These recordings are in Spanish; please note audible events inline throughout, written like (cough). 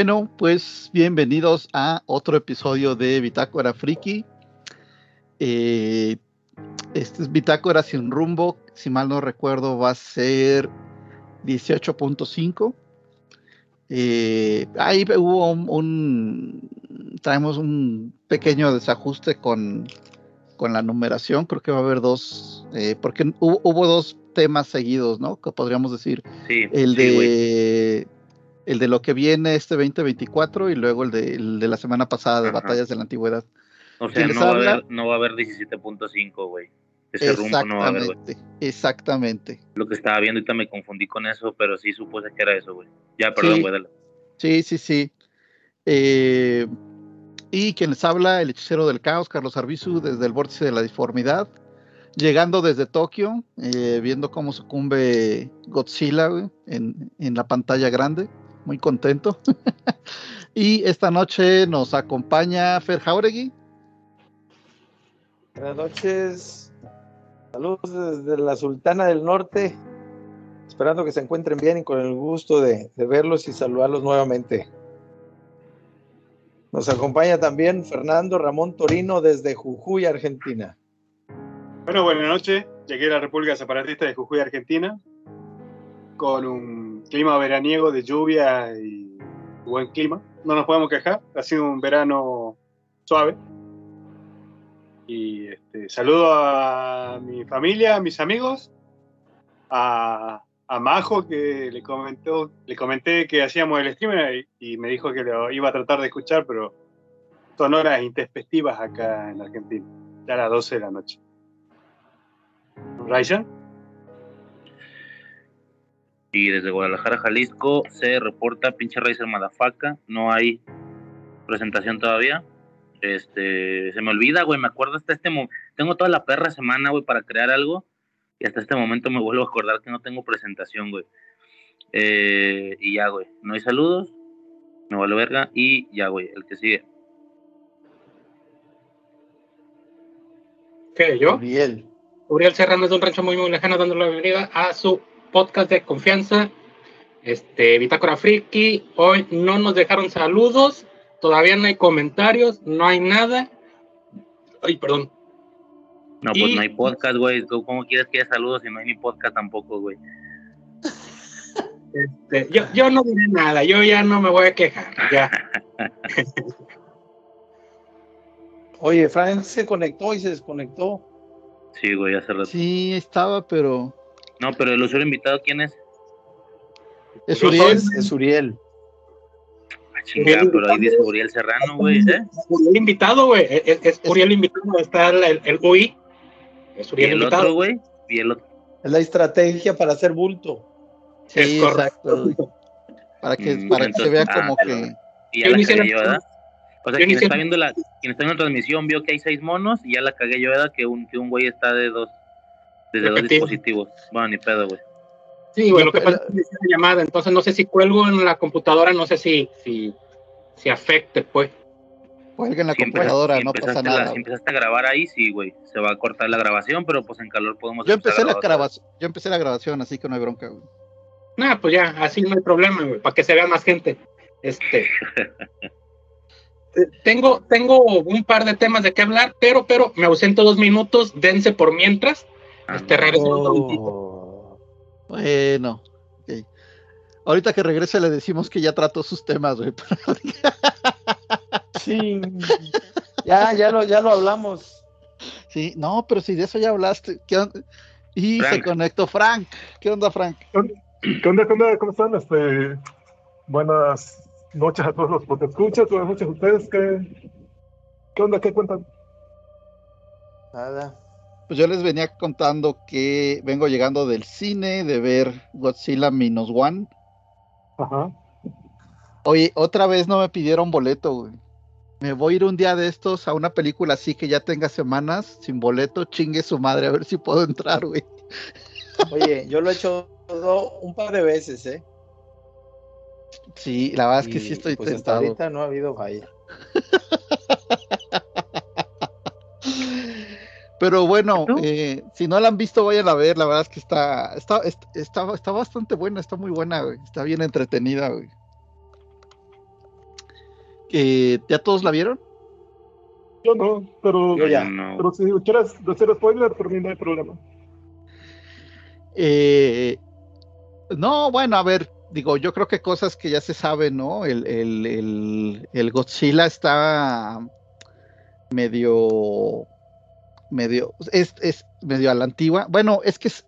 Bueno, pues bienvenidos a otro episodio de Bitácora Friki. Eh, este es Bitácora sin rumbo, si mal no recuerdo va a ser 18.5. Eh, ahí hubo un, traemos un pequeño desajuste con, con, la numeración, creo que va a haber dos, eh, porque hubo, hubo, dos temas seguidos, ¿no? Que podríamos decir. Sí, el sí, de. El de lo que viene este 2024 y luego el de, el de la semana pasada de Ajá. batallas de la antigüedad. O sea, no va, habla? haber, no va a haber 17.5, güey. Ese rumbo no va a haber, güey. Exactamente. Lo que estaba viendo ahorita me confundí con eso, pero sí supuse que era eso, güey. Ya, perdón, Sí. güey. dale. Sí, sí, sí. Eh, y quien les habla, el hechicero del caos, Carlos Arbizu, desde el vórtice de la disformidad, llegando desde Tokio, eh, viendo cómo sucumbe Godzilla en la pantalla grande, muy contento. (laughs) y esta noche nos acompaña Fer Jauregui. Buenas noches. Saludos desde la Sultana del Norte. Esperando que se encuentren bien y con el gusto de, de verlos y saludarlos nuevamente. Nos acompaña también Fernando Ramón Torino desde Jujuy, Argentina. Bueno, buenas noches. Llegué a la República Separatista de Jujuy, Argentina, con un clima veraniego de lluvia y buen clima. No nos podemos quejar. Ha sido un verano suave. Y este, saludo a mi familia, a mis amigos, a, a Majo, que le, comentó, le comenté que hacíamos el streamer y, y me dijo que lo iba a tratar de escuchar, pero son horas intempestivas acá en Argentina, ya a las 12 de la noche. Ryzen. Y desde Guadalajara, Jalisco, se reporta pinche Racer Madafaca. No hay presentación todavía. Este, se me olvida, güey. Me acuerdo hasta este momento. Tengo toda la perra semana, güey, para crear algo. Y hasta este momento me vuelvo a acordar que no tengo presentación, güey. Eh, y ya, güey. No hay saludos. Me vale verga. Y ya, güey. El que sigue. ¿Qué? ¿Yo? Uriel. Uriel Serrano es de un rancho muy, muy lejano, dándole la bienvenida a su podcast de confianza, este, Bitácora Friki. Hoy no nos dejaron saludos, todavía no hay comentarios, no hay nada. Ay, perdón. No, pues Y- no hay podcast, güey. ¿Cómo- ¿Cómo quieres que haya saludos si no hay ni podcast tampoco, güey? Este, yo, yo no diré nada, yo ya no me voy a quejar. Ya. (laughs) Oye, Frank se conectó y se desconectó. Sí, güey, hace rato. Sí, estaba, pero No, pero el usuario invitado, ¿quién es? es Uriel. Es Uriel. Ah, chingada, Uriel pero ahí dice Uriel Serrano, güey. ¿eh? Uriel invitado, güey. Es, es Uriel invitado, está el, el UI. Es Y Uriel el invitado. otro, güey. Y el otro. Es la estrategia para hacer bulto. Sí, Es correcto. exacto. Para que, Mm, para que se vea ah, como pero- que. Y ya Yo la cagué la- yo, ¿verdad? O sea, yo quien está, viendo la, quien está viendo la transmisión vio que hay seis monos y ya la cagué yo, ¿verdad? Que un, que un güey está de dos, desde dos Repetido. dispositivos. Bueno, ni pedo, güey. Sí, güey, No, lo que pasa es que hice la llamada, entonces no sé si cuelgo en la computadora, no sé si, si, si afecte, pues. Cuelga en la Si computadora, si no pasa empezaste la- nada. si empezaste a grabar ahí, sí, güey. Se va a cortar la grabación, pero pues en calor podemos Yo empecé la grabación, yo empecé la grabación, así que no hay bronca, güey. Nada, pues ya, así no hay problema, güey, para que se vea más gente. Este. (laughs) tengo, tengo un par de temas de qué hablar, pero, pero me ausento dos minutos, dense por mientras. Este, regreso. Oh. Bueno, ok. Ahorita que regrese le decimos que ya trató sus temas, güey. (laughs) Sí. Ya, ya lo, ya lo hablamos. Sí, no, pero si de eso ya hablaste. ¿qué on- Y se conectó Frank. ¿Qué onda, Frank? ¿Qué onda, qué onda? ¿Cómo están? Este, buenas noches a todos los que escuchan, buenas noches a ustedes. ¿Qué, qué onda? ¿Qué cuentan? Nada. Pues yo les venía contando que vengo llegando del cine de ver Godzilla Minus One. Ajá. Oye, otra vez no me pidieron boleto, güey. Me voy a ir un día de estos a una película así que ya tenga semanas sin boleto, chingue su madre, a ver si puedo entrar, güey. Oye, yo lo he hecho todo un par de veces, ¿eh? Sí, la verdad es que sí estoy pues hasta tentado. ahorita no ha habido falla. (laughs) Pero bueno, eh, si no la han visto, vayan a ver. La verdad es que está, está, est- está, está bastante buena, está muy buena, güey. Está bien entretenida, güey. Eh, ¿Ya todos la vieron? Yo no, pero, Yo ya. No. pero si quieres hacer spoiler, por mí no hay problema. Eh, no, bueno, a ver, digo, yo creo que cosas que ya se saben, ¿no? El, el, el, el Godzilla está medio, medio, es, es medio a la antigua. Bueno, es que es-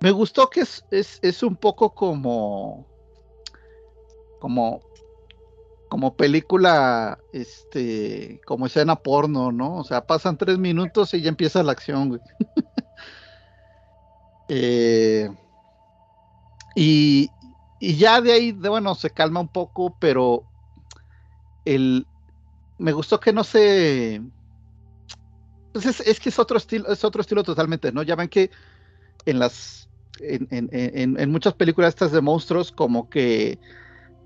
me gustó que es, es, es un poco como, como, como película, este, como escena porno, ¿no? O sea, pasan tres minutos y ya empieza la acción. (laughs) Eh, y, y ya de ahí, de, bueno, se calma un poco, pero el, me gustó que no se... Pues es, que es otro estilo, es otro estilo totalmente, ¿no? Ya ven que en las, en, en- en- muchas películas estas de monstruos, como que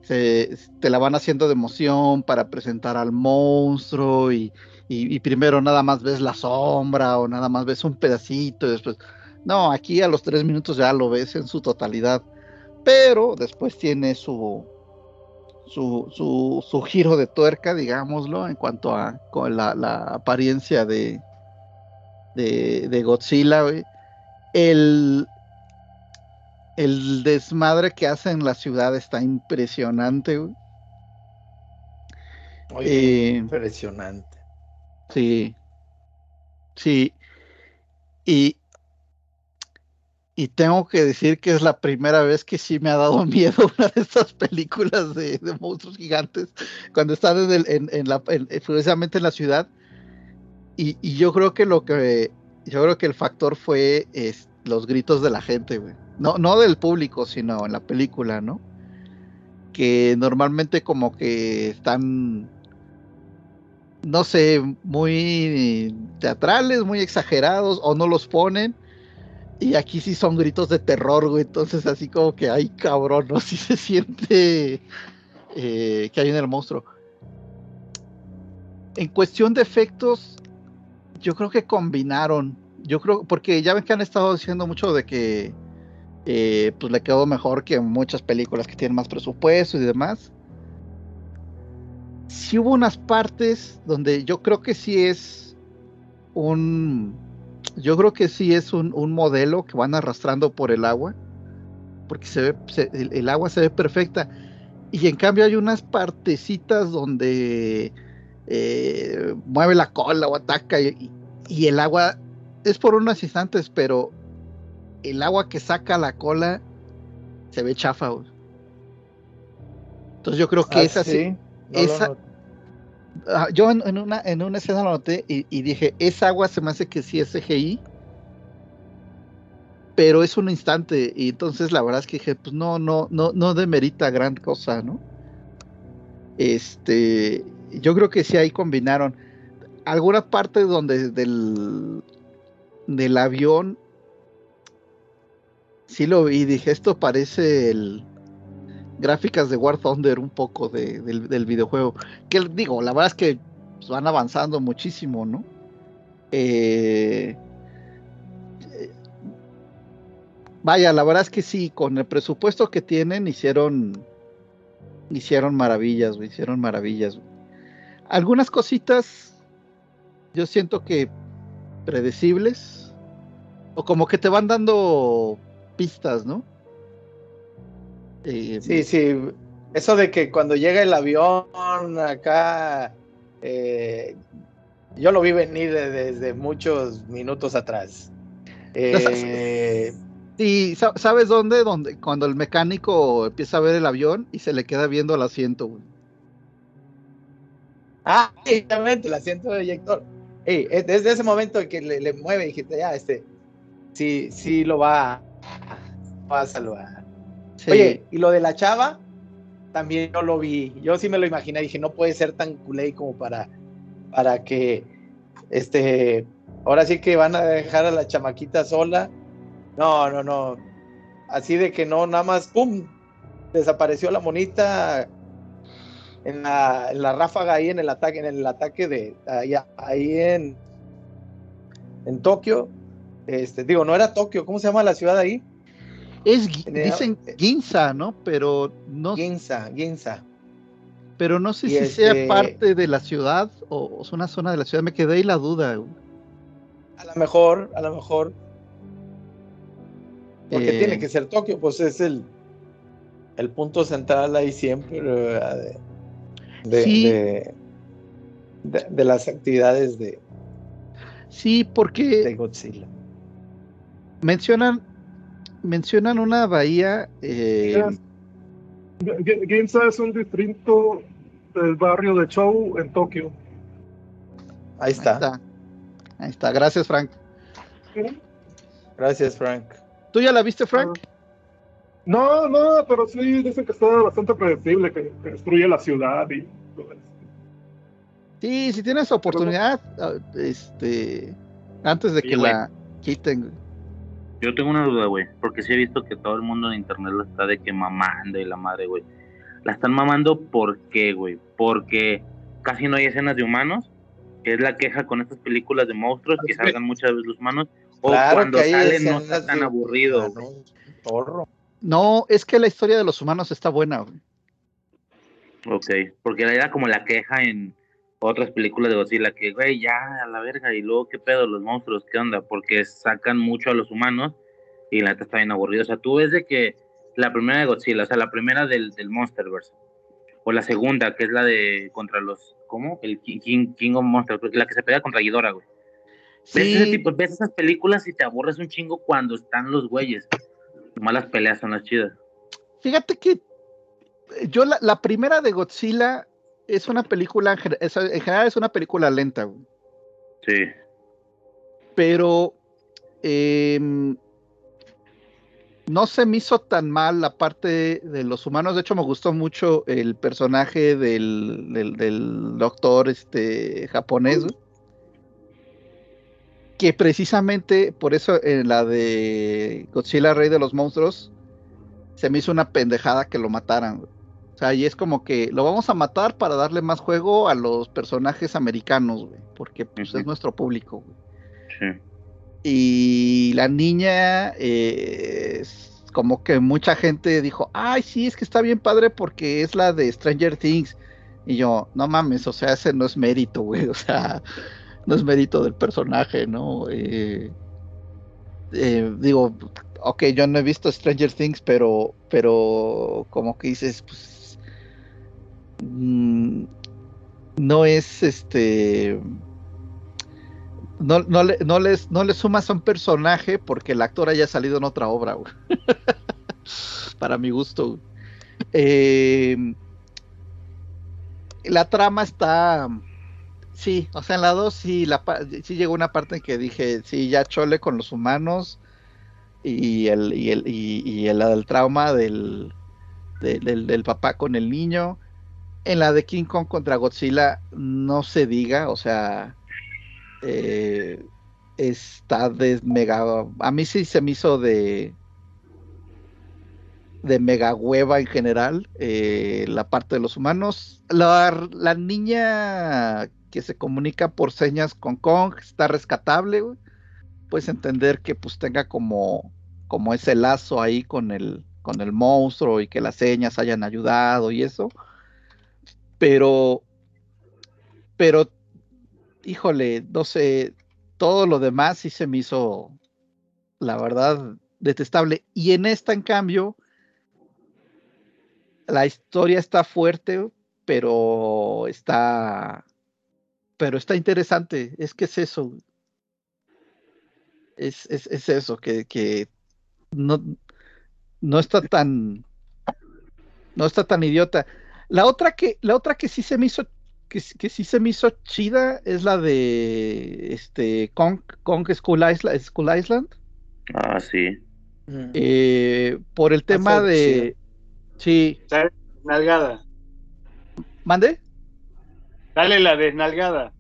se, te la van haciendo de emoción para presentar al monstruo y, y- primero nada más ves la sombra o nada más ves un pedacito y después no, aquí a los tres minutos ya lo ves en su totalidad, pero después tiene su, su, su, su giro de tuerca, digámoslo, en cuanto a con la apariencia de, de, de Godzilla. güey. El, el desmadre que hace en la ciudad está impresionante. güey. Oye, Eh, impresionante. Sí. Sí. Y, y tengo que decir que es la primera vez que sí me ha dado (laughs) miedo una de estas películas de, de monstruos gigantes, cuando están en, el- en- en la, en- precisamente en la ciudad. Y, yo creo que lo que, yo creo que el factor fue los gritos de la gente, güey. No, no del público, sino en la película, ¿no? Que normalmente como que están no sé, muy teatrales, muy exagerados, o no los ponen. Y aquí sí son gritos de terror, güey. Entonces, así como que, ay, cabrón, ¿no? (laughs) Sí se siente eh, que hay en el monstruo. En cuestión de efectos, yo creo que combinaron. Yo creo, porque ya ven que han estado diciendo mucho de que eh, pues le quedó mejor que muchas películas que tienen más presupuesto y demás sí hubo unas partes donde yo creo que sí es un yo creo que sí es un, modelo que van arrastrando por el agua porque se ve el agua se ve perfecta y en cambio hay unas partecitas donde eh, mueve la cola o ataca y, y el agua es por unos instantes pero el agua que saca la cola se ve chafa entonces yo creo que Ah, esa sí no esa-. Ah, yo en, en una, en una escena lo noté y, y dije, esa agua se me hace que sí es CGI, pero es un instante. Y entonces la verdad es que dije, pues no, no, no, no demerita gran cosa, ¿no? Este, yo creo que sí ahí combinaron. Alguna parte donde del, del avión, sí lo vi y dije, esto parece el gráficas de War Thunder un poco de- del, videojuego. Que digo, la verdad es que pues, van avanzando muchísimo, ¿no? Eh, vaya, la verdad es que sí, con el presupuesto que tienen, hicieron, hicieron maravillas, hicieron maravillas. Algunas cositas, yo siento que predecibles, o como que te van dando pistas, ¿no? Eh, Sí, sí. Eso de que cuando llega el avión acá, eh, yo lo vi venir de- desde muchos minutos atrás. (laughs) Eh, Sí, sa- ¿sabes dónde? Donde cuando el mecánico empieza a ver el avión y se le queda viendo el asiento, güey. Ah, exactamente, el asiento de eyector. Ey, es desde ese momento que le, le mueve, dijiste, ya, este, sí, sí lo va, a- va a salvar. Sí. Oye, ¿y lo de la chava? también yo lo vi. Yo sí me lo imaginé. Dije, no puede ser tan culé como para, para que, este, ahora sí que van a dejar a la chamaquita sola. No, no, no. Así de que no, nada más, ¡pum! Desapareció la monita en la, en la ráfaga ahí en el ataque, en el ataque de ahí, ahí en, en Tokio. Este, digo, no era Tokio, ¿cómo se llama la ciudad ahí? Es, dicen Ginza, ¿no? Pero no. Ginza, Ginza. Pero no sé si sea este parte de la ciudad o es una zona de la ciudad. Me quedé ahí la duda. A lo mejor, a lo mejor. Porque Eh, tiene que ser Tokio, pues es el, el punto central ahí siempre ¿verdad? De, de, Sí. de, de- de las actividades de, Sí, porque de Godzilla. mencionan mencionan una bahía. eh, Ginza es un distrito del barrio de Chou en Tokio. Ahí ahí está. está. Ahí está. Gracias, Frank. Gracias, Frank. ¿Tú ya la viste, Frank? No, no, pero sí dicen que está bastante predecible, que, que destruye la ciudad y todo eso. Sí, si tienes oportunidad, ah, este, antes de que la quiten. Yo tengo una duda, güey, porque sí he visto que todo el mundo en internet lo está de que mamando y la madre, güey. La están mamando ¿por qué, güey? Porque casi no hay escenas de humanos, que es la queja con estas películas de monstruos, que salgan muchas veces los humanos, o Claro cuando salen no está tan de- aburrido. Güey. No, es que la historia de los humanos está buena. güey. Ok, porque era como la queja en otras películas de Godzilla, que, güey, ya, a la verga, y luego, ¿qué pedo, los monstruos? ¿Qué onda? Porque sacan mucho a los humanos y la neta está bien aburrido. O sea, tú ves de que la primera de Godzilla, o sea, la primera del, del Monsterverse, o la segunda, que es la de contra los, ¿cómo? El King, King, King of Monsters, la que se pega contra Ghidorah, güey. Ves, ese Sí, tipo, ves esas películas y te aburres un chingo cuando están los güeyes. Nomás las peleas son las chidas. fíjate que eh, yo la, la primera de Godzilla es una película, en gen- es- en general es una película lenta, güey. Sí. pero em, no se me hizo tan mal la parte de los humanos. De hecho, me gustó mucho el personaje del, del- del doctor este, japonés. güey, Que precisamente por eso en la de Godzilla, Rey de los Monstruos, se me hizo una pendejada que lo mataran. güey. O sea, y es como que lo vamos a matar para darle más juego a los personajes americanos, güey, porque pues, es nuestro público. güey. Sí. Y la niña, eh, es como que mucha gente dijo, ay, sí, es que está bien padre porque es la de Stranger Things. Y yo, no mames, o sea, ese no es mérito, güey, o sea, no es mérito del personaje, ¿no? Eh, eh, digo, ok, yo no he visto Stranger Things, pero, pero como que dices, pues, mm, no es este no, no, le, no, les, no sumas a un personaje porque el actor haya salido en otra obra. (laughs) Para mi gusto. Eh, la trama está. Sí, o sea, en la 2 sí, sí llegó una parte en que dije, sí, ya chole con los humanos y el, y el, y, el, trauma del, de- del, papá con el niño. En la de King Kong contra Godzilla, no se diga, o sea, eh, está de mega. A mí sí se me hizo de. de mega hueva en general. eh, la parte de los humanos. La, la niña que se comunica por señas con Kong está rescatable. Puedes entender que pues tenga como. como ese lazo ahí con el. con el monstruo y que las señas hayan ayudado y eso. Pero. Pero híjole, no sé, todo lo demás sí se me hizo, la verdad, detestable. Y en esta, en cambio, la historia está fuerte, pero está, pero está interesante. Es que es eso. Es, es, es eso, que, que no, no está tan, no está tan idiota. La otra que, la otra que sí se me hizo que, que sí se me hizo chida es la de este Kong, Kong School Island, School Island Ah, sí. Mm. eh, por el tema de sí, ¿Sabes, Nalgada. ¿Mande? Dale la desnalgada.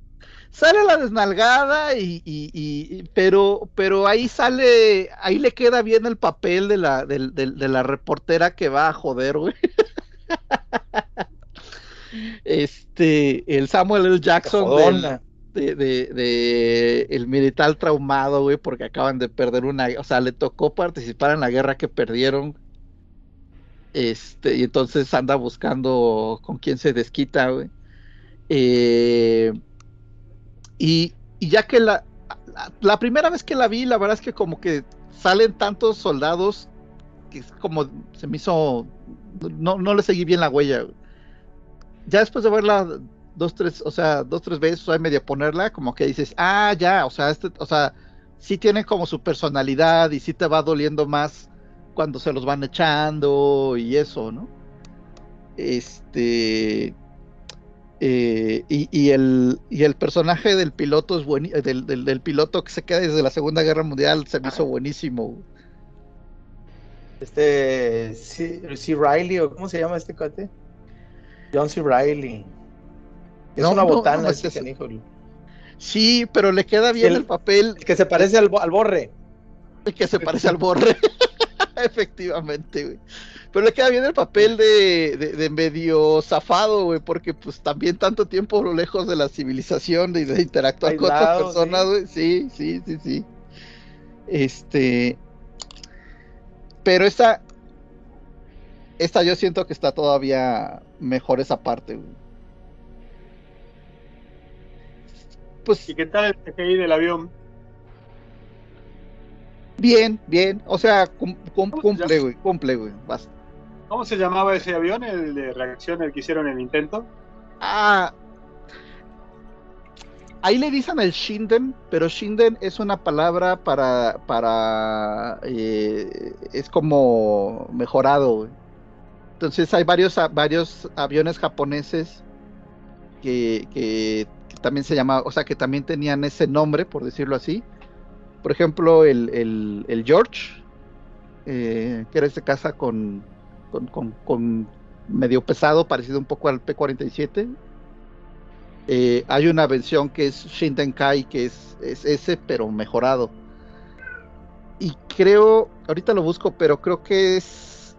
Sale la desnalgada y, y- y- pero, pero ahí sale, ahí le queda bien el papel de la, del- del- de la reportera que va a joder, güey. (laughs) Este, el Samuel L. Jackson del- de, de, de el militar traumado, güey, porque acaban de perder una, o sea, le tocó participar en la guerra que perdieron. Este, y entonces anda buscando con quién se desquita, güey. Eh, y, ya que la, la, primera vez que la vi, la verdad es que como que salen tantos soldados que es como se me hizo, no, no le seguí bien la huella. Ya después de verla dos, tres, o sea, dos, tres veces, o sea, medio ponerla, como que dices, ah, ya, o sea, este, o sea, sí tiene como su personalidad y sí te va doliendo más cuando se los van echando y eso, ¿no? Este. Eh, y, y el, y el personaje del piloto es buen, del, del, del piloto que se queda desde la Segunda Guerra Mundial se me hizo buenísimo. Este. C. C. Riley, o ¿cómo se llama este cuate? John C. Riley. Es No, una no, botana, no, ese es- canijo. Sí, pero le queda bien el- el papel El que se parece al, al borre. que se parece al borre. (laughs) Efectivamente, güey. Pero le queda bien el papel de, de, de medio zafado, güey, porque pues también tanto tiempo lejos de la civilización y de interactuar con otras personas, güey. Sí, sí, sí, sí. Este. Pero esta. Esta yo siento que está todavía mejor esa parte, güey. Pues ¿Y qué tal el CGI del avión? bien, bien. O sea, cum- cum- ¿Cómo se cumple, güey, cumple, güey. Basta. ¿Cómo se llamaba ese avión, el de reacción, el que hicieron el intento? Ah. Ahí le dicen el Shinden, pero Shinden es una palabra para, para, eh, es como mejorado. Entonces hay varios, varios aviones japoneses que, que- también se llama, o sea, que también tenían ese nombre, por decirlo así. Por ejemplo, el, el, el George, eh, que era este casa con, con, con- medio pesado, parecido un poco al P-47. Eh, hay una versión que es Shindenkai, que es, es ese, pero mejorado. Y creo, ahorita lo busco, pero creo que es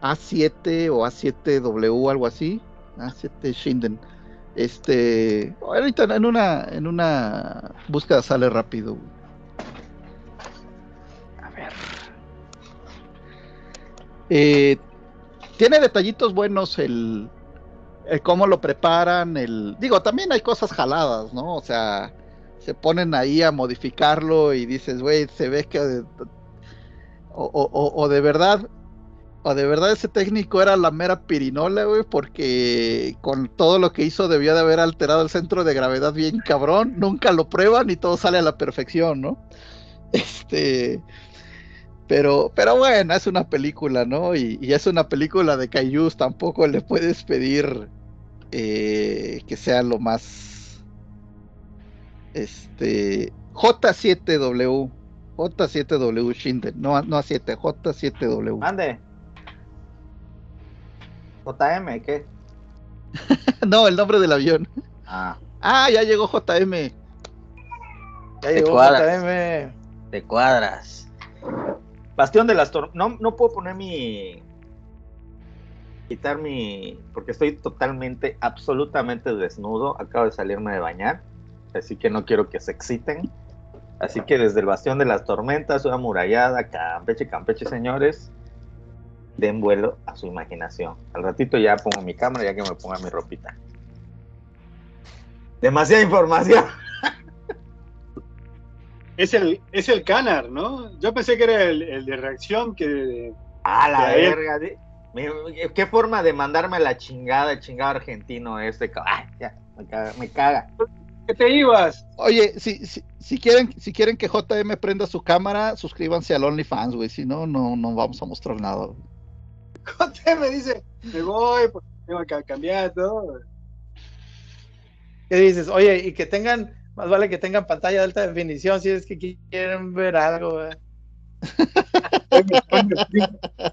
A7 o A7W, algo así. A7 Shinden. Este, ahorita en una, en una búsqueda sale rápido. Eh, tiene detallitos buenos el, el cómo lo preparan, el digo, también hay cosas jaladas, ¿no? O sea, se ponen ahí a modificarlo y dices, güey, se ve que o, o- o- de verdad o de verdad ese técnico era la mera pirinola, güey, porque con todo lo que hizo debió de haber alterado el centro de gravedad bien cabrón, nunca lo prueban y todo sale a la perfección, ¿no? (laughs) Este, pero, pero bueno, es una película, ¿no? Y, y es una película de Kaijus, tampoco le puedes pedir eh, que sea lo más. Este. J7W. J7W Shinden. No, no a 7, J7W. Mande. JM, ¿qué? (laughs) No, el nombre del avión. Ah, Ah, ya llegó JM. ya Te llegó cuadras. JM. Te cuadras. Bastión de las Tormentas. No, no puedo poner mi. Quitar mi. Porque estoy totalmente, absolutamente desnudo. Acabo de salirme de bañar. Así que no quiero que se exciten. Así que desde el Bastión de las Tormentas, una murallada, Campeche, Campeche, señores. Den vuelo a su imaginación. Al ratito ya pongo mi cámara, ya que me ponga mi ropita. Demasiada información. Es el, es el Canar, ¿no? Yo pensé que era el, el de reacción que... A la verga. de- me- ¿Qué forma de mandarme a la chingada, el chingado argentino este? Ay, ya, me caga. Me caga. ¿Qué te ibas? Oye, si, si, si quieren, si quieren que JM prenda su cámara, suscríbanse al OnlyFans, güey. Si no, no, no vamos a mostrar nada. me dice, me voy, porque tengo que cambiar todo. ¿Qué dices? Oye, y que tengan, más vale que tengan pantalla de alta definición si es que quieren ver algo.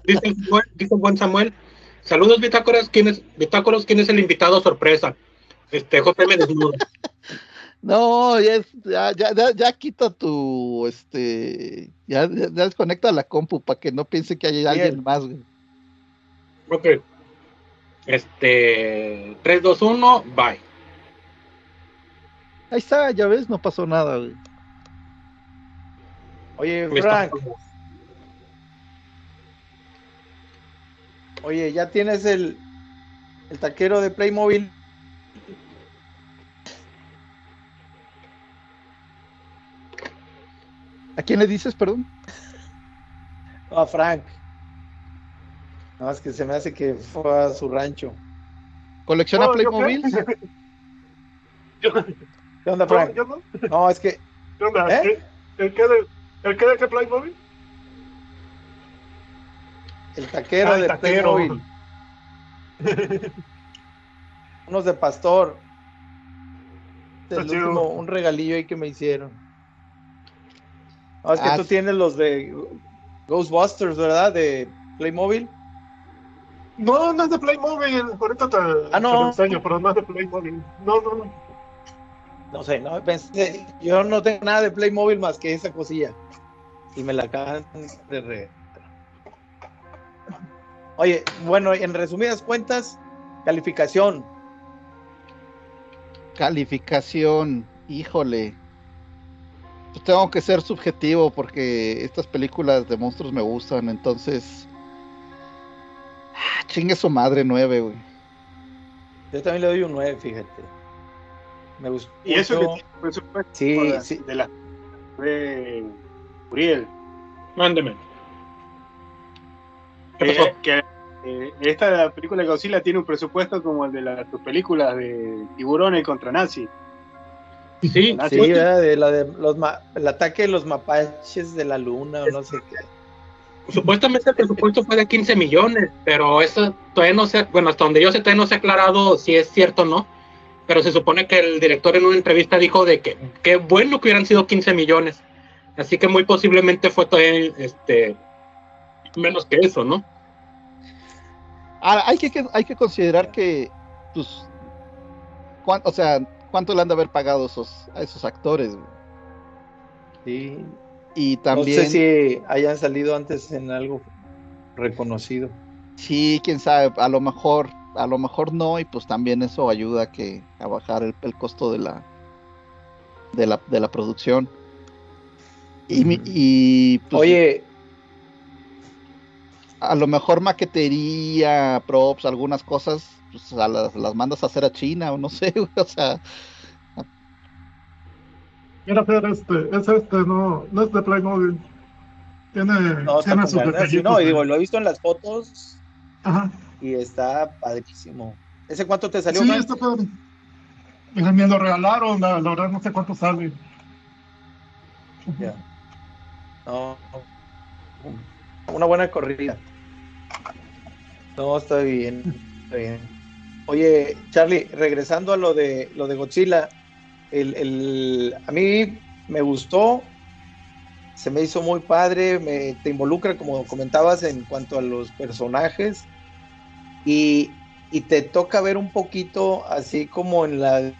Dice dice buen Samuel, Saludos, Bitácoras. ¿Quién es, Bitácoros, ¿quién es el invitado sorpresa? Este, JM Desnudo. (laughs) No, ya, es- ya, ya, ya, quita tu, este, ya, ya ya desconecta la compu para que no piense que hay alguien más, güey. Ok. Este, 3, 2, 1, bye. Ahí está, ya ves, no pasó nada, güey. Oye, Me Frank, oye, ya tienes el, el taquero de Playmobil. ¿A quién le dices, perdón? No, a Frank. Nada más que se me hace que fue a su rancho. ¿Colecciona No, yo Playmobil? (laughs) Yo- ¿Qué onda, Frank? no. No, es que ¿Qué onda? ¿Eh? ¿El, que de, el que de qué Playmobil? el taquero Ah, el de taquero. Playmobil, (laughs) unos de pastor. El último, un regalillo ahí que me hicieron. No, es que Ah, tú sí. tienes los de Ghostbusters, ¿verdad? De Playmobil. No, no es de Playmobil. Ahorita te, Ah, no. te lo enseño, pero no es de Playmobil. No, no, no. No sé, no pensé, yo no tengo nada de Playmobil más que esa cosilla. Y me la acaban de re. Oye, bueno, en resumidas cuentas, calificación. Calificación, híjole. Pues tengo que ser subjetivo porque estas películas de monstruos me gustan, entonces. ah, Chingue su madre, nueve, güey. Yo también le doy un 9, fíjate. Me gustó. Y eso que presupuesto Sí, la- sí. de la de Uriel. Mándeme. ¿Qué Eh, pasó? que eh, esta película de Godzilla tiene un presupuesto como el de las tus películas de tiburones contra nazis. Sí, Sí, Nazi. ¿verdad? de la de los ma- el ataque de los mapaches de la luna o no sé qué. Supuestamente el presupuesto fue de 15 millones, pero eso todavía no se, bueno, hasta donde yo sé todavía no se ha aclarado si es cierto o no, pero se supone que el director en una entrevista dijo de que qué bueno que hubieran sido 15 millones, así que muy posiblemente fue todavía este, menos que eso, ¿no? Ah, hay que, hay que considerar que, pues, cuán- o sea, ¿cuánto le han de haber pagado esos, a esos actores? Sí. Y también, No sé si hayan salido antes en algo reconocido. sí, quién sabe, a lo mejor, a lo mejor no, y pues también eso ayuda a que a bajar el, el costo de la, de la, de la producción. Y, pues, Oye, a lo mejor maquetería, props, algunas cosas, pues a las, las mandas a hacer a China o no (laughs) sé, güey, o sea, Mira, Fer, este, es este, no, no es de Playmobil. Tiene, no, está tiene sus no, y digo, lo he visto en las fotos Ajá. Y está padrísimo. ¿Ese cuánto te salió, Sí, está padre. Me lo regalaron, la, la verdad no sé cuánto sale. Ya. No, una buena corrida. No, está bien, está bien. Oye, Charlie, regresando a lo de lo de Godzilla, el, el- a mí me gustó, se me hizo muy padre, me, te involucra, como comentabas, en cuanto a los personajes, y, te toca ver un poquito, así como en la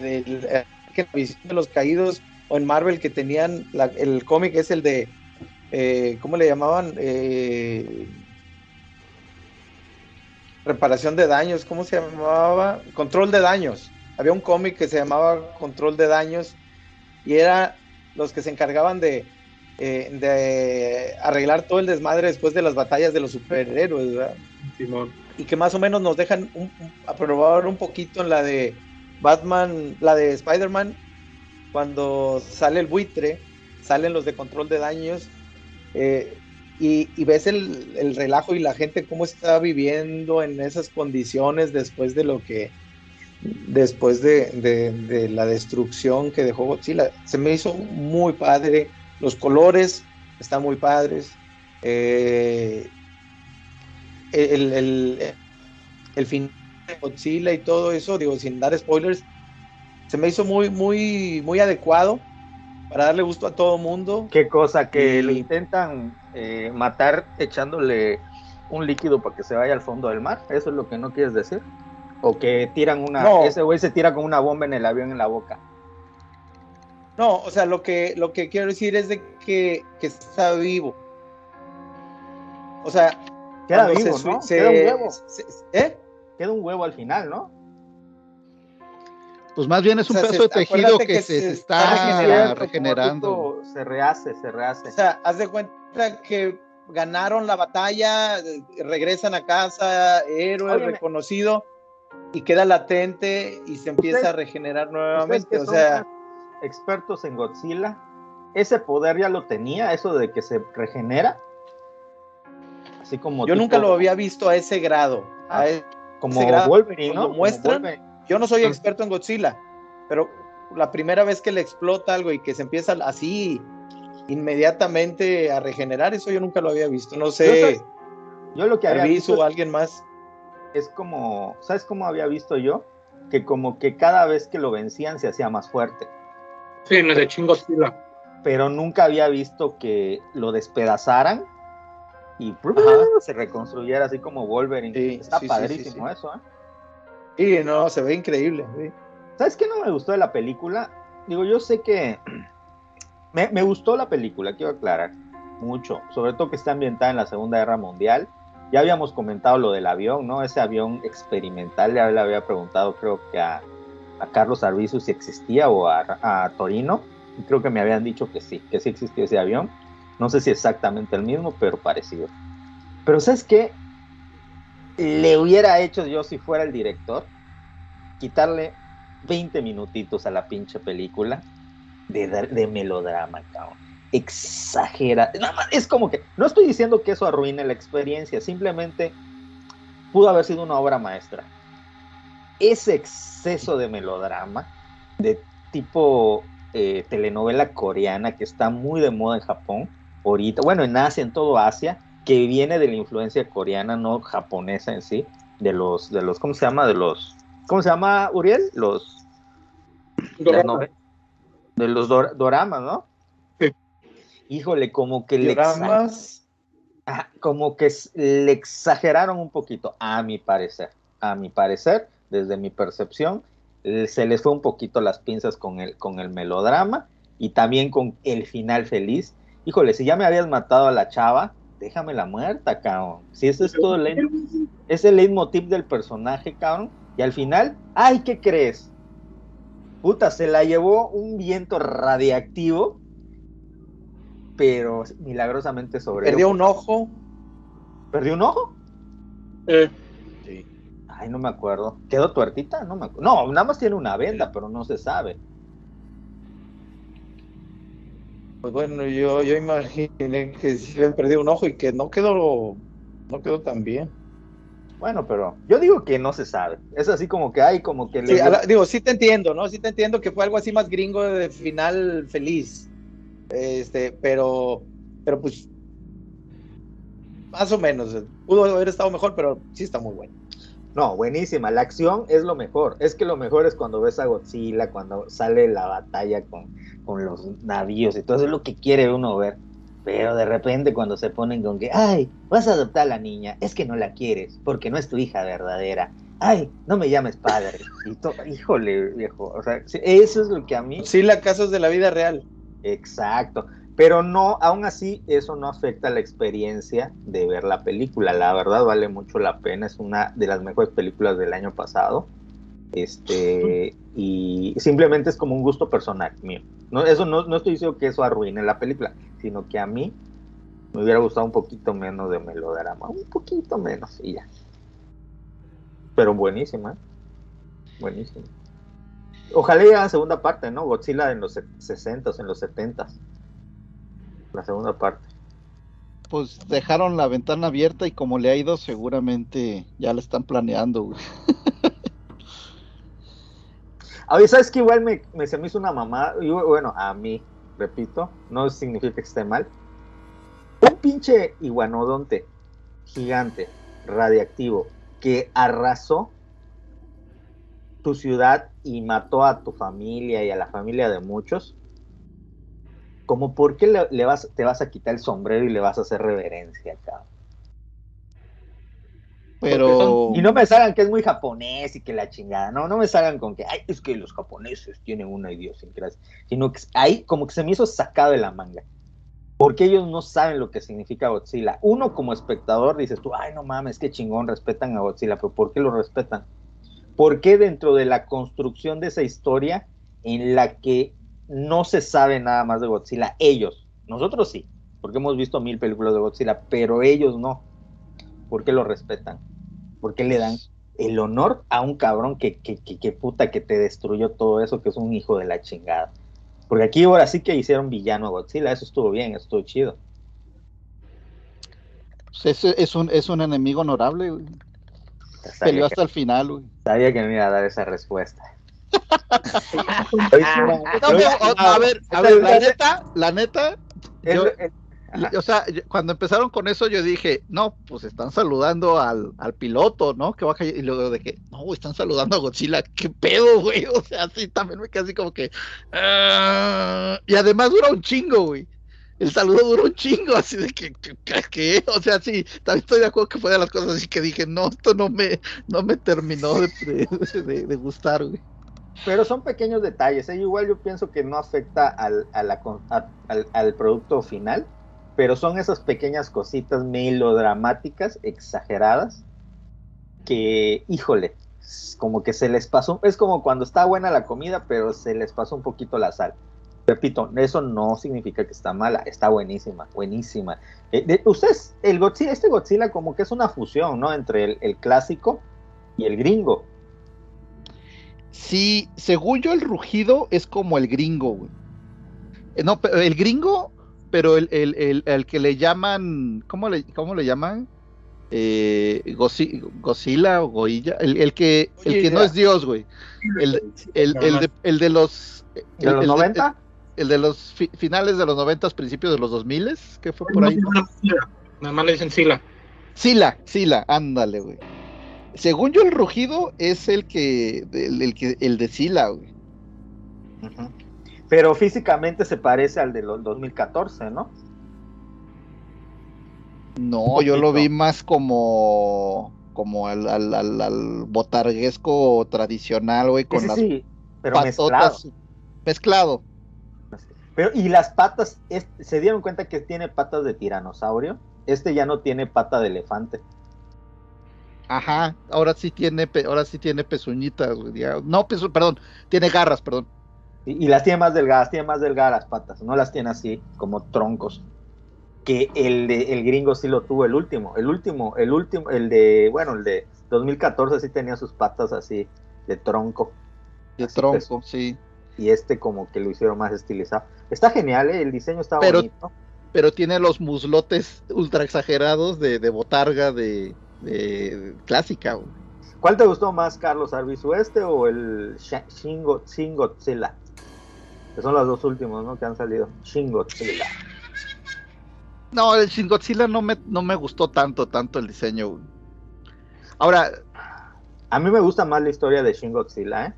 eh, visión de los caídos, o en Marvel que tenían el cómic es el de eh, ¿cómo le llamaban? Eh, reparación de daños, ¿cómo se llamaba? Control de daños. Había un cómic que se llamaba Control de daños y era los que se encargaban de, eh, de arreglar todo el desmadre después de las batallas de los superhéroes, ¿verdad? Simón. Y que más o menos nos dejan un, un- poquito en la de Batman, la de Spider-Man, cuando sale el buitre, salen los de control de daños, eh, y, ves el, el relajo y la gente cómo está viviendo en esas condiciones después de lo que, después de, de- de la destrucción que dejó Godzilla. Se me hizo muy padre, los colores están muy padres. eh, el, el, el fin de Godzilla y todo eso, digo, sin dar spoilers, se me hizo muy, muy, muy adecuado para darle gusto a todo mundo. Qué cosa que Y- lo intentan eh, matar echándole un líquido para que se vaya al fondo del mar. ¿Eso es lo que no quieres decir? O que tiran una. No. Ese güey se tira con una bomba en el avión en la boca. No, o sea, lo que, lo que quiero decir es de que, que está vivo. O sea, Queda cuando vivo, se- ¿no? se- Queda un huevo. se- ¿Eh? Queda un huevo al final, ¿no? Pues más bien es un O sea, pedazo de tejido que, que se, está está regenerando, Se rehace, se rehace. O sea, haz de cuenta que ganaron la batalla, regresan a casa, héroe Óyeme. reconocido, y queda latente y se empieza a regenerar nuevamente. O sea, expertos en Godzilla, ese poder ya lo tenía, eso de que se regenera. Así como yo tipo- nunca lo había visto a ese grado. a Ah, e- como ese grado, Wolverine, como ¿no? Como muestran. Wolverine. Yo no soy Ah. experto en Godzilla, pero la primera vez que le explota algo y que se empieza así inmediatamente a regenerar, eso yo nunca lo había visto. No Yo, sé, ¿sabes? Yo lo que había visto o es, alguien más. es como, ¿sabes cómo había visto yo? Que como que cada vez que lo vencían se hacía más fuerte, Sí, en el de Chingo Godzilla. pero nunca había visto que lo despedazaran y se reconstruyera así como Wolverine. Sí, Está sí, padrísimo sí, eso, ¿eh? Sí, no, se ve increíble. sí. ¿Sabes qué no me gustó de la película? Digo, yo sé que (clears throat) me, me gustó la película, quiero aclarar, mucho, sobre todo que está ambientada en la Segunda Guerra Mundial. Ya habíamos comentado lo del avión, ¿no? Ese avión experimental, ya le había preguntado creo que a, a Carlos Arbizu si existía o a, a Torino, y creo que me habían dicho que sí, que sí existía ese avión. No sé si exactamente el mismo, pero parecido. Pero ¿sabes qué? Le hubiera hecho yo si fuera el director, quitarle 20 minutitos a la pinche película de, melodrama, cabrón. Exagera. Nada es como que, no estoy diciendo que eso arruine la experiencia, simplemente pudo haber sido una obra maestra. Ese exceso de melodrama, de tipo eh, telenovela coreana que está muy de moda en Japón, ahorita, bueno, en Asia, en todo Asia, que viene de la influencia coreana, no japonesa en sí, de los, de los, ¿cómo se llama? De los, ¿cómo se llama, Uriel? Los, las nove- de los dor- doramas, ¿no? Sí. Híjole, como que le, ah, como que le exageraron un poquito, a mi parecer, a mi parecer, desde mi percepción, eh, se les fue un poquito las pinzas con el, con el melodrama y también con el final feliz. Híjole, si ya me habías matado a la chava, déjamela muerta, cabrón. Si eso es todo el es el leitmotiv del personaje, cabrón. Y al final, ay, ¿qué crees? Puta, se la llevó un viento radiactivo, pero milagrosamente sobre. perdió un ojo. ¿Perdió un ojo? Eh, Ay, no me acuerdo. ¿Quedó tuertita? No me acuerdo. No, nada más tiene una venda, pero no se sabe. Pues bueno, yo, yo imaginé que sí había perdido un ojo y que no quedó, no quedó tan bien. Bueno, pero yo digo que no se sabe. Es así como que hay, como que Sí, le- la- digo, sí te entiendo, ¿no? Sí te entiendo que fue algo así más gringo de final feliz. Este, pero, pero pues, más o menos. Pudo haber estado mejor, pero sí está muy bueno. No, buenísima. La acción es lo mejor. Es que lo mejor es cuando ves a Godzilla, cuando sale la batalla con, con los navíos y todo eso es lo que quiere uno ver. Pero de repente cuando se ponen con que, ay, vas a adoptar a la niña, es que no la quieres, porque no es tu hija verdadera. Ay, no me llames padre. Y to- híjole, viejo. O sea, eso es lo que a mí Sí, la casos de la vida real. Exacto. Pero no, aún así, eso no afecta la experiencia de ver la película. La verdad vale mucho la pena. Es una de las mejores películas del año pasado. Este, (laughs) y simplemente es como un gusto personal mío. No, eso no, no estoy diciendo que eso arruine la película, sino que a mí me hubiera gustado un poquito menos de melodrama. Un poquito menos y ya. Pero buenísima. Buenísima. Ojalá llegue a la segunda parte, ¿no? Godzilla en los 60 en los 70 La segunda parte. Pues dejaron la ventana abierta y como le ha ido, seguramente ya la están planeando, güey. (laughs) Oye, ¿sabes que Igual me, me- se me hizo una mamá. y bueno, a mí, repito, no significa que esté mal. Un pinche iguanodonte gigante, radiactivo, que arrasó tu ciudad y mató a tu familia y a la familia de muchos. Como por qué le, le vas, te vas a quitar el sombrero y le vas a hacer reverencia, cabrón. Pero. Y no me salgan que es muy japonés y que la chingada. No, no me salgan con que, ay, es que los japoneses tienen una idiosincrasia. Sino que ahí como que se me hizo sacado de la manga. Porque ellos no saben lo que significa Godzilla. Uno como espectador dices tú, ay, no mames, qué chingón, respetan a Godzilla. Pero ¿por qué lo respetan? Porque dentro de la construcción de esa historia en la que no se sabe nada más de Godzilla, ellos, nosotros sí, porque hemos visto mil películas de Godzilla, pero ellos no. ¿Por qué lo respetan? ¿Por qué le dan el honor a un cabrón que, que, que, que puta que te destruyó todo eso, que es un hijo de la chingada? Porque aquí ahora sí que hicieron villano a Godzilla, eso estuvo bien, eso estuvo chido. Pues es, es, un, es un enemigo honorable, güey. Peleó hasta el final, güey. sabía que me iba a dar esa respuesta. No, a ver, a ver, la neta, la neta, yo- o sea, yo- cuando empezaron con eso yo dije, no, pues están saludando al, al piloto, ¿no? Que baja y luego de que, no, están saludando a Godzilla, qué pedo, güey, (laughs) o sea, sí, también me quedé así como que, ah, y además dura un chingo, güey. El saludo duró un chingo, así de que, que- que- o sea, sí, también estoy de acuerdo que fue de las cosas así que dije, no, esto no me, no me terminó de, de- de- de gustar, güey. Pero son pequeños detalles, ¿eh? igual yo pienso que no afecta al, al, producto final, pero son esas pequeñas cositas melodramáticas, exageradas, que, híjole, como que se les pasó, es como cuando está buena la comida, pero se les pasó un poquito la sal. Repito, eso no significa que está mala, está buenísima, buenísima. Eh, de- ustedes, el Godzilla, este Godzilla como que es una fusión, ¿no? Entre el clásico y el gringo. Sí, según yo el rugido es como el gringo, güey. Eh, No, pero el gringo, pero el, el, el, el que le llaman, ¿cómo le, cómo le llaman? Eh, Godzilla o Goilla, el, el que, el que no es Dios, güey. El, el, el, de, el de los... ¿De el- los el 90? El, de los fi- finales de los 90, principios de los 2000, que fue por ahí. Nada más le dicen Sila. Sila, Sila, ándale, güey. Según yo el rugido es el que, el, el que, el de Sila, güey. Pero físicamente se parece al de los 2014, ¿no? No, yo lo vi más como como al, al, al, al botarguesco tradicional, güey, con Sí, las sí, pero mezclado. patotas mezclado. Pero, y las patas, ¿se dieron cuenta que tiene patas de tiranosaurio? Este ya no tiene pata de elefante. Ajá, ahora sí tiene, ahora sí tiene pezuñitas, güey, No, pezu- perdón, tiene garras, perdón. Y, y las tiene más delgadas, tiene más delgadas las patas, no las tiene así, como troncos. Que el de el gringo sí lo tuvo, el último, el último, el último, el de, bueno, el de 2014 sí tenía sus patas así de tronco. De Así tronco, sí. Y este como que lo hicieron más estilizado. Está genial, ¿eh? el diseño está Pero- bonito. Pero tiene los muslotes ultra exagerados de, de botarga de, de clásica, güey. ¿Cuál te gustó más, Carlos Arbizu, este o el Sha- Shin Go- Shin Godzilla? Que son los dos últimos, ¿no? Que han salido. Shin Godzilla. No, el Shin Godzilla no me, no me gustó tanto, tanto el diseño, güey. Ahora, A mí me gusta más la historia de Shin Godzilla, ¿eh?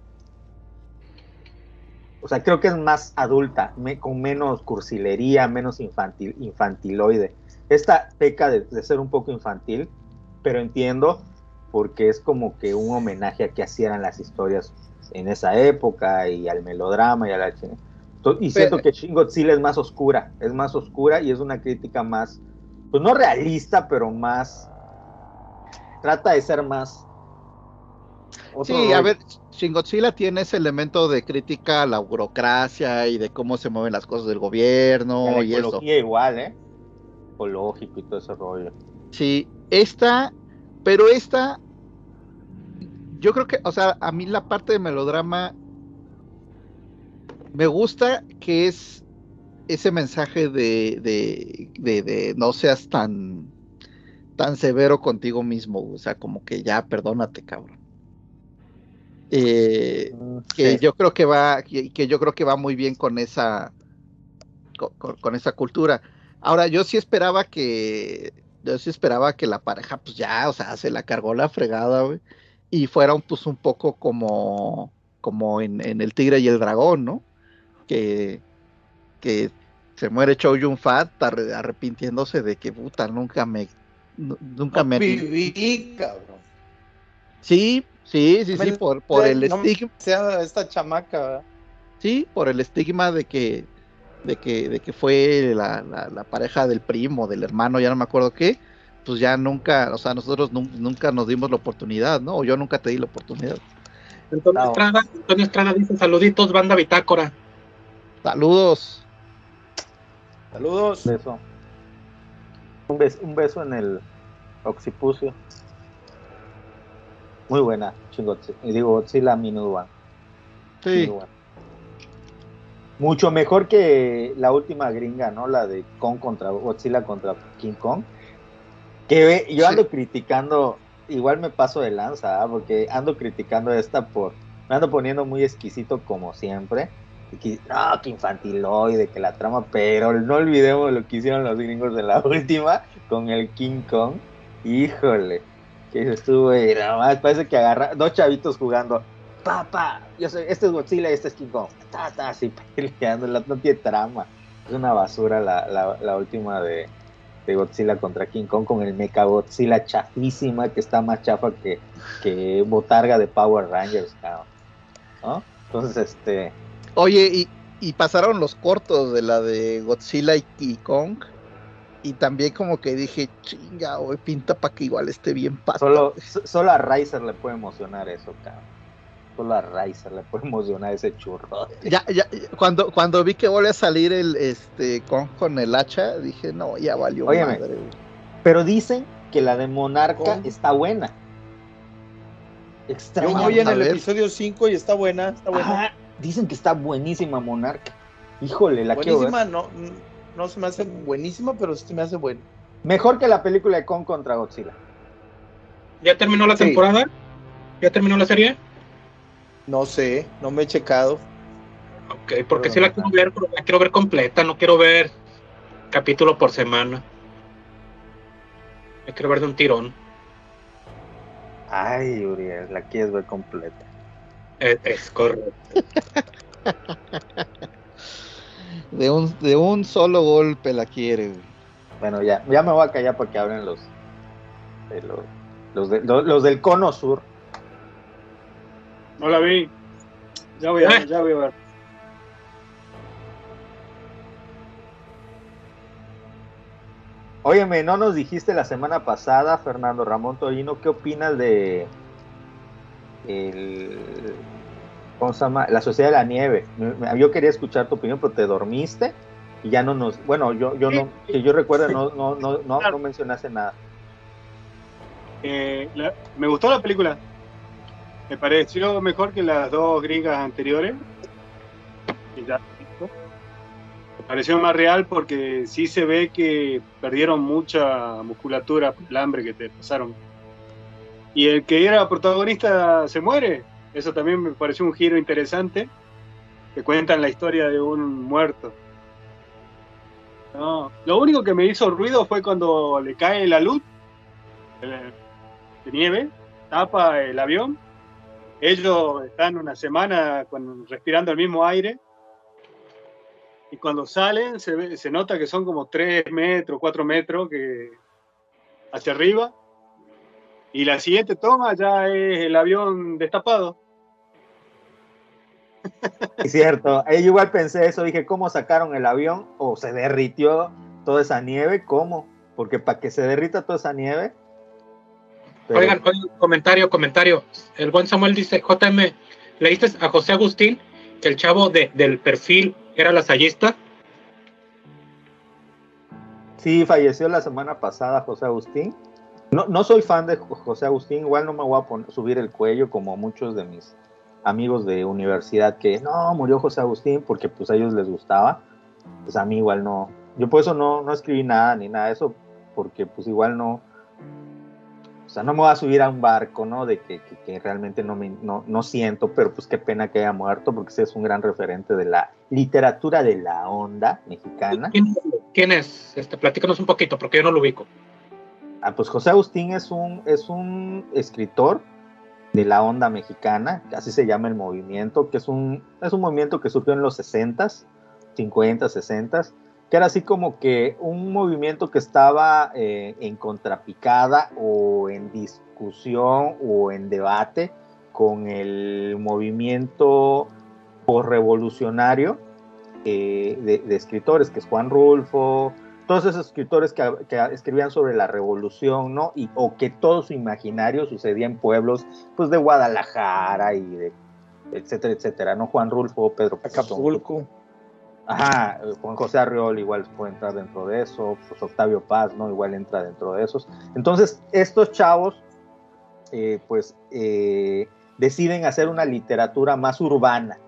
O sea, creo que es más adulta, me- con menos cursilería, menos infantil, infantiloide. Esta peca de, de ser un poco infantil, pero entiendo porque es como que un homenaje a que hacían las historias en esa época y al melodrama y a la Y siento que Shin Godzilla es más oscura, es más oscura y es una crítica más, pues no realista, pero más, trata de ser más... otro sí, a ver, Shin Godzilla tiene ese elemento de crítica a la burocracia y de cómo se mueven las cosas del gobierno la y eso. igual, ¿eh? Ecológico y todo ese rollo. Sí, esta, pero esta, yo creo que, o sea, a mí la parte de melodrama me gusta que es ese mensaje de, de, de, de no seas tan, tan severo contigo mismo, o sea, como que ya perdónate, cabrón. Eh, que Sí. yo creo que va, que, que yo creo que va muy bien con esa, con esa cultura. Ahora, yo sí esperaba que, yo sí esperaba que la pareja, pues ya, o sea, se la cargó la fregada, güey, y fuera un, pues un poco como, como en, en El Tigre y el Dragón, ¿no? Que, que se muere Chow Yun Fat arre- arrepintiéndose de que, puta, nunca me, nu- nunca me... Viví, cabrón. Sí, sí, sí, sí, por, por el no estigma, sea esta chamaca, ¿verdad? sí, por el estigma de que, de que, de que fue la, la, la pareja del primo, del hermano, ya no me acuerdo qué, pues ya nunca, o sea, nosotros nun- nunca nos dimos la oportunidad, ¿no? O yo nunca te di la oportunidad. Antonio No. Estrada, Antonio Estrada dice saluditos, banda bitácora. Saludos. Saludos. beso. Un beso, un beso en el occipucio. Muy buena, chingotzi. Y digo, Godzilla Minute One. Sí, buena. Mucho mejor que la última gringa, ¿no? La de Kong contra Godzilla contra King Kong. Que yo Sí. ando criticando, igual me paso de lanza, ¿ah? porque ando criticando esta por, me ando poniendo muy exquisito como siempre. Y que, no, que infantiloide, que la trama, pero no olvidemos lo que hicieron los gringos de la (laughs) última con el King Kong. Híjole, que estuvo, nada más parece que agarra dos chavitos jugando. Papá, yo soy, este es Godzilla y este es King Kong. Ta, ta, así (laughs) peleando, la- no tiene trama. Es una basura la, la, la última de, de Godzilla contra King Kong con el Mecha Godzilla chafísima que está más chafa que, que botarga de Power Rangers, cabrón. ¿No? Entonces, este. Oye, y, y pasaron los cortos de la de Godzilla y, y Kong. Y también como que dije, chinga, güey, pinta para que igual esté bien pasado. Solo, so- solo a Riser le puede emocionar eso, cabrón. Solo a Riser le puede emocionar ese churro. Ya, ya, cuando, cuando vi que vuelve a salir el este Kong con el hacha, dije, no, ya valió Óyeme. madre. Pero dicen que la de Monarca ¿Cómo? está buena. Yo Extraña. voy en el ver. episodio 5 y está buena, está buena. Ajá, dicen que está buenísima Monarca. Híjole, la quiero ver. buenísima, no, no se me hace buenísima, pero sí me hace buena. Mejor que la película de Kong contra Godzilla. ¿Ya terminó la Sí. temporada? ¿Ya terminó la serie? No sé, no me he checado. Ok, porque Pero sí la quiero ver, pero la quiero ver completa, no quiero ver capítulo por semana. La quiero ver de un tirón. Ay, Uriel, la quieres ver completa. Es, es correcto. (laughs) De un, de un solo golpe la quiere. güey. Bueno, ya, ya me voy a callar porque abren los, los, los, de- los- los del cono sur. No la vi. Ya voy a, ya voy a ver. Óyeme, no nos dijiste la semana pasada, Fernando Ramón Torino, ¿qué opinas de el, ¿cómo se llama? La Sociedad de la Nieve? Me- me- Yo quería escuchar tu opinión, pero te dormiste y ya no nos, bueno, yo, yo no, que yo recuerdo, no, no, no, no, no mencionaste nada. Eh, la- me gustó la película. Me pareció mejor que las dos gringas anteriores. que ya. Me pareció más real porque sí se ve que perdieron mucha musculatura por el hambre que te pasaron. Y el que era protagonista se muere. Eso también me pareció un giro interesante. Que cuentan la historia de un muerto. No, lo único que me hizo ruido fue cuando le cae la luz de nieve, tapa el avión. Ellos están una semana con- respirando el mismo aire. Y cuando salen, se, se nota que son como 3 metros, 4 metros que, hacia arriba. Y la siguiente toma ya es el avión destapado. Es cierto, eh, yo igual pensé eso, dije, ¿cómo sacaron el avión? ¿O se derritió toda esa nieve? ¿Cómo? Porque para que se derrita toda esa nieve... pero- Oigan, oigan, comentario, comentario. El buen Samuel dice, JM, ¿leíste a José Agustín que el chavo de, del perfil era lasallista? Sí, falleció la semana pasada José Agustín. No, no soy fan de Jo- José Agustín, igual no me voy a pon- subir el cuello como muchos de mis amigos de universidad que no, murió José Agustín porque pues a ellos les gustaba. Pues a mí igual no. Yo por eso no, no escribí nada ni nada de eso porque pues igual no. O sea, no me voy a subir a un barco, ¿no? De que, que- que realmente no, me, no, no siento, pero pues qué pena que haya muerto porque sí es un gran referente de la literatura de la onda mexicana. ¿Quién, quién es? Este, platícanos un poquito, porque yo no lo ubico. Ah, pues José Agustín es un, es un escritor de la onda mexicana, así se llama el movimiento, que es un, es un movimiento que surgió en los 60s, 50, 60 y que era así como que un movimiento que estaba eh, en contrapicada o en discusión o en debate con el movimiento revolucionario eh, de, escritores, que es Juan Rulfo, todos esos escritores que, que, escribían sobre la revolución, ¿no? Y, o que todo su imaginario sucedía en pueblos, pues, de Guadalajara y de etcétera, etcétera, ¿no? Juan Rulfo, Pedro Acapulco. Ajá, Juan José Arriol igual puede entrar dentro de eso, pues Octavio Paz, ¿no? Igual entra dentro de esos. Entonces, estos chavos, eh, pues, eh, deciden hacer una literatura más urbana,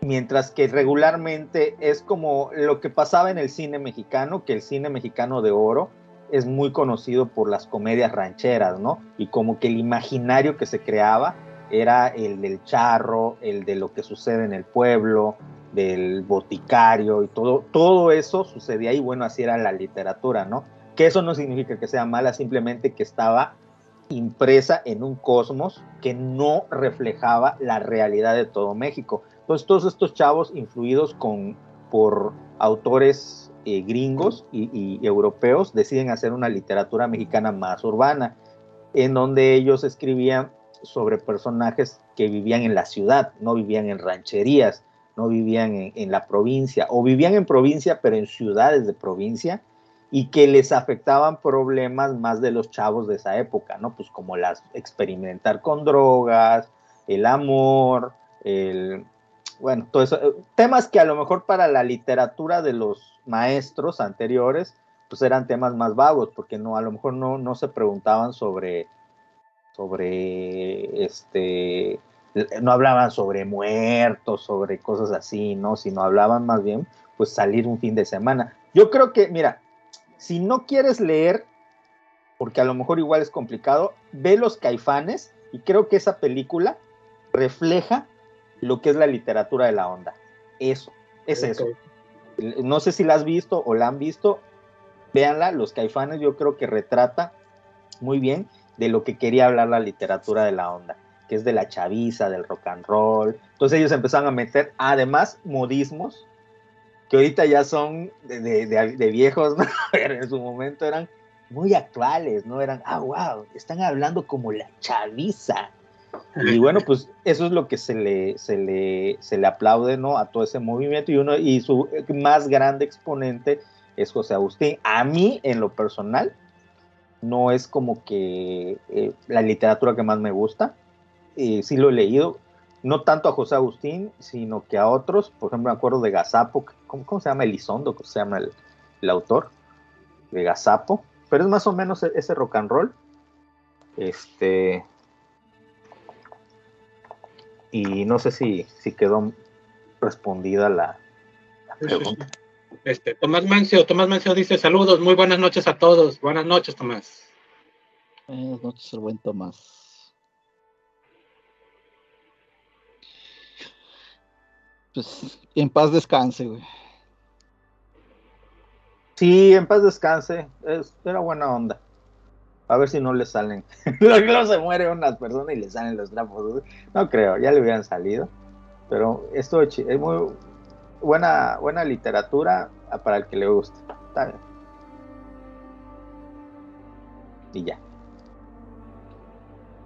mientras que regularmente es como lo que pasaba en el cine mexicano, que el cine mexicano de oro es muy conocido por las comedias rancheras, ¿no? Y como que el imaginario que se creaba era el del charro, el de lo que sucede en el pueblo, del boticario y todo, todo eso sucedía y bueno, así era la literatura, ¿no? Que eso no significa que sea mala, simplemente que estaba impresa en un cosmos que no reflejaba la realidad de todo México. Entonces todos estos chavos influidos con, por autores eh, gringos y, y, europeos deciden hacer una literatura mexicana más urbana, en donde ellos escribían sobre personajes que vivían en la ciudad, no vivían en rancherías, no vivían en, la provincia, o vivían en provincia, pero en ciudades de provincia, y que les afectaban problemas más de los chavos de esa época, ¿no? Pues como las experimentar con drogas, el amor, el, bueno, todo eso, temas que a lo mejor para la literatura de los maestros anteriores, pues eran temas más vagos, porque no, a lo mejor no, no se preguntaban sobre, sobre, este, no hablaban sobre muertos, sobre cosas así, ¿no? Sino hablaban más bien, pues salir un fin de semana. Yo creo que, mira, si no quieres leer, porque a lo mejor igual es complicado, ve los caifanes y creo que esa película refleja lo que es la literatura de la onda. Eso, es okay. eso. No sé si la has visto o la han visto, véanla, los caifanes yo creo que retrata muy bien de lo que quería hablar la literatura de la onda, que es de la chaviza, del rock and roll. Entonces ellos empezaron a meter además modismos que ahorita ya son de, de, viejos, (laughs) pero en su momento eran muy actuales, ¿no? Eran, ah, wow, están hablando como la chaviza. Y bueno, pues eso es lo que se le, se le, se le aplaude, ¿no? A todo ese movimiento y uno, y su más grande exponente es José Agustín. A mí, en lo personal, no es como que eh, la literatura que más me gusta. Eh, sí lo he leído, no tanto a José Agustín, sino que a otros. Por ejemplo, me acuerdo de Gazapo, ¿cómo, cómo se llama? Elizondo, ¿cómo se llama el, el, autor? De Gazapo. Pero es más o menos ese rock and roll. Este. Y no sé si, si quedó respondida la, la pregunta. Este, Tomás Mancio, Tomás Mancio dice saludos, muy buenas noches a todos. Buenas noches, Tomás. Buenas noches, el buen Tomás. Pues en paz descanse, güey. Sí, en paz descanse. Es, era buena onda. A ver si no le salen. (laughs) Luego se muere una persona y le salen los trapos. No creo, ya le hubieran salido. Pero esto es muy buena, buena literatura para el que le guste. Está bien. Y ya.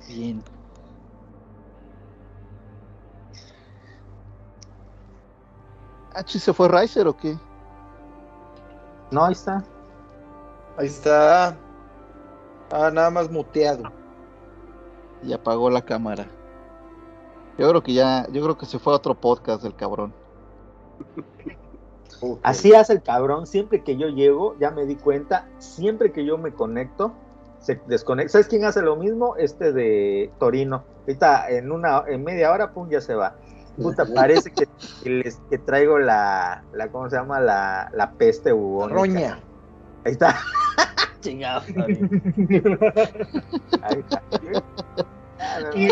Bien. ¿H se fue Riser o qué? No, ahí está. Ahí está. Ah, nada más muteado. Y apagó la cámara. Yo creo que ya, yo creo que se fue a otro podcast del cabrón. (laughs) Okay. Así hace el cabrón, siempre que yo llego, ya me di cuenta, siempre que yo me conecto, se desconecta. ¿Sabes quién hace lo mismo? Este de Torino. Ahorita en una, en media hora, pum, ya se va. Puta, parece que, que, les, que traigo la, la, ¿cómo se llama? La, la peste bubónica. Roña. Ahí está. (laughs) Chingado. Ahí está. Y,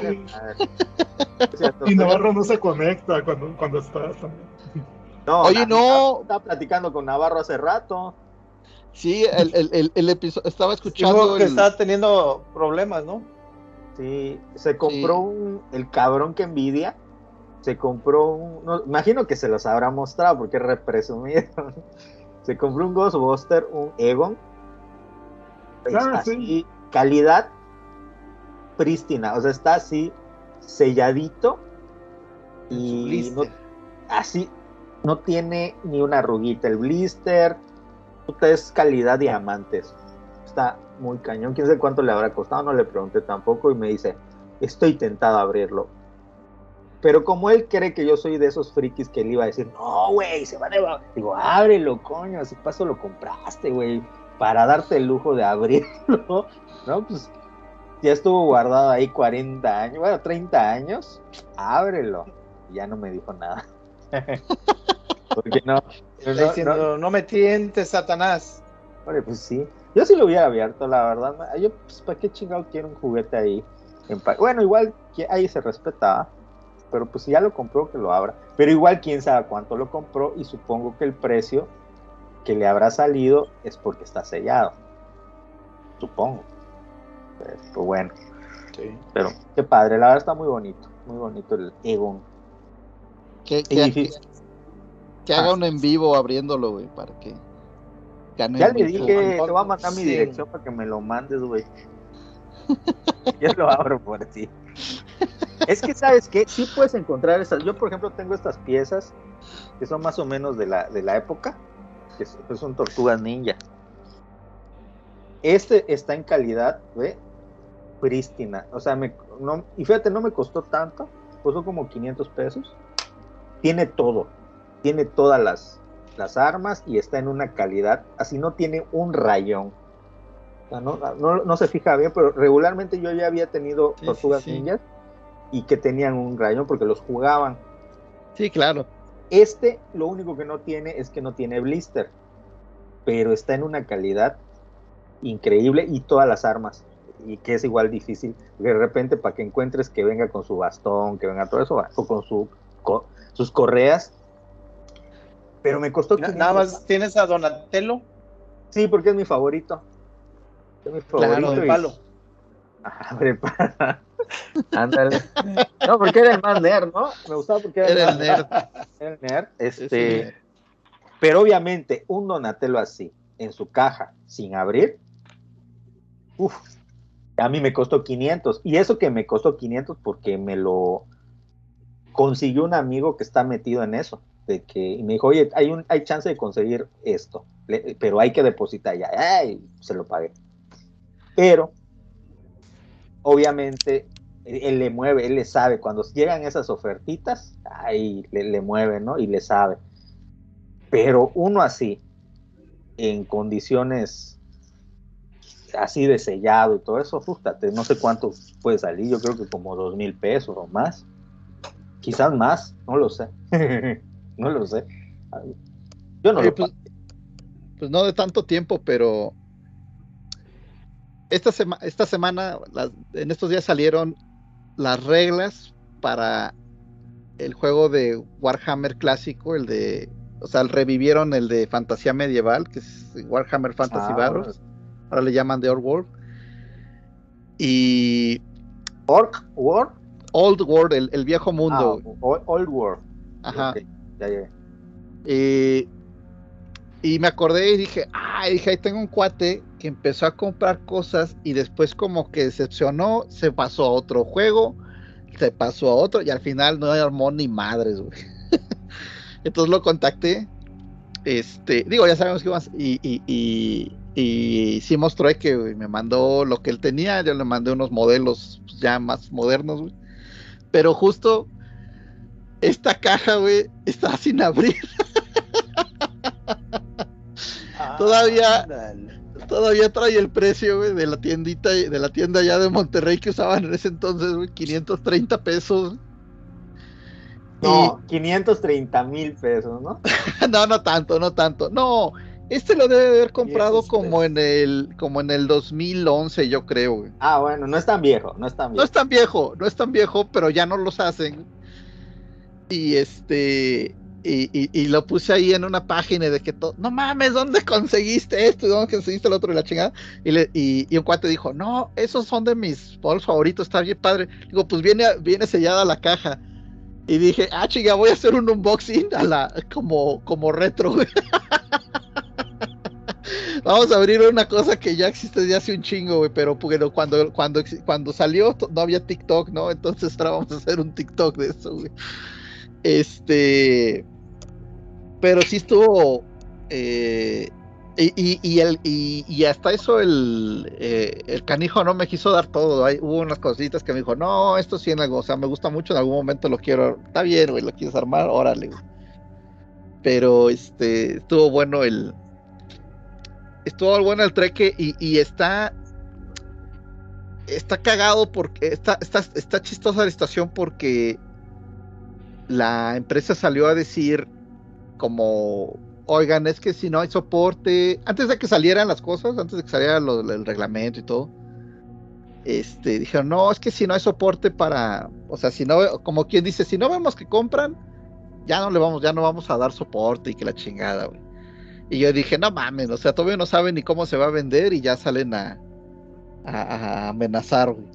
y Navarro no se conecta cuando, cuando estás. No, Oye, no. Estaba platicando con Navarro hace rato. Sí, el, el, el, el episodio. Estaba escuchando. Sí, que estaba teniendo problemas, ¿no? Sí, se compró sí. Un, el cabrón que envidia. Se compró un, no, imagino que se los habrá mostrado porque es represumido. (laughs) se compró un Ghostbuster, un Egon. Es Ah, así, sí. calidad prístina, o sea, está así selladito y no, así no tiene ni una arruguita el blister, es calidad diamantes. Está muy cañón, quién sabe cuánto le habrá costado, no le pregunté tampoco y me dice, estoy tentado a abrirlo. Pero como él cree que yo soy de esos frikis que le iba a decir, no, güey, se va de... Digo, ábrelo, coño, si paso lo compraste, güey, para darte el lujo de abrirlo. (laughs) No, pues ya estuvo guardado ahí 40 años, bueno, 30 años, ábrelo. Y ya no me dijo nada. (laughs) Porque no, no, diciendo, no, no, me tientes, Satanás. hombre, pues sí. Yo sí lo hubiera abierto, la verdad. Yo, pues, ¿para qué chingado quiero un juguete ahí? En bueno, igual que ahí se respetaba, pero pues si ya lo compró, que lo abra. Pero igual, quién sabe cuánto lo compró y supongo que el precio que le habrá salido es porque está sellado. Supongo. Pues, pues bueno, pero qué padre, la verdad está muy bonito, muy bonito el Egon. Que, que, difícil. que- que haga Ah. un en vivo abriéndolo, güey, para que gane Ya le dije, te voy a mandar mi Sí. dirección para que me lo mandes, güey. (laughs) Yo lo abro por ti. Es que, ¿sabes qué? Sí puedes encontrar esas. Yo, por ejemplo, tengo estas piezas que son más o menos de la, de la época, que que son tortugas ninja. Este está en calidad, güey, prístina. O sea, me, no, y fíjate, no me costó tanto, costó como 500 pesos. Tiene todo, tiene todas las, las armas y está en una calidad, así no tiene un rayón. No, no, no se fija bien, pero regularmente yo ya había tenido Sí, tortugas sí, sí. ninjas y que tenían un rayón porque los jugaban. Sí, claro. Este lo único que no tiene es que no tiene blister, pero está en una calidad increíble y todas las armas y que es igual difícil de repente para que encuentres que venga con su bastón, que venga todo eso o con su co- sus correas. Pero me costó Na- 500 Nada más tienes a Donatello. Sí, porque es mi favorito. Es mi favorito. Claro, de y- palo. Ah, (laughs) prepara. Ándale. No, porque era el más nerd, ¿no? Me gustaba porque era, Era el el más nerd. (laughs) era el nerd. Este, nerd. pero obviamente un Donatello así, en su caja, sin abrir, uf, a mí me costó 500. Y eso que me costó 500 porque me lo consiguió un amigo que está metido en eso. De que, y me dijo, oye, hay, un, hay chance de conseguir esto, le- pero hay que depositar ya. Ay, se lo pagué. Pero, obviamente, él, él le mueve, él le sabe. Cuando llegan esas ofertitas, ahí le, le mueve, ¿no? Y le sabe. Pero uno así, en condiciones así de sellado y todo eso, fústate, no sé cuánto puede salir, yo creo que como dos mil pesos o más, quizás más, no lo sé, (laughs) no lo sé. Yo no Oye, lo pues, pues no de tanto tiempo, pero esta, sema- esta semana, las- en estos días salieron las reglas para el juego de Warhammer clásico, el de, o sea, revivieron el de fantasía medieval, que es Warhammer Fantasy Ah, Battles, ahora le llaman The Old World, y Orc, War, Old World, el, el viejo mundo, ah, Old, War. ajá, ya. Eh, y me acordé y dije, ay, dije, ahí tengo un cuate que empezó a comprar cosas y después como que decepcionó, se pasó a otro juego, se pasó a otro y al final no armó ni madres, güey. (laughs) Entonces lo contacté, este, digo, ya sabemos que vamos, y, y, y, y güey, me mandó lo que él tenía, yo le mandé unos modelos ya más modernos, güey. Pero justo esta caja, güey, (laughs) está sin abrir. (laughs) Todavía-. Todavía trae el precio, güey, de la tiendita, de la tienda ya de Monterrey que usaban en ese entonces, güey, 530 pesos. No, 530 mil pesos, ¿no? (laughs) No, no tanto, no tanto. No, este lo debe haber comprado como en el, como en el 2011, yo creo, güey. Ah, bueno, no es tan viejo, no es tan No viejo. es tan viejo, no es tan viejo, pero ya no los hacen. Y este, y, y- y lo puse ahí en una página de que todo, no mames, ¿dónde conseguiste esto? ¿Y ¿Dónde conseguiste el otro? Y la chingada. Y, un cuate dijo, no, esos son de mis polos favoritos, está bien padre. Digo, pues viene, viene sellada la caja. Y dije, ah, chica, voy a hacer un unboxing a la, como, como retro. (laughs) Vamos a abrir una cosa que ya existe desde hace un chingo, güey, pero cuando, cuando, cuando salió no había TikTok, ¿no? Entonces ahora vamos a hacer un TikTok de eso, güey. Este. Pero sí estuvo. Eh, y, y, el, y, hasta eso el, eh, el canijo no me quiso dar todo. Hubo unas cositas que me dijo, no, esto sí en algo, o sea, me gusta mucho, en algún momento lo quiero. Está bien, güey, lo quieres armar, órale. Pero este, estuvo bueno el. Estuvo bueno el treque y, y está. Está cagado porque. Está, está, está chistosa la estación porque la empresa salió a decir como oigan, es que si no hay soporte, antes de que salieran las cosas, antes de que saliera el reglamento y todo, este, dijeron, no, es que si no hay soporte para, o sea, si no, como quien dice, si no vemos que compran, ya no le vamos, ya no vamos a dar soporte y que la chingada, güey. Y yo dije, no mames, o sea, todavía no saben ni cómo se va a vender y ya salen a, a, amenazar, güey.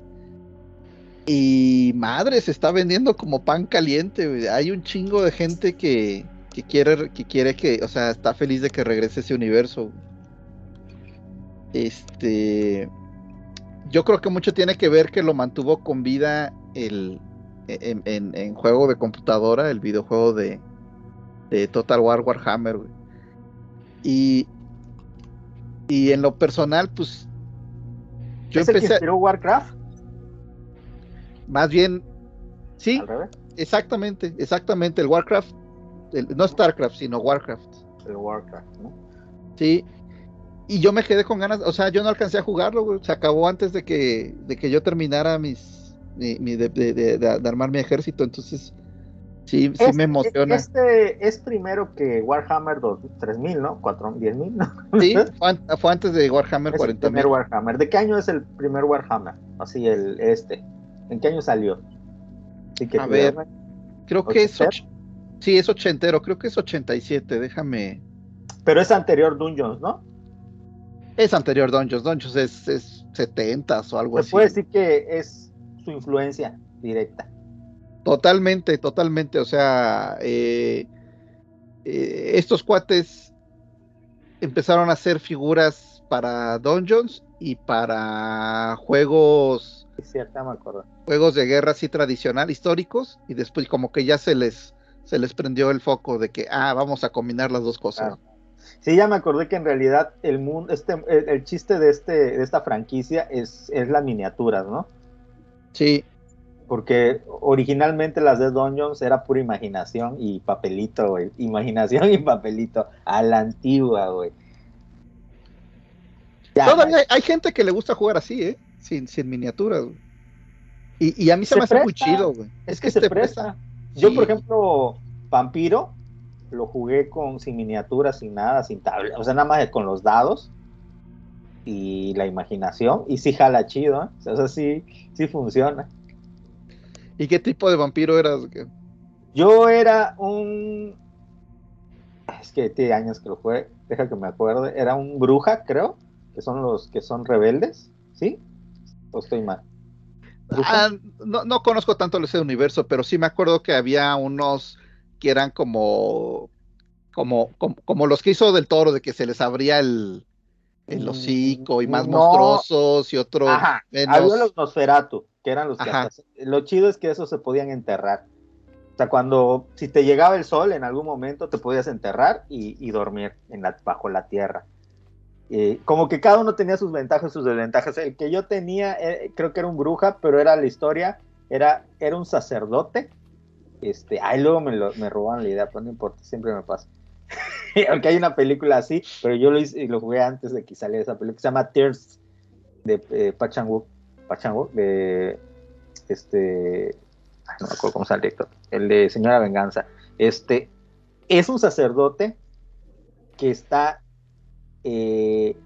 Y madre, se está vendiendo como pan caliente. Hay un chingo de gente que, que quiere, que quiere que, o sea, está feliz de que regrese ese universo. Este, yo creo que mucho tiene que ver que lo mantuvo con vida el, en, juego de computadora, el videojuego de, de Total War Warhammer, Y, y en lo personal, pues, yo ¿Es empecé. El que Warcraft? Más bien, sí, exactamente, exactamente. El Warcraft no StarCraft, sino Warcraft. El Warcraft, ¿no? Sí. Y yo me quedé con ganas, o sea, yo no alcancé a jugarlo, güey. Se acabó antes de que, de que yo terminara mis, mi, de, de, armar mi ejército, entonces sí, sí me emociona. Este es primero que Warhammer 3000, ¿no? 10000, ¿no? Sí, (laughs) fue, antes de Warhammer 40.000. El primer Warhammer. ¿De qué año es el primer Warhammer? Así, el este. ¿En qué año salió? a ver, creo que es Sí, es ochentero, creo que es 87, déjame. Pero es anterior Dungeons, ¿no? Es anterior Dungeons, Dungeons es, es 70 o algo así. Se puede decir que es su influencia directa. Totalmente, totalmente. O sea, eh, eh, estos cuates empezaron a hacer figuras para Dungeons y para juegos. cierto, me acuerdo. Juegos de guerra así tradicional, históricos, y después como que ya se les se les prendió el foco de que, ah, vamos a combinar las dos cosas. Sí, ya me acordé que en realidad el mundo, este, el, chiste de este, de esta franquicia es, es las miniaturas, ¿no? Sí. Porque originalmente las de Dungeons era pura imaginación y papelito, güey. Imaginación y papelito. A la antigua, güey. Todavía hay, gente que le gusta jugar así, ¿eh? Sin, sin miniaturas, güey. Y, a mí se, me hace muy chido, güey. Es, que, se, presta. Yo, por ejemplo, Vampiro lo jugué con sin miniaturas, sin nada, sin tabla, o sea, nada más con los dados y la imaginación, y sí jala chido, ¿eh? o sea, sí, sí funciona. ¿Y qué tipo de vampiro eras? Yo era un... Es que tiene años que lo fue, deja que me acuerde, era un bruja, creo, que son los que son rebeldes, ¿sí? ¿O estoy mal? Ah, no, conozco tanto ese universo, pero sí me acuerdo que había unos que eran como, como, como, los que hizo del toro, de que se les abría el, el mm, hocico y más monstruosos y otros Había los Nosferatu, que eran los que lo chido es que esos se podían enterrar. O sea, cuando si te llegaba el sol en algún momento te podías enterrar y, y dormir en la, bajo la tierra. Eh, como que cada uno tenía sus ventajas y sus desventajas. El que yo tenía, eh, creo que era un bruja, pero era la historia, era, era un sacerdote. Este, ay, luego me, lo, me robaron la idea, pero no importa, siempre me pasa. (laughs) Aunque hay una película así, pero yo lo, hice, lo jugué antes de que saliera esa película, se llama Tears de eh, Pachangwook, de este, no me acuerdo cómo director, el de Señora Venganza. Este, es un sacerdote que está eh,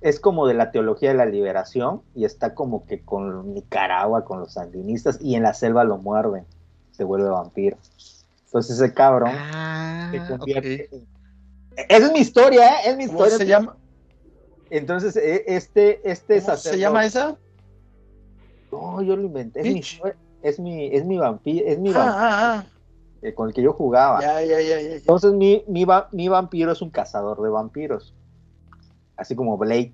es como de la teología de la liberación y está como que con Nicaragua, con los sandinistas y en la selva lo muerden, se vuelve vampiro. Entonces ese cabrón ah, se convierte. Esa es mi historia, ¿eh? Es mi historia. se llama? Entonces, e, este, este ¿Cómo se llama esa? No, yo lo inventé. Es mi, es mi, es mi vampiro, es mi ah, ah, eh, con el que yo jugaba. Ya, ya, ya, ya. ya. Entonces mi, mi, va- mi vampiro es un cazador de vampiros, así como Blade,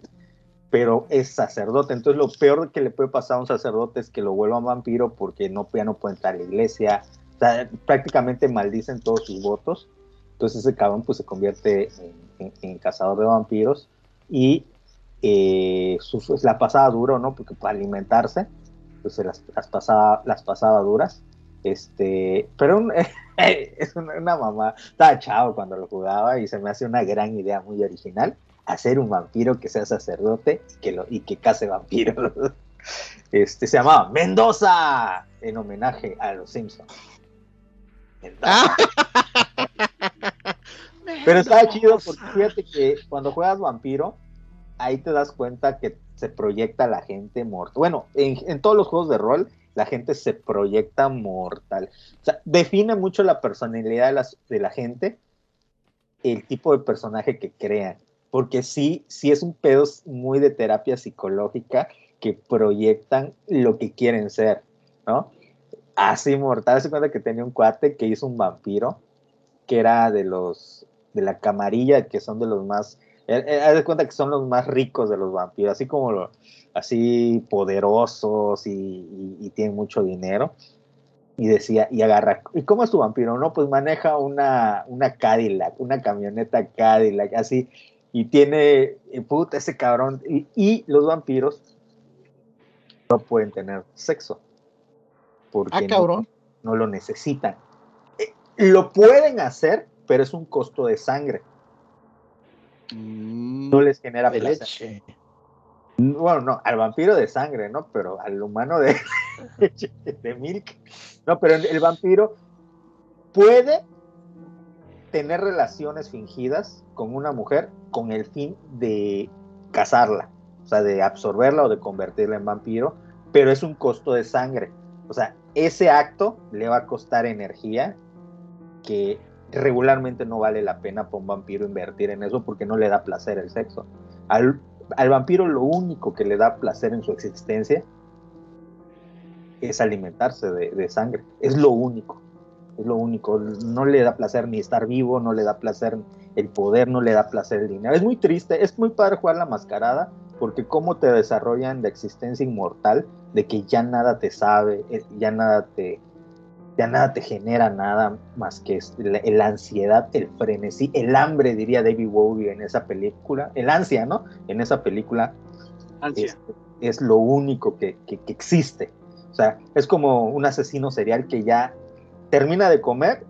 pero es sacerdote. Entonces lo peor que le puede pasar a un sacerdote es que lo vuelvan vampiro porque no, ya no puede entrar a la iglesia. O sea, prácticamente maldicen todos sus votos. Entonces ese cabrón pues se convierte en, en- en cazador de vampiros y eh, su- su- la pasaba duro, ¿no? Porque para alimentarse, pues las, las pasaba, las pasaba duras. Este, pero un- (laughs) es una, una mamá, estaba chavo cuando lo jugaba y se me hace una gran idea muy original, hacer un vampiro que sea sacerdote y que, lo, y que case vampiros. (laughs) Este, se llamaba Mendoza, en homenaje a los Simpsons. Mendoza. Pero estaba chido porque fíjate que cuando juegas vampiro, ahí te das cuenta que se proyecta la gente mortal. Bueno, en, en todos los juegos de rol, la gente se proyecta mortal. O sea, define mucho la personalidad de, las, de la gente, el tipo de personaje que crean. Porque sí, sí es un pedo muy de terapia psicológica que proyectan lo que quieren ser, ¿no? Así mortal, se cuenta que tenía un cuate que hizo un vampiro, que era de los, de la camarilla, que son de los más, eh, eh, haz de cuenta que son los más ricos de los vampiros, así como así poderosos y, y- y tienen mucho dinero. Y decía, y agarra, ¿y cómo es tu vampiro? No, pues maneja una, una Cadillac, una camioneta Cadillac, así, y tiene, y puta, ese cabrón, y, y los vampiros no pueden tener sexo. Porque Ah, no- cabrón. no lo necesitan. Eh, Lo pueden hacer, pero es un costo de sangre. Mm, No les genera De placer. leche. Bueno, no, al vampiro de sangre, ¿no? Pero al humano de, (laughs) de milk. No, pero el vampiro puede tener relaciones fingidas con una mujer con el fin de casarla, o sea, de absorberla o de convertirla en vampiro, pero es un costo de sangre. O sea, ese acto le va a costar energía que regularmente no vale la pena para un vampiro invertir en eso porque no le da placer el sexo. Al, vampiro lo único que le da placer en su existencia es alimentarse de sangre. Es lo único. Es lo único. No le da placer ni estar vivo, no le da placer el poder, no le da placer el dinero. Es muy triste, es muy padre jugar la mascarada porque cómo te desarrollan la existencia inmortal de que ya nada te sabe, eh, ya nada te, ya nada te genera nada más que la, la ansiedad, el frenesí, el hambre, diría David Bowie en esa película, el ansia, ¿no? En esa película Ansia. es, es lo único que, que- que existe. O sea, es como un asesino serial que ya termina de comer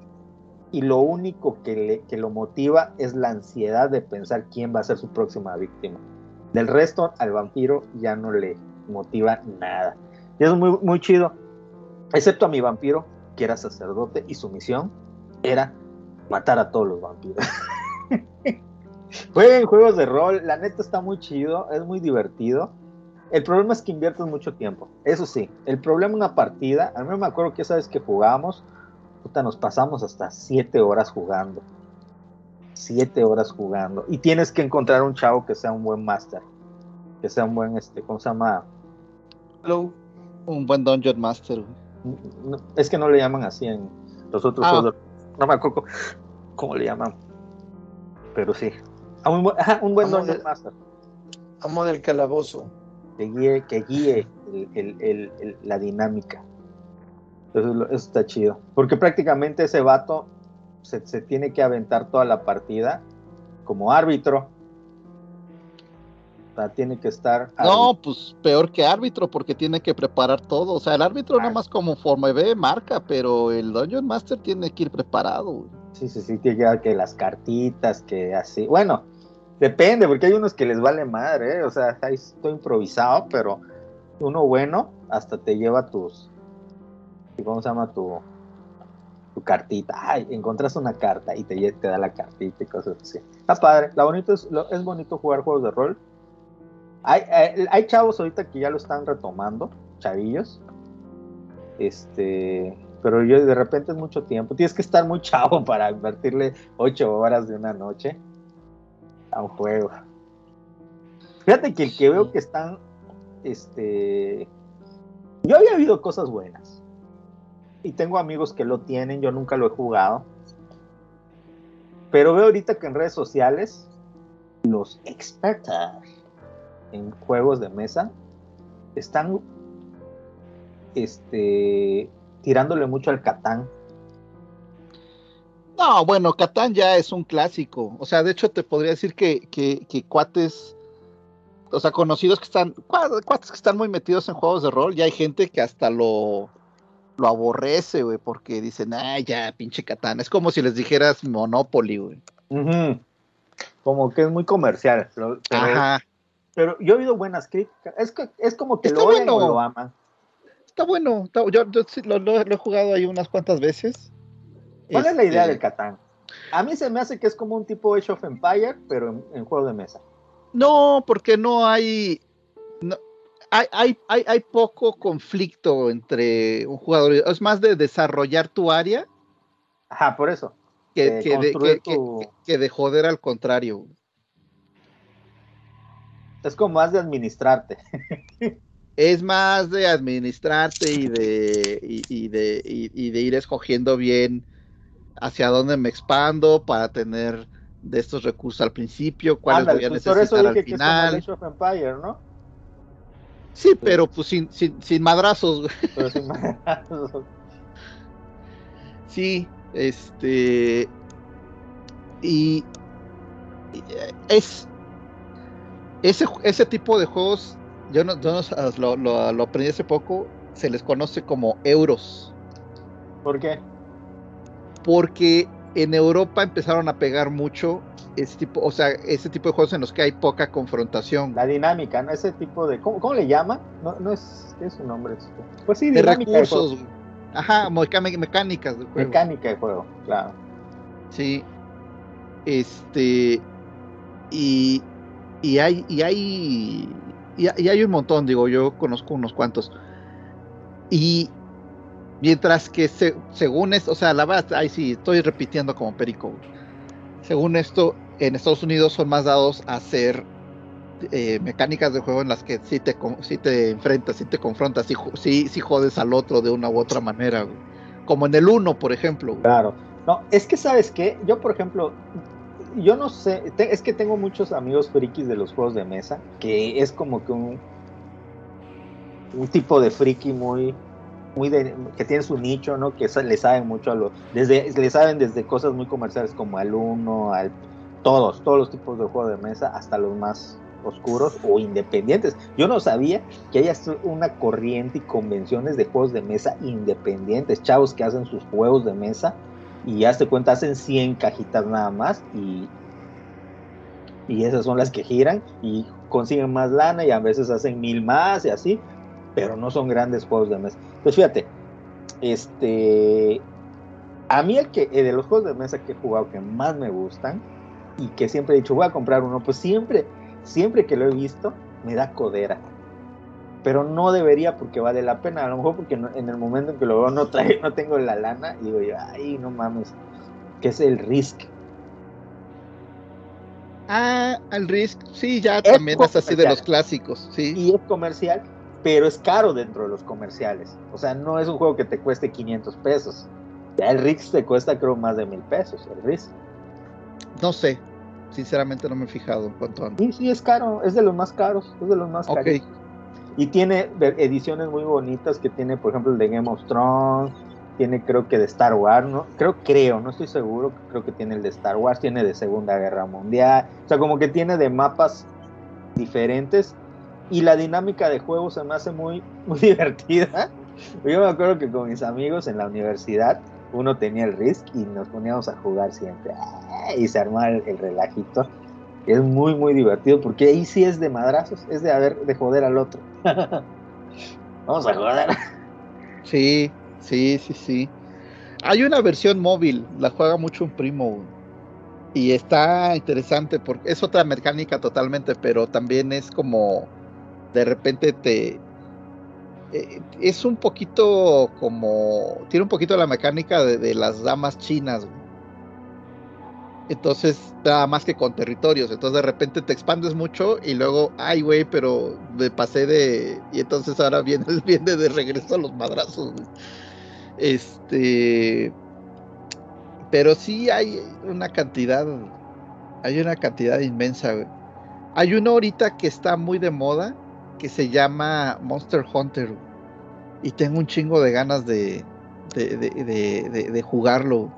y lo único que, le- que lo motiva es la ansiedad de pensar quién va a ser su próxima víctima. Del resto, al vampiro ya no le motiva nada. Y eso es muy, muy chido. Excepto a mi vampiro, que era sacerdote y su misión era matar a todos los vampiros. (laughs) Jueguen juegos de rol, la neta está muy chido, es muy divertido. El problema es que inviertes mucho tiempo. Eso sí, el problema una partida, a mí me acuerdo que esa vez que jugábamos, puta, nos pasamos hasta siete horas jugando. Siete horas jugando. Y tienes que encontrar un chavo que sea un buen master. Que sea un buen, este, ¿cómo se llama? Hello. Un buen Dungeon Master. No, es que no le llaman así en los otros Ah. juegos. No me acuerdo cómo, le llaman. Pero sí. Ah, un, buen- (laughs) ajá, un buen Vamos Dungeon Master. Amo del calabozo. que guíe, que guíe el- el- el- el- la dinámica. Eso, está chido. Porque prácticamente ese vato se, se tiene que aventar toda la partida como árbitro. O sea, tiene que estar. No, pues peor que árbitro, porque tiene que preparar todo. O sea, el árbitro nada Claro. más como forma ve, marca, pero el Dungeon Master tiene que ir preparado. güey. Sí, sí, sí, tiene que que las cartitas, que así. Bueno, depende, porque hay unos que les vale madre, ¿eh? O sea, ahí estoy improvisado, pero uno bueno hasta te lleva tus. ¿Cómo se llama tu, tu cartita? Ay, encontraste una carta y te, te da la cartita y cosas así. Está padre. La bonito es, lo- es bonito jugar juegos de rol. Hay, hay, hay chavos ahorita que ya lo están retomando, chavillos. Este, pero yo de repente es mucho tiempo. Tienes que estar muy chavo (laughs) para invertirle ocho horas de una noche a un juego. Fíjate que el que veo que están, este, yo había habido cosas buenas. Y tengo amigos que lo tienen, yo nunca lo he jugado. Pero veo ahorita que en redes sociales los expertos en juegos de mesa están este tirándole mucho al Catán. No, bueno, Catán ya es un clásico. O sea, de hecho te podría decir que, que, que cuates, o sea, conocidos que están, cua- cuates que están muy metidos en juegos de rol, ya hay gente que hasta lo, lo aborrece, güey, porque dicen, ay, ya, pinche Catán. Es como si les dijeras Monopoly, güey. Como que es muy comercial. Pero, pero- Ajá. pero yo he oído buenas críticas. Es, que, es como que Está lo o bueno. lo aman. Está bueno. está- yo yo sí lo, lo- lo he jugado ahí unas cuantas veces. ¿Cuál es la idea Este, del Catán? A mí se me hace que es como un tipo Age of Empire, pero en, en juego de mesa. No, porque no hay. Hay, hay, hay, hay poco conflicto entre un jugador. y- Es más de desarrollar tu área Ajá, por eso. que, Eh, que de, que- que- tu- que de joder al contrario. Es como más de administrarte. (laughs) Es más de administrarte y de, y, y de, y, y de ir escogiendo bien hacia dónde me expando para tener de estos recursos al principio, cuáles Ándale, voy a pues necesitar al dije que es como el final. Age of Empire, ¿no? Sí, pero pues sin, sin, sin madrazos, güey. Pero sin más. Sí, este. Y. Es. Ese, ese tipo de juegos, yo, no, yo no lo- lo aprendí hace poco, se les conoce como euros. ¿Por qué? Porque en Europa empezaron a pegar mucho ese tipo, o sea, ese tipo de juegos en los que hay poca confrontación. La dinámica, ¿no? Ese tipo de. ¿Cómo, cómo le llaman? No, no es. ¿Qué es su nombre? Pues sí, de dinámica de juego. recursos. Ajá, mecánicas de juego. Mecánica de juego, claro. Sí. Este. Y. Y hay. Y hay. Y, y hay un montón, digo, yo conozco unos cuantos. Y. Mientras que se- según esto, o sea, la verdad, ahí sí, estoy repitiendo como perico. Según esto, en Estados Unidos son más dados a hacer eh, mecánicas de juego en las que sí te, sí te enfrentas, sí te confrontas, sí, sí, sí jodes al otro de una u otra manera, güey. Como en el 1, por ejemplo. Claro. No, es que sabes qué, yo por ejemplo, yo no sé, es que tengo muchos amigos frikis de los juegos de mesa, que es como que un, un tipo de friki muy, que tiene su nicho, ¿no? Que le saben mucho a los, desde, le saben desde cosas muy comerciales como al uno, al todos, todos los tipos de juegos de mesa, hasta los más oscuros o independientes. Yo no sabía que hay hasta una corriente y convenciones de juegos de mesa independientes, chavos que hacen sus juegos de mesa y ya te cuenta, hacen 100 cajitas nada más y, y esas son las que giran y consiguen más lana y a veces hacen mil más y así, pero no son grandes juegos de mesa. Pues fíjate, este, a mí el que eh, de los juegos de mesa que he jugado que más me gustan y que siempre he dicho voy a comprar uno, pues siempre, siempre que lo he visto me da codera. Pero no debería porque vale la pena, a lo mejor porque no- en el momento en que lo veo no, trae, no tengo la lana y digo yo, ay, no mames, que es el Risk. Ah, al Risk, sí, ya Es también es así de los clásicos, sí. y es comercial, pero es caro dentro de los comerciales. O sea, no es un juego que te cueste 500 pesos. Ya el Risk te cuesta creo más de mil pesos, el Risk. No sé, sinceramente no me he fijado en cuanto a... Sí, sí, es caro, es de los más caros, es de los más Ok. caros. Y tiene ediciones muy bonitas que tiene, por ejemplo, el de Game of Thrones, tiene creo que de Star Wars, ¿no? Creo, creo, no estoy seguro, creo que tiene el de Star Wars, tiene de Segunda Guerra Mundial, o sea, como que tiene de mapas diferentes y la dinámica de juego se me hace muy, (laughs) muy divertida. Yo me acuerdo que con mis amigos en la universidad, uno tenía el Risk y nos poníamos a jugar siempre y se armaba el, el relajito. Es muy, muy divertido porque ahí sí es de madrazos, es de, haber, de joder al otro. (laughs) Vamos a joder. Sí, sí, sí, sí. Hay una versión móvil, la juega mucho un primo. Y está interesante porque es otra mecánica totalmente, pero también es como de repente te... eh, es un poquito como... Tiene un poquito la mecánica de, las damas chinas. Entonces, nada más que con territorios. Entonces, de repente te expandes mucho y luego, ay, güey, pero me pasé de. Y entonces ahora viene, (laughs) viene de regreso a los madrazos. Este, pero sí hay una cantidad, hay una cantidad inmensa. güey. Hay uno ahorita que está muy de moda que se llama Monster Hunter y tengo un chingo de ganas de- de- de jugarlo.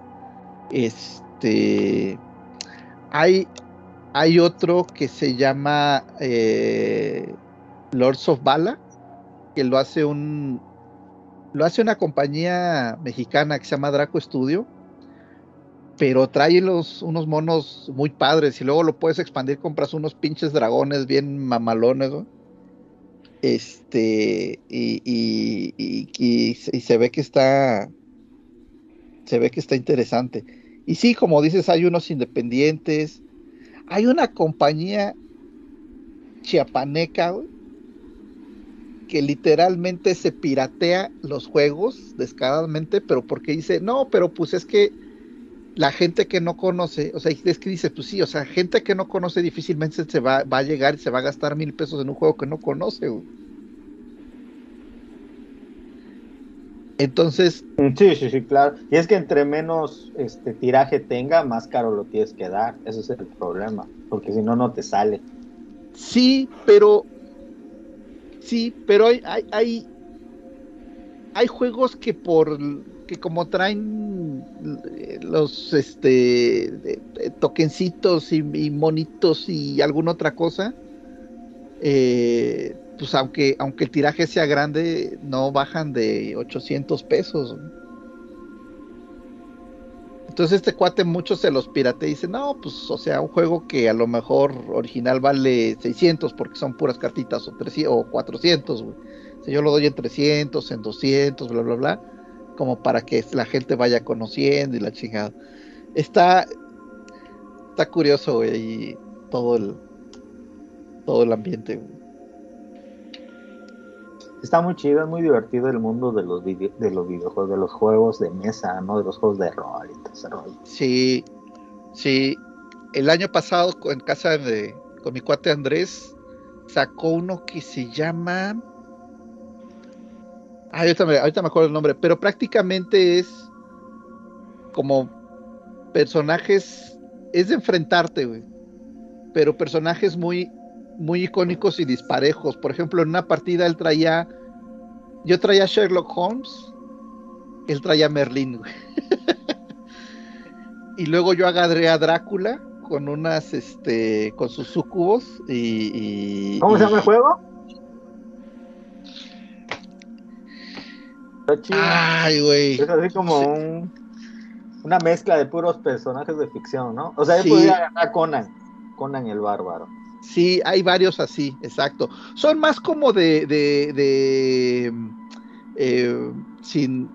Este, hay, hay otro que se llama eh, Lords of Bala, que lo hace un lo hace una compañía mexicana que se llama Draco Studio, pero trae los, unos monos muy padres y luego lo puedes expandir, compras unos pinches dragones bien mamalones, ¿no? Este, y, y- y- y se- ve que está, se ve que está interesante. Y sí, como dices, hay unos independientes, hay una compañía chiapaneca, que literalmente se piratea los juegos descaradamente, pero porque dice, no, pero pues es que la gente que no conoce, o sea, es que dice, pues sí, o sea, gente que no conoce difícilmente se va, va a llegar y se va a gastar mil pesos en un juego que no conoce, güey. Entonces, Sí, sí, sí, claro. Y es que entre menos este tiraje tenga, más caro lo tienes que dar. Ese es el problema. Porque si no, no te sale. Sí, pero sí, pero hay, hay, hay, hay juegos que por que como traen los este tokencitos y, monitos y alguna otra cosa, eh, pues aunque aunque el tiraje sea grande, no bajan de 800 pesos. Entonces este cuate muchos se los piratea y dice, no, pues o sea, un juego que a lo mejor original vale 600 porque son puras cartitas o, 300, o 400, güey. Yo lo doy en 300, en 200, bla, bla, bla, como para que la gente vaya conociendo y la chingada. Está, está curioso, güey, y todo el, todo el ambiente, güey. Está muy chido, es muy divertido el mundo de los, vide- de los videojuegos, de los juegos de mesa, ¿no? De los juegos de rol y todo ese rollo. Sí, sí. El año pasado en casa de con mi cuate Andrés sacó uno que se llama. Ah, ahorita me, ahorita me acuerdo el nombre, pero prácticamente es como personajes, es de enfrentarte, güey. Pero personajes muy, muy icónicos y disparejos. Por ejemplo, en una partida él traía, yo traía Sherlock Holmes, él traía Merlín, güey. (laughs) y luego yo agarré a Drácula con unas, este, con sus sucubos y... y- ¿Cómo se llama el juego? Está chido. Ay, güey. Es así como un, una mezcla de puros personajes de ficción, ¿no? O sea, yo Sí. podría agarrar a Conan, Conan el bárbaro. Sí, hay varios así, exacto. Son más como de, de, de eh, sin,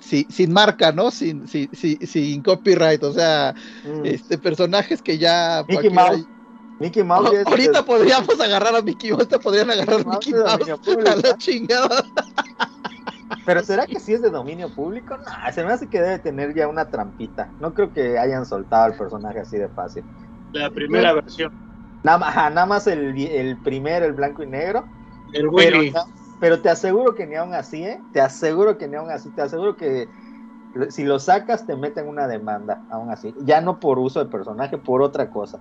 si- sin marca, ¿no? Sin, sin, sin, sin copyright, o sea, Mm. este personajes que ya Mickey Mouse. Mickey Mouse es- ahorita podríamos agarrar a Mickey Mouse, ahorita podrían agarrar a Mouse Mickey Mouse dominio público. a la chingada. Pero ¿será que sí es de dominio público? No, se me hace que debe tener ya una trampita. No creo que hayan soltado al personaje así de fácil. La primera versión. Nada, más- ajá, nada más el, el primer, el blanco y negro. El Pero, Willy. pero te aseguro que ni aún así, ¿eh? Te aseguro que ni aún así. Te aseguro que si lo sacas te meten una demanda, aún así. Ya no por uso de personaje, por otra cosa.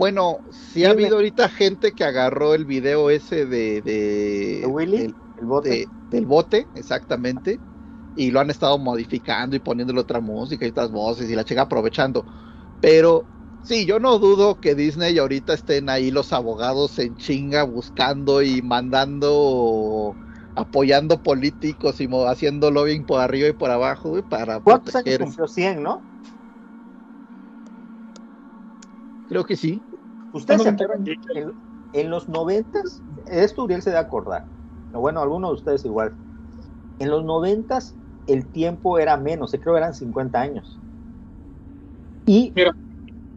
Bueno, sí ha Dime. habido ahorita gente que agarró el video ese de, de, ¿De Willy? del- El bote. de- del bote, exactamente, y lo han estado modificando y poniéndole otra música y otras voces y la chica aprovechando. Pero sí, yo no dudo que Disney ahorita estén ahí los abogados en chinga buscando y mandando, apoyando políticos y haciendo lobbying por arriba y por abajo güey, para ¿Cuántos años proteger. cumplió 100, no? Creo que sí. ¿Ustedes se ¿Cuándo acuerdan? En, en los noventas, esto Uriel se debe acordar. O Bueno, algunos de ustedes igual. En los noventas el tiempo era menos, creo que eran 50 años. Y Mira,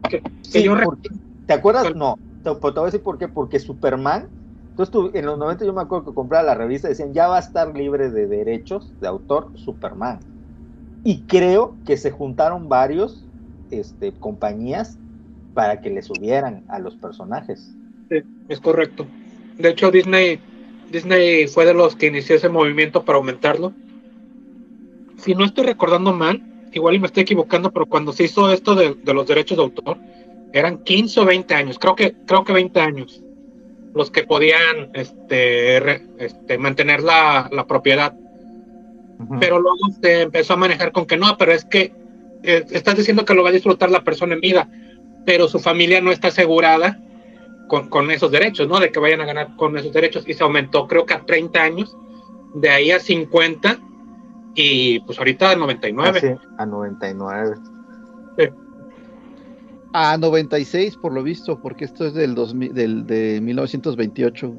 que, que sí, yo re- porque- ¿te acuerdas? No, te, te voy a decir por qué, porque Superman, entonces tú, en los 90 yo me acuerdo que compraba la revista y decían, ya va a estar libre de derechos de autor Superman. Y creo que se juntaron varios este, compañías para que le subieran a los personajes. Sí, es correcto. De hecho, Disney, Disney fue de los que inició ese movimiento para aumentarlo. si no estoy recordando mal, igual y me estoy equivocando, pero cuando se hizo esto de, de los derechos de autor, eran 15 o 20 años, creo que, creo que 20 años, los que podían este, re- este, mantener la, la propiedad. Pero luego se empezó a manejar con que no, pero es que eh, estás diciendo que lo va a disfrutar la persona en vida, pero su familia no está asegurada con, con esos derechos, ¿no? De que vayan a ganar con esos derechos y se aumentó creo que a 30 años, de ahí a 50 y pues ahorita a 99. Así, a 99. A 96 por lo visto, porque esto es del, 2000 del de 1928.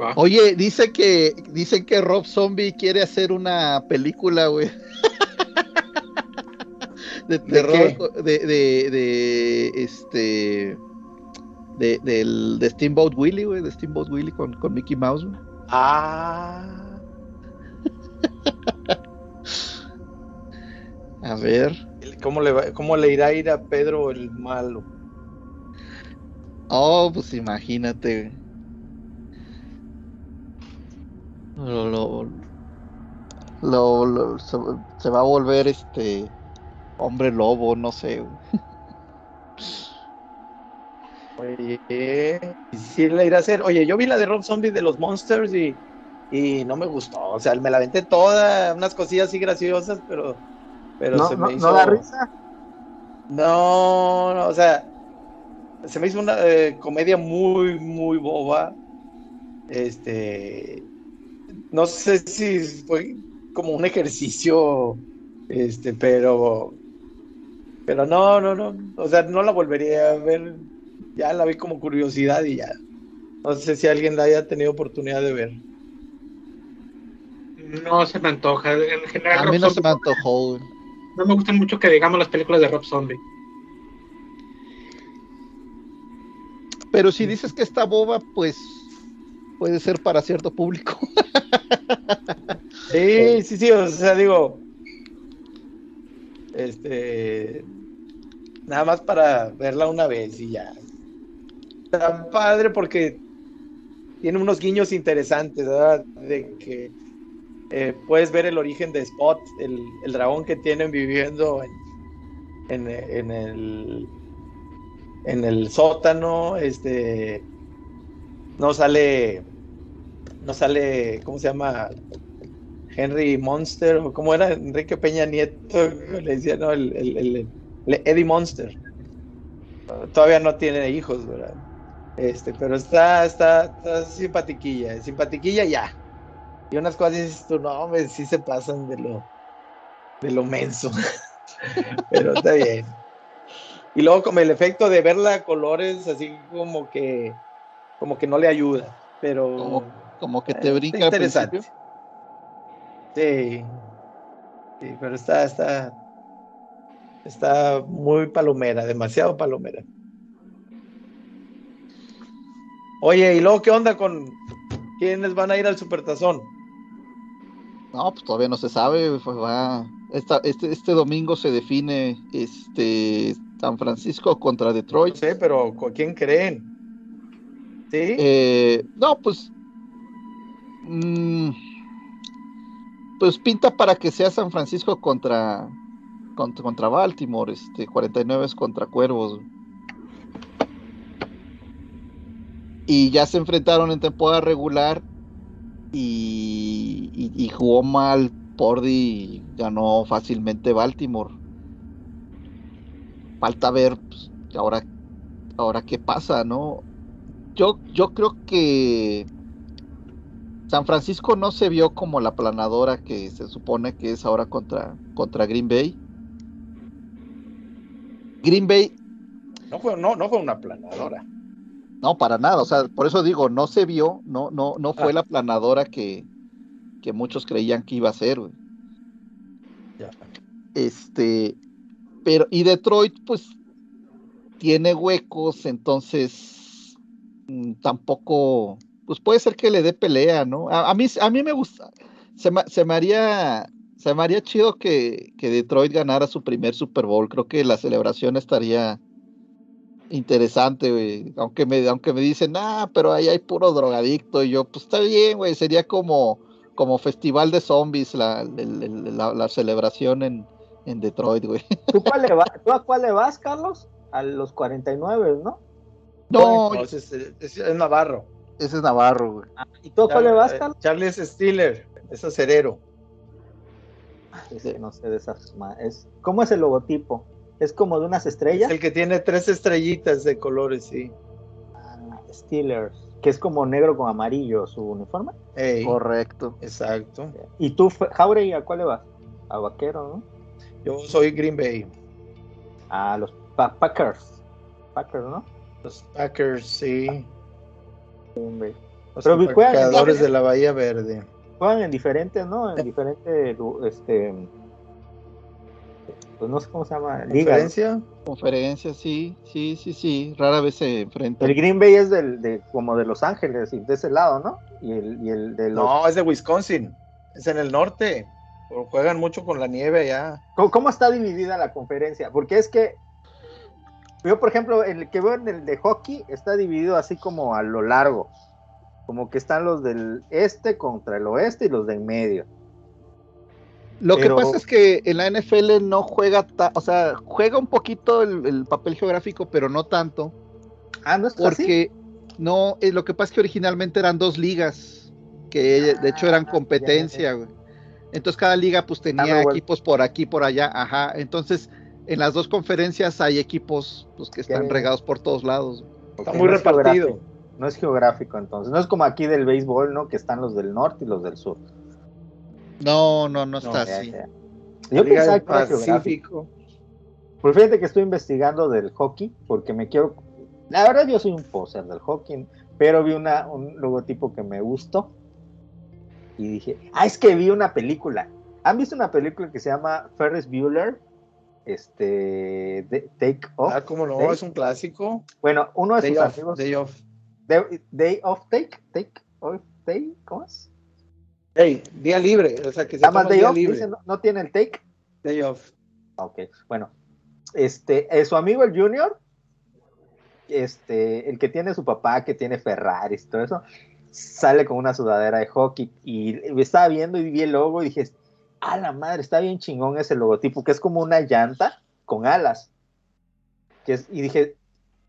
Va. Oye, dice que dicen que Rob Zombie quiere hacer una película, güey. (laughs) de terror de, de, de, este de, del, de Steamboat Willie, güey, de Steamboat Willie con, con Mickey Mouse. Ah, A ver. ¿cómo le, va- ¿cómo le irá a ir a Pedro el malo? Oh, pues imagínate. güey. Lo, lo- lo- lo- se, se va a volver este hombre lobo, no sé. Oye, y sí le irá a hacer. Oye, yo vi la de Rob Zombie de los Monsters y, y no me gustó. O sea, me la aventé toda, unas cosillas así graciosas, pero, pero ¿No, se no, me ¿no hizo. da risa? No, no, o sea, se me hizo una eh, comedia muy, muy boba. Este, no sé si fue como un ejercicio, este, pero, pero no, no, no, o sea, no la volvería a ver. Ya la vi como curiosidad y ya. No sé si alguien la haya tenido oportunidad de ver. No se me antoja. En general, A Rob mí no se Zombie- me antojó. no me gustan mucho que digamos las películas de Rob Zombie. Pero si dices que está boba, pues puede ser para cierto público. Sí, sí, sí, o sea, digo, este, nada más para verla una vez y ya. Está padre porque tiene unos guiños interesantes, ¿verdad? De que eh, puedes ver el origen de Spot, el, el dragón que tienen viviendo en, en, en el en el sótano, este, no sale, no sale, ¿cómo se llama? Henry Monster, o cómo era Enrique Peña Nieto, le decía, no, el, el- el- el Eddie Monster. Todavía no tiene hijos, ¿verdad? Este, pero está, está, está simpatiquilla, simpatiquilla ya. Y unas cosas dices tú, no, hombre, sí se pasan de lo, de lo menso. (laughs) pero está bien. Y luego como el efecto de verla a colores, así como que, como que no le ayuda, pero Como, como que eh, te está brinca interesante. Sí. Sí, pero está, está, está muy palomera, demasiado palomera. Oye, ¿y luego qué onda con quiénes van a ir al Supertazón? No, pues todavía no se sabe. pues va- esta- este, este domingo se define este San Francisco contra No Detroit. sé, pero ¿con quién creen? ¿Sí? Eh, no, pues. mm, pues pinta para que sea San Francisco contra, contra, Baltimore. Este, 49 es contra Cuervos. Y ya se enfrentaron en temporada regular. Y, y- jugó mal Pordy ganó fácilmente Baltimore. Falta ver pues, ahora, ahora qué pasa, ¿no? Yo, yo creo que San Francisco no se vio como la planadora que se supone que es ahora contra, contra Green Bay. Green Bay, No fue, no, no fue una planadora. no, para nada, o sea, por eso digo, no se vio, no, no, no fue Ah. la planadora que, que muchos creían que iba a ser, güey. Ya. Este, pero, y Detroit, pues, tiene huecos, entonces mm, tampoco, pues puede ser que le dé pelea, ¿no? A, a mí, a mí me gusta, se me, se me haría, se me haría chido que, que Detroit ganara su primer Super Bowl, creo que la celebración estaría, interesante, güey. Aunque me, aunque me dicen, ah, pero ahí hay puro drogadicto. Y yo, pues está bien, güey. Sería como, como festival de zombies la, la, la celebración en, en Detroit, güey. (laughs) ¿Tú, cuál le va- ¿Tú a cuál le vas, Carlos? A los 49, ¿no? No, No, ese es, es- es Navarro. Ese es Navarro, güey. Ah, ¿Y tú a cuál le vas, Carlos? Charlie es Steeler, es acerero. Ese no sé de esas. Es, ¿Cómo es el logotipo? ¿Es como de unas Es estrellas? el que tiene tres estrellitas de colores, sí. Ah, Steelers, que es como negro con amarillo su uniforme. Ey, Correcto. exacto. ¿Y tú, Jauregui, a cuál le vas? A Vaquero, ¿no? Yo soy Green Bay. A los Pa- Packers. Packers, ¿no? Los Packers, sí. Green Bay. Los Pero juegan en empacadores la- de la Bahía Verde. Juegan en diferentes, ¿no? En diferentes, lu- este, pues no sé cómo se llama, liga. ¿Conferencia? Conferencia, sí, sí, sí, sí. Rara vez se enfrentan. El Green Bay es del, de, como de Los Ángeles y de ese lado, ¿no? Y el, y el de los... No, es de Wisconsin. Es en el norte. Juegan mucho con la nieve allá. ¿Cómo, cómo está dividida la conferencia? Porque es que yo, por ejemplo, el que veo en el de hockey está dividido así como a lo largo. Como que están los del este contra el oeste y los del medio. Lo Pero- que pasa es que en la NFL no juega, ta- o sea, juega un poquito el, el papel geográfico, pero no tanto, Ah, no es así. porque no, eh, lo que pasa es que originalmente eran dos ligas, que de hecho eran Ah, competencia, güey. Entonces cada liga pues tenía equipos por aquí, por allá, ajá. Entonces en las dos conferencias hay equipos pues que están regados por todos lados. Está muy no repartido. No es geográfico, entonces. No es como aquí del béisbol, ¿no? Que están los del norte y los del sur. No, no, no está así. ya. Yo Liga pensaba que era geográfico. Pues fíjate que estoy investigando del hockey porque me quiero. La verdad, yo soy un poser del hockey, pero vi una, un logotipo que me gustó y dije, ah, es que vi una película. ¿Han visto una película que se llama Ferris Bueller? Este, de- Take Off. Ah, cómo no, Day- es un clásico. Bueno, uno de Day sus off, amigos. day off. Day, Day of Take, Take Off, Day, ¿cómo es? Hey, día libre, o sea que se llama Day Off, libre. dice, no, no tiene el Take. Day off. Ok, bueno, este, eh, su amigo el Junior, este, el que tiene su papá, que tiene Ferraris y todo eso, sale con una sudadera de hockey y me estaba viendo y vi el logo y dije, a la madre, está bien chingón ese logotipo, que es como una llanta con alas. Que es, y dije,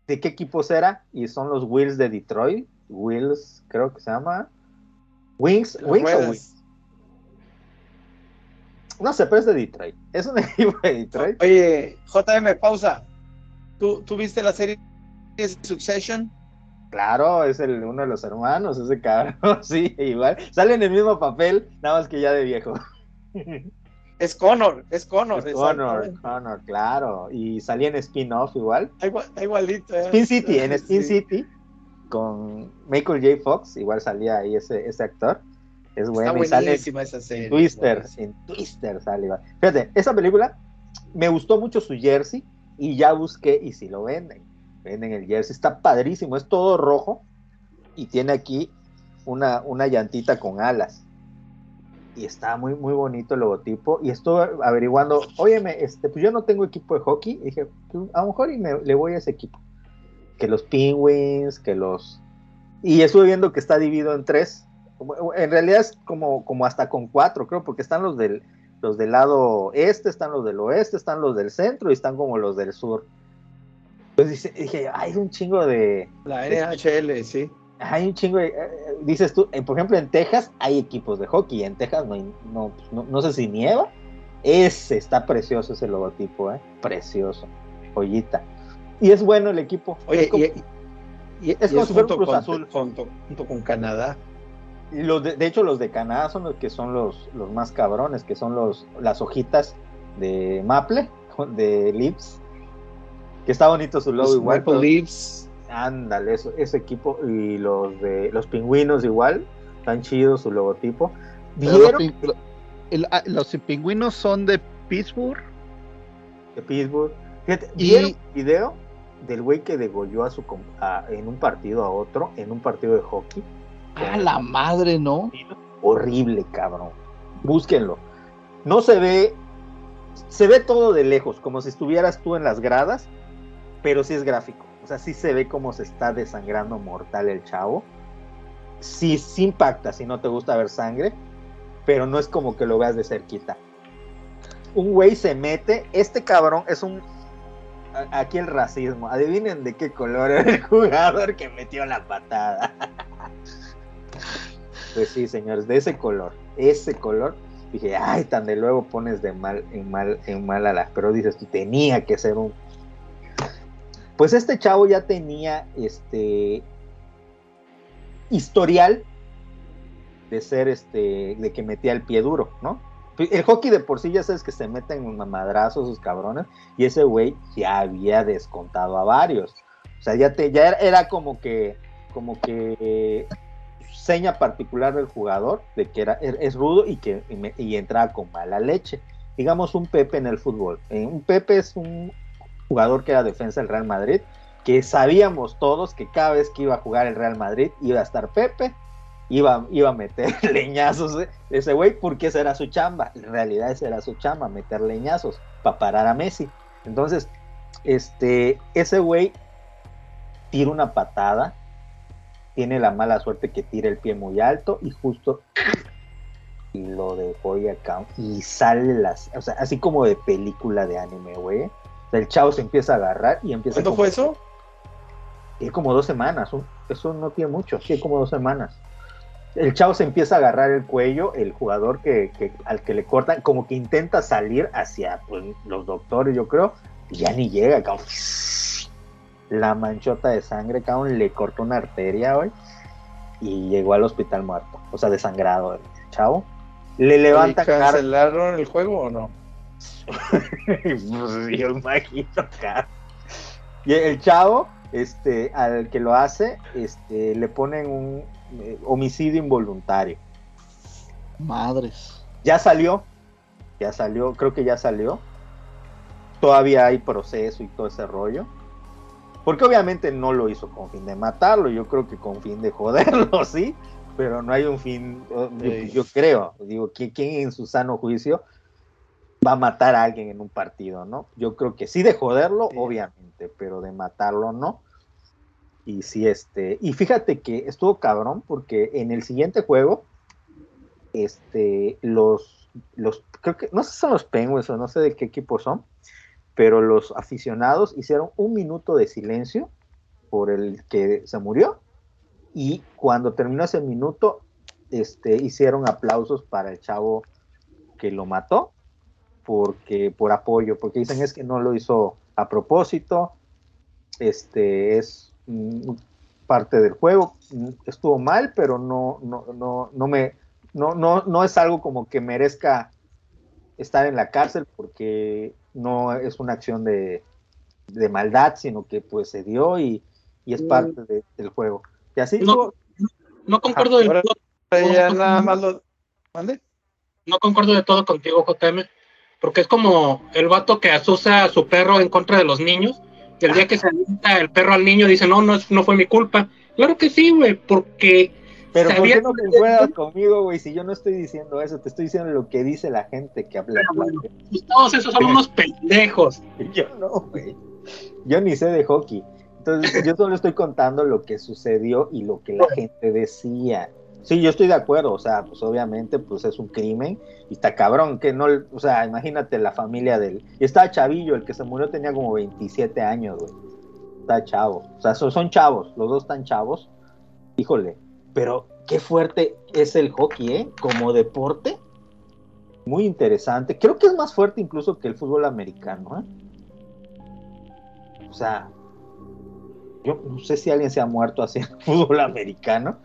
¿de qué equipo será? Y son los Wheels de Detroit, Wheels, creo que se llama. Wings, Wings o. Wings. No sé, pero es de Detroit. Es un (laughs) equipo de Detroit. Oye, JM, pausa. ¿Tú, ¿Tú viste la serie Succession? Claro, es el, uno de los hermanos, ese cabrón. (laughs) Sí, igual. Sale en el mismo papel, nada más que ya de viejo. Es Connor, es Connor. Es Connor. Connor, claro. Y salía en spin-off igual. Está igual- está igualito. eh. Spin City, en Spin Sí. City, con Michael J. Fox, igual salía ahí ese, ese actor. Es Está bueno. Y sale buenísima esa serie. en Twister, en Twister sale igual. Fíjate, esa película me gustó mucho su jersey y ya busqué y si lo venden. Venden el jersey, está padrísimo, es todo rojo y tiene aquí una, una llantita con alas. Y está muy, muy bonito el logotipo. Y estuve averiguando, óyeme, este, pues yo no tengo equipo de hockey. Y dije, pues, a lo mejor y me, le voy a ese equipo. Que los Penguins, que los... Y estuve viendo que está dividido en tres. En realidad es como, como hasta con cuatro, creo, porque están los del, los del lado este, están los del oeste, están los del centro y están como los del sur. Entonces dije, hay un chingo de, La NHL, sí. Hay un chingo de, eh, eh, dices tú, eh, por ejemplo en Texas hay equipos de hockey, en Texas no, hay- no, pues, no, no sé si nieva, ese está precioso ese logotipo, ¿eh? precioso, joyita. Y es bueno el equipo. Oye, es como- y, y- es y como si fuera un junto, Cruz con, Azul. junto- junto con Canadá. y los de, de hecho los de Canadá son los que son los, los más cabrones, que son los, las hojitas de Maple, (laughs) de Lips, que está bonito su logo Los igual. Maple pero- Leafs. Ándale, eso, ese equipo y los de los pingüinos igual, tan chidos su logotipo. Pero Los, ¿Vieron pin- lo- el- ah, los pingüinos son de Pittsburgh. de Pittsburgh? Fíjate, Y- ¿vieron el video del güey que degolló a su a- en un partido a otro, en un partido de hockey? A la madre, ¿no? Horrible, cabrón. Búsquenlo. No se ve, se ve todo de lejos, como si estuvieras tú en las gradas, pero sí es gráfico. O sea, sí se ve cómo se está desangrando mortal el chavo. Sí, sí impacta si no te gusta ver sangre, pero no es como que lo veas de cerquita. Un güey se mete, este cabrón es un... Aquí el racismo. Adivinen de qué color era el (laughs) jugador que metió la patada. Pues sí, señores, de ese color, ese color. Dije, ay, tan de luego pones de mal en mal en mal a la. Pero dices, tú tenía que ser un. Pues este chavo ya tenía este historial de ser este, de que metía el pie duro, ¿no? El hockey de por sí ya sabes que se meten en mamadrazos sus cabrones, y ese güey ya había descontado a varios. O sea, ya te, ya era, como que, como que seña particular del jugador de que era, er- es rudo y que y, me- entraba con mala leche. Digamos un Pepe en el fútbol. Eh, un Pepe es un jugador que era defensa del Real Madrid, que sabíamos todos que cada vez que iba a jugar el Real Madrid iba a estar Pepe, iba, iba a meter (laughs) leñazos de ese güey, porque esa era su chamba. En realidad esa era su chamba, meter leñazos para parar a Messi. Entonces, este, ese güey tira una patada, tiene la mala suerte que tira el pie muy alto y justo y lo dejó y acá y sale las, o sea, así como de película de anime, güey. El chavo se empieza a agarrar y empieza ¿Cuándo fue eso? tiene como dos semanas, un- eso no tiene mucho, tiene como dos semanas. El chavo se empieza a agarrar el cuello, el jugador que, que- al que le cortan, como que intenta salir hacia pues, los doctores, yo creo, y ya ni llega, cabrón. La manchota de sangre, cabrón, le cortó una arteria hoy y llegó al hospital muerto, o sea, desangrado el chavo. Le levanta ¿Y cara. ¿Cancelaron el juego o no? Pues, (laughs) yo imagino, cara. Y el chavo, este, al que lo hace, este, le ponen un eh, homicidio involuntario. Madres. Ya salió, ya salió, creo que ya salió. Todavía hay proceso y todo ese rollo. Porque obviamente no lo hizo con fin de matarlo, yo creo que con fin de joderlo, (laughs) sí, pero no hay un fin, yo, Sí. yo creo, digo, ¿quién, quién en su sano juicio va a matar a alguien en un partido, no? Yo creo que sí de joderlo, Sí. obviamente, pero de matarlo no. Y sí, este, y fíjate que estuvo cabrón porque en el siguiente juego, este, los, los, creo que, no sé si son los Penguins o no sé de qué equipo son, pero los aficionados hicieron un minuto de silencio por el que se murió y cuando terminó ese minuto, este, hicieron aplausos para el chavo que lo mató porque por apoyo, porque dicen es que no lo hizo a propósito, este es mm, parte del juego, mm, estuvo mal, pero no, no, no, no me, no, no, no es algo como que merezca estar en la cárcel porque no es una acción de, de maldad, sino que pues se dio y, y es parte de- del juego. Y así No. estuvo- No concuerdo del Ahora- todo, Ya nada más lo. ¿Mande? no concuerdo de todo contigo, JM, porque es como el vato que asusa a su perro en contra de los niños, y el día que se avienta el perro al niño dice, no, no, no fue mi culpa. Claro que sí, güey, porque Pero ¿por qué no que- concuerdas conmigo, güey? Si yo no estoy diciendo eso, te estoy diciendo lo que dice la gente que habla. bueno, pues todos esos son unos pendejos. (laughs) Yo no, güey. Yo ni sé de hockey. Entonces, yo solo estoy contando lo que sucedió y lo que la gente decía. Sí, yo estoy de acuerdo, o sea, pues obviamente, pues es un crimen y está cabrón, que no, o sea, imagínate la familia del... Y estaba chavillo, el que se murió tenía como 27 años, güey. Está chavo, o sea, son, son chavos, los dos están chavos. Híjole, pero qué fuerte es el hockey, ¿eh? Como deporte. Muy interesante. Creo que es más fuerte incluso que el fútbol americano, ¿eh? O sea, yo no sé si alguien se ha muerto el (laughs) fútbol americano.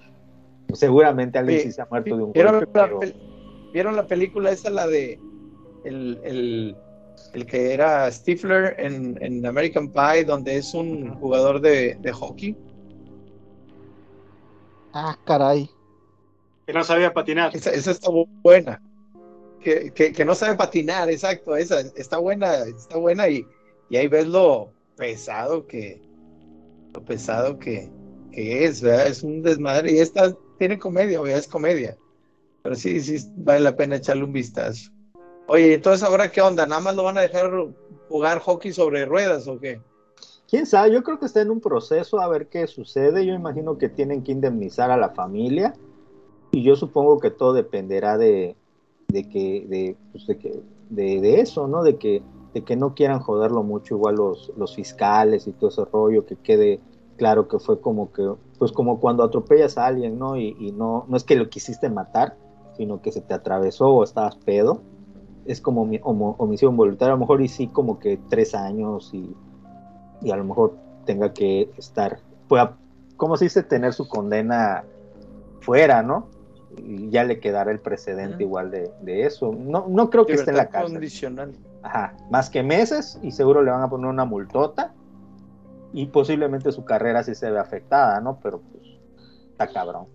Seguramente alguien Sí, sí se ha muerto de un ¿Vieron golpe, la, pero- ¿Vieron la película esa, la de el, el, el que era Stifler en, en American Pie, donde es un jugador de, de hockey? Ah, caray. Que no sabía patinar. Esa, esa está bu- buena. Que, que, que no sabe patinar, exacto, esa está buena, está buena y, y ahí ves lo pesado que, lo pesado que, que es, ¿verdad? Es un desmadre y esta tiene comedia, ¿verdad? Es comedia. Pero sí, sí, vale la pena echarle un vistazo. Oye, entonces ahora qué onda, nada más lo van a dejar jugar hockey sobre ruedas o qué? quién sabe, yo creo que está en un proceso a ver qué sucede. Yo imagino que tienen que indemnizar a la familia y yo supongo que todo dependerá de, de que, de, pues, de que, de, de eso, ¿no? De que, de que no quieran joderlo mucho, igual los, los fiscales y todo ese rollo, que quede claro que fue como que, pues como cuando atropellas a alguien, ¿no? Y, y no, no es que lo quisiste matar, sino que se te atravesó o estabas pedo. Es como mi- homo- omisión voluntaria, a lo mejor y sí como que tres años y, y a lo mejor tenga que estar, pueda, ¿cómo se dice? Tener su condena fuera, ¿no? Y ya le quedará el precedente igual de, de eso. No, no creo que esté en la cárcel. condicional. Ajá, más que meses y seguro le van a poner una multota y posiblemente su carrera sí se ve afectada, ¿no? Pero pues está cabrón.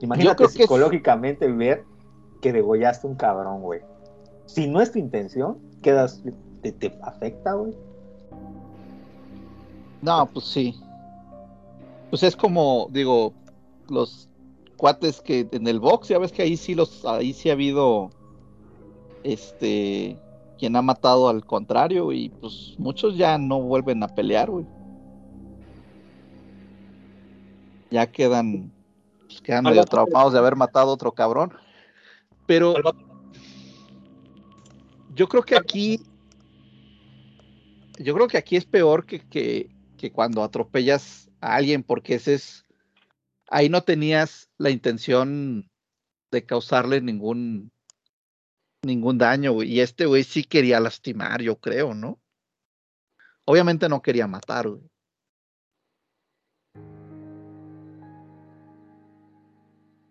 Imagínate creo que es- psicológicamente ver que degollaste un cabrón, güey. Si no es tu intención, quedas, te, te afecta, güey. No, pues sí. Pues es como, digo, los cuates que en el box, ya ves que ahí sí los, ahí sí ha habido este quien ha matado al contrario, y pues muchos ya no vuelven a pelear, güey. Ya quedan, pues quedan medio traumados de haber matado a otro cabrón. Pero yo creo que aquí, yo creo que aquí es peor que, que, que cuando atropellas a alguien, porque ese es, ahí no tenías la intención de causarle ningún, ningún daño, güey. Y este güey sí quería lastimar, yo creo, ¿no? Obviamente no quería matar, güey.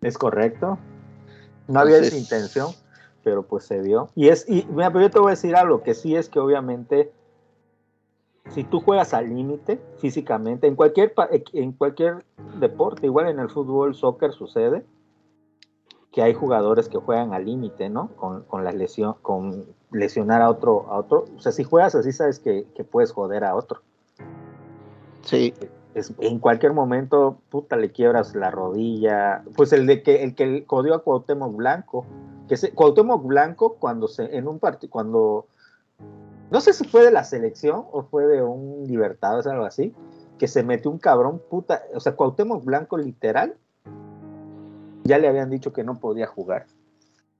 Es correcto. No había esa intención, pero pues se dio. Y es, y mira, pero yo te voy a decir algo que sí es que obviamente, si tú juegas al límite físicamente, en cualquier, en cualquier deporte, igual en el fútbol, soccer sucede, que hay jugadores que juegan al límite, ¿no? Con, con la lesión, con lesionar a otro, a otro. O sea, si juegas así, sabes que, que puedes joder a otro. Sí, En cualquier momento, puta, le quiebras la rodilla. Pues el de que el que codió a Cuauhtémoc Blanco, que Cuauhtémoc Blanco cuando se en un partido cuando no sé si fue de la selección o fue de un libertad o algo así, que se metió un cabrón puta, o sea, Cuauhtémoc Blanco literal ya le habían dicho que no podía jugar.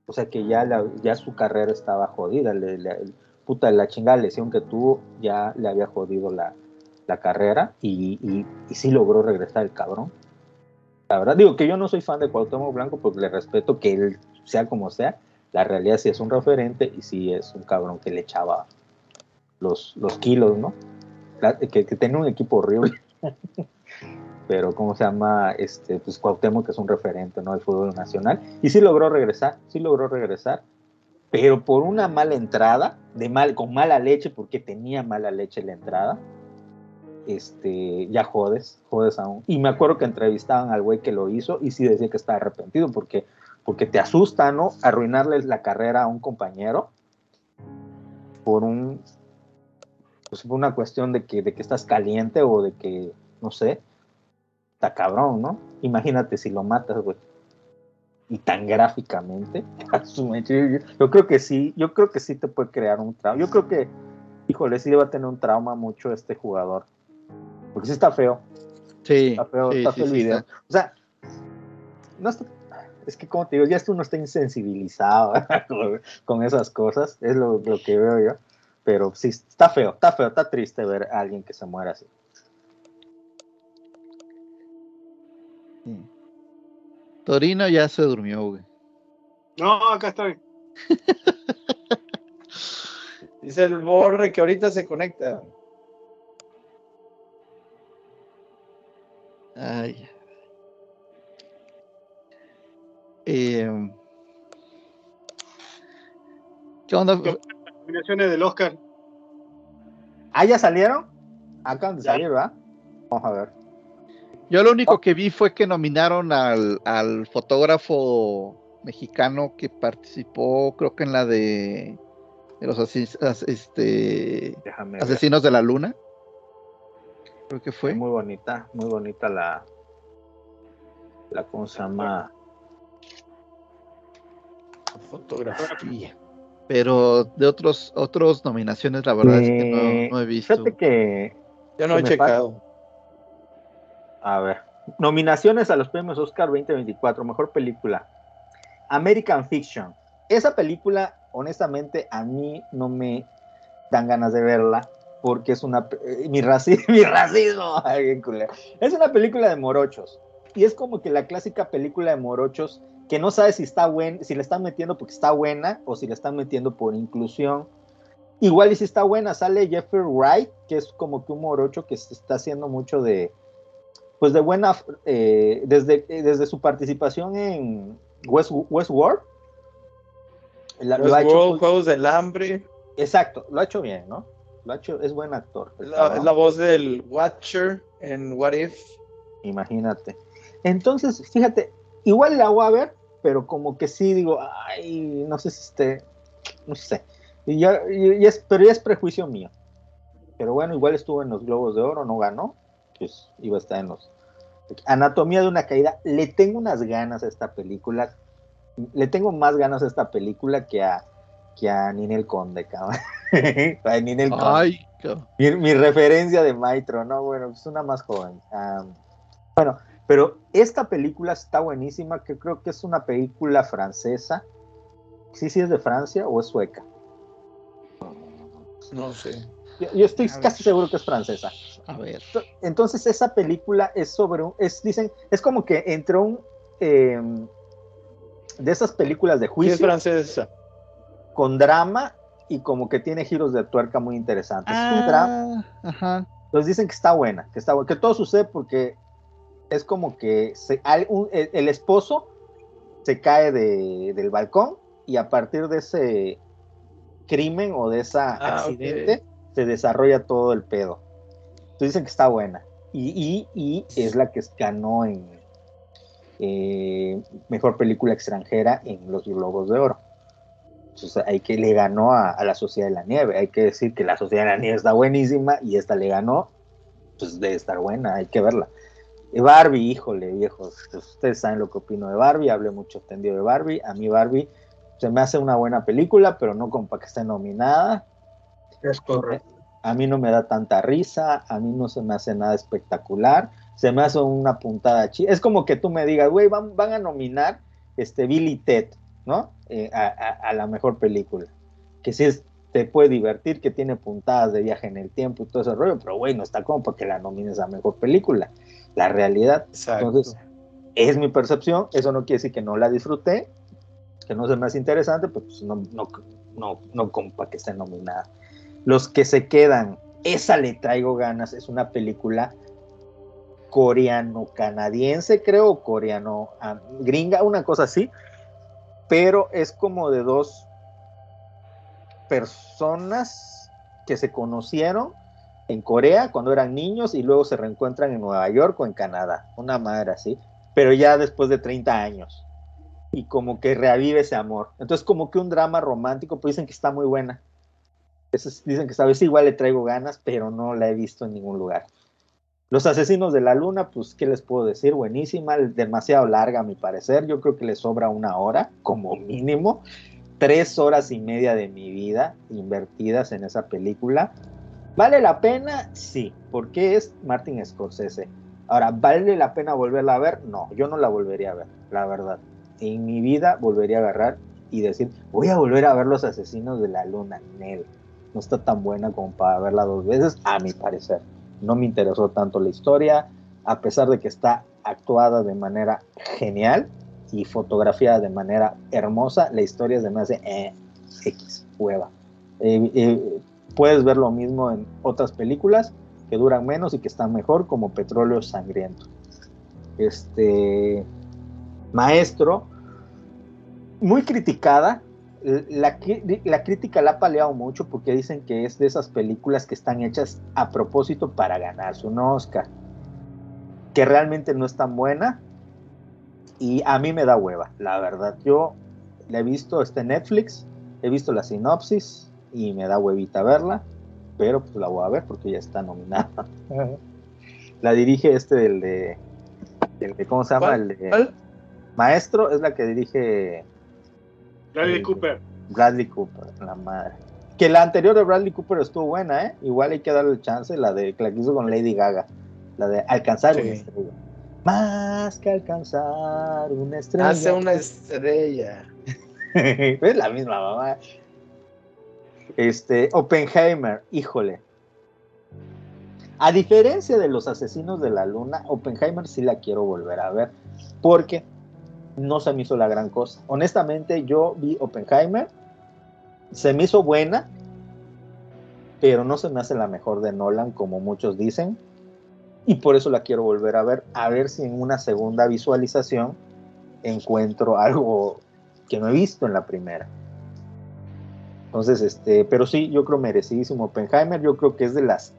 O sea, que ya ya su carrera estaba jodida, puta la chingada lesión que tuvo ya le había jodido la la carrera y, y, sí logró regresar el cabrón. La verdad, digo que yo no soy fan de Cuauhtémoc Blanco porque le respeto que él, sea como sea, la realidad sí es un referente y sí es un cabrón que le echaba los, los kilos, ¿no? Que, que tenía un equipo horrible. (laughs) Pero, ¿cómo se llama? Este, pues Cuauhtémoc que es un referente, ¿no? Del fútbol nacional. Y sí logró regresar, sí logró regresar. Pero por una mala entrada, de mal, con mala leche, porque tenía mala leche la entrada, este, ya jodes, jodes aún. Y me acuerdo que entrevistaban al güey que lo hizo y sí decía que estaba arrepentido porque, porque te asusta, ¿no? Arruinarle la carrera a un compañero por un, pues por una cuestión de que, de que estás caliente o de que, no sé, está cabrón, ¿no? Imagínate si lo matas, güey. Y tan gráficamente. (laughs) Yo creo que sí, yo creo que sí te puede crear un trauma. Yo creo que, híjole, sí va a tener un trauma mucho este jugador. Porque sí está feo. sí, Está feo, sí, está sí, feo el sí video. está. O sea, no está- es que como te digo, ya uno está insensibilizado (laughs) con- con esas cosas, es lo, lo que veo yo. Pero sí, está feo, está feo, está triste ver a alguien que se muera así. Sí. Torino ya se durmió, güey. No, acá estoy. (laughs) Dice el borre que ahorita se conecta. Ay. Eh, ¿Qué onda? Nominaciones del Oscar. Ah, ¿ya salieron? Acaban de Ya. salir, ¿verdad? Vamos a ver. Yo lo único que vi fue que nominaron al, al fotógrafo mexicano que participó, creo que en la de, de los asis- as- este, asesinos de la luna. Creo que fue. Muy bonita, muy bonita la, la ¿cómo se llama? Fotografía. Pero de otros otros nominaciones, la verdad es que Eh, no, no he visto. Fíjate que Yo no ¿Qué he me checado. A ver. Nominaciones a los premios Oscar 2024, mejor película. American Fiction. Esa película, honestamente, a mí no me dan ganas de verla porque es una. eh, Mi, raci- (laughs) mi racismo. (laughs) Es una película de morochos. Y es como que la clásica película de morochos que no sabes si está buena, si le están metiendo porque está buena o si le están metiendo por inclusión. Igual y si está buena, sale Jeffrey Wright, que es como que un morocho que se está haciendo mucho de, pues de buena, eh, desde, eh, desde su participación en West, Westworld. La- Westworld, Juegos del Hambre. exacto, lo ha hecho bien, ¿no? Es buen actor. La, voz del Watcher en What If. Imagínate. Entonces, fíjate, igual la voy a ver, pero como que sí digo, ay, no sé si esté, no sé. Y ya, y- y es, pero ya es prejuicio mío. Pero bueno, igual estuvo en los Globos de Oro, no ganó, pues iba a estar en los. Anatomía de una caída. Le tengo unas ganas a esta película. Le tengo más ganas a esta película que a, que a Ninel Conde, cabrón. (laughs) a Ninel Conde. Ay, cabrón. Mi, mi referencia de Maestro, no, bueno, es una más joven. Am, bueno, pero esta película está buenísima, que creo que es una película francesa. Sí, sí es de Francia o es sueca. No sé. Yo, yo estoy A ver. casi seguro que es francesa. A ver. Entonces esa película es sobre un, es, dicen, es como que entre un eh, de esas películas de Sí, es juicio francesa. Con drama y como que tiene giros de tuerca muy interesantes. Es un drama. Ah, ajá. Entonces dicen que está buena, que está buena, que todo sucede porque es como que se- al- un- el, el esposo se cae de- del balcón y a partir de ese crimen o de ese Ah, accidente se desarrolla todo el pedo. Entonces dicen que está buena y, y- y es la que ganó en eh, mejor película extranjera en los Globos de Oro. Entonces hay que le ganó a, a la Sociedad de la Nieve. Hay que decir que la Sociedad de la Nieve está buenísima y esta le ganó, pues debe estar buena, hay que verla. Y Barbie, híjole, viejos, pues, ustedes saben lo que opino de Barbie, hablé mucho tendido de Barbie. A mí Barbie se me hace una buena película, pero no como para que esté nominada. Es correcto. A mí no me da tanta risa, a mí no se me hace nada espectacular, se me hace una puntada chida. Es como que tú me digas, güey, van, van a nominar este Billy Ted, ¿no? Eh, a, a- a la mejor película. Que sí es- te puede divertir, que tiene puntadas de viaje en el tiempo y todo ese rollo, pero güey, no está como para que la nomines a mejor película. La realidad. Exacto. Entonces, es mi percepción, eso no quiere decir que no la disfruté, que no se me hace interesante, pues no, no, no, no como para que esté nominada. Los que se quedan, esa le traigo ganas, es una película coreano-canadiense, creo, coreano-gringa, una cosa así, pero es como de dos personas que se conocieron en Corea cuando eran niños y luego se reencuentran en Nueva York o en Canadá, una madre así, pero ya después de 30 años. Y como que reavive ese amor. Entonces como que un drama romántico, pues dicen que está muy buena. Dicen que esta vez igual le traigo ganas, pero no la he visto en ningún lugar. Los Asesinos de la Luna, pues, ¿qué les puedo decir? Buenísima, demasiado larga a mi parecer. Yo creo que le sobra una hora, como mínimo. Tres horas y media de mi vida invertidas en esa película. ¿Vale la pena? Sí, porque es Martin Scorsese. Ahora, ¿vale la pena volverla a ver? No, yo no la volvería a ver, la verdad. En mi vida volvería a agarrar y decir, voy a volver a ver Los Asesinos de la Luna. Nel. No está tan buena como para verla dos veces, a mi parecer. No me interesó tanto la historia, a pesar de que está actuada de manera genial y fotografiada de manera hermosa, la historia se me hace eh, X, hueva. Eh, eh, puedes ver lo mismo en otras películas que duran menos y que están mejor, como Petróleo Sangriento. Este Maestro, muy criticada. La, la crítica la ha paleado mucho porque dicen que es de esas películas que están hechas a propósito para ganarse un Oscar. Que realmente no es tan buena. Y a mí me da hueva, la verdad. Yo la he visto, está en Netflix, he visto la sinopsis y me da huevita verla, pero pues la voy a ver porque ya está nominada. La dirige este del de, del de- ¿cómo se llama? ¿Cuál? El de ¿Cuál? Maestro es la que dirige Bradley Eh, Cooper. Bradley Cooper, la madre. Que la anterior de Bradley Cooper estuvo buena, ¿eh? Igual hay que darle chance, la de que la que hizo con Lady Gaga, la de alcanzar Sí. una estrella. Más que alcanzar una estrella. Hace una estrella. (laughs) es la misma mamá. Este, Oppenheimer, híjole. A diferencia de los asesinos de la luna, Oppenheimer sí la quiero volver a ver. Porque no se me hizo la gran cosa. Honestamente, yo vi Oppenheimer, se me hizo buena, pero no se me hace la mejor de Nolan, como muchos dicen. Y por eso la quiero volver a ver, a ver si en una segunda visualización encuentro algo que no he visto en la primera. Entonces, este, pero sí, yo creo merecidísimo Oppenheimer, yo creo que es de las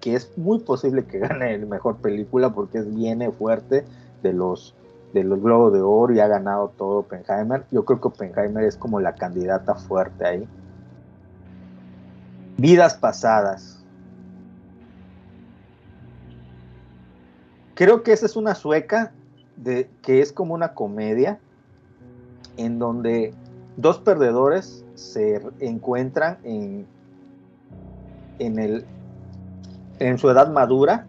que es muy posible que gane el mejor película porque viene fuerte de los de los Globos de Oro y ha ganado todo Oppenheimer. Yo creo que Oppenheimer es como la candidata fuerte ahí. Vidas pasadas. Creo que esa es una sueca de, que es como una comedia en donde dos perdedores se encuentran en, en, el, en su edad madura.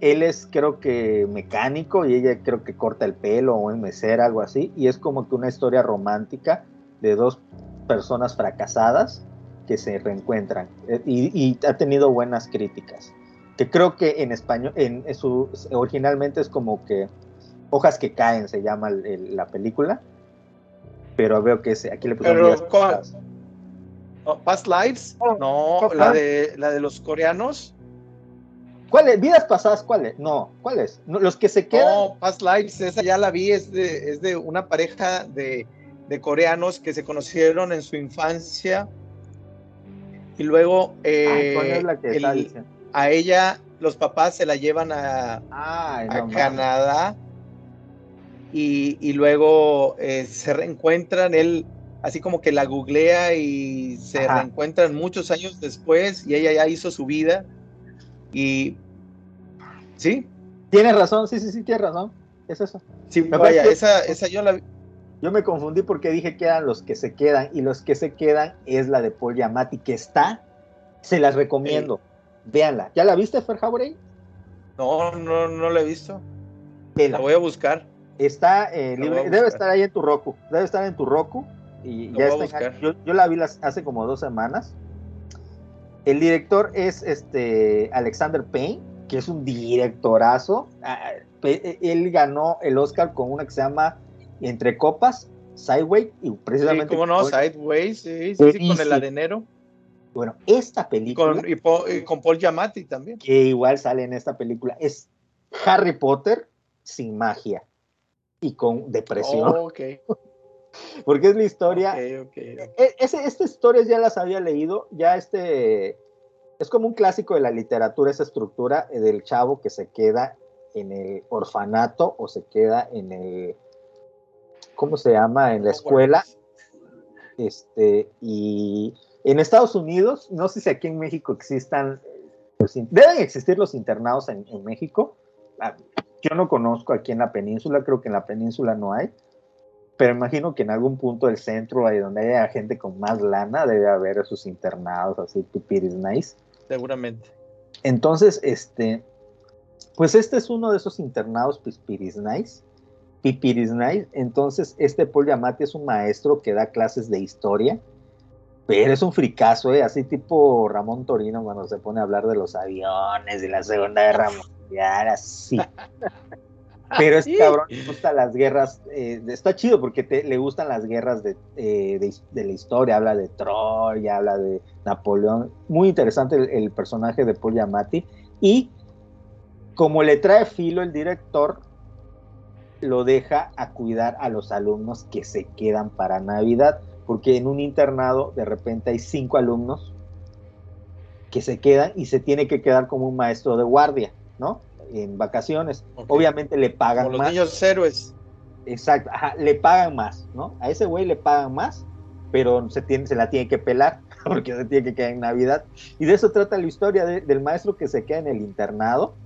Él es creo que mecánico y ella creo que corta el pelo o es mesera, algo así. Y es como que una historia romántica de dos personas fracasadas que se reencuentran. Eh, Y, y ha tenido buenas críticas. Que creo que en español, en, en su, originalmente es como que Hojas que caen se llama el- el- la película. Pero veo que se, aquí le pusieron Pero. Oh, ¿Past Lives? Oh, No, la de, la de los coreanos. ¿Cuál es? ¿Vidas pasadas cuáles? No, ¿cuáles? No, los que se quedan. No, Past Lives, esa ya la vi, es de, es de una pareja de, de coreanos que se conocieron en su infancia y luego eh, ¿cuál es la que el- está diciendo? a ella los papás se la llevan a, Ay, a no. Canadá y, y luego eh, se reencuentran, él así como que la googlea y se Ajá. reencuentran muchos años después y ella ya hizo su vida y sí, Tienes razón, sí, sí, sí, tienes razón. Es eso. sí, vaya, esa, esa yo la vi. Yo me confundí porque dije que eran los que se quedan y los que se quedan es la de Paul Giamatti que está. Se las recomiendo. Véanla. ¿Ya la viste, Fer Jauregui? No, no, no la he visto. Vela. La voy a buscar. Está eh, libre. Debe estar ahí en tu Roku. Debe estar en tu Roku. Y ya está yo, yo la vi las- hace como dos semanas. El director es este Alexander Payne, que es un directorazo. Ah, pe- Él ganó el Oscar con una que se llama Entre Copas, Sideway, y Sí, precisamente. ¿Cómo no? con- Sideways, sí, sí, sí, con el arenero. Bueno, esta Y película, con, y po- y con Paul Giamatti también. que igual sale en esta película, es Harry Potter sin magia y con depresión. Oh, ok, Porque es la historia. E- ese- estas historias ya las había leído, ya este. Es como un clásico de la literatura, esa estructura eh, del chavo que se queda en el orfanato o se queda en el. ¿Cómo se llama? En la escuela. Este, y en Estados Unidos, no sé si aquí en México existan, in- deben existir los internados en, en México. Ah, Yo no conozco aquí en la península, creo que en la península no hay, pero imagino que en algún punto del centro, ahí donde haya gente con más lana, debe haber esos internados así, pipiris nice. Seguramente. Entonces, este, pues este es uno de esos internados pipiris nice. Pipiris nice. Entonces, este Paul Giamatti es un maestro que da clases de historia, pero es un fricazo, ¿eh? así tipo Ramón Torino cuando se pone a hablar de los aviones de la Segunda Guerra Mundial, así. (laughs) Pero este cabrón le gustan las guerras, eh, está chido porque te- le gustan las guerras de, eh, de, de la historia, habla de Troya, habla de Napoleón, muy interesante el, el personaje de Paul Giamatti. Y como le trae filo el director, lo deja a cuidar a los alumnos que se quedan para Navidad, porque en un internado de repente hay cinco alumnos que se quedan y se tiene que quedar como un maestro de guardia, ¿no? En vacaciones. Obviamente le pagan Como los más. niños héroes. Exacto, ajá, le pagan más, ¿no? A ese güey le pagan más, pero se, tiene, se la tiene que pelar, (laughs) porque se tiene que quedar en Navidad. Y de eso trata la historia de- del maestro que se queda en el internado,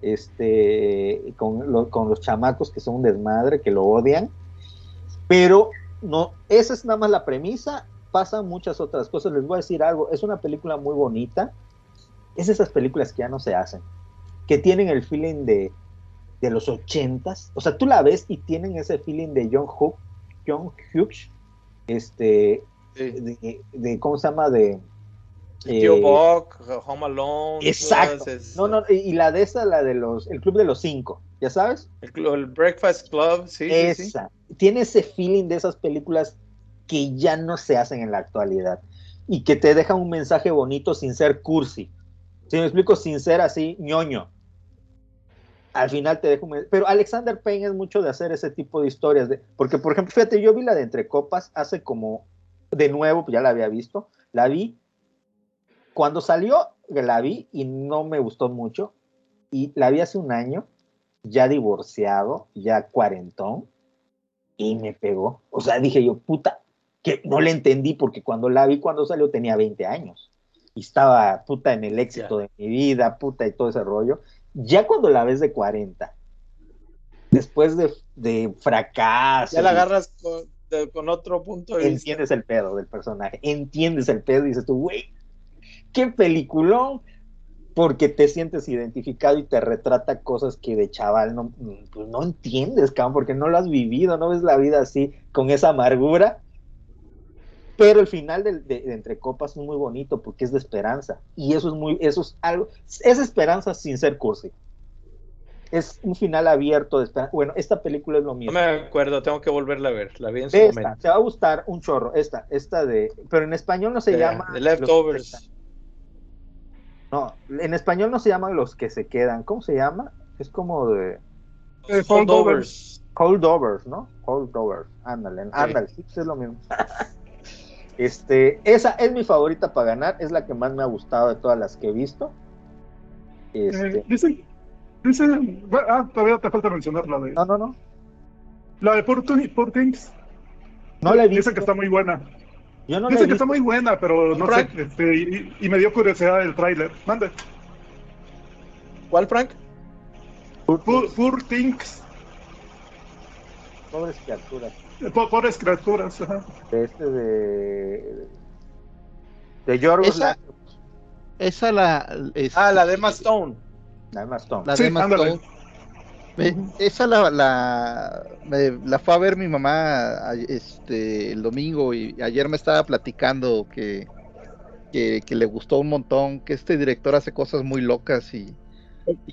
este, con, lo- con los chamacos que son un desmadre, que lo odian, pero no, esa es nada más la premisa, pasan muchas otras cosas. Les voy a decir algo, es una película muy bonita. Es esas películas que ya no se hacen, que tienen el feeling de, de los ochentas. O sea, tú la ves y tienen ese feeling de John Hook, John Hughes, este, de, de- ¿cómo se llama? De Tío eh, Buck, Home Alone. Exacto. No, no, y, la de esa, la de los, el Club de los Cinco, ¿ya sabes? El, Breakfast Club, sí, sí, sí. esa. Tiene ese feeling de esas películas que ya no se hacen en la actualidad y que te dejan un mensaje bonito sin ser cursi. Si me explico, sin ser así ñoño. Al final te dejo un Pero Alexander Payne es mucho de hacer ese tipo de historias. De... Porque, por ejemplo, fíjate, yo vi la de Entre Copas hace como, de nuevo, pues ya la había visto, la vi. Cuando salió, la vi y no me gustó mucho. Y la vi hace un año, ya divorciado, ya cuarentón, y me pegó. O sea, dije yo, puta, que no le entendí porque cuando la vi, cuando salió, tenía 20 años. Y estaba, puta, en el éxito de mi vida, puta, y todo ese rollo. Ya cuando la ves de 40, después de, de fracaso, Ya la agarras con, de- con otro punto de vista. entiendes el pedo del personaje, entiendes el pedo y dices tú, güey, qué peliculón, porque te sientes identificado y te retrata cosas que de chaval no, pues no entiendes, cabrón, porque no lo has vivido, no ves la vida así, con esa amargura. Pero el final de, de Entre Copas es muy bonito porque es de esperanza. Y eso es muy, eso es algo, es esperanza sin ser cursi. Es un final abierto de esperanza. Bueno, esta película es lo No mismo. me acuerdo, tengo que volverla a ver. La vi en su Esta, momento. te va a gustar un chorro, esta, esta de, pero en español no se llama The Leftovers. No, en español no se llaman los que se quedan, ¿cómo se llama? Es como de Holdovers. holdovers, ¿no? Holdovers, ándale, ándale, sí, es lo mismo. (laughs) este, esa es mi favorita para ganar, es la que más me ha gustado de todas las que he visto. Este, Eh, dicen, dicen, ah, todavía te falta mencionar la de, no, no, no, la de Poor, Thing- Poor Things. no la he visto. Dicen que está muy buena. Yo no Dicen que está muy buena, pero no sé, este, y, y me dio curiosidad el tráiler. Mande. ¿Cuál, Frank? Poor, Poor Things, Pobres criaturas. Eh, po- pobres criaturas. ajá. De este de. De Yorgos Esa- Lanthimos, Esa la. es- Ah, la de Emma Stone. la de Emma Stone. La Sí, de Emma ándale. Stone. Me- esa la, la, me- la fue a ver mi mamá este, el domingo y ayer me estaba platicando que, que, que le gustó un montón, que este director hace cosas muy locas y, y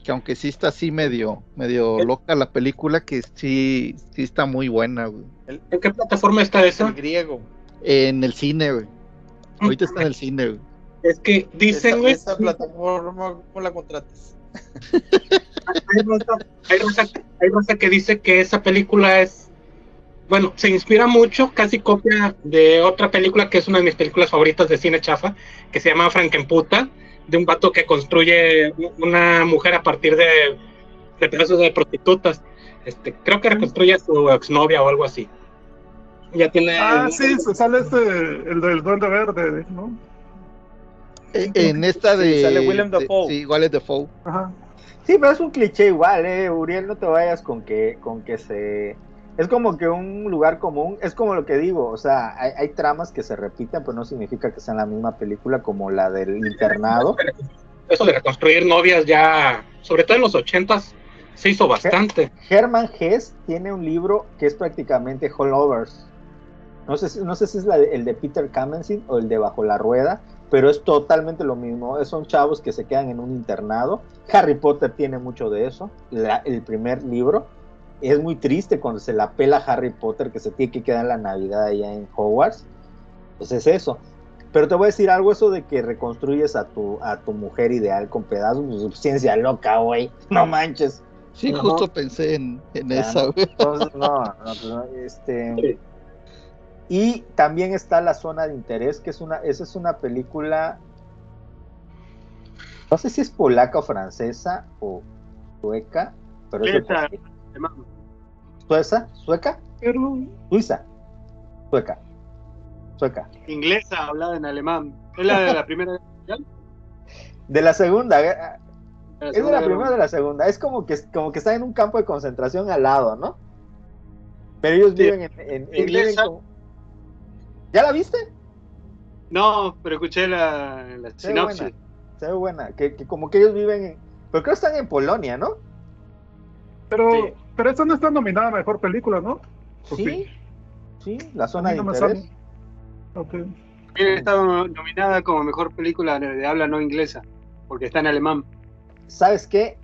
que aunque sí está así medio, medio loca la película, que sí, sí está muy buena, güey. ¿En qué plataforma está esa? El griego. En el cine, güey. Ahorita está en el cine, güey. Es que dicen, Esa, güey, esa plataforma, ¿cómo la contratas? hay raza, hay raza- hay raza que dice que esa película es, bueno, se inspira mucho, casi copia de otra película que es una de mis películas favoritas de cine chafa, que se llama Frankenputa, de un vato que construye una mujer a partir de, de pedazos de prostitutas. Este, creo que reconstruye a su exnovia o algo así. Ya tiene. Ah, sí, se sale este, el del Duende Verde, ¿no? E- En esta Sí, de. sale Willem de- Dafoe. sí, igual es Dafoe. Ajá. Sí, pero es un cliché igual, eh, Uriel, no te vayas con que, con que se... Es como que un lugar común, es como lo que digo, o sea, hay, hay tramas que se repiten, pero no significa que sean la misma película como la del internado. Eso de reconstruir novias ya, sobre todo en los ochentas, se hizo bastante. Herman Hess tiene un libro que es prácticamente Holdovers. No sé, si- no sé si es la de- el de Peter Kamensin o el de Bajo la Rueda, pero es totalmente lo mismo. Son chavos que se quedan en un internado. Harry Potter tiene mucho de eso. La- el primer libro es muy triste cuando se la pela a Harry Potter que se tiene que quedar en la Navidad allá en Hogwarts. Pues es eso. Pero te voy a decir algo, eso de que reconstruyes a tu, a tu mujer ideal con pedazos, pues, ciencia loca, güey. No manches. Sí, justo pensé en, en Ya, esa, no, güey. entonces, no, no, pues, no, este. Sí. Y también está La Zona de Interés, que es una, esa es una película, no sé si es polaca o francesa o sueca, pero es de Sueca. sueca, suiza, sueca, sueca. Inglesa, hablada en alemán. Es la de la primera guerra mundial. De la segunda, De la es de la primera o de la segunda, es como que como que están en un campo de concentración al lado, ¿no? Pero ellos Sí. viven en, en- en- Inglesa. viven como- ¿Ya la viste? No, pero escuché la, la Se ve sinopsis. buena. Se ve buena. Que, que como que ellos viven en. Pero creo que están en Polonia, ¿no? Pero, Sí. Pero esta no está nominada a mejor película, ¿no? ¿O Sí. Sí, la zona de no interés. sale. Ok. También está nominada como mejor película de habla no inglesa, porque está en alemán. ¿Sabes qué?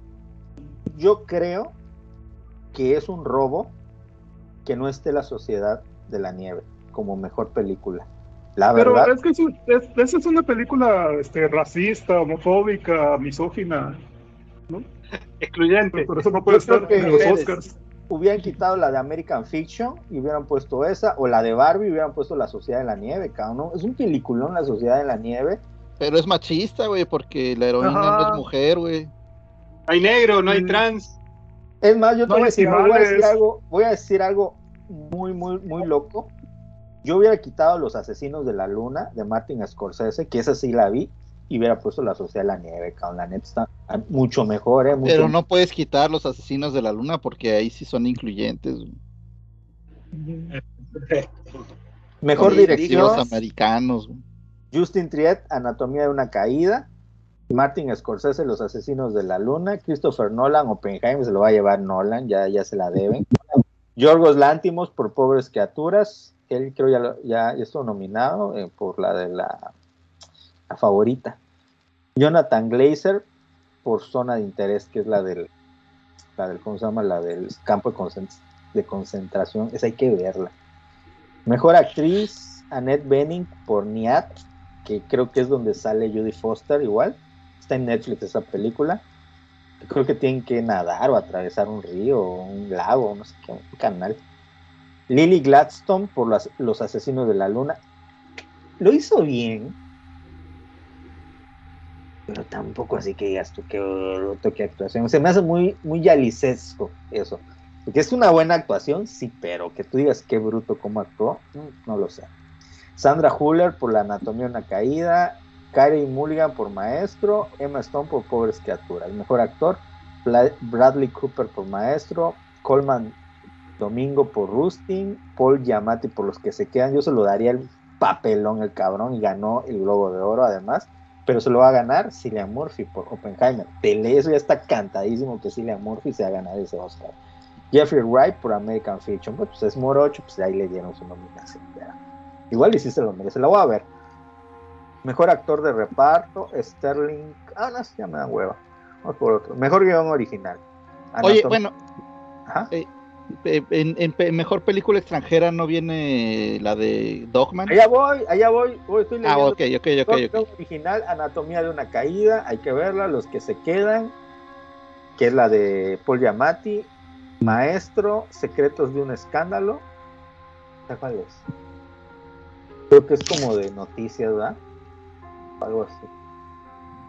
Yo creo que es un robo que no esté la Sociedad de la Nieve como mejor película. La Pero verdad, es que es, un- es- esa es una película este, racista, homofóbica, misógina. Excluyente. Por eso no puede estar que en los Oscars. hubieran quitado la de American Fiction y hubieran puesto esa, o la de Barbie y hubieran puesto La Sociedad de la Nieve, cabrón. ¿no? Es un peliculón La Sociedad de la Nieve. Pero es machista, güey, porque la heroína no es mujer, güey. Hay negro, no hay Mm. trans. Es más, yo te No voy a decir, voy a decir esquimales. algo, voy a decir algo muy, muy, muy loco. Yo hubiera quitado Los Asesinos de la Luna de Martin Scorsese, que esa sí la vi, y hubiera puesto La Sociedad de la Nieve, cabrón. La neta está mucho mejor, ¿eh? Mucho Pero no puedes quitar los asesinos de la luna porque ahí sí son incluyentes. güey. (laughs) Mejor dirección. americanos. güey. Justin Triet, Anatomía de una caída. Martin Scorsese, Los Asesinos de la Luna. Christopher Nolan, Oppenheimer, se lo va a llevar Nolan, ya, ya se la deben. Yorgos Lántimos, por Pobres Criaturas. Él creo ya, ya, ya estuvo nominado eh, por la de la, la favorita. Jonathan Glazer, por Zona de Interés, que es la del, la del, ¿cómo se llama? La del campo de, concent- de concentración. Esa hay que verla. Mejor actriz, Annette Bening por Niat, que creo que es donde sale Judy Foster igual. Está en Netflix esa película. Creo que tienen que nadar o atravesar un río un lago, no sé qué, un canal. Lily Gladstone por las- Los Asesinos de la Luna. Lo hizo bien, pero tampoco así que digas tú qué bruto, qué actuación. Se me hace muy, muy yalicesco eso. Porque es una buena actuación, sí, pero que tú digas qué bruto cómo actuó, mm, no lo sé. Sandra Huller por La Anatomía de una Caída, Carey Mulligan por Maestro, Emma Stone por Pobres Criaturas. El mejor actor, Bradley Cooper por Maestro, Coleman Domingo por Rustin, Paul Giamatti por Los que se quedan. Yo se lo daría el papelón el cabrón y ganó el Globo de Oro además, pero se lo va a ganar Cillian Murphy por Oppenheimer. Ley, eso ya está cantadísimo que Cillian Murphy se va a ganar ese Oscar. Jeffrey Wright por American Fiction, pues, pues es morocho, pues ahí le dieron su nominación. ya. Igual y sí se lo merece, la voy a ver. Mejor actor de reparto, Sterling. Ah, no, sí, ya me da hueva. Vamos por otro. Mejor guion original. Oye, bueno, Ajá. eh, en, en mejor película extranjera no viene la de Dogman. Allá voy, allá voy. voy estoy Ah, leyendo. ok, ok, ok, ok. original, Anatomía de una caída. Hay que verla. Los que se quedan, que es la de Paul Giamatti. Maestro, Secretos de un escándalo. ¿Esta ¿Cuál es? Creo que es como de noticias, ¿verdad? Algo así.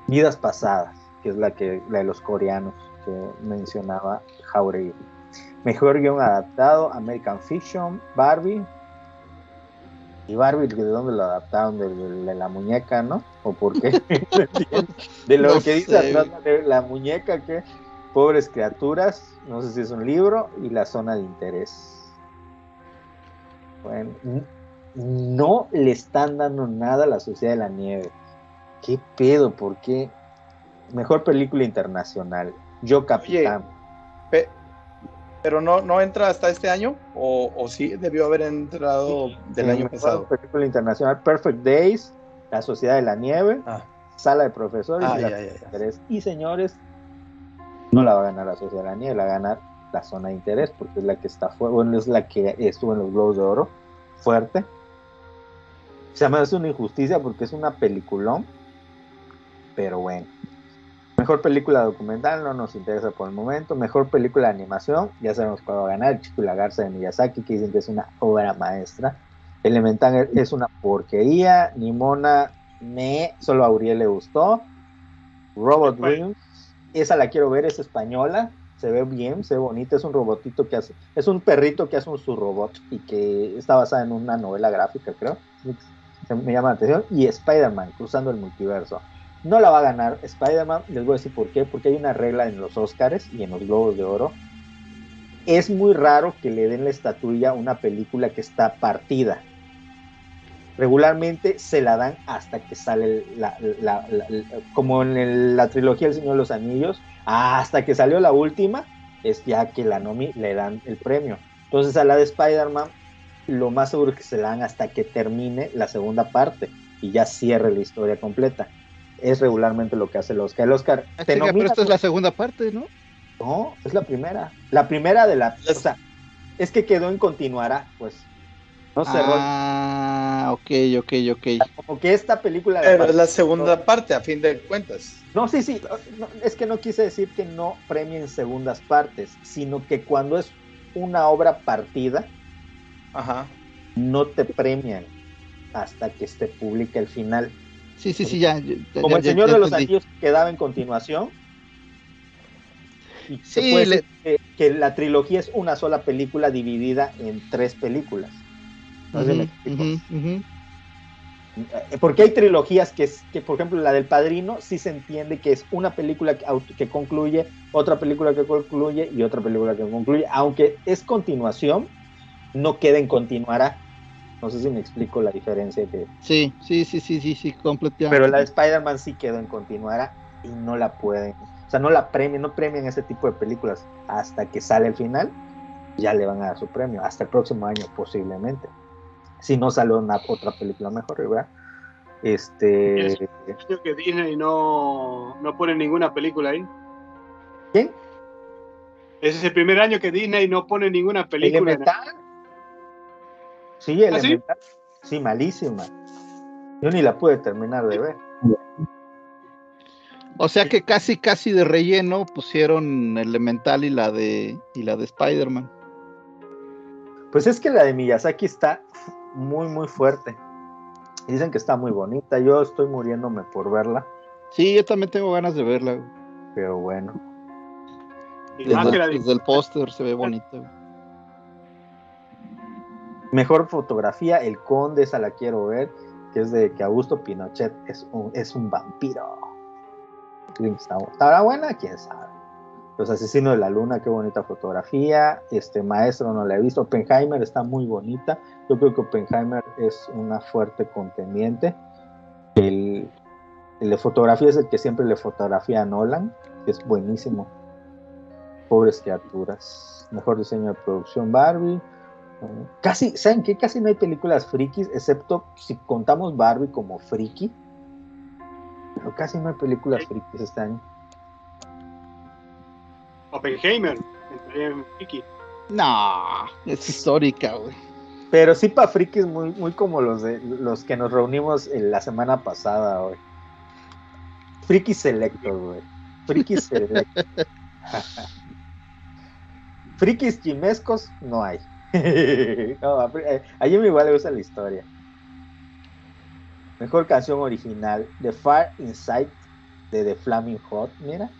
Vidas pasadas, que es la que la de los coreanos que mencionaba Jauregui. Mejor guion adaptado, American Fiction, Barbie. Y Barbie, ¿de dónde lo adaptaron? De, de- de la muñeca, ¿no? ¿O por qué? (laughs) de lo No que dice de la muñeca, que pobres criaturas, no sé si es un libro, y la zona de interés. Bueno, no le están dando nada a la Sociedad de la Nieve. ¿Qué pedo? ¿Por qué? Mejor película internacional. Yo Capitán. Pero no, no entra hasta este año o, o sí debió haber entrado del año pasado. Película internacional. Perfect Days. La Sociedad de la Nieve. Ah, Sala de Profesores. ah, y, la ya, ya, ya. interés. y señores, no la va a ganar la Sociedad de la Nieve, la va a ganar la zona de interés, porque es la que está fuerte, bueno, es la que estuvo en los Globos de Oro, fuerte. Se me hace una injusticia porque es una peliculón, pero bueno. Mejor película documental, no nos interesa por el momento. Mejor película de animación, ya sabemos cuál va a ganar, Chico y la Garza de Miyazaki, que dicen que es una obra maestra. Elemental es una porquería, Nimona, me, solo a Uriel le gustó. Robot Dreams, esa la quiero ver, es española, se ve bien, se ve bonita, es un robotito que hace, es un perrito que hace un su robot y que está basada en una novela gráfica, creo. Se me llama la atención. Y Spider-Man, cruzando el multiverso. No la va a ganar Spider-Man, les voy a decir por qué, porque hay una regla en los Oscars y en los Globos de Oro. Es muy raro que le den la estatuilla a una película que está partida. regularmente se la dan hasta que sale la, como en la trilogía El Señor de los Anillos, hasta que salió la última, es ya que la Nomi le dan el premio. Entonces a la de Spider-Man, lo más seguro es que se la dan hasta que termine la segunda parte y ya cierre la historia completa. Es regularmente lo que hace el Oscar. El Oscar Ah, te pero esta es la segunda parte, ¿no? No, es la primera. La primera de la... O sea, es que quedó en continuará, pues. No cerró. Ah, ok, ok, ok. Como que esta película... Pero es la segunda parte, a fin de cuentas. No, sí, sí. no, es que no quise decir que no premien segundas partes, sino que cuando es una obra partida, Ajá. no te premian hasta que se publique el final. Sí, sí, sí, ya. ya- Como ya- el Señor ya de los. Anillos quedaba en continuación. Y se Sí, puede le- decir que, que la trilogía es una sola película dividida en tres películas. No. Eh, Porque hay trilogías que, es, que, por ejemplo, la del Padrino, sí se entiende que es una película que, que concluye, otra película que concluye y otra película que concluye. Aunque es continuación, no queda en continuará. No sé si me explico la diferencia que... Sí, sí, sí, sí, sí, sí, completamente. Pero la de Spider-Man sí quedó en continuará y no la pueden... O sea, no la premian, no premian ese tipo de películas hasta que sale el final. Ya le van a dar su premio. Hasta el próximo año, posiblemente. Si no sale una otra película mejor, ¿verdad? Este... Es- año que Disney no, no pone ninguna película ahí. ¿Quién? Ese es el primer año que Disney no pone ninguna película. ¿Elemental? Sí, ¿Ah, sí? Elemental. Sí, malísima. Yo ni la pude terminar de ver. O sea que casi, casi de relleno pusieron Elemental y la de y la de Spider-Man. Pues es que la de Miyazaki está muy, muy fuerte. Dicen que está muy bonita. Yo estoy muriéndome por verla, Sí, yo también tengo ganas de verla. pero bueno. Y más Desde, que la el- de- desde el póster se ve bonita. Mejor fotografía, El Conde, esa la quiero ver, que es de que Augusto Pinochet es un, es un vampiro. ¿Está- ¿Estará buena? ¿Quién sabe? Los Asesinos de la Luna, qué bonita fotografía. Este Maestro no la he visto. Oppenheimer está muy bonita. Yo creo que Oppenheimer es una fuerte contendiente. El, el de fotografía es el que siempre le fotografía a Nolan, que es buenísimo. Pobres criaturas. Mejor diseño de producción Barbie. Casi, ¿saben qué? Casi no hay películas frikis, excepto si contamos Barbie como friki. Pero casi no hay películas frikis este año. Oppenheimer. en Friki. No, es histórica, güey. Pero sí para frikis muy, muy como los de los que nos reunimos en la semana pasada, güey. Frikis selectos, güey. Frikis selectos. (laughs) frikis chimescos no hay. (laughs) no, a, fri- a Jimmy igual le gusta la historia. Mejor canción original, The Far Inside de The Flaming Hot, mira.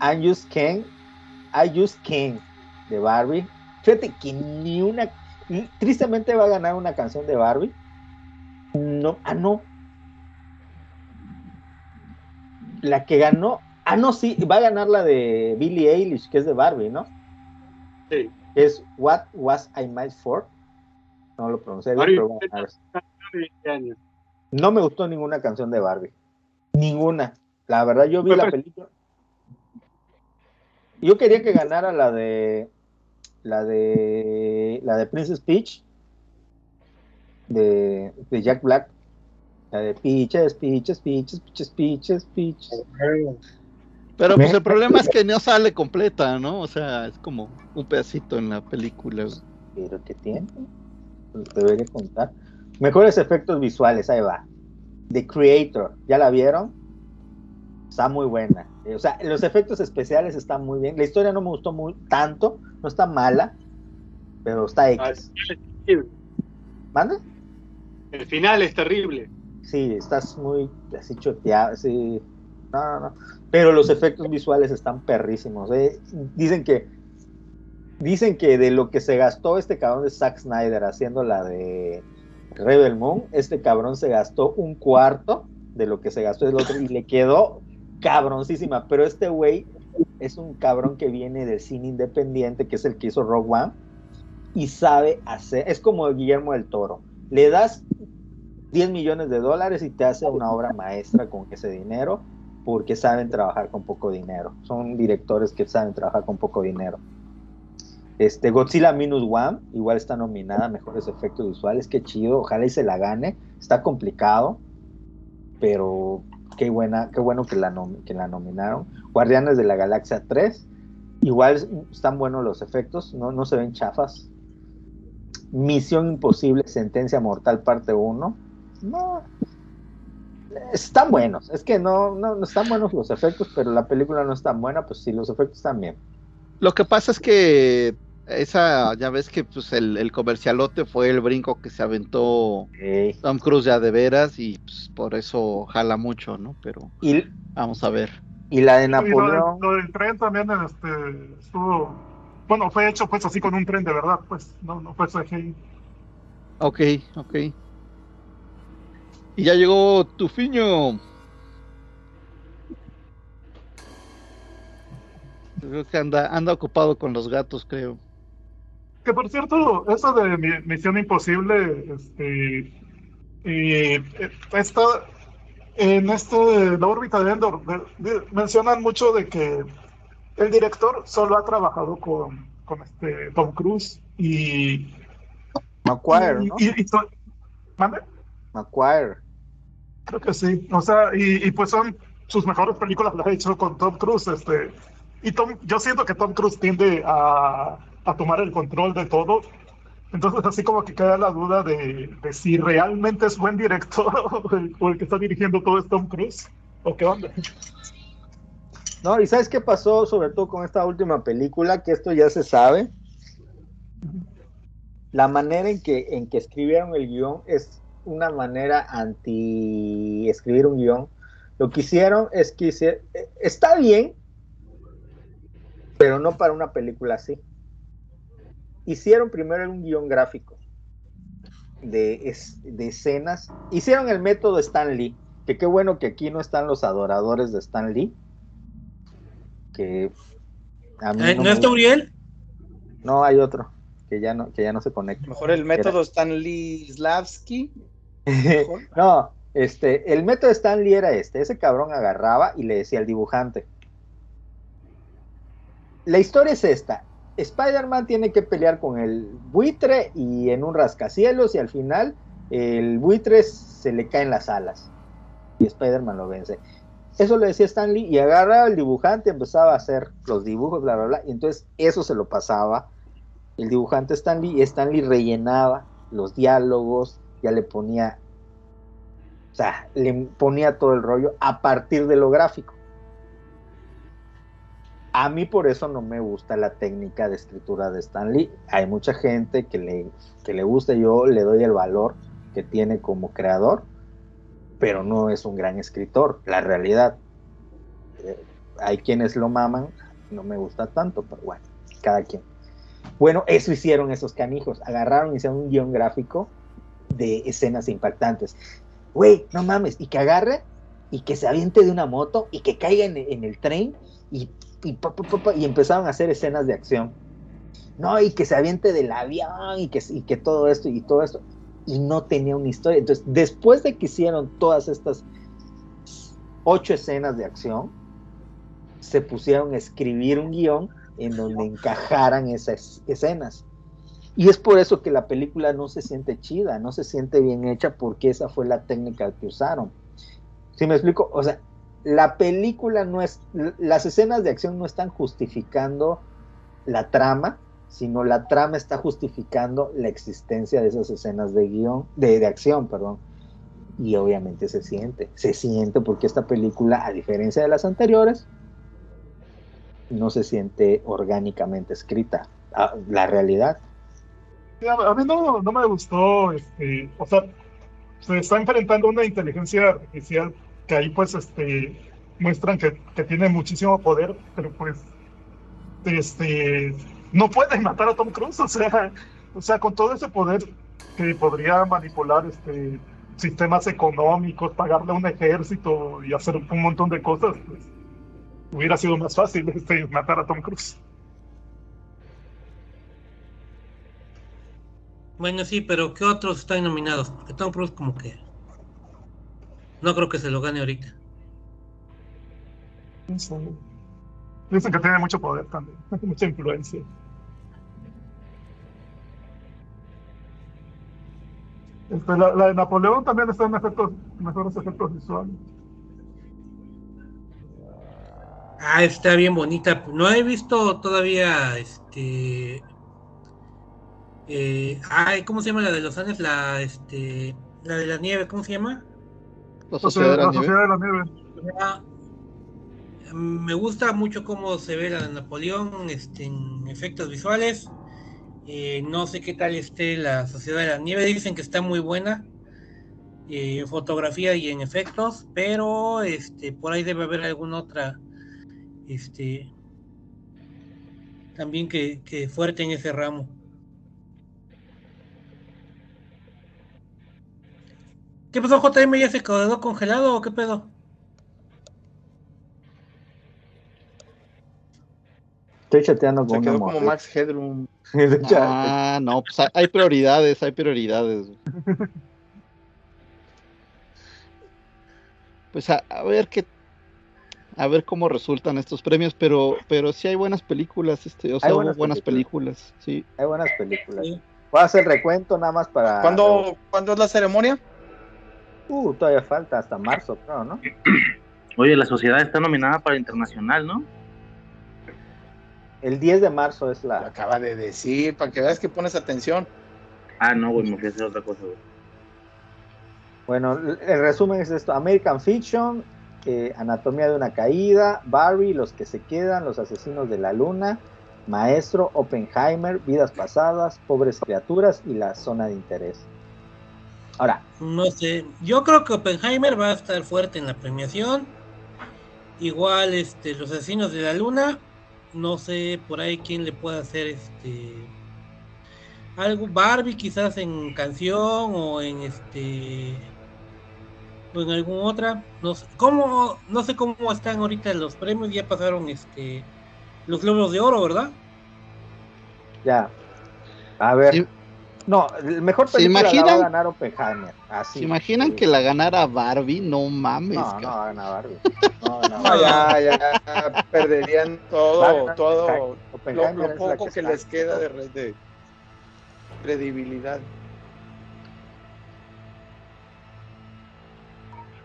I Just Can't, I Just Can't de Barbie. Fíjate que ni una tristemente va a ganar una canción de Barbie. No, ah, no. La que ganó, ah, no, sí, va a ganar la de Billie Eilish, que es de Barbie, ¿no? Sí. Es What Was I Made For. No lo pronuncié bien, pero a. No me gustó ninguna canción de Barbie. Ninguna. La verdad, yo vi la película. Yo quería que ganara la de. La de. La de Princess Peach. De, de Jack Black. La de Peaches, Peaches, Peaches, Peaches, Peaches, Peaches. Pero pues el problema es que no sale completa, ¿no? O sea, es como un pedacito en la película. Pero ¿qué tiene? Pues debería contar. Mejores efectos visuales, ahí va. The Creator, ¿ya la vieron? Está muy buena. Eh, O sea, los efectos especiales están muy bien. La historia no me gustó muy tanto, no está mala, pero está Ah, X. El final es terrible. ¿Manda? El final es terrible. Sí, estás muy así choteado, sí. No, no. Pero los efectos visuales están perrísimos. eh. Dicen que dicen que de lo que se gastó este cabrón de Zack Snyder haciendo la de Rebel Moon, este cabrón se gastó un cuarto de lo que se gastó el otro y le quedó cabroncísima. Pero este güey es un cabrón que viene del cine independiente, que es el que hizo Rogue One, y sabe hacer, es como Guillermo del Toro. Le das 10 millones de dólares y te hace una obra maestra con ese dinero porque saben trabajar con poco dinero. Son directores que saben trabajar con poco dinero. Este, Godzilla Minus One, igual está nominada mejores efectos visuales, qué chido, ojalá y se la gane, está complicado, pero qué buena, qué bueno que la, que la nominaron. Guardianes de la Galaxia 3, igual están buenos los efectos, no, no se ven chafas. Misión Imposible, Sentencia Mortal, parte 1. No, están buenos, es que no, no, no están buenos los efectos, pero la película no es tan buena, pues sí, los efectos están bien. Lo que pasa es que esa, ya ves que pues el, comercialote fue el brinco que se aventó Tom Cruise ya de veras y pues, por eso jala mucho, ¿no? Pero vamos a ver. Y la de Napoleón. lo, del tren también este, estuvo, bueno, fue hecho pues así con un tren de verdad, pues, no, no fue CGI. Ok, ok. Y ya llegó Tufiño. Creo que anda, anda ocupado con los gatos, creo. Que por cierto, eso de Misión Imposible, este, y eh, esta, en este, la órbita de Endor, mencionan mucho de que el director solo ha trabajado con, con este Tom Cruise y McQuire, ¿no? Y, ¿Mande? McQuire. Creo que sí. O sea, y, y, pues son sus mejores películas las ha hecho con Tom Cruise. Este, y Tom, yo siento que Tom Cruise tiende a, a tomar el control de todo. Entonces así como que queda la duda de, si realmente es buen director (laughs) o el, que está dirigiendo todo es Tom Cruise o qué onda. No, y ¿sabes qué pasó sobre todo con esta última película? Que esto ya se sabe. La manera en que, en que escribieron el guion es una manera anti escribir un guion. Lo que hicieron es que hicieron, eh, está bien, pero no para una película así hicieron primero un guion gráfico de, de escenas. Hicieron el método Stan Lee, que qué bueno que aquí no están los adoradores de Stan Lee. Que a mí eh, no, está Uriel? No, hay otro que ya no, que ya no se conecta. Mejor el método Stan Lee Slavsky. (laughs) no, este, el método Stan Lee era este, ese cabrón agarraba y le decía al dibujante. La historia es esta, Spider-Man tiene que pelear con el buitre y en un rascacielos y al final el buitre se le caen las alas y Spider-Man lo vence. Eso le decía Stanley y agarraba el dibujante, empezaba a hacer los dibujos, bla, bla, bla, y entonces eso se lo pasaba el dibujante Stanley y Stanley rellenaba los diálogos, ya le ponía, o sea, le ponía todo el rollo a partir de lo gráfico. A mí por eso no me gusta la técnica de escritura de Stanley. Hay mucha gente que le, que le gusta, yo le doy el valor que tiene como creador, pero no es un gran escritor, la realidad. Eh, hay quienes lo maman, no me gusta tanto, pero bueno, cada quien. Bueno, eso hicieron esos canijos, agarraron hicieron un guion gráfico de escenas impactantes. Güey, no mames, y que agarre y que se aviente de una moto y que caiga en, el tren y y, empezaron a hacer escenas de acción. No, y que se aviente del avión y que, y que todo esto y todo esto. Y no tenía una historia. Entonces, después de que hicieron todas estas ocho escenas de acción, se pusieron a escribir un guion en donde encajaran esas escenas. Y es por eso que la película no se siente chida, no se siente bien hecha porque esa fue la técnica que usaron. ¿Sí me explico? O sea, la película no es, las escenas de acción no están justificando la trama, sino la trama está justificando la existencia de esas escenas de guion, de, de acción, perdón. Y obviamente se siente, se siente porque esta película, a diferencia de las anteriores, no se siente orgánicamente escrita. la realidad. A mí no, no me gustó, este, o sea, se está enfrentando una inteligencia artificial que ahí pues este, muestran que, que tiene muchísimo poder, pero pues este, no pueden (laughs) matar a Tom Cruise, o sea, o sea, con todo ese poder que podría manipular este, sistemas económicos, pagarle a un ejército y hacer un montón de cosas, pues, hubiera sido más fácil (laughs) este, matar a Tom Cruise. Bueno, sí, pero ¿qué otros están nominados? Porque Tom Cruise como que No creo que se lo gane ahorita. Sé. Dicen que tiene mucho poder también, (laughs) mucha influencia. Este, la, la de Napoleón también está en efectos, mejores efectos visuales. Ah, está bien bonita. No he visto todavía este. Eh, ay, ¿cómo se llama la de los Andes? La, este, la de la nieve, ¿cómo se llama? La O sea, Sociedad de la la Nieve. Sociedad de la Nieve. Ah, me gusta mucho cómo se ve la de Napoleón este, en efectos visuales. Eh, no sé qué tal esté la Sociedad de la Nieve. Dicen que está muy buena eh, en fotografía y en efectos, pero este, por ahí debe haber alguna otra este, también que, que fuerte en ese ramo. ¿Qué pasó, JM? ¿Ya se quedó congelado o qué pedo? Estoy chateando Se con una quedó como. Max Headroom. (laughs) Ah, no, pues hay- prioridades, hay prioridades. (laughs) Pues a, a ver qué, a ver cómo resultan estos premios, pero, pero sí hay buenas películas, este, o sea, Hay hubo buenas buenas películas, sí. Hay buenas películas. Sí. Voy a hacer recuento nada más para. ¿Cuándo, ¿Cuándo es la ceremonia? Uh, todavía falta hasta marzo, creo, ¿no? (clears throat) Oye, la sociedad está nominada para internacional, ¿no? El 10 de marzo es Lo la. acaba de decir, para que veas que pones atención. Ah, no, güey, me fui a hacer otra cosa, güey. Bueno, el el resumen es esto: American Fiction, eh, Anatomía de una caída, Barry, Los que se quedan, Los asesinos de la luna, Maestro, Oppenheimer, Vidas pasadas, Pobres criaturas y La zona de interés. Ahora, No sé, yo creo que Oppenheimer va a estar fuerte en la premiación. Igual este los asesinos de la luna, no sé por ahí quién le puede hacer este algo Barbie quizás en canción o en este o en alguna otra, no sé cómo no sé cómo están ahorita los premios, ya pasaron este los globos de oro, ¿verdad? ya. A ver. Sí. No, el mejor ¿Se película la va a imaginan? ganar Oppenheimer. Así. ¿Se imaginan sí. que la ganara Barbie? No mames, No, no va a ganar Barbie. (laughs) No, no, No, ya, ya perderían todo, todo lo, lo poco que, les queda de, re- de credibilidad.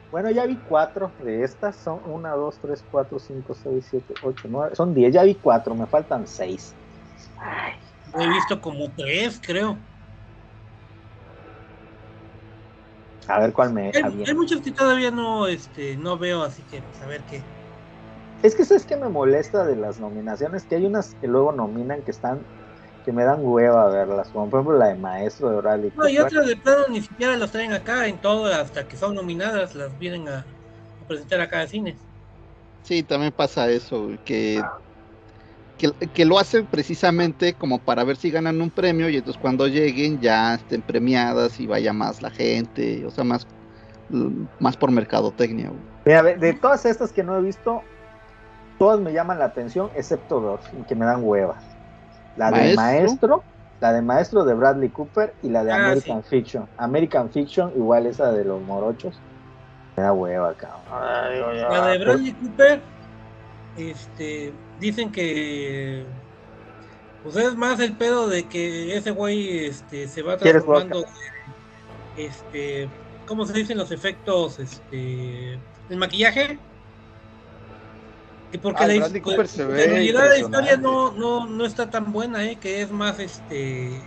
Bueno, ya vi cuatro de estas. Son una, dos, tres, cuatro, cinco, seis, siete, ocho, nueve. Son diez. Ya vi cuatro. Me faltan seis. Ay, He visto como tres, creo. A ver cuál me Hay, hay muchos que todavía no este no veo, así que pues, a ver qué. Es que sabes que me molesta de las nominaciones, que hay unas que luego nominan que están, que me dan hueva verlas, como por ejemplo la de Maestro de Oral y No, y otras de plano ni siquiera las traen acá en todo, hasta que son nominadas, las vienen a, a presentar acá a cines. Sí, también pasa eso, que, que, que lo hacen precisamente como para ver si ganan un premio y entonces cuando lleguen ya estén premiadas y vaya más la gente, o sea, más, más por mercadotecnia. güey. Mira, de, de todas estas que no he visto, todas me llaman la atención, excepto dos, que me dan hueva. La de ¿Maestro? Maestro, la de Maestro de Bradley Cooper y la de Ah, American Fiction. American Fiction, igual esa de los morochos, me da hueva, cabrón. Ay, oye, La de ah, Bradley Cooper, este, dicen que pues es más el pedo de que ese güey este, se va ¿Quieres transformando de, este, ¿cómo se dicen los efectos? Este, el maquillaje. Y porque Ah, la, se ve realidad la historia no, no, no está tan buena, ¿eh? que es más este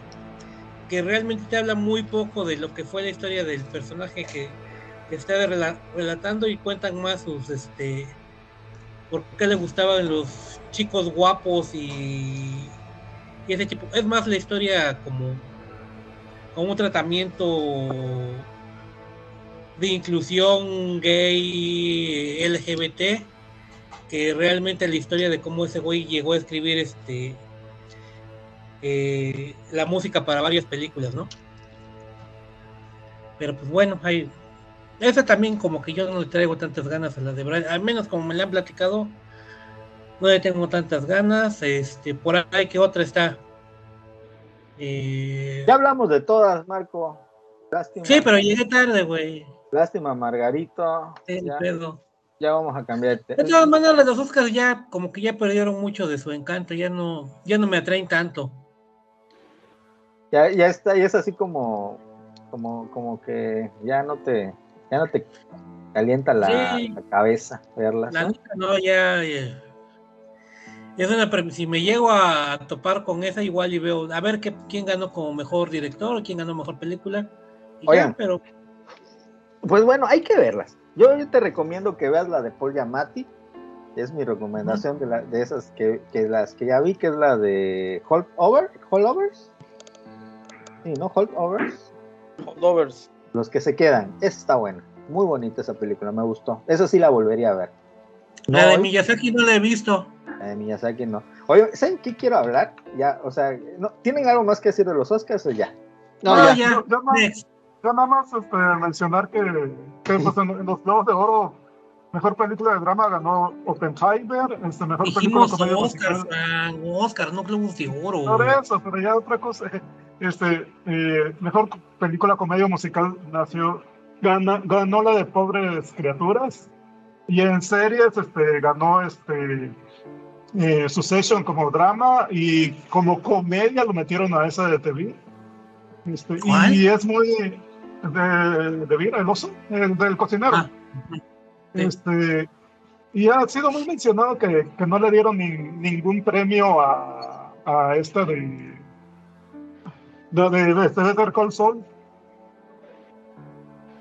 que realmente te habla muy poco de lo que fue la historia del personaje que, que está rela- relatando y cuentan más sus este por qué le gustaban los chicos guapos y, y ese tipo es más la historia como como un tratamiento de inclusión gay LGBT que realmente la historia de cómo ese güey llegó a escribir este eh, la música para varias películas, ¿no? Pero pues bueno, hay esa también como que yo no le traigo tantas ganas a la de Brad, al menos como me la han platicado, no le tengo tantas ganas, este, por ahí que otra está. Eh, Ya hablamos de todas, Marco. Lástima. sí, pero llegué tarde, güey. Lástima, Margarito. Sí, Ya, pedo. ya vamos a cambiar. De todas maneras, los Oscars ya como que ya perdieron mucho de su encanto, ya no, ya no me atraen tanto. Ya, ya está, ya es así como, como, como que ya no te, ya no te calienta la, Sí. la cabeza verlas. La ¿no? no, ya, ya. Es una si me llego a topar con esa, igual y veo, a ver qué, quién ganó como mejor director, quién ganó mejor película. Ya, Oigan. pero Pues bueno, hay que verlas. Yo, yo te recomiendo que veas la de Paul Giamatti. Es mi recomendación de, la, de esas que, que las que ya vi, que es la de Holdover, Holdovers. Sí, ¿no? Holdovers. Holdovers. Los que se quedan. Esa está buena. Muy bonita esa película, me gustó. Esa sí la volvería a ver. No, la de hoy- Miyazaki no la he visto. la de Miyazaki no. Oye, ¿saben qué quiero hablar? Ya, o sea, ¿no, ¿tienen algo más que decir de los Oscars o ya? No, No, ya. ya. Yo, nada más este, mencionar que, que, pues, en, en los Globos de Oro, mejor película de drama ganó Oppenheimer, este, mejor película Dijimos de comedia Oscar, musical. Frank, Oscar, no Globos de Oro. Por eso, pero ya otra cosa, este, eh, mejor película comedia musical nació, gana- ganó la de Pobres Criaturas, y en series este, ganó este, eh, Succession como drama, y como comedia lo metieron a esa de TV. Este, y es muy de, de Vira, el oso, el del cocinero. Ah. Sí. Este, y ha sido muy mencionado que, que no le dieron ni- ningún premio a, a esta de de, de, de, de Better Call Saul.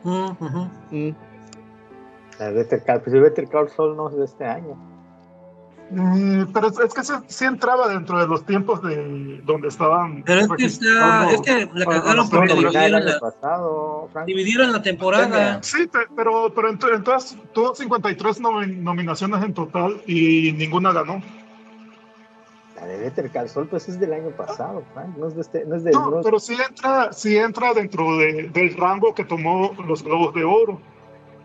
Mm. Mm. La de Better Call, pues el Better Call Saul no es de este año. Eh, pero es, es que sí, sí entraba dentro de los tiempos de donde estaban. Pero es que está, es que la cagaron porque dividieron la, pasado, dividieron la temporada. Sí, pe- pero, pero en, en todas, tuvo 53 nomi- nominaciones en total y ninguna ganó. La de Better Call Saul, pues es del año pasado, Frank. No es de este, no es de. No, no es- pero sí entra, sí entra dentro de- del rango que tomó los Globos de Oro.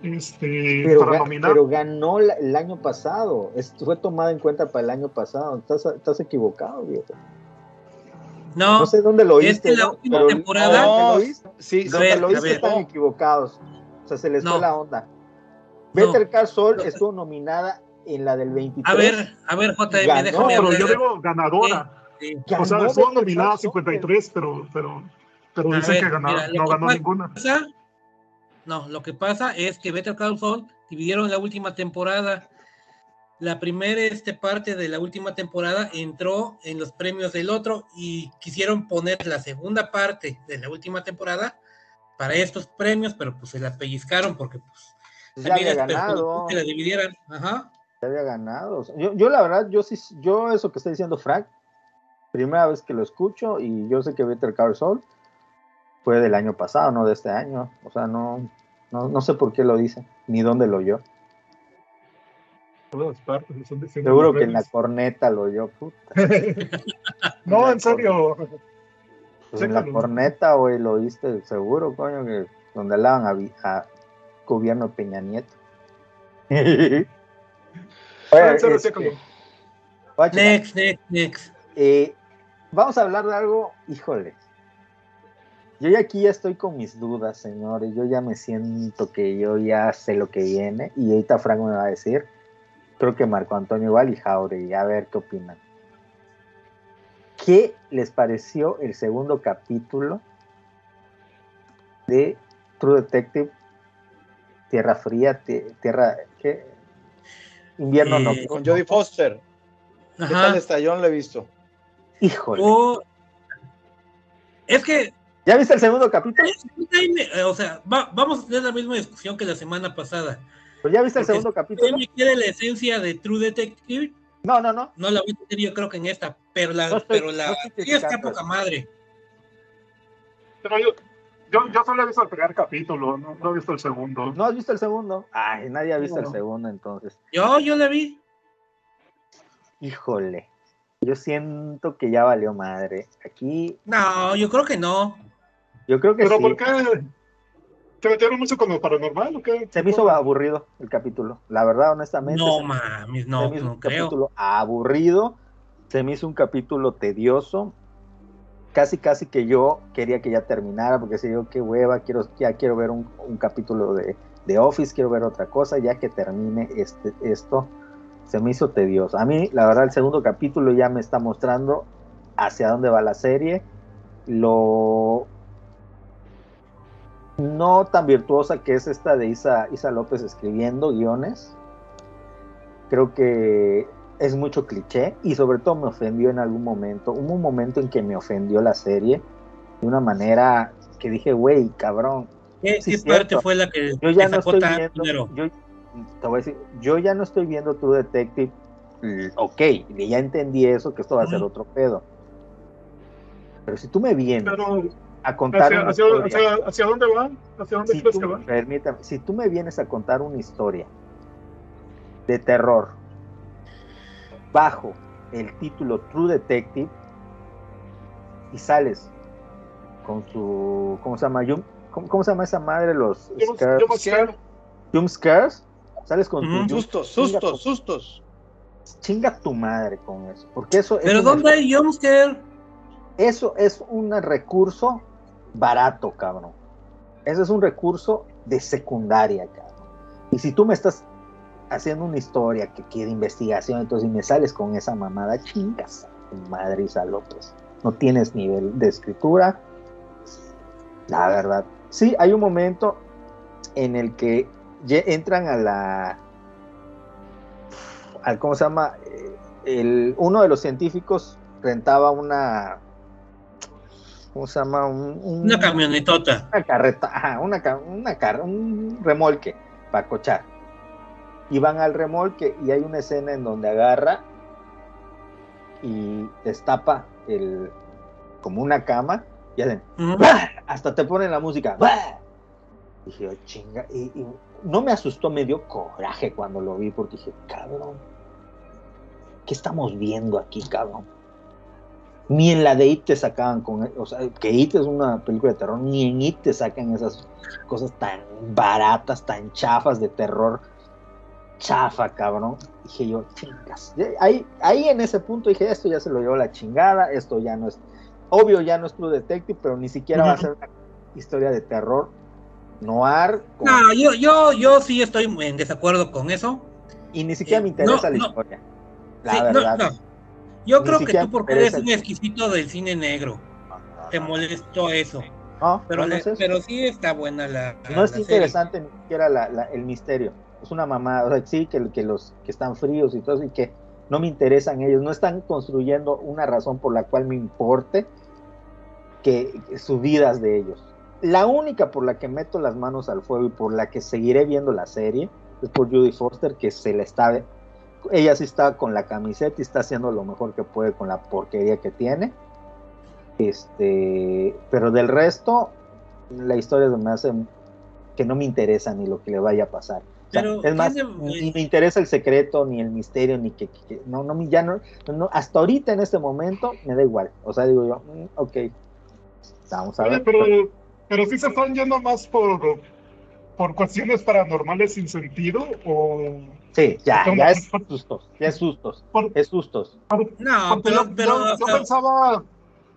Este, pero, para ga- nominar. pero ganó la- el año pasado. Es- fue tomada en cuenta para el año pasado. Estás, estás equivocado, viejo. No, No sé dónde lo es oíste. que la ¿no? última Pero temporada- ¿dónde No, lo sí, Donde lo oíste están equivocados. O sea, se les No. fue la onda. No. Better Call Saul No. estuvo nominada en la del 23. a ver, a ver, JM, Ganó, déjame pero hablar. yo digo ganadora. Sí. O sea, estuvo nominada a Call Saul. 53, pero, pero, pero dicen ver, que ganó, mira, no que ganó pasa- ninguna. No, lo que pasa es que Better Call Saul dividieron la última temporada. La primera este, parte de la última temporada entró en los premios del otro y quisieron poner la segunda parte de la última temporada para estos premios, pero pues se la pellizcaron porque pues Pues ya había ganado. que la dividieran. Ajá. Ya había ganado. O sea, yo, yo la verdad, yo sí, yo eso que está diciendo Frank, primera vez que lo escucho y yo sé que Better Call Saul fue del año pasado, no de este año. O sea, no, no, no sé por qué lo dice, ni dónde lo oyó. Todas partes Seguro que en la corneta lo oyó. puta. (laughs) No, en serio. Pues en la corneta, güey, lo oíste, seguro, coño, que donde hablaban a, a gobierno Peña Nieto. (laughs) Oye, este. Next, next, next. Eh, vamos a hablar de algo, híjole. Yo ya aquí ya estoy con mis dudas, señores. Yo ya me siento que yo ya sé lo que viene. Y ahorita Frank me va a decir. Creo que Marco Antonio igual y Jauregui. A ver qué opinan. ¿Qué les pareció el segundo capítulo de True Detective? Tierra Fría, tie- Tierra. ¿Qué? Invierno Eh, Nocturno. Con Jodie Foster. ¿Qué Ajá. tal está? Yo no lo he visto. Híjole. Oh, es que ¿Ya viste el segundo capítulo? eh, o sea, va- vamos a tener la misma discusión que la semana pasada. Pues ya viste el segundo si capítulo. me quiere la esencia de True Detective, No, no, no. no la voy a tener yo creo que en esta, pero la, No estoy- pero la no sí está poca madre. Pero yo, yo, yo solo he visto el primer capítulo, no, no he visto el segundo. ¿No has visto el segundo? Ay, nadie ha visto el No. segundo entonces. Yo, yo la vi. Híjole. Yo siento que ya valió madre. Aquí, No, yo creo que no. yo creo que ¿Pero sí. por qué? ¿Te metieron mucho con lo paranormal o qué? Se me hizo aburrido el capítulo. La verdad, honestamente. No se- mames, se no, me hizo no un creo. capítulo aburrido. Se me hizo un capítulo tedioso. Casi casi que yo quería que ya terminara porque si yo qué hueva, quiero, ya quiero ver un, un capítulo de, de, Office, quiero ver otra cosa, ya que termine este, esto, se me hizo tedioso. A mí, la verdad, el segundo capítulo ya me está mostrando hacia dónde va la serie, lo no tan virtuosa que es esta de Isa, Isa López escribiendo guiones. Creo que es mucho cliché y sobre todo me ofendió en algún momento. Hubo un momento en que me ofendió la serie de una manera que dije, güey, cabrón. ¿Qué, sí, ¿qué parte fue la que yo ya no estoy viendo, yo, te voy a decir, yo ya no estoy viendo True Detective. Ok, ya entendí eso, que esto va a ser otro pedo. Pero si tú me vienes Pero, a contar ¿hacia, una hacia, historia, hacia- hacia dónde van? ¿Hacia dónde si crees tú, que van? permítame, si tú me vienes a contar una historia de terror bajo el título True Detective y sales con su ¿cómo se llama? ¿Cómo, cómo se llama esa madre? Los Yo- scares- yo me acuerdo. jump scares. Sales con Ujú. tu Sustos, chinga sustos, tu- sustos. Chinga tu madre con eso, porque eso es ¿Pero dónde hay jumpscare? Eso es un recurso barato, cabrón. Eso es un recurso de secundaria, cabrón. Y si tú me estás haciendo una historia que quiere investigación, entonces y me sales con esa mamada, chingas madre Isa López. No tienes nivel de escritura. La verdad. Sí, hay un momento en el que entran a la. Al, ¿Cómo se llama? Eh, El, uno de los científicos rentaba una. ¿Cómo se llama? Un, un- Una camionetota. una carreta, ajá, una, una car- un remolque para cochar. Y van al remolque y hay una escena en donde agarra y destapa el como una cama y hacen hasta te ponen la música ¡bah! dije "Oh, chinga y, y no me asustó me dio coraje cuando lo vi porque dije cabrón qué estamos viendo aquí cabrón ni en la de It te sacaban con o sea que It es una película de terror ni en It te sacan esas cosas tan baratas tan chafas de terror chafa cabrón dije yo chingas ahí ahí en ese punto dije esto ya se lo llevó la chingada esto ya no es obvio ya no es True Detective pero ni siquiera va a ser una historia de terror noir con- No, yo, yo, yo sí estoy en desacuerdo con eso. y ni siquiera eh, me interesa no, la no. historia la Sí, verdad no. Yo Ni creo que tú, porque eres un exquisito del cine negro, te molestó eso. no, Pero, le- es eso. pero sí está buena la. no la es serie. interesante ni siquiera la- la- el misterio. Es una sea, sí, que, que los que están fríos y todo eso, y que no me interesan ellos, no están construyendo una razón por la cual me importe que, vidas de ellos. La única por la que meto las manos al fuego y por la que seguiré viendo la serie es por Judy Foster, que se le está, ella sí está con la camiseta y está haciendo lo mejor que puede con la porquería que tiene. Este, pero del resto, la historia me hace que no me interesa ni lo que le vaya a pasar. Pero es más, ni me interesa el secreto, ni el misterio, ni que, no, no, me- ya no, no, hasta ahorita en este momento me da igual. O sea, digo yo, mm, ok, vamos a Oye, ver. pero, pero sí se están yendo más por, por cuestiones paranormales sin sentido o Sí, ya, ya es sustos, ya es sustos, por, es sustos. No, pero, yo, pero, yo- o yo sea, pensaba,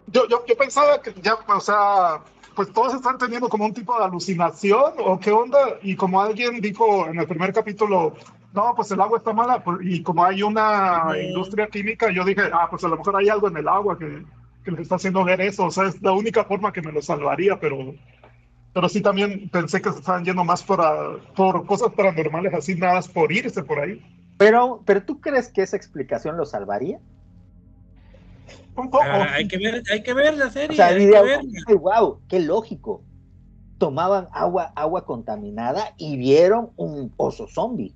yo, yo, yo pensaba que ya, o sea, pues todos están teniendo como un tipo de alucinación o qué onda, y como alguien dijo en el primer capítulo, no, pues el agua está mala, y como hay una Ujú. industria química, yo dije, ah, pues a lo mejor hay algo en el agua que, que les está haciendo ver eso, o sea, es la única forma que me lo salvaría, pero, pero sí también pensé que se estaban yendo más por, a- por cosas paranormales así, nada por irse por ahí. Pero, pero ¿tú crees que esa explicación lo salvaría? Un poco. ah, hay que ver, hay que ver la serie. O sea, hay diría, que. "Ay, wow, qué lógico. Tomaban agua, agua contaminada y vieron un pozo zombie.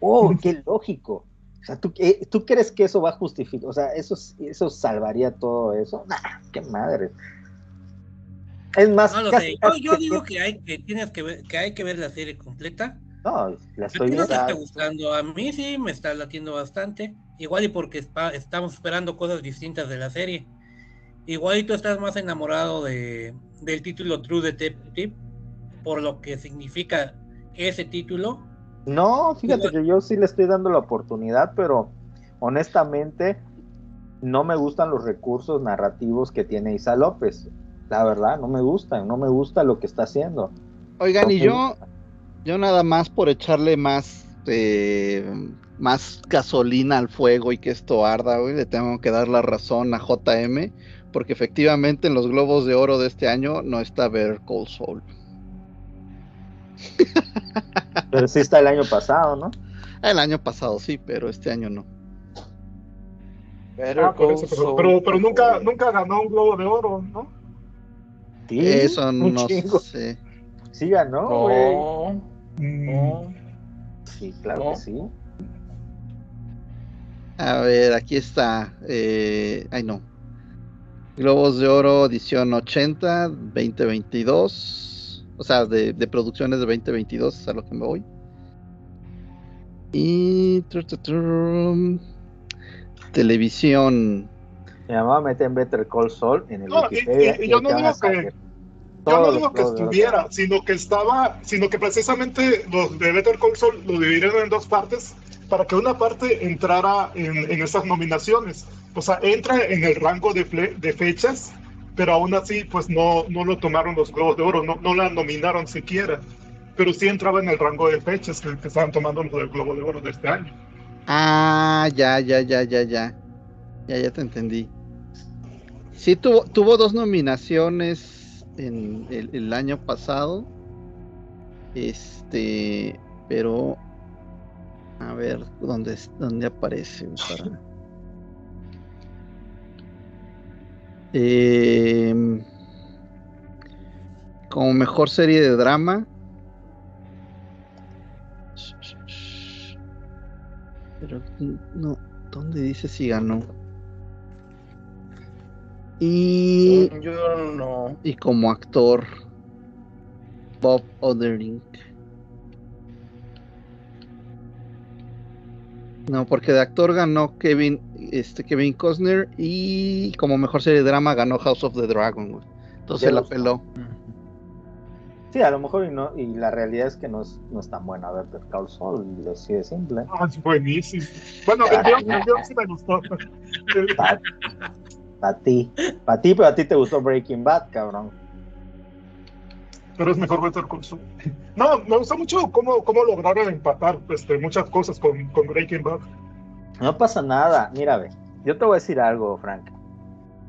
Oh, qué (laughs) lógico. O sea, ¿tú, eh, ¿tú crees que eso va a justificar? O sea, ¿eso, eso salvaría todo eso? Nah, qué madre. Es más, No lo casi- sé. Yo, digo que hay que tienes que ver, que hay que ver la serie completa. No, la A estoy ti no te viendo. está gustando, a mí sí me está latiendo bastante. Igual y porque estamos esperando cosas distintas de la serie. Igual y tú estás más enamorado de, del título True Detective por lo que significa ese título. No, fíjate Igual- que yo sí le estoy dando la oportunidad, pero honestamente no me gustan los recursos narrativos que tiene Isa López. La verdad, no me gustan, no me gusta lo que está haciendo. Oigan, y yo, yo nada más por echarle más, eh, más gasolina al fuego y que esto arda, güey, le tengo que dar la razón a JM, porque efectivamente en los globos de oro de este año no está Better Call Saul. (laughs) Pero sí está el año pasado, ¿no? El año pasado sí, pero este año no. Better Ah, por eso, pero, pero, nunca, nunca ganó un globo de oro, ¿no? Sí, Eso no chingo. sé. Sí ganó, güey. No, no. Sí, claro No. que sí. A ver, aquí está. eh, ay, no. Globos de Oro, edición 80, 2022. O sea, de, de producciones de 2022, es a lo que me voy. Y. tru, tru, tru, televisión. Mi mamá mete en Better Call Saul en el No, y- Wikipedia. y- y y yo no digo que- no digo que estuviera, sino que estaba, sino que precisamente los de Better Call Saul lo dividieron en dos partes para que una parte entrara en, en esas nominaciones. O sea, entra en el rango de, fle- de fechas, pero aún así, pues no, no lo tomaron los Globos de Oro, no, no la nominaron siquiera. Pero sí entraba en el rango de fechas que, que estaban tomando los del Globo de Oro de este año. Ah, ya, ya, ya, ya, ya. Ya, ya te entendí. Sí, tuvo, tuvo dos nominaciones en el, año pasado. Este, pero a ver dónde, dónde aparece. Em, como mejor serie de drama. Pero no, ¿dónde dice si ganó? Y, Yo no. y como actor, Bob Odenkirk. No, porque de actor ganó Kevin, este Kevin Costner y como mejor serie de drama ganó House of the Dragon. güey. Entonces la peló. Sí, a lo mejor y no, y la realidad es que no es, no es tan buena Better Call Saul, y así de simple. Ah, es buenísimo. Bueno, el guion, el guion sí me gustó. Para ti, para ti, pero a ti te gustó Breaking Bad, cabrón. pero es mejor Better Call Saul. No, me gusta mucho cómo, cómo lograron empatar este, muchas cosas con, con Breaking Bad. No pasa nada. Mira, ve, yo te voy a decir algo, Frank.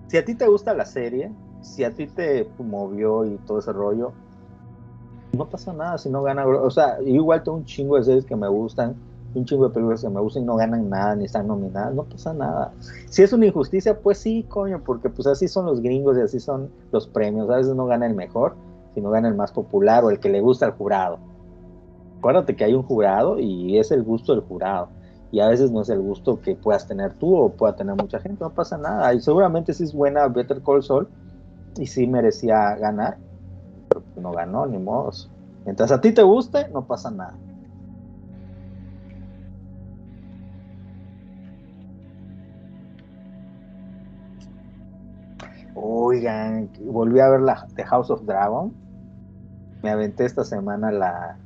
Si a ti te gusta la serie, si a ti te movió y todo ese rollo, no pasa nada si no gana. O sea, igual tengo un chingo de series que me gustan, un chingo de películas que me gustan y no ganan nada ni están nominadas. No pasa nada. Si es una injusticia, pues sí, coño, porque pues así son los gringos y así son los premios. A veces no gana el mejor, sino gana el más popular o el que le gusta al jurado. Acuérdate que hay un jurado y es el gusto del jurado y a veces no es el gusto que puedas tener tú o pueda tener mucha gente, no pasa nada. Y seguramente sí es buena Better Call Saul y sí merecía ganar, pero no ganó, ni modos. Mientras a ti te guste, no pasa nada. Oigan, volví a ver la The House of Dragon. Me aventé esta semana la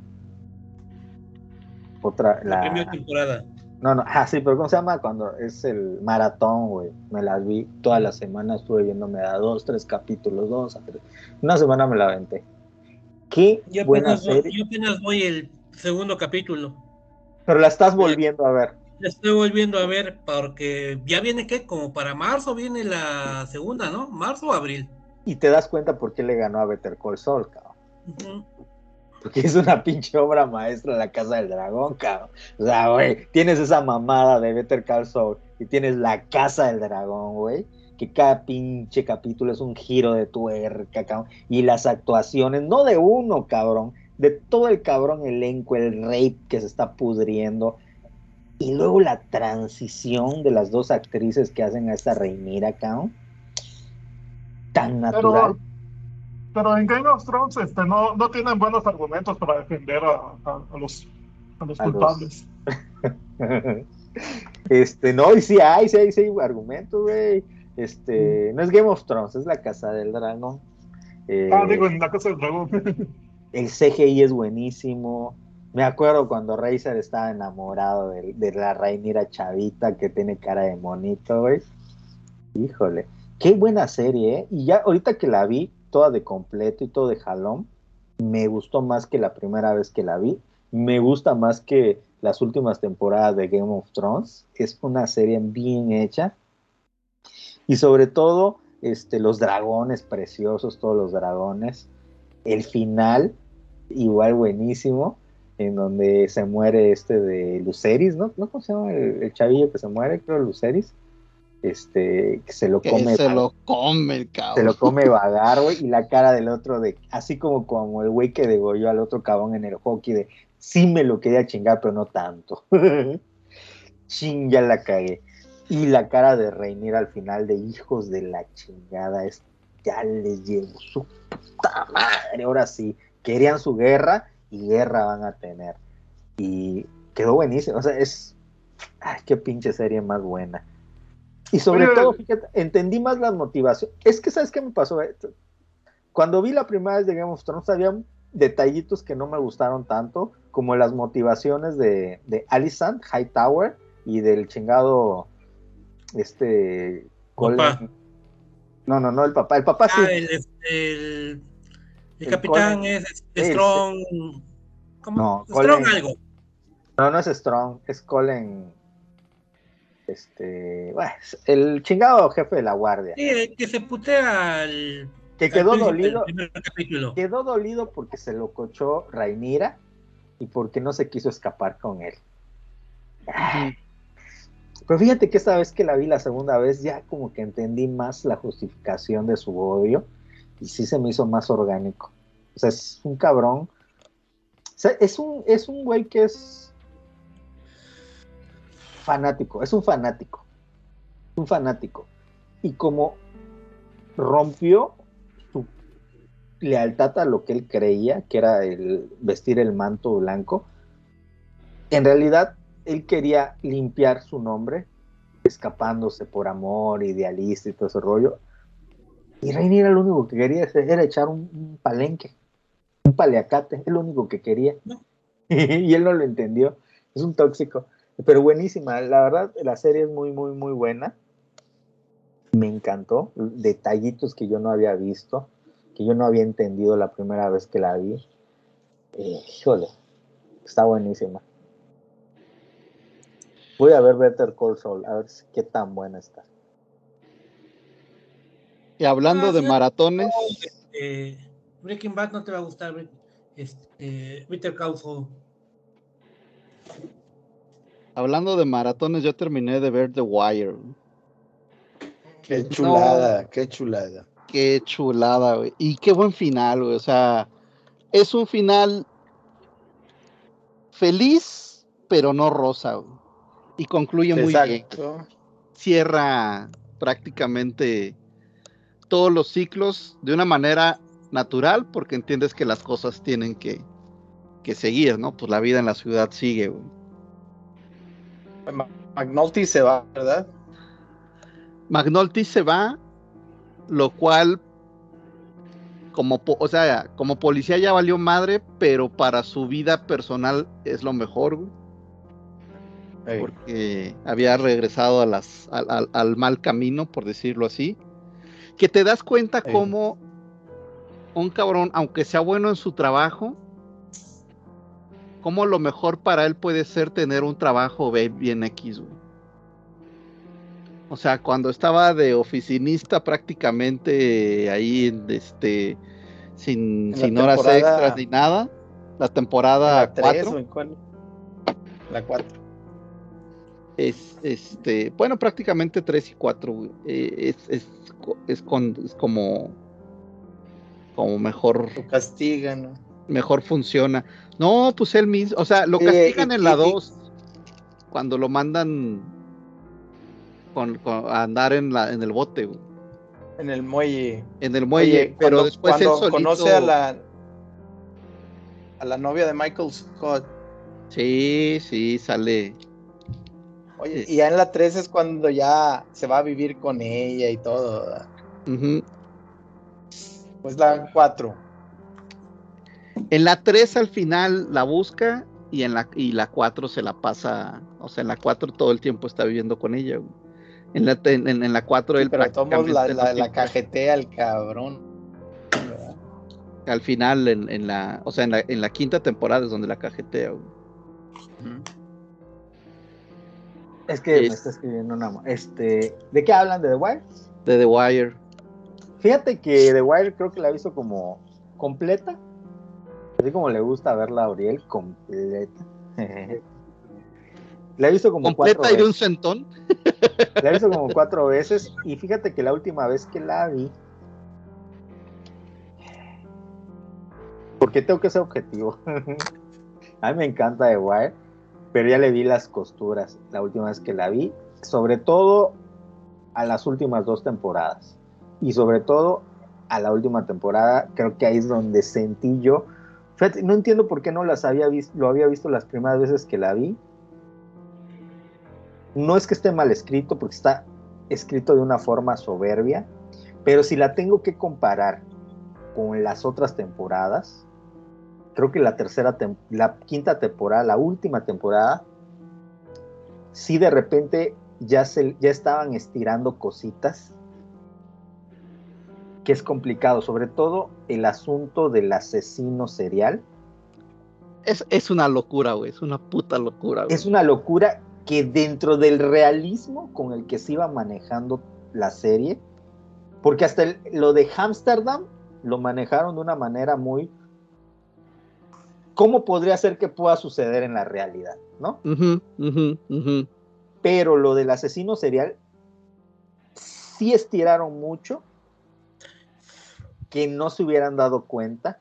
otra La la primera temporada. no, no, ah, sí, pero ¿cómo se llama? Cuando es el maratón, güey. Me las vi toda la semana, estuve viéndome a dos, tres capítulos, dos a tres. Una semana me la aventé. Qué Yo buena apenas, voy, serie. yo apenas voy el segundo capítulo. Pero la estás volviendo a ver. Estoy volviendo a ver porque ya viene que como para marzo viene la segunda, ¿no? Marzo o abril. Y te das cuenta por qué le ganó a Better Call Saul, cabrón. Porque es una pinche obra maestra la Casa del Dragón, cabrón. O sea, güey, tienes esa mamada de Better Call Saul y tienes la Casa del Dragón, güey. Que cada pinche capítulo es un giro de tuerca, cabrón. Y las actuaciones, no de uno, cabrón, de todo el cabrón elenco, el rape que se está pudriendo. Y luego la transición de las dos actrices que hacen a esta Reinira, cabrón. Tan natural. Pero, pero en Game of Thrones este, no, no tienen buenos argumentos para defender a, a- a los, a los A los- culpables. (laughs) Este, no, y sí hay, sí hay, sí hay argumentos, güey. Este, no es Game of Thrones, es la Casa del Dragón. Eh, Ah, digo, en la Casa del Dragón. (laughs) el CGI es buenísimo. Me acuerdo cuando Razer estaba enamorado de, de la Rhaenyra chavita que tiene cara de monito, güey. Híjole, qué buena serie, ¿eh? Y ya ahorita que la vi, toda de completo y todo de jalón, me gustó más que la primera vez que la vi. Me gusta más que las últimas temporadas de Game of Thrones. Es una serie bien hecha. Y sobre todo, este, los dragones preciosos, todos los dragones. El final, igual buenísimo, en donde se muere este de Luceris, ¿no? ¿No cómo se llama el, el chavillo que se muere? Creo Luceris. Este, que se lo Que come. se lo come el se cabrón. lo come (laughs) vagar, güey, y la cara del otro de, así como como el güey que degolló al otro cabrón en el hockey de, sí me lo quería chingar, pero no tanto. (laughs) Ching, ya la cagué. Y la cara de Reinir al final de hijos de la chingada es, ya les llevo su puta madre, ahora sí, querían su guerra y guerra van a tener. Y quedó buenísimo, o sea, es, ay, qué pinche serie más buena. Y sobre Oye, todo, fíjate, entendí más las motivaciones. Es que, ¿sabes qué me pasó? Esto? Cuando vi la primera vez de Game of Thrones, había detallitos que no me gustaron tanto, como las motivaciones de, de Alicent Hightower y del chingado, este... Colin- No, no, no, el papá. El papá sí. Ah, el, este, el, el El capitán Colin- es Strong. ¿Cómo? No, Strong Colin- algo. No, no es Strong, es Colin... Este... Bueno, el chingado jefe de la guardia. Sí, el que se putea al. Que al quedó príncipe dolido. Quedó dolido porque se lo cochó Rainira y porque no se quiso escapar con él. Ay. Pero fíjate que esta vez que la vi la segunda vez, ya como que entendí más la justificación de su odio y sí se me hizo más orgánico. O sea, es un cabrón. O sea, es un, es un güey que es fanático, es un fanático. Un fanático. Y como rompió su lealtad a lo que él creía, que era el vestir el manto blanco, en realidad él quería limpiar su nombre, escapándose por amor, idealista y todo ese rollo. Y Rhaenyra lo único que quería era echar un, un palenque, un paleacate, es lo único que quería. (laughs) y él no lo entendió, es un tóxico. Pero buenísima, la verdad, la serie es muy, muy, muy buena. Me encantó, detallitos que yo no había visto, que yo no había entendido la primera vez que la vi. Eh, híjole, está buenísima. Voy a ver Better Call Saul, a ver qué tan buena está. Y hablando Ah, de sí. maratones, Eh, Breaking Bad no te va a gustar. Este, Call Saul. hablando de maratones, yo terminé de ver The Wire. Qué No. chulada, qué chulada. Qué chulada, güey. Y qué buen final, güey. O sea, es un final feliz, pero no rosa, güey. Y concluye muy bien. Cierra prácticamente todos los ciclos de una manera natural, porque entiendes que las cosas tienen que, que seguir, ¿no? Pues la vida en la ciudad sigue, güey. McNulty se va, ¿verdad? McNulty se va, lo cual, como, po- o sea, como policía ya valió madre, pero para su vida personal es lo mejor, güey, Ey. porque había regresado a las, al, al- al mal camino, por decirlo así. Que te das cuenta Ey. cómo un cabrón, aunque sea bueno en su trabajo, cómo lo mejor para él puede ser tener un trabajo bien X, güey. O sea, cuando estaba de oficinista prácticamente ahí, este, sin, sin horas extras ni nada, la temporada ¿La 3 4 o en cuál? La 4. Es, este, bueno, prácticamente 3 y 4 es, es, co- es, con, es como, como mejor, Lo castigan, ¿no? mejor funciona. No, pues él mismo, o sea, lo Eh, castigan en la y- y- 2 cuando lo mandan con, con- a andar en, la, en el bote, güey, En el muelle. en el muelle, Oye, pero cuando- después él cuando solito, conoce a la a la novia de Michael Scott. sí, sí, sale, Oye, Sí. y ya en la 3 es cuando ya se va a vivir con ella y todo. ¿verdad? ujú. Pues la 4. En la 3 al final la busca y en la y la 4 se la pasa, o sea, en la 4 todo el tiempo está viviendo con ella. güey. En la, en, en la 4 él Pero tomamos la, la, la cajetea al cabrón. al final en, en la, o sea, en la, en la quinta temporada es donde la cajetea. güey. Es que me Es- está escribiendo una. Este, ¿De qué hablan de The Wire? De The Wire. Fíjate que The Wire creo que la he visto como completa. Así como le gusta verla a Auriel, completa. (laughs) la he visto como Completa cuatro y de un centón. (laughs) La he visto como cuatro (laughs) veces. Y fíjate que la última vez que la vi. Porque tengo que ser objetivo. a mí me encanta The Wire. Pero ya le vi las costuras la última vez que la vi. Sobre todo a las últimas dos temporadas. Y sobre todo a la última temporada. Creo que ahí es donde sentí yo. Fíjate, no entiendo por qué no las había visto, lo había visto las primeras veces que la vi. No es que esté mal escrito, porque está escrito de una forma soberbia, pero si la tengo que comparar con las otras temporadas, creo que la tercera, la quinta temporada, la última temporada, sí de repente ya, se, ya estaban estirando cositas, que es complicado, sobre todo el asunto del asesino serial. Es, es una locura, güey. Es una puta locura, güey. es una locura que dentro del realismo con el que se iba manejando la serie, porque hasta el- lo de Amsterdam lo manejaron de una manera muy... ¿Cómo podría ser que pueda suceder en la realidad? ¿No? Pero lo del asesino serial sí estiraron mucho que no se hubieran dado cuenta.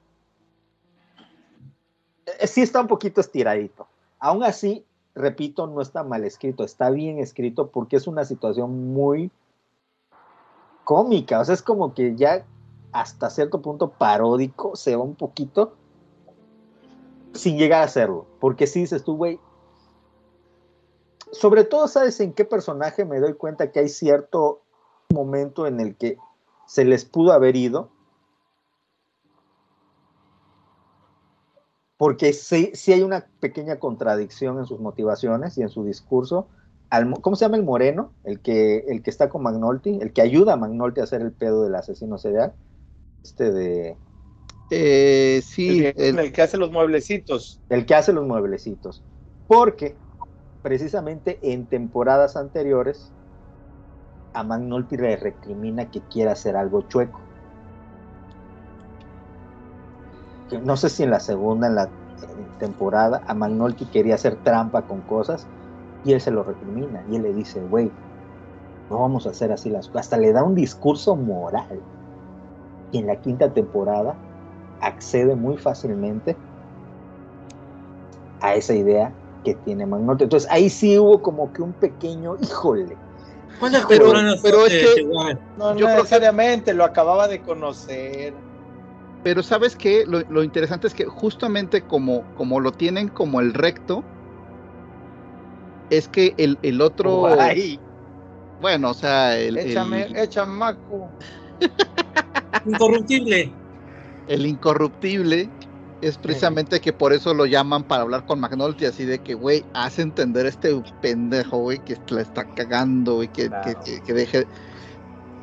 Eh, Sí está un poquito estiradito. Aún así, repito, no está mal escrito, está bien escrito porque es una situación muy cómica. O sea, es como que ya hasta cierto punto paródico se va un poquito sin llegar a serlo. Porque si dices tú, güey, sobre todo, ¿sabes en qué personaje me doy cuenta que hay cierto momento en el que se les pudo haber ido? Porque sí, hay una pequeña contradicción en sus motivaciones y en su discurso. Al mo- ¿Cómo se llama el moreno? El que, el que está con Magnolti, el que ayuda a Magnolti a hacer el pedo del asesino serial. Este de. Eh, sí, el, que- el- el que hace los mueblecitos. el que hace los mueblecitos. Porque precisamente en temporadas anteriores a Magnolti le recrimina que quiera hacer algo chueco. No sé si en la segunda, en la temporada, a Magnolti quería hacer trampa con cosas y él se lo recrimina y él le dice, güey, no vamos a hacer así las cosas. Hasta le da un discurso moral. Y en la quinta temporada accede muy fácilmente a esa idea que tiene Magnolia. Entonces ahí sí hubo como que un pequeño, híjole, ¿Cuántas Pero- temporadas pero es que-? No, Yo que- necesariamente, lo acababa de conocer. pero sabes qué, lo, lo interesante es que justamente como, como lo tienen como el recto, es que el, el otro, Guay. bueno, o sea, el, Échame, el- échame maco. Incorruptible. El incorruptible es precisamente que por eso lo llaman para hablar con McNulty, así de que, güey, hace entender a este pendejo, güey, que la está cagando, güey, que, Claro. que, que- que deje.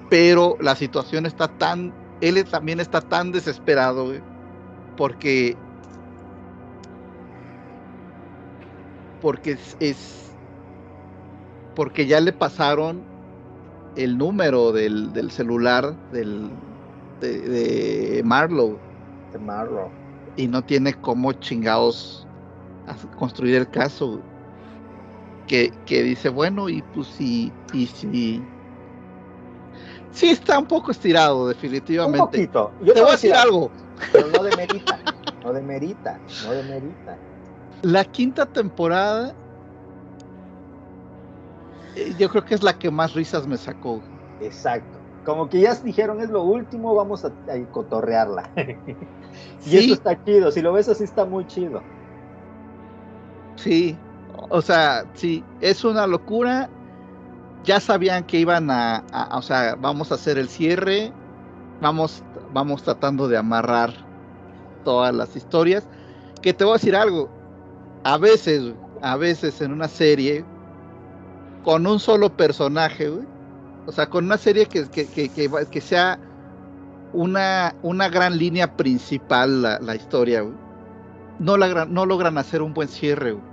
Pero la situación está tan, él también está tan desesperado, güey, porque, porque es, es- porque ya le pasaron el número del, del celular del, de, de Marlowe De Marlowe. y no tiene cómo chingados construir el caso. Que, que dice, bueno, y pues sí, y sí. Sí está un poco estirado, Un definitivamente. poquito. Yo Te voy a decir algo. Pero no demerita. No demerita. No demerita. La quinta temporada, eh, yo creo que es la que más risas me sacó. Exacto. Como que ya dijeron es lo último, vamos a, a cotorrearla. (laughs) y Sí. eso está chido. Si lo ves así está muy chido. Sí, o sea, sí, es una locura. Ya sabían que iban a, a- o sea, vamos a hacer el cierre, vamos, vamos tratando de amarrar todas las historias. Que te voy a decir algo, a veces, a veces en una serie, con un solo personaje, güey, O sea, con una serie que, que, que, que, sea una, una gran línea principal la, la historia, güey. No, la, no logran hacer un buen cierre, güey.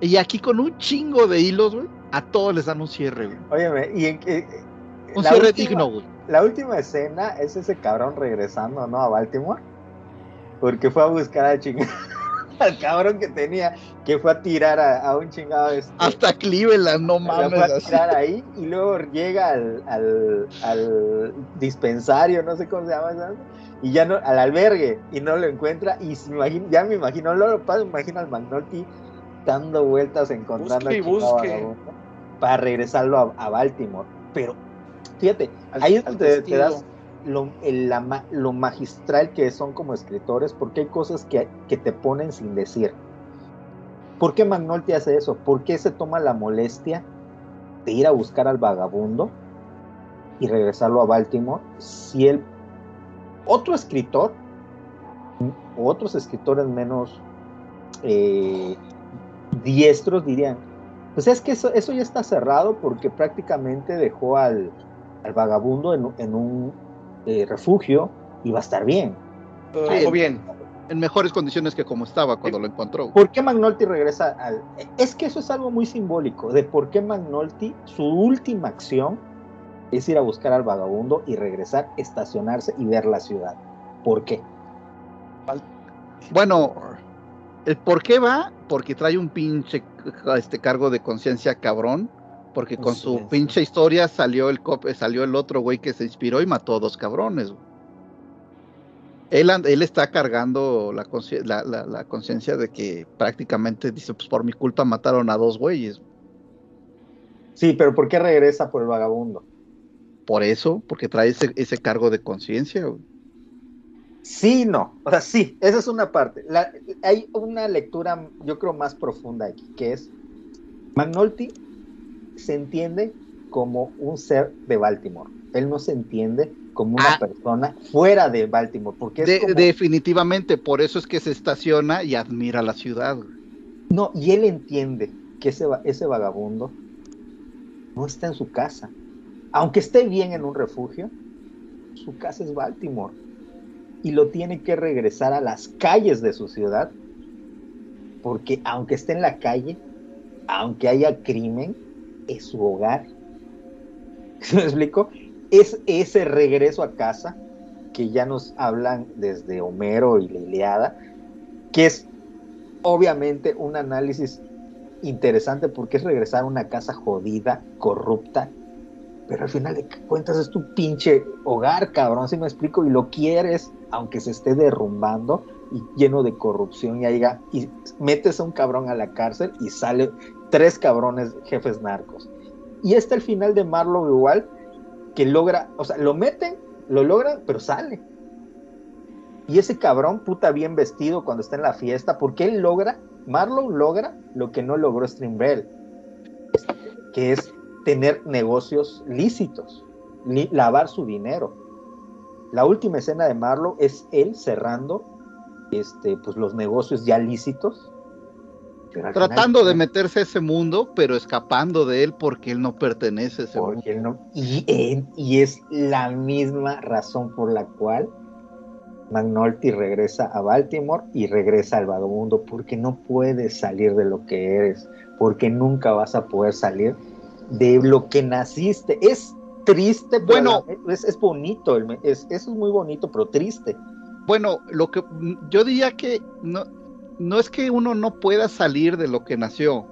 Y aquí con un chingo de hilos, güey, a todos les dan un cierre, güey. Óyeme, y en que. Un la cierre última- digno, güey. La última escena es ese cabrón regresando, ¿no? A Baltimore. Porque fue a buscar al chingado. Al cabrón que tenía, que fue a tirar a, a un chingado. Este, Hasta Cleveland, no mames. fue a así. tirar ahí y luego llega al, al, al dispensario, no sé cómo se llama, ¿sabes? y ya no, al albergue, y no lo encuentra, y se ya me imagino, no lo paso, me imagino al McNulty dando vueltas, encontrando Busque busque. para regresarlo a, a Baltimore. Pero, fíjate, Al- ahí es donde te das lo, el- la lo magistral que son como escritores, porque hay cosas que, que te ponen sin decir. ¿Por qué McNulty hace eso? ¿Por qué se toma la molestia de ir a buscar al vagabundo y regresarlo a Baltimore si él, otro escritor, o otros escritores menos eh, diestros dirían, pues es que eso, eso ya está cerrado porque prácticamente dejó al, al vagabundo en, en un eh, refugio y va a estar bien. Sí. bien. En mejores condiciones que como estaba cuando lo encontró. ¿Por qué McNulty regresa al.? Es que eso es algo muy simbólico de por qué McNulty, su última acción es ir a buscar al vagabundo y regresar, estacionarse y ver la ciudad. ¿Por qué? Bueno, el por qué va, porque trae un pinche este cargo de conciencia cabrón, porque con su pinche historia salió el cop- salió el otro güey que se inspiró y mató a dos cabrones. güey. Él, él está cargando la la, la- la conciencia de que prácticamente dice, pues por mi culpa mataron a dos güeyes. Sí, pero ¿por qué regresa por el vagabundo? Por eso, porque trae ese, ese cargo de conciencia. Sí, no. O sea, sí, esa es una parte. La- hay una lectura, yo creo, más profunda aquí, que es McNulty se entiende como un ser de Baltimore. Él no se entiende como una Ah. persona fuera de Baltimore, porque es De- como- Definitivamente, por eso es que se estaciona y admira la ciudad. No, y él entiende que ese, ese vagabundo no está en su casa. Aunque esté bien en un refugio, su casa es Baltimore. Y lo tiene que regresar a las calles de su ciudad. Porque aunque esté en la calle, aunque haya crimen, es su hogar. (laughs) ¿Sí ¿Me explico? Es ese regreso a casa que ya nos hablan desde Homero y la Iliada, que es obviamente un análisis interesante porque es regresar a una casa jodida, corrupta, pero al final de cuentas es tu pinche hogar, cabrón, si me explico, y lo quieres, aunque se esté derrumbando y lleno de corrupción y haya, y metes a un cabrón a la cárcel y sale tres cabrones jefes narcos. Y este el final de Marlowe igual, que logra, o sea, lo meten, lo logran, pero sale. Y ese cabrón, puta bien vestido cuando está en la fiesta, porque él logra, Marlowe logra lo que no logró Stringwell, que es tener negocios lícitos, lavar su dinero. La última escena de Marlowe es él cerrando este, pues, los negocios ya lícitos. Final- Tratando de meterse a ese mundo, pero escapando de él porque él no pertenece a ese mundo. porque él no- y, es la misma razón por la cual McNulty regresa a Baltimore y regresa al vagabundo, porque no puedes salir de lo que eres, porque nunca vas a poder salir de lo que naciste. Es triste, Bueno. es, es bonito, es- eso es muy bonito, pero triste. Bueno, lo que yo diría que no, no es que uno no pueda salir de lo que nació,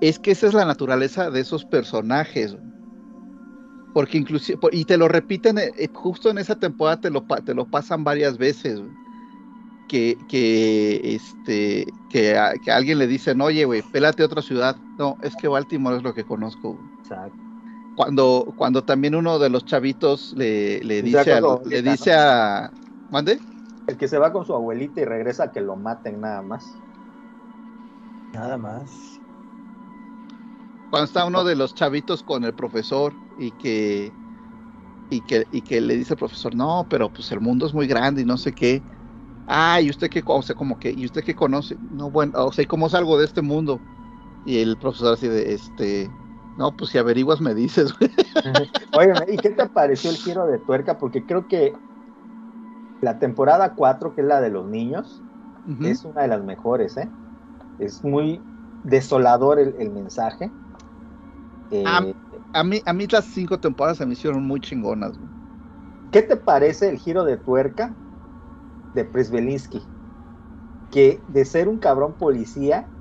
es que esa es la naturaleza de esos personajes. Porque inclusive, y te lo repiten, eh, eh, justo en esa temporada te lo, te lo pasan varias veces, que, que, este, que, a, que alguien le dicen, oye, güey, pélate a otra ciudad. No, es que Baltimore es lo que conozco. Exacto. Cuando, cuando también uno de los chavitos le, le dice, a, le dice a, ¿mande? El que se va con su abuelita y regresa a que lo maten nada más. Nada más. cuando está uno de los chavitos con el profesor y que y que y que le dice el profesor no pero pues el mundo es muy grande y no sé qué ah y usted qué co- o sea como que y usted qué conoce no bueno o sea ¿y cómo salgo de este mundo y el profesor así de este No, pues si averiguas me dices, güey. (laughs) Oye, ¿y qué te pareció el giro de tuerca? Porque creo que la temporada 4, que es la de los niños, es una de las mejores, ¿eh? Es muy desolador el, el mensaje. Eh. A mí, a mí las cinco temporadas se me hicieron muy chingonas, güey. ¿Qué te parece el giro de tuerca de Prisbelinsky? Que de ser un cabrón policía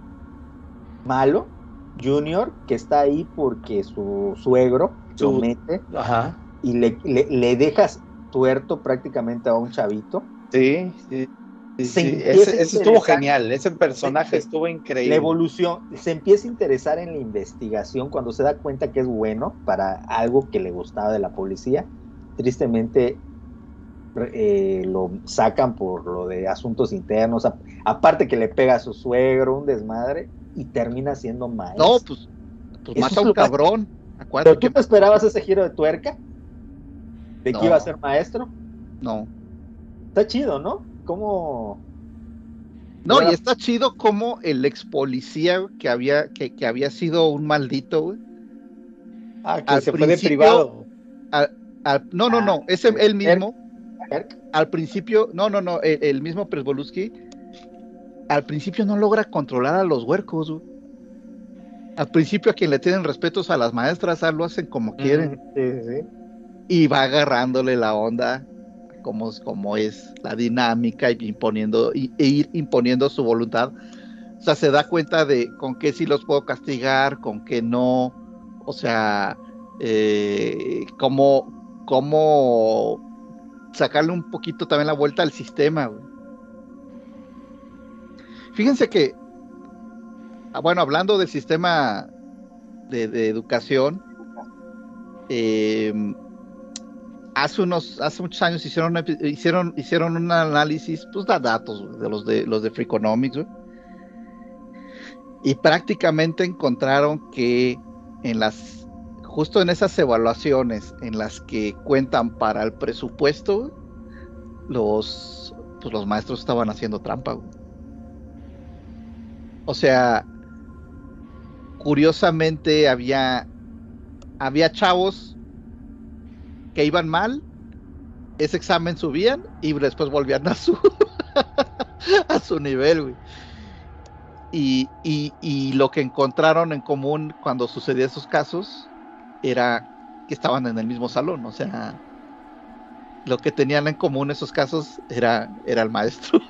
malo, junior, que está ahí porque su suegro lo mete Ajá. y le, le- le dejas tuerto prácticamente a un chavito. Sí, sí. sí, Ese, ese estuvo genial. Ese personaje estuvo La increíble. evolución, se empieza a interesar en la investigación cuando se da cuenta que es bueno para algo que le gustaba de la policía. Tristemente eh, lo sacan por lo de asuntos internos, a- aparte que le pega a su suegro, un desmadre, y termina siendo maestro. No, pues, pues mata a un cabrón. ¿Pero tú que te esperabas ese giro de tuerca? ¿De que No. iba a ser maestro? no. Está chido, ¿no? ¿Cómo? No, y está chido como el ex policía que había, que, que había sido un maldito, güey. Ah, que al se fue de principio- privado. al- no, no, no, Ah, ese él mismo, Erk? al principio, no, no, no, el, el mismo Presboluski, al principio no logra controlar a los huercos, güey. Al principio a quien le tienen respetos a las maestras, ah, lo hacen como quieren. Sí, sí, sí. Y va agarrándole la onda como, como es la dinámica y imponiendo y, e ir imponiendo su voluntad. O sea, se da cuenta de con qué sí los puedo castigar, con qué no. O sea, eh, cómo, cómo sacarle un poquito también la vuelta al sistema. Fíjense que, ah, bueno, hablando del sistema de, de educación, eh, hace unos, hace muchos años hicieron, hicieron, hicieron un análisis, pues da datos de los de los de Freakonomics, y prácticamente encontraron que en las, justo en esas evaluaciones en las que cuentan para el presupuesto, los, pues los maestros estaban haciendo trampa. O sea, curiosamente había, había chavos que iban mal, ese examen subían y después volvían a su (laughs) a su nivel. Y, y, y lo que encontraron en común cuando sucedía esos casos era que estaban en el mismo salón, o sea, lo que tenían en común esos casos era, era el maestro.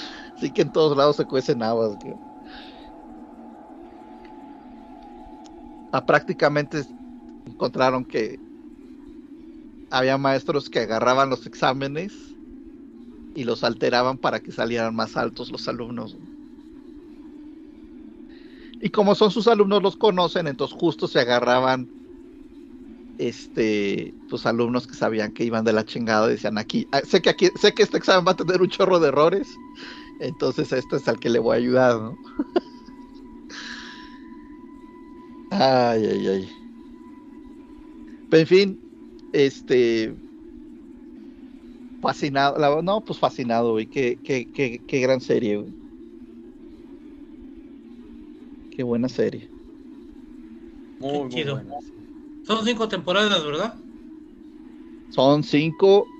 (laughs) Así que en todos lados se cuecen habas. Ah, prácticamente encontraron que había maestros que agarraban los exámenes y los alteraban para que salieran más altos los alumnos. Y como son sus alumnos los conocen, entonces justo se agarraban este pues alumnos que sabían que iban de la chingada decían aquí, ah, sé que aquí, sé que este examen va a tener un chorro de errores, entonces este es al que le voy a ayudar, ¿no? (laughs) ay, ay, ay. Pero en fin, este fascinado, la- no, pues fascinado, güey, qué, qué, qué, qué gran serie, güey. Qué buena serie. Muy, muy chido. buena. Son cinco temporadas, ¿verdad? Son cinco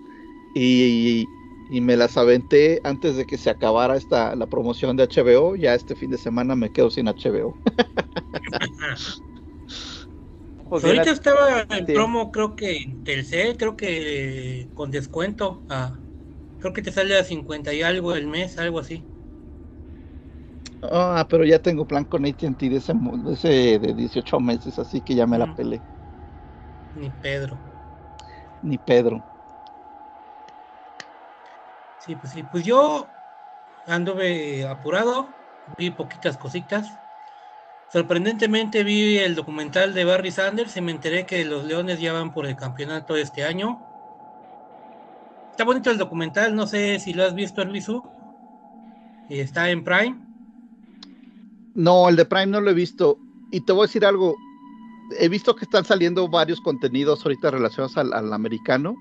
y, y me las aventé antes de que se acabara esta la promoción de HBO. Ya este fin de semana me quedo sin HBO. (laughs) Pues Ahorita era- estaba en promo, creo que en Telcel, creo que con descuento. creo que te sale a 50 y algo el mes, algo así. Ah, pero ya tengo plan con AT&T de ese, de ese de 18 meses, así que ya me la pelé. Ni Pedro. Ni Pedro. Sí, pues sí. Pues yo anduve apurado, vi poquitas cositas. Sorprendentemente vi el documental de Barry Sanders y me enteré que los Leones ya van por el campeonato este año. Está bonito el documental, no sé si lo has visto. Y está en Prime. No, el de Prime no lo he visto. Y te voy a decir algo. He visto que están saliendo varios contenidos ahorita relacionados al americano.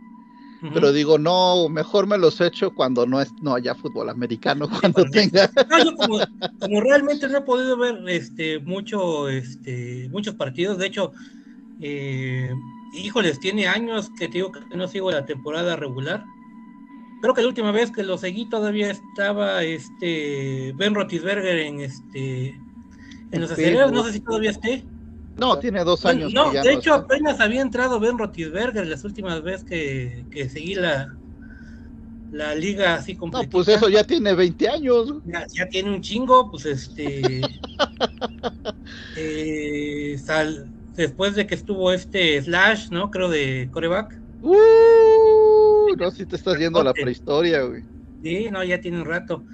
Pero digo, no, mejor me los echo cuando no, es, no haya fútbol americano, (laughs) cuando tenga. No, yo como, como realmente no he podido ver este mucho este muchos partidos, de hecho, eh, híjoles, tiene años que te digo que no sigo la temporada regular. Creo que la última vez que lo seguí todavía estaba este Ben Roethlisberger en este en los aceleros, no sé si todavía esté. No, tiene dos años. No, de hecho apenas había entrado Ben Roethlisberger las últimas veces que, que seguí la la liga así No, completa. pues eso ya tiene 20 años. ya, ya tiene un chingo, pues este. (laughs) eh, sal- después de que estuvo este Slash, ¿no? Creo de coreback. Uh, no, si te estás yendo a la prehistoria, güey. Sí, no, ya tiene un rato.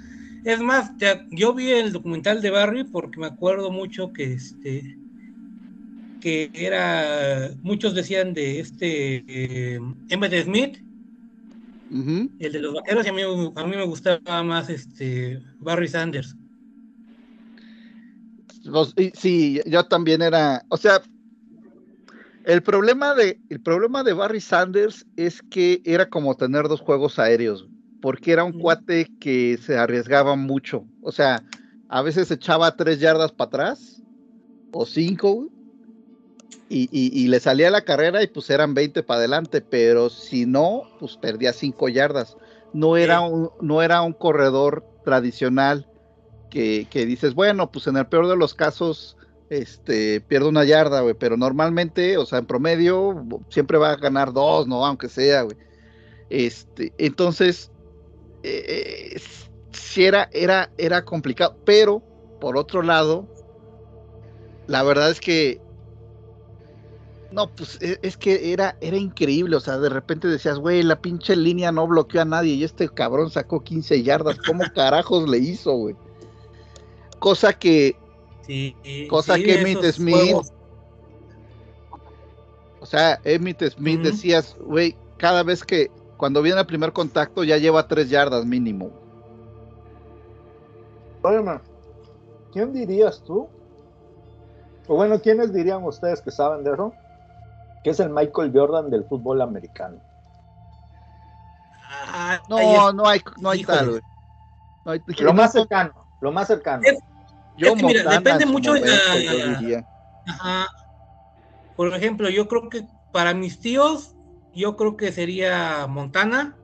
Es más, te- yo vi el documental de Barry porque me acuerdo mucho que este que era muchos decían de este eh, Emmett Smith, el de los vaqueros, y a mí, a mí me gustaba más este Barry Sanders. Los- y- sí, yo también era, o sea, el problema de el problema de Barry Sanders es que era como tener dos juegos aéreos, porque era un cuate que se arriesgaba mucho, o sea, a veces echaba tres yardas para atrás o cinco y, y- y le salía la carrera y pues eran 20 para adelante, pero si no, pues perdía cinco yardas. No era un, no era un corredor tradicional que, que dices, bueno, pues en el peor de los casos, este, pierde una yarda, güey, pero normalmente, o sea, en promedio, siempre va a ganar dos, ¿no? Aunque sea, güey. Este, entonces, eh, eh, sí era, era, era complicado, pero por otro lado, la verdad es que no, pues e- es que era, era increíble, o sea, de repente decías, güey, la pinche línea no bloqueó a nadie y este cabrón sacó 15 yardas, ¿cómo (laughs) carajos le hizo, güey? Cosa que, Sí, Cosa sí, que Emmitt Smith juegos. o sea, Emmitt Smith decías, güey, cada vez que, cuando viene el primer contacto ya lleva tres yardas mínimo. Óyeme, ¿quién dirías tú? O bueno, ¿quiénes dirían ustedes que saben de eso? Que es el Michael Jordan del fútbol americano. Ah, No, no hay, no hay híjole. tal, güey. No hay- Lo más cercano, lo más cercano. Es- Joe es que mira, depende mucho de la- yo. Ajá. Por ejemplo, yo creo que para mis tíos, yo creo que sería Montana,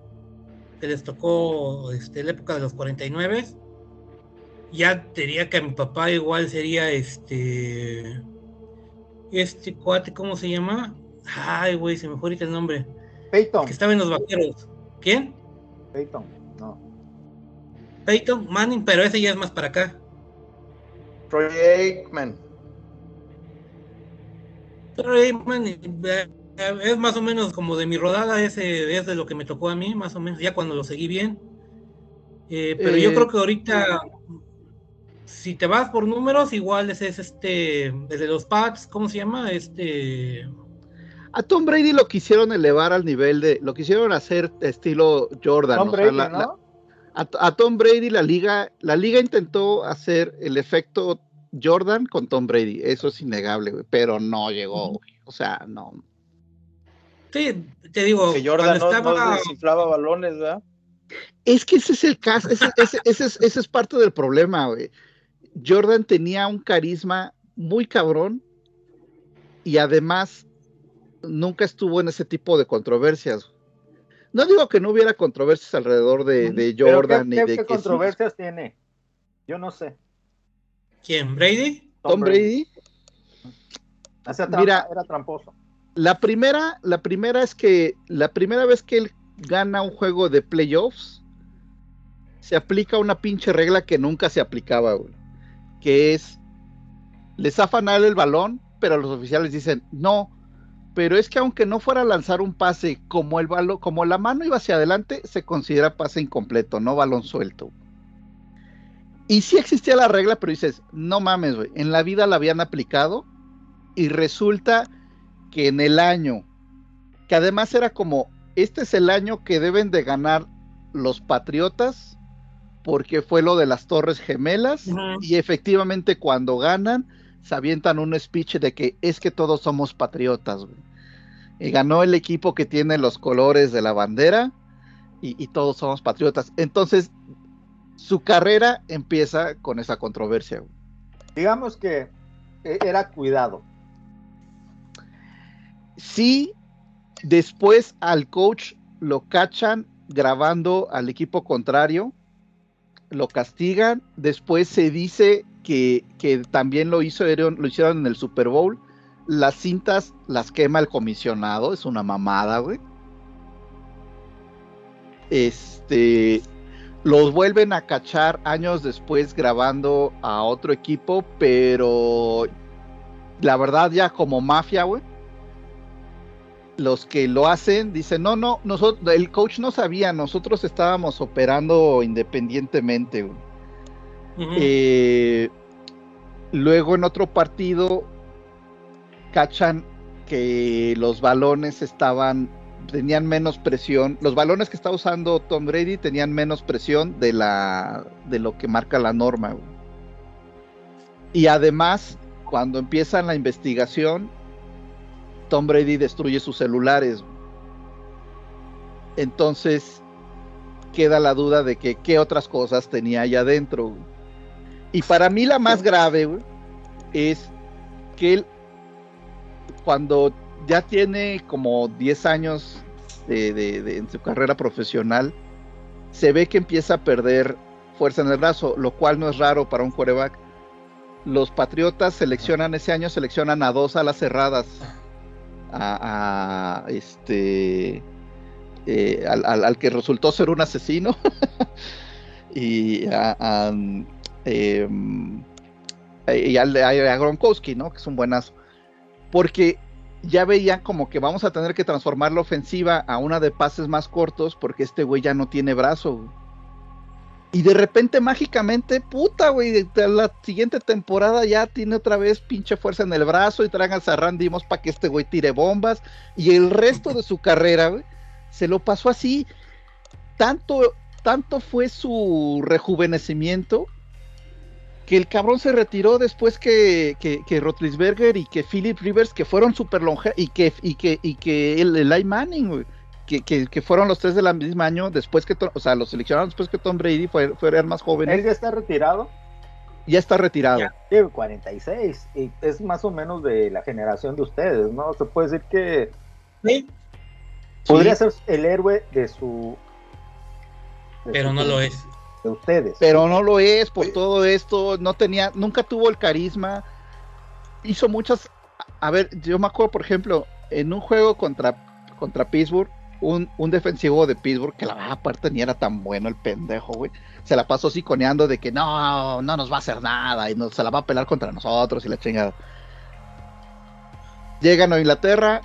que les tocó este, la época de los 49. Ya diría que a mi papá igual sería este. Este cuate, ¿cómo se llama? Ay, güey, se me fue ahorita el nombre. Peyton, Que estaba en los vaqueros. ¿Quién? Peyton, no. Peyton Manning, pero ese ya es más para acá. Troy Aikman. Pero, eh, man, eh, eh, es más o menos como de mi rodada, ese es de lo que me tocó a mí, más o menos, ya cuando lo seguí bien. Eh, pero yo Eh, creo que ahorita, si te vas por números, igual ese es este, desde los Pats, ¿cómo se llama? Este, A Tom Brady lo quisieron elevar al nivel de, lo quisieron hacer estilo Jordan. Tom o sea, Brady, la- ¿no? la- a, a Tom Brady la liga, la liga intentó hacer el efecto Jordan con Tom Brady, eso es innegable, güey, pero no llegó, güey. o sea, no. sí, te digo, Que Jordan cuando no, no estaba, desinflaba balones, ¿verdad? Es que ese es el caso, ese, ese- ese es, ese es parte del problema, güey. Jordan tenía un carisma muy cabrón y además nunca estuvo en ese tipo de controversias. No digo que no hubiera controversias alrededor de, de Pero Jordan ¿qué, y de qué que sí, controversias tiene? Yo no sé. ¿quién? ¿Brady? Tom Brady. Mira. era tramposo. La primera, la primera es que la primera vez que él gana un juego de playoffs, se aplica una pinche regla que nunca se aplicaba, güey. Que es, le zafan a él el balón, pero los oficiales dicen, no, pero es que aunque no fuera a lanzar un pase, como el balón, como la mano iba hacia adelante, se considera pase incompleto, no balón suelto. Y sí existía la regla, pero dices, no mames, güey, en la vida la habían aplicado y resulta que en el año, que además era como, este es el año que deben de ganar los Patriotas, porque fue lo de las Torres Gemelas, y efectivamente cuando ganan, se avientan un speech de que es que todos somos patriotas, güey. Y ganó el equipo que tiene los colores de la bandera y, y todos somos patriotas. Entonces, su carrera empieza con esa controversia. güey. Digamos que eh, era cuidado. Sí, después al coach lo cachan grabando al equipo contrario, lo castigan, después se dice que, también lo, hizo, lo hicieron en el Super Bowl, las cintas las quema el comisionado, es una mamada, güey. Este, los vuelven a cachar años después grabando a otro equipo, pero la verdad ya como mafia, güey. Los que lo hacen dicen, no, no, nosotros, el coach no sabía, nosotros estábamos operando independientemente. güey". Eh, luego en otro partido cachan que los balones estaban tenían menos presión. Los balones que está usando Tom Brady tenían menos presión de la de lo que marca la norma. Y además, cuando empiezan la investigación, Tom Brady destruye sus celulares. Entonces queda la duda de que qué otras cosas tenía allá adentro. Y para mí la más grave, güey, es que él, cuando ya tiene como 10 años de, de- de- en su carrera profesional, se ve que empieza a perder fuerza en el brazo, lo cual no es raro para un quarterback. Los Patriotas seleccionan ese año, seleccionan a dos alas cerradas, a, a, este, eh, al, al- al que resultó ser un asesino. (laughs) Y a, a, em, y a Gronkowski, ¿no? Que es un buenazo. Porque ya veía como que vamos a tener que transformar la ofensiva a una de pases más cortos porque este güey ya no tiene brazo. Y de repente, mágicamente, puta, güey, la siguiente temporada ya tiene otra vez pinche fuerza en el brazo y tráiganse a Randy Moss para que este güey tire bombas. Y el resto de su carrera, güey, se lo pasó así. Tanto, tanto fue su rejuvenecimiento que el cabrón se retiró después que, que, que Rotlisberger y que Philip Rivers, que fueron super longe y que, y que, y que el, el Eli Manning, güey, que, que, que fueron los tres del mismo año, después que, Tom- o sea, los seleccionaron después que Tom Brady fue, fueran más Él jóvenes, ya está retirado, ya está retirado. Ya. tiene 46, y es más o menos de la generación de ustedes, ¿no? Se puede decir que Sí, podría ser el héroe de su. de pero su- no lo es. De ustedes. pero no lo es por todo esto, no tenía, nunca tuvo el carisma, hizo muchas, a ver, yo me acuerdo, por ejemplo, en un juego contra, contra Pittsburgh, un, un defensivo de Pittsburgh, que la verdad aparte ni era tan bueno el pendejo, güey, se la pasó siconeando de que no, no nos va a hacer nada, y no, se la va a pelar contra nosotros y la chingada. Llegan a Inglaterra,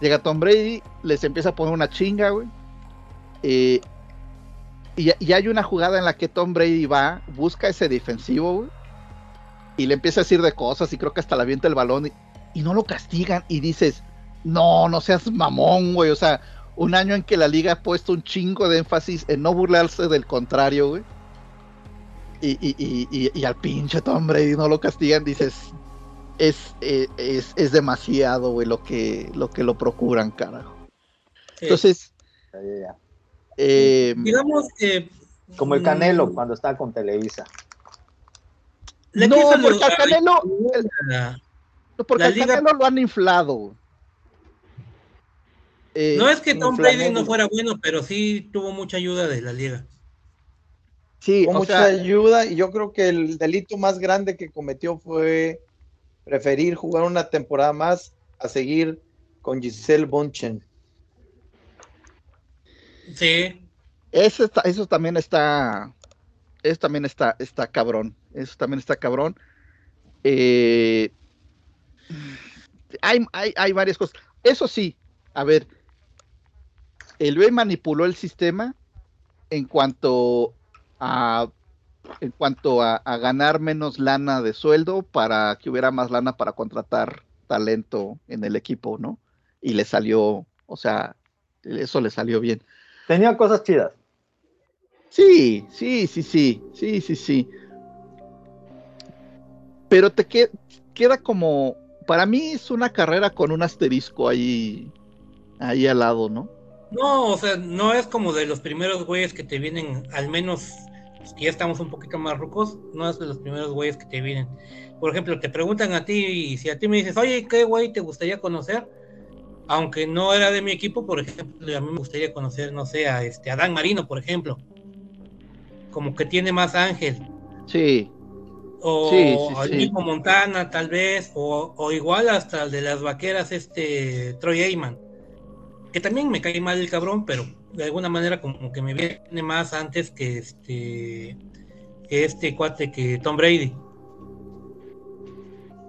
llega Tom Brady, les empieza a poner una chinga, güey. Eh, y, y hay una jugada en la que Tom Brady va, busca ese defensivo, güey, y le empieza a decir de cosas, y creo que hasta le avienta el balón, y, y no lo castigan, y dices, no, no seas mamón, güey, o sea, un año en que la liga ha puesto un chingo de énfasis en no burlarse del contrario, güey. Y, y, y, y, y al pinche Tom Brady no lo castigan, dices, es, eh, es, es demasiado, güey, lo que, lo que lo procuran, carajo. Sí. Entonces, Ya, ya, ya. Eh, digamos que. Como el Canelo mm, cuando estaba con Televisa. le No, porque al Canelo- porque la al liga- Canelo lo han inflado. Eh, No es que Tom Brady no fuera bueno, pero sí tuvo mucha ayuda de la liga. sí, mucha sea, ayuda y yo creo que el delito más grande que cometió fue preferir jugar una temporada más a seguir con Giselle Bunchen. Sí, Eso, está- eso también está. Eso también está, está cabrón. Eso también está cabrón. Eh, hay, hay, hay varias cosas. Eso sí, a ver. El B manipuló el sistema en cuanto a en cuanto a, a ganar menos lana de sueldo para que hubiera más lana para contratar talento en el equipo, ¿no? Y le salió, o sea, eso le salió bien. Tenía cosas chidas. Sí, sí, sí, sí, sí, sí, sí. Pero te que- queda como, para mí es una carrera con un asterisco ahí ahí al lado, ¿no? No, o sea, no es como de los primeros güeyes que te vienen, al menos que ya estamos un poquito más rucos, no es de los primeros güeyes que te vienen. Por ejemplo, te preguntan a ti y si a ti me dices, oye, ¿qué güey te gustaría conocer? Aunque no era de mi equipo, por ejemplo, a mí me gustaría conocer, no sé, a este Adán Marino, por ejemplo. Como que tiene más ángel. Sí, O Sí, sí, sí. mismo Montana, tal vez. O, o igual hasta el de las vaqueras, este Troy Aikman. Que también me cae mal el cabrón, pero de alguna manera como que me viene más antes que este que este cuate que Tom Brady.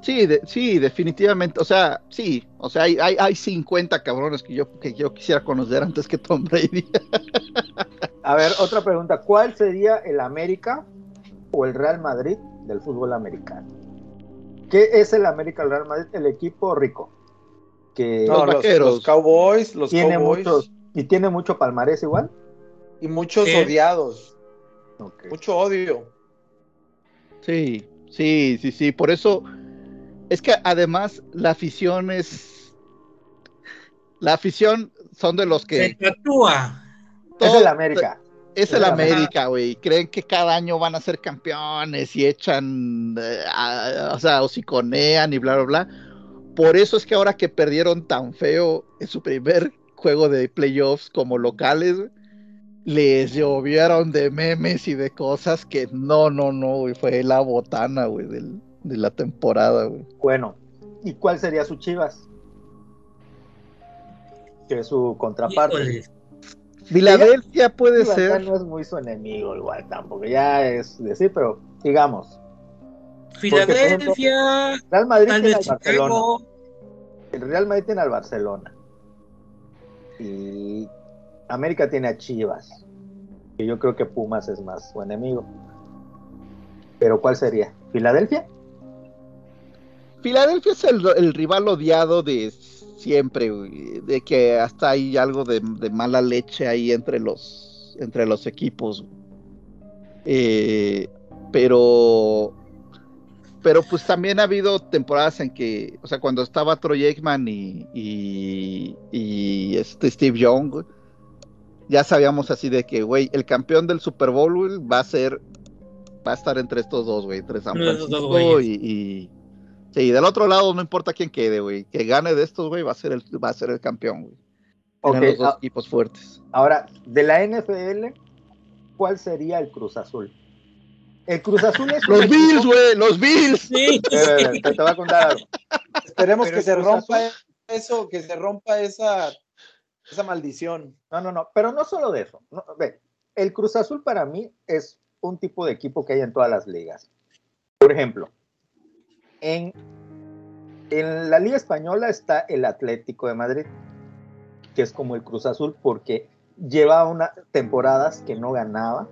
Sí, de- sí, definitivamente. O sea, sí, o sea, hay, hay, hay 50 cabrones que yo, que yo quisiera conocer antes que Tom Brady. A ver, otra pregunta. ¿Cuál sería el América o el Real Madrid del fútbol americano? ¿Qué es el América o el Real Madrid? El equipo rico. Que No, Los vaqueros. los Cowboys, los tiene Cowboys muchos. Y tiene mucho palmarés igual. y muchos Sí. odiados, mucho odio. Sí, sí, sí, sí. Por eso es que además la afición es. La afición son de los Se que. tatúa. Es el América. Es el América, güey. Creen que cada año van a ser campeones y echan, eh, a- o sea, hociconean y bla, bla, bla. Por eso es que ahora que perdieron tan feo en su primer juego de playoffs como locales, les llovieron de memes y de cosas que no, no, no, güey. Fue la botana, güey, del- de la temporada, güey. Bueno, ¿y cuál sería su Chivas? Que es su contraparte. Filadelfia puede Chivas ser. no es muy su enemigo igual tampoco, ya es decir, pero digamos, Filadelfia, Real Madrid tiene al Barcelona, el Real Madrid tiene al Barcelona y América tiene a Chivas, que yo creo que Pumas es más su enemigo. Pero ¿cuál sería? ¿Filadelfia? Filadelfia es el, el rival odiado de siempre, güey, de que hasta hay algo de, de mala leche ahí entre los, entre los equipos. Eh, pero, pero pues también ha habido temporadas en que, o sea, cuando estaba Troy Aikman y, y, y este Steve Young, güey, ya sabíamos así de que, güey, el campeón del Super Bowl güey, va a ser, va a estar entre estos dos, güey, entre San dos Francisco y- sí, del otro lado no importa quién quede, güey, que gane de estos, güey, va a ser el, va a ser el campeón, güey. Eran Ok, los dos ah, equipos fuertes. Ahora, de la NFL, ¿cuál sería el Cruz Azul? El Cruz Azul es (laughs) Los Bills, güey, los Bills. Sí, Eh, te, te voy a contar algo. Esperemos Pero que se rompa Azul- eso, que se rompa esa, esa maldición. No, no, no, pero no solo de eso. No, ve, el Cruz Azul para mí es un tipo de equipo que hay en todas las ligas. Por ejemplo, en, en la Liga Española está el Atlético de Madrid, que es como el Cruz Azul porque lleva unas temporadas que no ganaba,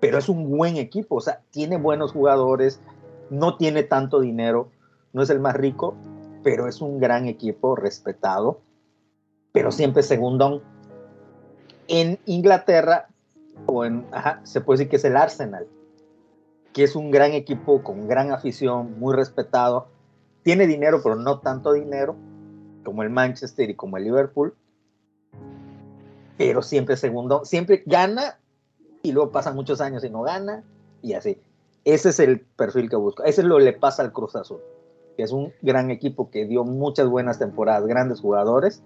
pero es un buen equipo, o sea, tiene buenos jugadores, no tiene tanto dinero, no es el más rico, pero es un gran equipo respetado, pero siempre segundón. En Inglaterra, o en, se puede decir que es el Arsenal, que es un gran equipo con gran afición, muy respetado. Tiene dinero, pero no tanto dinero, como el Manchester y como el Liverpool. Pero siempre segundo, siempre gana y luego pasan muchos años y no gana y así. Ese es el perfil que busco. Ese es lo que le pasa al Cruz Azul, que es un gran equipo que dio muchas buenas temporadas, grandes jugadores,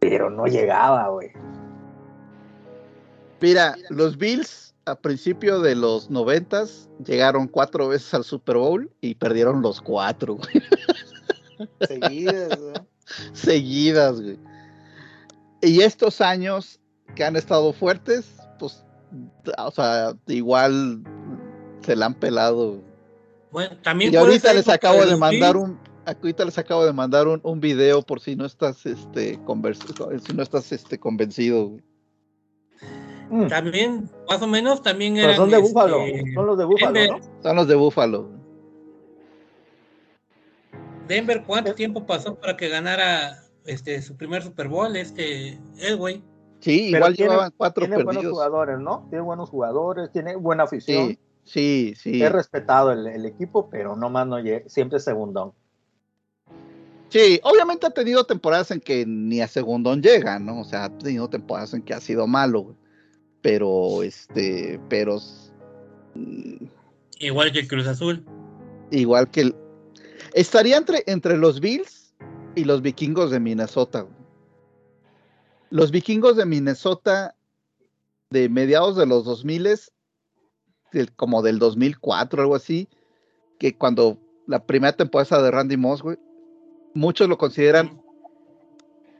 pero no llegaba, güey. Mira, los Bills a principio de los noventas llegaron cuatro veces al Super Bowl y perdieron los cuatro, güey, (laughs) Seguidas, ¿no? seguidas, güey. Y estos años que han estado fuertes, pues, o sea, igual se la han pelado. Bueno, también Y ahorita les acabo de mandar un, ahorita les acabo de mandar un, un video por si no estás, este, convers- si no estás, este, convencido. güey. Mm, También, más o menos, también pero eran. son de este, Búfalo, son los de Búfalo, Denver, ¿no? Son los de Búfalo. Denver, ¿cuánto tiempo pasó para que ganara este su primer Super Bowl? Este, el güey. Sí, Pero igual tiene- llevaban cuatro Tiene buenos jugadores, ¿no? Tiene buenos jugadores, tiene buena afición. Sí, sí, sí. Es respetado el, el equipo, pero no más no llega, siempre segundón. Sí, obviamente ha tenido temporadas en que ni a segundón llega, ¿no? O sea, ha tenido temporadas en que ha sido malo, güey. Pero, este, pero. mm, Igual que el Cruz Azul. Igual que el. Estaría entre, entre los Bills y los vikingos de Minnesota. Los vikingos de Minnesota de mediados de los 2000 del- como del 2004, algo así, que cuando la primera temporada de Randy Moss, güey, muchos lo consideran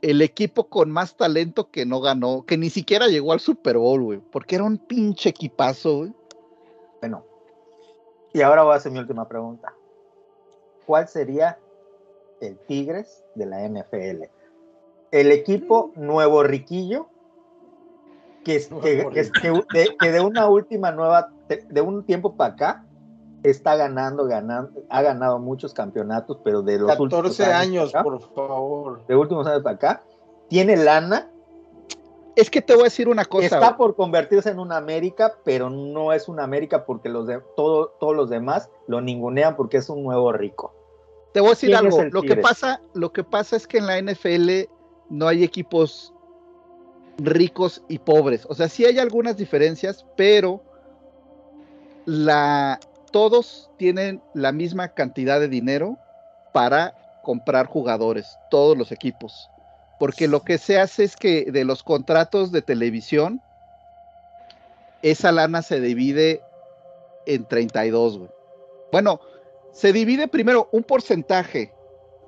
el equipo con más talento que no ganó, que ni siquiera llegó al Super Bowl, güey, porque era un pinche equipazo, güey. Bueno. Y ahora voy a hacer mi última pregunta. ¿Cuál sería el Tigres de la NFL? El equipo nuevo riquillo que, es- que, que es- que de, que de una última nueva, de, de un tiempo para acá, está ganando, ganando, ha ganado muchos campeonatos, pero de los últimos 14 años, para acá, por favor. de últimos años para acá, tiene lana, Es que te voy a decir una cosa. está por convertirse en una América, pero no es una América porque los de, todo, todos los demás lo ningunean porque es un nuevo rico. Te voy a decir ¿Quién es algo. Lo que pasa, lo que pasa es que en la NFL no hay equipos ricos y pobres. O sea, sí hay algunas diferencias, pero la todos tienen la misma cantidad de dinero para comprar jugadores, todos los equipos. Porque lo que se hace es que de los contratos de televisión, esa lana se divide en 32, güey. Bueno, se divide primero un porcentaje,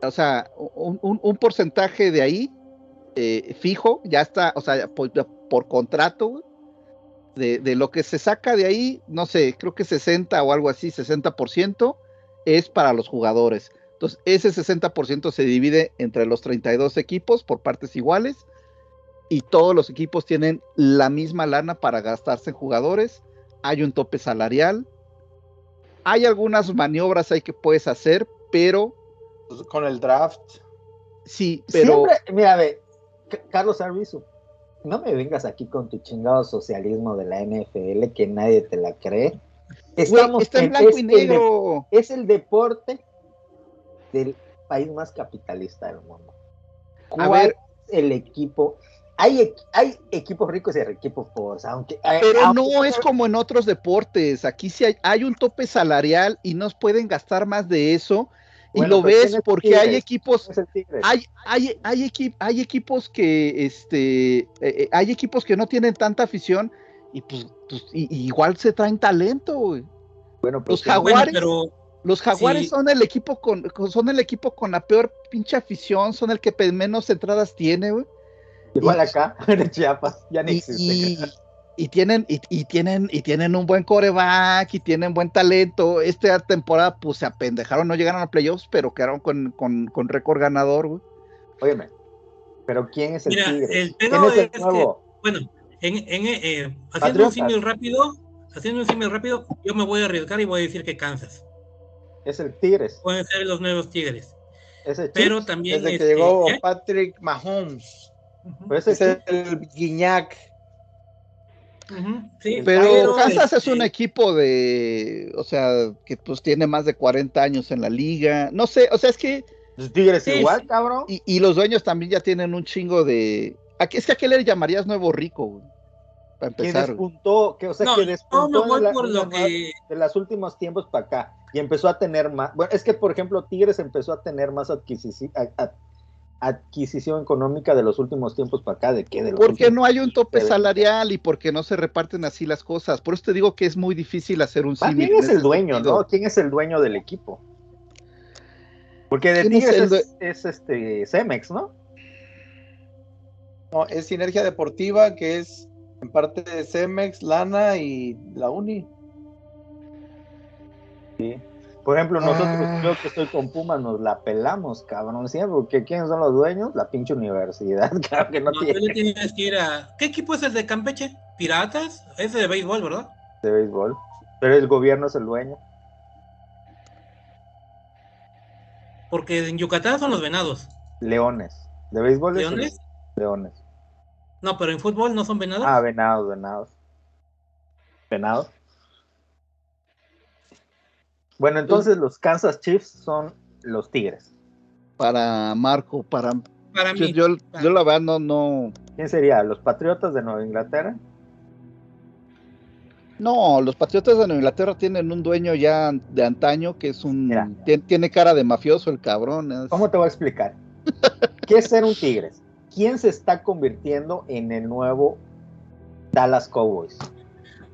o sea, un, un- porcentaje de ahí eh, fijo, ya está, o sea, por, por contrato, güey, de, de lo que se saca de ahí, no sé, creo que 60 o algo así, 60% es para los jugadores. Entonces, ese 60% se divide entre los 32 equipos por partes iguales y todos los equipos tienen la misma lana para gastarse en jugadores. Hay un tope salarial. Hay algunas maniobras ahí que puedes hacer, pero Con el draft. sí, pero Siempre, mira, ve, Carlos Arbizu, no me vengas aquí con tu chingado socialismo de la NFL que nadie te la cree. Estamos está en blanco es y el de- negro. es el deporte del país más capitalista del mundo. A ¿Cuál ver. es el equipo? Hay, hay equipos ricos y equipos pobres, aunque... Pero aunque- no es como en otros deportes. Aquí sí hay, hay un tope salarial y no pueden gastar más de eso. Y Bueno, lo pero ¿quién ves es porque hay equipos, hay, hay, hay, equi- hay equipos que, este, eh, eh, hay equipos que no tienen tanta afición y pues, pues, y- y igual se traen talento. güey. bueno, pues, los sí, Bueno, Jaguares, pero los jaguares Sí. son el equipo con, con- son el equipo con la peor pinche afición, son el que menos entradas tiene, güey. igual y- acá, (laughs) en Chiapas, ya no y, existe. Y- tienen y, y tienen y tienen un buen coreback y tienen buen talento. Esta temporada pues se apendejaron, no llegaron a playoffs, pero quedaron con, con, con récord ganador, güey. Óyeme, pero ¿quién es el Mira, Tigre? el ¿Quién es el es que- nuevo? bueno, en, en, eh, haciendo un símil rápido, haciendo un símil rápido, yo me voy a arriesgar y voy a decir que Kansas. Es el Tigres. Pueden ser los nuevos Tigres. Es el Pero también Desde que este, llegó ¿eh? Patrick Mahomes. Es el Guiñac. Sí, Pero Kansas es este, un equipo de, o sea, que pues tiene más de 40 años en la liga. No sé, o sea, es que Los Tigres Sí, igual, sí. cabrón. y, y los dueños también ya tienen un chingo de aquí es que a qué le llamarías nuevo rico, güey. Para que empezar. güey. despuntó, que, o sea, No, que no despuntó me voy en la- por lo que de los últimos tiempos para acá y empezó a tener más. Bueno, es que, por ejemplo, Tigres empezó a tener más adquisici- a- a- adquisición económica de los últimos tiempos para acá. ¿De qué? De los Porque no hay un tope salarial y porque no se reparten así las cosas. Por eso te digo que es muy difícil hacer un símil en es el dueño, sentido. ¿no? ¿Quién es el dueño del equipo? Porque de ¿Quién es Tigres el es, es este Cemex, ¿no? No, es Sinergia Deportiva, que es en parte de Cemex, Lana y la Uni. Por ejemplo, nosotros, Ah. yo que estoy con Pumas, nos la pelamos, cabrón, siempre, porque ¿quiénes son los dueños? La pinche universidad, (laughs) claro que no, tiene le tienes que ir a. ¿Qué equipo es el de Campeche? ¿Piratas? Ese de béisbol, ¿verdad? de béisbol, pero el gobierno es el dueño. Porque en Yucatán son los venados. Leones, de béisbol es ¿Leones? Leones. No, pero en fútbol no son venados. Ah, venados, venados. Venados. Bueno, entonces los Kansas Chiefs son los Tigres. para Marco, para Para yo, mí. yo, yo la verdad no, no, ¿Quién sería? ¿Los Patriotas de Nueva Inglaterra? no, los Patriotas de Nueva Inglaterra tienen un dueño ya de antaño que es un, Mira. tiene cara de mafioso el cabrón. es- ¿Cómo te voy a explicar? (laughs) ¿Qué es ser un Tigres? ¿Quién se está convirtiendo en el nuevo Dallas Cowboys?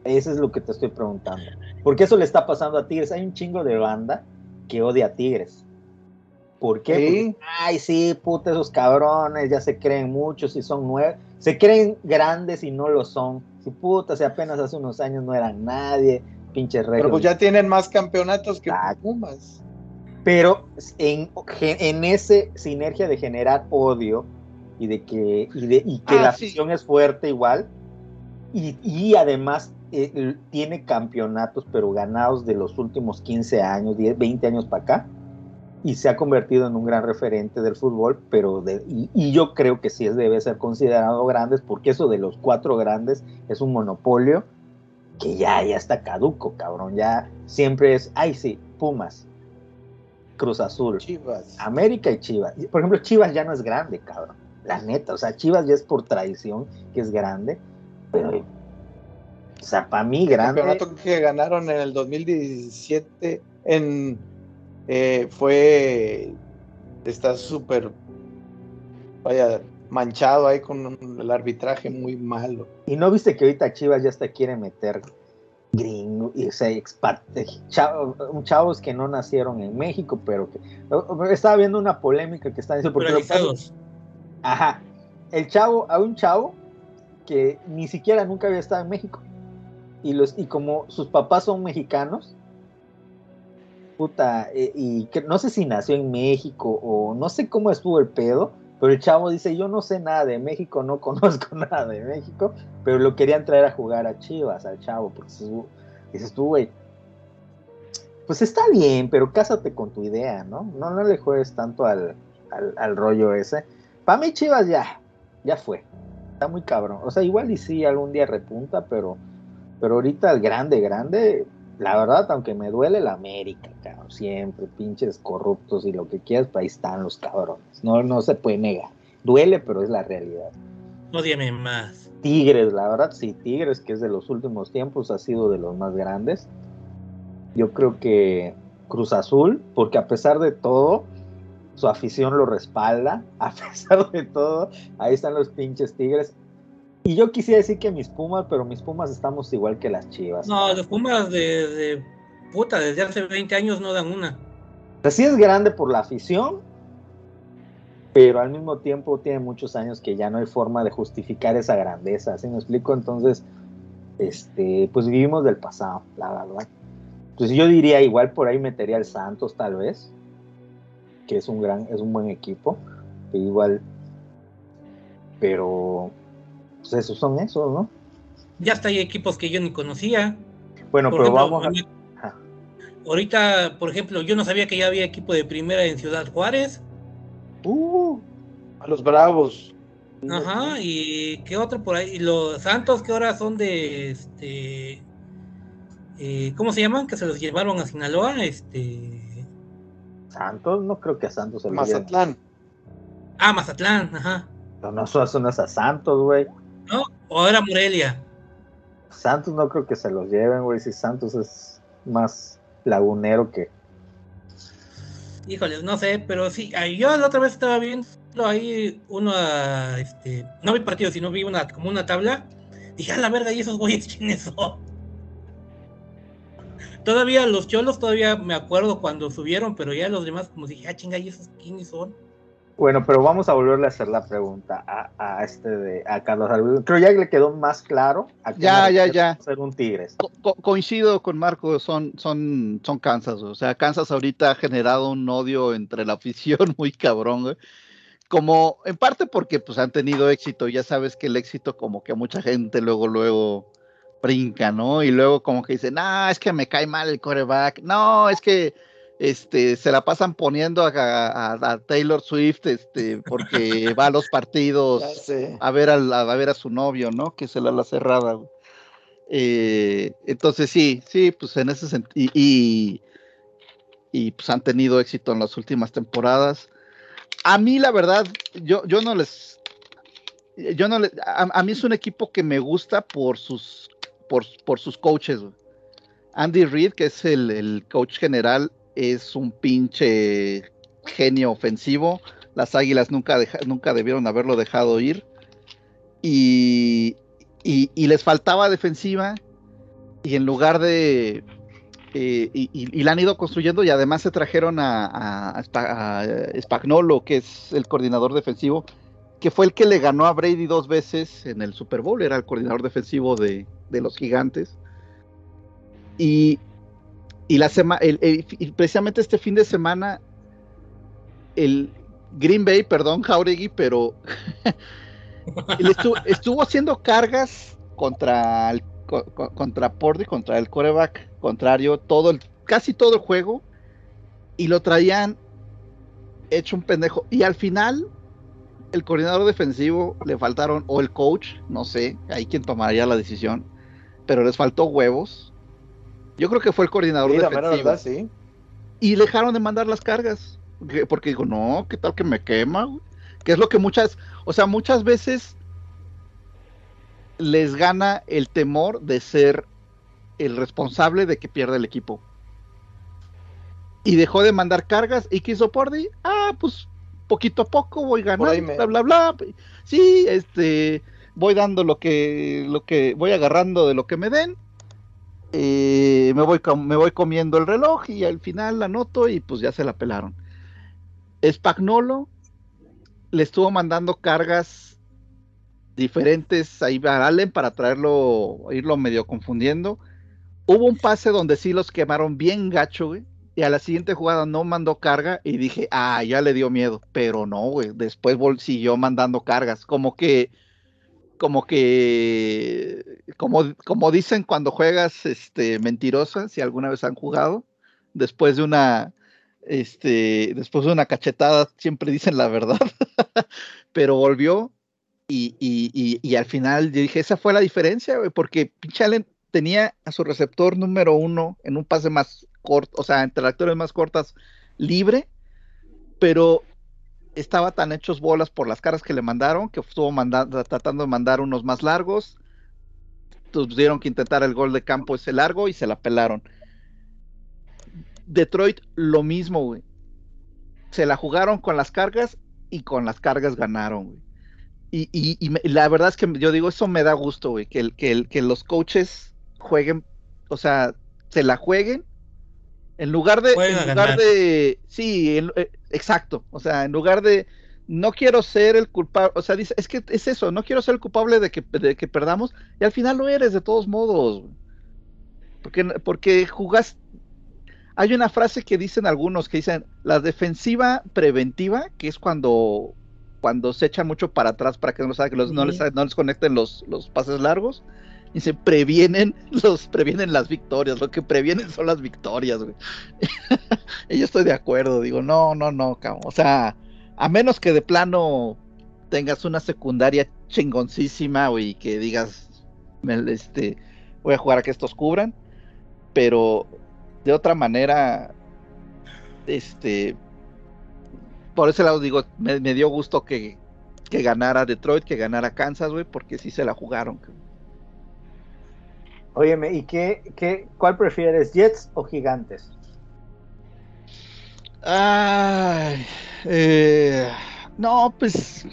Eso es lo que te estoy preguntando. Porque eso le está pasando a Tigres. Hay un chingo de banda que odia a Tigres. ¿Por qué? Sí. Porque, ay, sí, puta, esos cabrones ya se creen muchos y son nueve. Se creen grandes y no lo son. Si puta, si apenas hace unos años no eran nadie, pinches Pero regios. pues ya tienen más campeonatos que Exacto. Pumas. pero en, en ese sinergia de generar odio y de que, y de, y que Ah, la sí. afición es fuerte igual, y, y además eh, tiene campeonatos, pero ganados de los últimos 15 años, 10, 20 años para acá, y se ha convertido en un gran referente del fútbol, pero de, y, y yo creo que sí es, debe ser considerado grandes, porque eso de los cuatro grandes es un monopolio que ya, ya está caduco, cabrón, ya siempre es, ay sí, Pumas, Cruz Azul, Chivas. América y Chivas. Por ejemplo, Chivas ya no es grande, cabrón. La neta, o sea, Chivas ya es por tradición que es grande, pero, o sea, para mí El grande. campeonato que ganaron en el 2017 en, eh, fue está súper vaya manchado ahí con un- el arbitraje muy malo. Y no viste que ahorita Chivas ya hasta quiere meter gringo, y, o sea, expat, chavo- chavos que no nacieron en México, pero que. Estaba viendo una polémica que están diciendo. porque. Ajá. El chavo, a un chavo que ni siquiera nunca había estado en México. Y, los, y como sus papás son mexicanos, puta, eh, y no sé si nació en México o no sé cómo estuvo el pedo, pero el chavo dice, yo no sé nada de México, no (laughs) conozco nada de México, pero lo querían traer a jugar a Chivas, al chavo, porque dices tú, güey, pues está bien, pero cásate con tu idea, ¿no? No, no le juegues tanto al, al, al rollo ese. Para mí Chivas ya, ya fue. Está muy cabrón. O sea, igual y sí algún día repunta, pero, pero ahorita el grande, grande, la verdad, aunque me duele la América, cabrón, siempre, pinches corruptos y lo que quieras, pues ahí están los cabrones. No, no se puede negar. Duele, pero es la realidad. Ódiame más. Tigres, la verdad, sí, Tigres, que es de los últimos tiempos, ha sido de los más grandes. Yo creo que Cruz Azul, porque a pesar de todo, su afición lo respalda, (laughs) a pesar de todo, ahí están los pinches Tigres. Y yo quisiera decir que mis Pumas, pero mis Pumas estamos igual que las Chivas. No, los Pumas de, de puta, desde hace 20 años no dan una. O sea, sí es grande por la afición, pero al mismo tiempo tiene muchos años que ya no hay forma de justificar esa grandeza, ¿sí me explico? Entonces, este, pues vivimos del pasado, la verdad. Pues yo diría igual por ahí metería al Santos tal vez, que es un gran, es un buen equipo, igual, pero pues esos son esos, ¿no? Ya hasta hay equipos que yo ni conocía. Bueno, Por pero ejemplo, vamos a... Ahorita, por ejemplo, yo no sabía que ya había equipo de primera en Ciudad Juárez. Uh, A los Bravos. Ajá, y qué otro por ahí. Y los Santos que ahora son de este. eh, ¿Cómo se llaman? Que se los llevaron a Sinaloa. Este. Santos, no creo que a Santos se. Mazatlán. Ah, Mazatlán, ajá. No, no, eso no es a Santos, güey. ¿No? O ahora Morelia. Santos no creo que se los lleven, güey. Si Santos es más lagunero que. Híjoles, no sé, pero sí. Yo la otra vez estaba viendo ahí uno, ah, este, no vi partido, sino vi una como una tabla. Dije, a la verga, ¿y esos güeyes (laughs) quiénes son? Todavía los cholos, todavía me acuerdo cuando subieron, pero ya los demás, como dije, ah, chinga, ¿y esos quiénes son? Bueno, pero vamos a volverle a hacer la pregunta a, a este de a Carlos Alberto. Creo ya le quedó más claro. A Ya, ya, ya. Ser un Tigres. Co- co- coincido con Marco, son, son, son Kansas, o sea, Kansas ahorita ha generado un odio entre la afición (laughs) muy cabrón, güey. Como, en parte porque pues han tenido éxito, ya sabes que el éxito como que a mucha gente luego, luego brinca, ¿no? Y luego como que dicen, ah, es que me cae mal el coreback, no, es que este, se la pasan poniendo a, a- a Taylor Swift, este, porque va a los partidos (laughs) a ver, a, ver a su novio, ¿no? Que se la la cerrada. Eh, entonces sí, sí, pues en ese sentido, y, y, y, pues han tenido éxito en las últimas temporadas. a mí la verdad, yo, yo no les, yo no les, a, mí es un equipo que me gusta por sus, por, por sus coaches. Andy Reid, que es el, el coach general, es un pinche genio ofensivo. Las Águilas nunca, nunca debieron haberlo dejado ir. Y, y- les faltaba defensiva. Y en lugar de. eh, y, y- la han ido construyendo. Y además se trajeron a, a Spagnolo, que es el coordinador defensivo. Que fue el que le ganó a Brady dos veces en el Super Bowl. Era el coordinador defensivo de, de los gigantes. Y, y la sema- el- precisamente este fin de semana, el Green Bay, perdón, Jauregui, pero (laughs) estuvo, haciendo cargas contra el, co- co- contra Pordy, contra el coreback contrario, todo el, casi todo el juego, y lo traían hecho un pendejo. Y al final, el coordinador defensivo le faltaron, o el coach, no sé, ahí quien tomaría la decisión, pero les faltó huevos. Yo creo que fue el coordinador Sí, la defensivo. verdad, sí. Y dejaron de mandar las cargas. que- Porque digo, no, ¿qué tal que me quema? güey? Que es lo que muchas, o sea, muchas veces les gana el temor de ser el responsable de que pierda el equipo. Y dejó de mandar cargas. ¿Y qué hizo Pordy? Ah, pues poquito a poco voy ganando, me- bla, bla, bla. Sí, este, voy dando lo que, lo que, voy agarrando de lo que me den. Eh, me, voy, me voy comiendo el reloj y al final la anoto y pues ya se la pelaron. Spagnolo le estuvo mandando cargas diferentes ahí a Allen para traerlo, irlo medio confundiendo. Hubo un pase donde sí los quemaron bien gacho, güey. Y a la siguiente jugada no mandó carga y dije, ah, ya le dio miedo. Pero no, güey. Después siguió mandando cargas. Como que, como que, como, como dicen cuando juegas este, mentirosa, si alguna vez han jugado, después de una, este, después de una cachetada siempre dicen la verdad. (laughs) Pero volvió y, y, y, y al final yo dije, esa fue la diferencia, porque pinche Allen tenía a su receptor número uno en un pase más corto, o sea, en trayectorias más cortas, libre, pero estaba tan hechos bolas por las caras que le mandaron que estuvo tratando de mandar unos más largos. Tuvieron que intentar el gol de campo ese largo y se la pelaron. Detroit, lo mismo, güey. Se la jugaron con las cargas y con las cargas ganaron, güey. Y, la verdad es que yo digo, eso me da gusto, güey, que, que los coaches jueguen, o sea, se la jueguen en lugar de, en lugar ganar. de, sí, en- eh, exacto, o sea, en lugar de, no quiero ser el culpable, o sea, dice, es que es eso, no quiero ser el culpable de que, de que perdamos, y al final lo eres de todos modos, porque, porque jugás, hay una frase que dicen algunos que dicen, la defensiva preventiva, que es cuando, cuando se echa mucho para atrás para que no, los- no les, no les conecten los, los pases largos, dice, previenen, los previenen las victorias, lo que previenen son las victorias, güey. (laughs) y yo estoy de acuerdo, digo, no, no, no, cabrón, o sea, a menos que de plano tengas una secundaria chingoncísima, güey, y que digas, este, voy a jugar a que estos cubran, pero de otra manera, este, por ese lado digo, me, me dio gusto que, que ganara Detroit, que ganara Kansas, güey, porque sí se la jugaron. cabrón. Óyeme, ¿y qué, qué, cuál prefieres, Jets o Gigantes? Ay, eh, no, pues.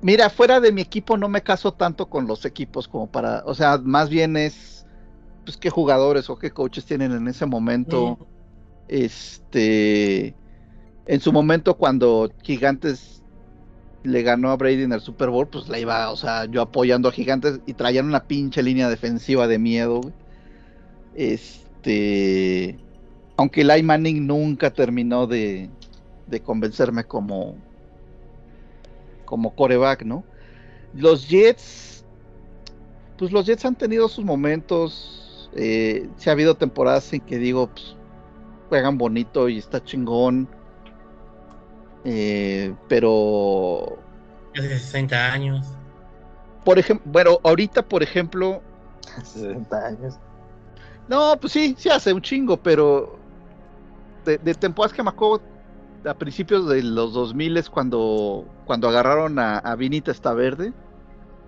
Mira, fuera de mi equipo no me caso tanto con los equipos como para, o sea, más bien es, pues, qué jugadores o qué coaches tienen en ese momento. Este, en su momento cuando Gigantes le ganó a Brady en el Super Bowl, pues la iba, o sea, yo apoyando a Gigantes y traían una pinche línea defensiva de miedo. Este, aunque Eli Manning nunca terminó de, de convencerme como como coreback, ¿no? Los Jets, pues los Jets han tenido sus momentos. Eh, sí ha habido temporadas en que digo, pues, juegan bonito y está chingón. Eh, pero, Hace 60 años. por ejemplo, bueno, ahorita, por ejemplo, 60 años. No, pues sí, sí hace un chingo, pero de, de temporadas que me acuerdo, a principios de los 2000 es cuando, cuando agarraron a, a Vinita Verde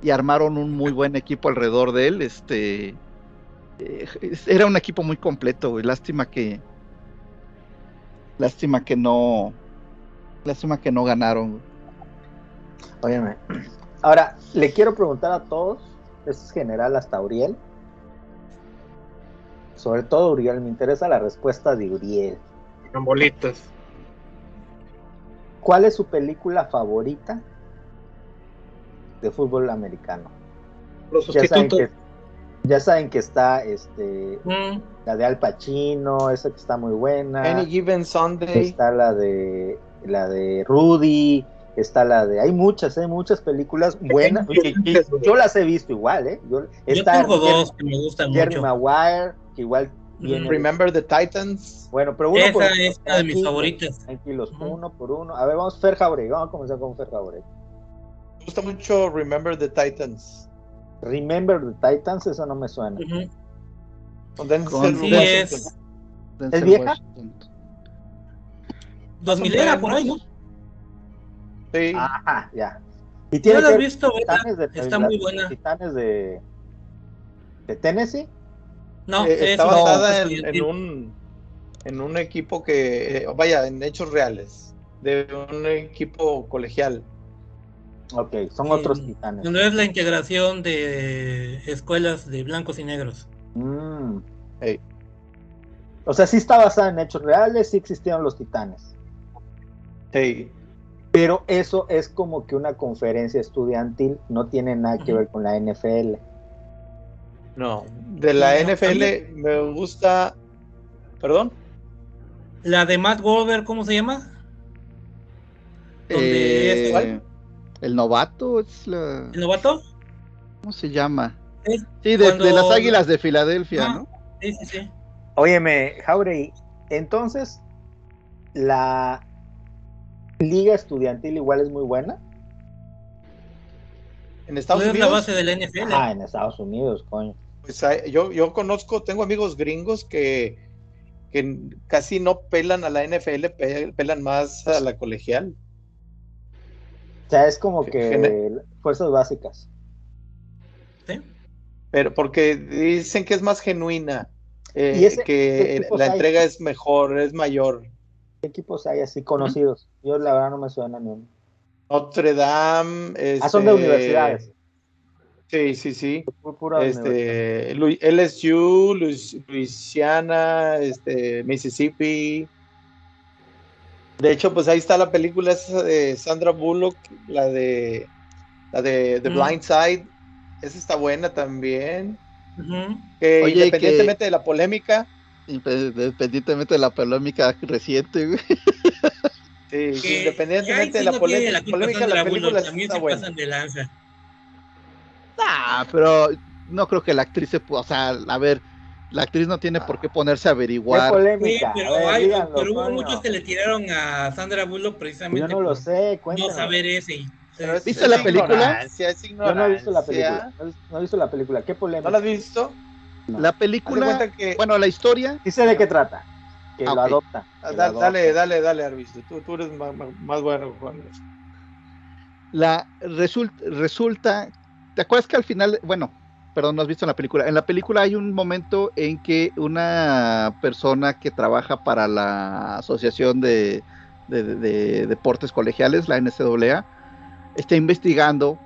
y armaron un muy buen equipo alrededor de él. Este eh, era un equipo muy completo, güey. Lástima que. Lástima que no. Lástima que no ganaron. Óyeme. Ahora, le quiero preguntar a todos, esto es general hasta Uriel. Sobre todo Uriel, me interesa la respuesta de Uriel. Con bolitas. ¿Cuál es su película favorita de fútbol americano? Los Ya saben sustitutos. que, ya saben que está este, Mm, la de Al Pacino, esa que está muy buena. Any Given Sunday. Está la de la de Rudy, está la de hay muchas, hay muchas películas buenas. yo las he visto igual, ¿eh? Yo, tengo dos que me gustan Jerry mucho. Maguire, que igual viene. Remember the Titans. Bueno, pero uno por Esa es una de mis favoritas. Tranquilos, uno por uno. A ver, vamos Fer Jauregui, vamos a comenzar con Fer Jauregui. Me gusta mucho Remember the Titans. Remember the Titans, eso no me suena. Ujú. Con Denzel Con- Sí, Washington. es Denzel vieja? Washington. 2000 era por ahí, ¿no? Sí. Ajá, ya. Y ¿No la has visto? Titanes de, Está muy buena. Titanes de, de Tennessee. No, Eh, es está basada en, un en un equipo que eh, vaya en hechos reales de un equipo colegial Ok, son otros titanes. Donde es la integración de escuelas de blancos y negros. Mm. Ey. O sea, sí está basada en hechos reales, sí existieron los titanes. Sí. Pero eso es como que una conferencia estudiantil, no tiene nada que ver con la NFL. no de la No, NFL me gusta perdón La de Matt Goldberg, ¿cómo se llama? Donde Eh, es- ¿cuál? el novato es la. ¿El novato? ¿Cómo se llama? Es Sí, de, cuando- de las águilas de Filadelfia, Ah. ¿no? Sí, sí, sí. Óyeme, Jauregui, entonces, la liga estudiantil igual es muy buena. en Estados No es la Unidos base de la NFL. Ah, en Estados Unidos, coño. pues, hay- yo yo conozco tengo amigos gringos que que casi no pelan a la NFL pe- pelan más a la colegial O sea, es como que fuerzas básicas. ¿sí? pero porque dicen que es más genuina eh, ¿Y ese- que la hay? entrega es mejor es mayor ¿Qué equipos hay así conocidos? Yo la verdad no me suena ni uno. Notre Dame Ah, son de este, universidades. sí sí sí pura este, LSU, Luis- Louisiana, este, Mississippi. De hecho, pues ahí está la película esa de Sandra Bullock, la de la de The Mm. Blind Side. Esa está buena también. Que Oye, independientemente de la polémica, Independientemente de la polémica reciente, güey. Sí, Que independientemente de la no polémica, la polémica la película también está se buena. pasan de lanza. Ah, pero no creo que la actriz se pu- o sea, a ver, la actriz no tiene por qué ponerse a ¿Qué averiguar. Sí, pero, A ver, hay- díganlo, pero hubo coño. muchos que le tiraron a Sandra Bullock Yo precisamente no lo sé, no cuéntanos. saber ese. es- ¿Viste es la película? es Yo no he visto la película. No he- No visto la película. ¿Qué polémica? ¿No la has visto? La película, que bueno, la historia, sé de qué trata. Que Ah, lo ok. adopta. que Ah, lo adopta. Dale, dale, dale, Arvisto. Tú, tú eres más, más- bueno, Juan. la resulta, resulta, ¿te acuerdas que al final, bueno, perdón, no has visto la película, en la película hay un momento en que una persona que trabaja para la Asociación de, de- de- de Deportes Colegiales, la NCAA, está investigando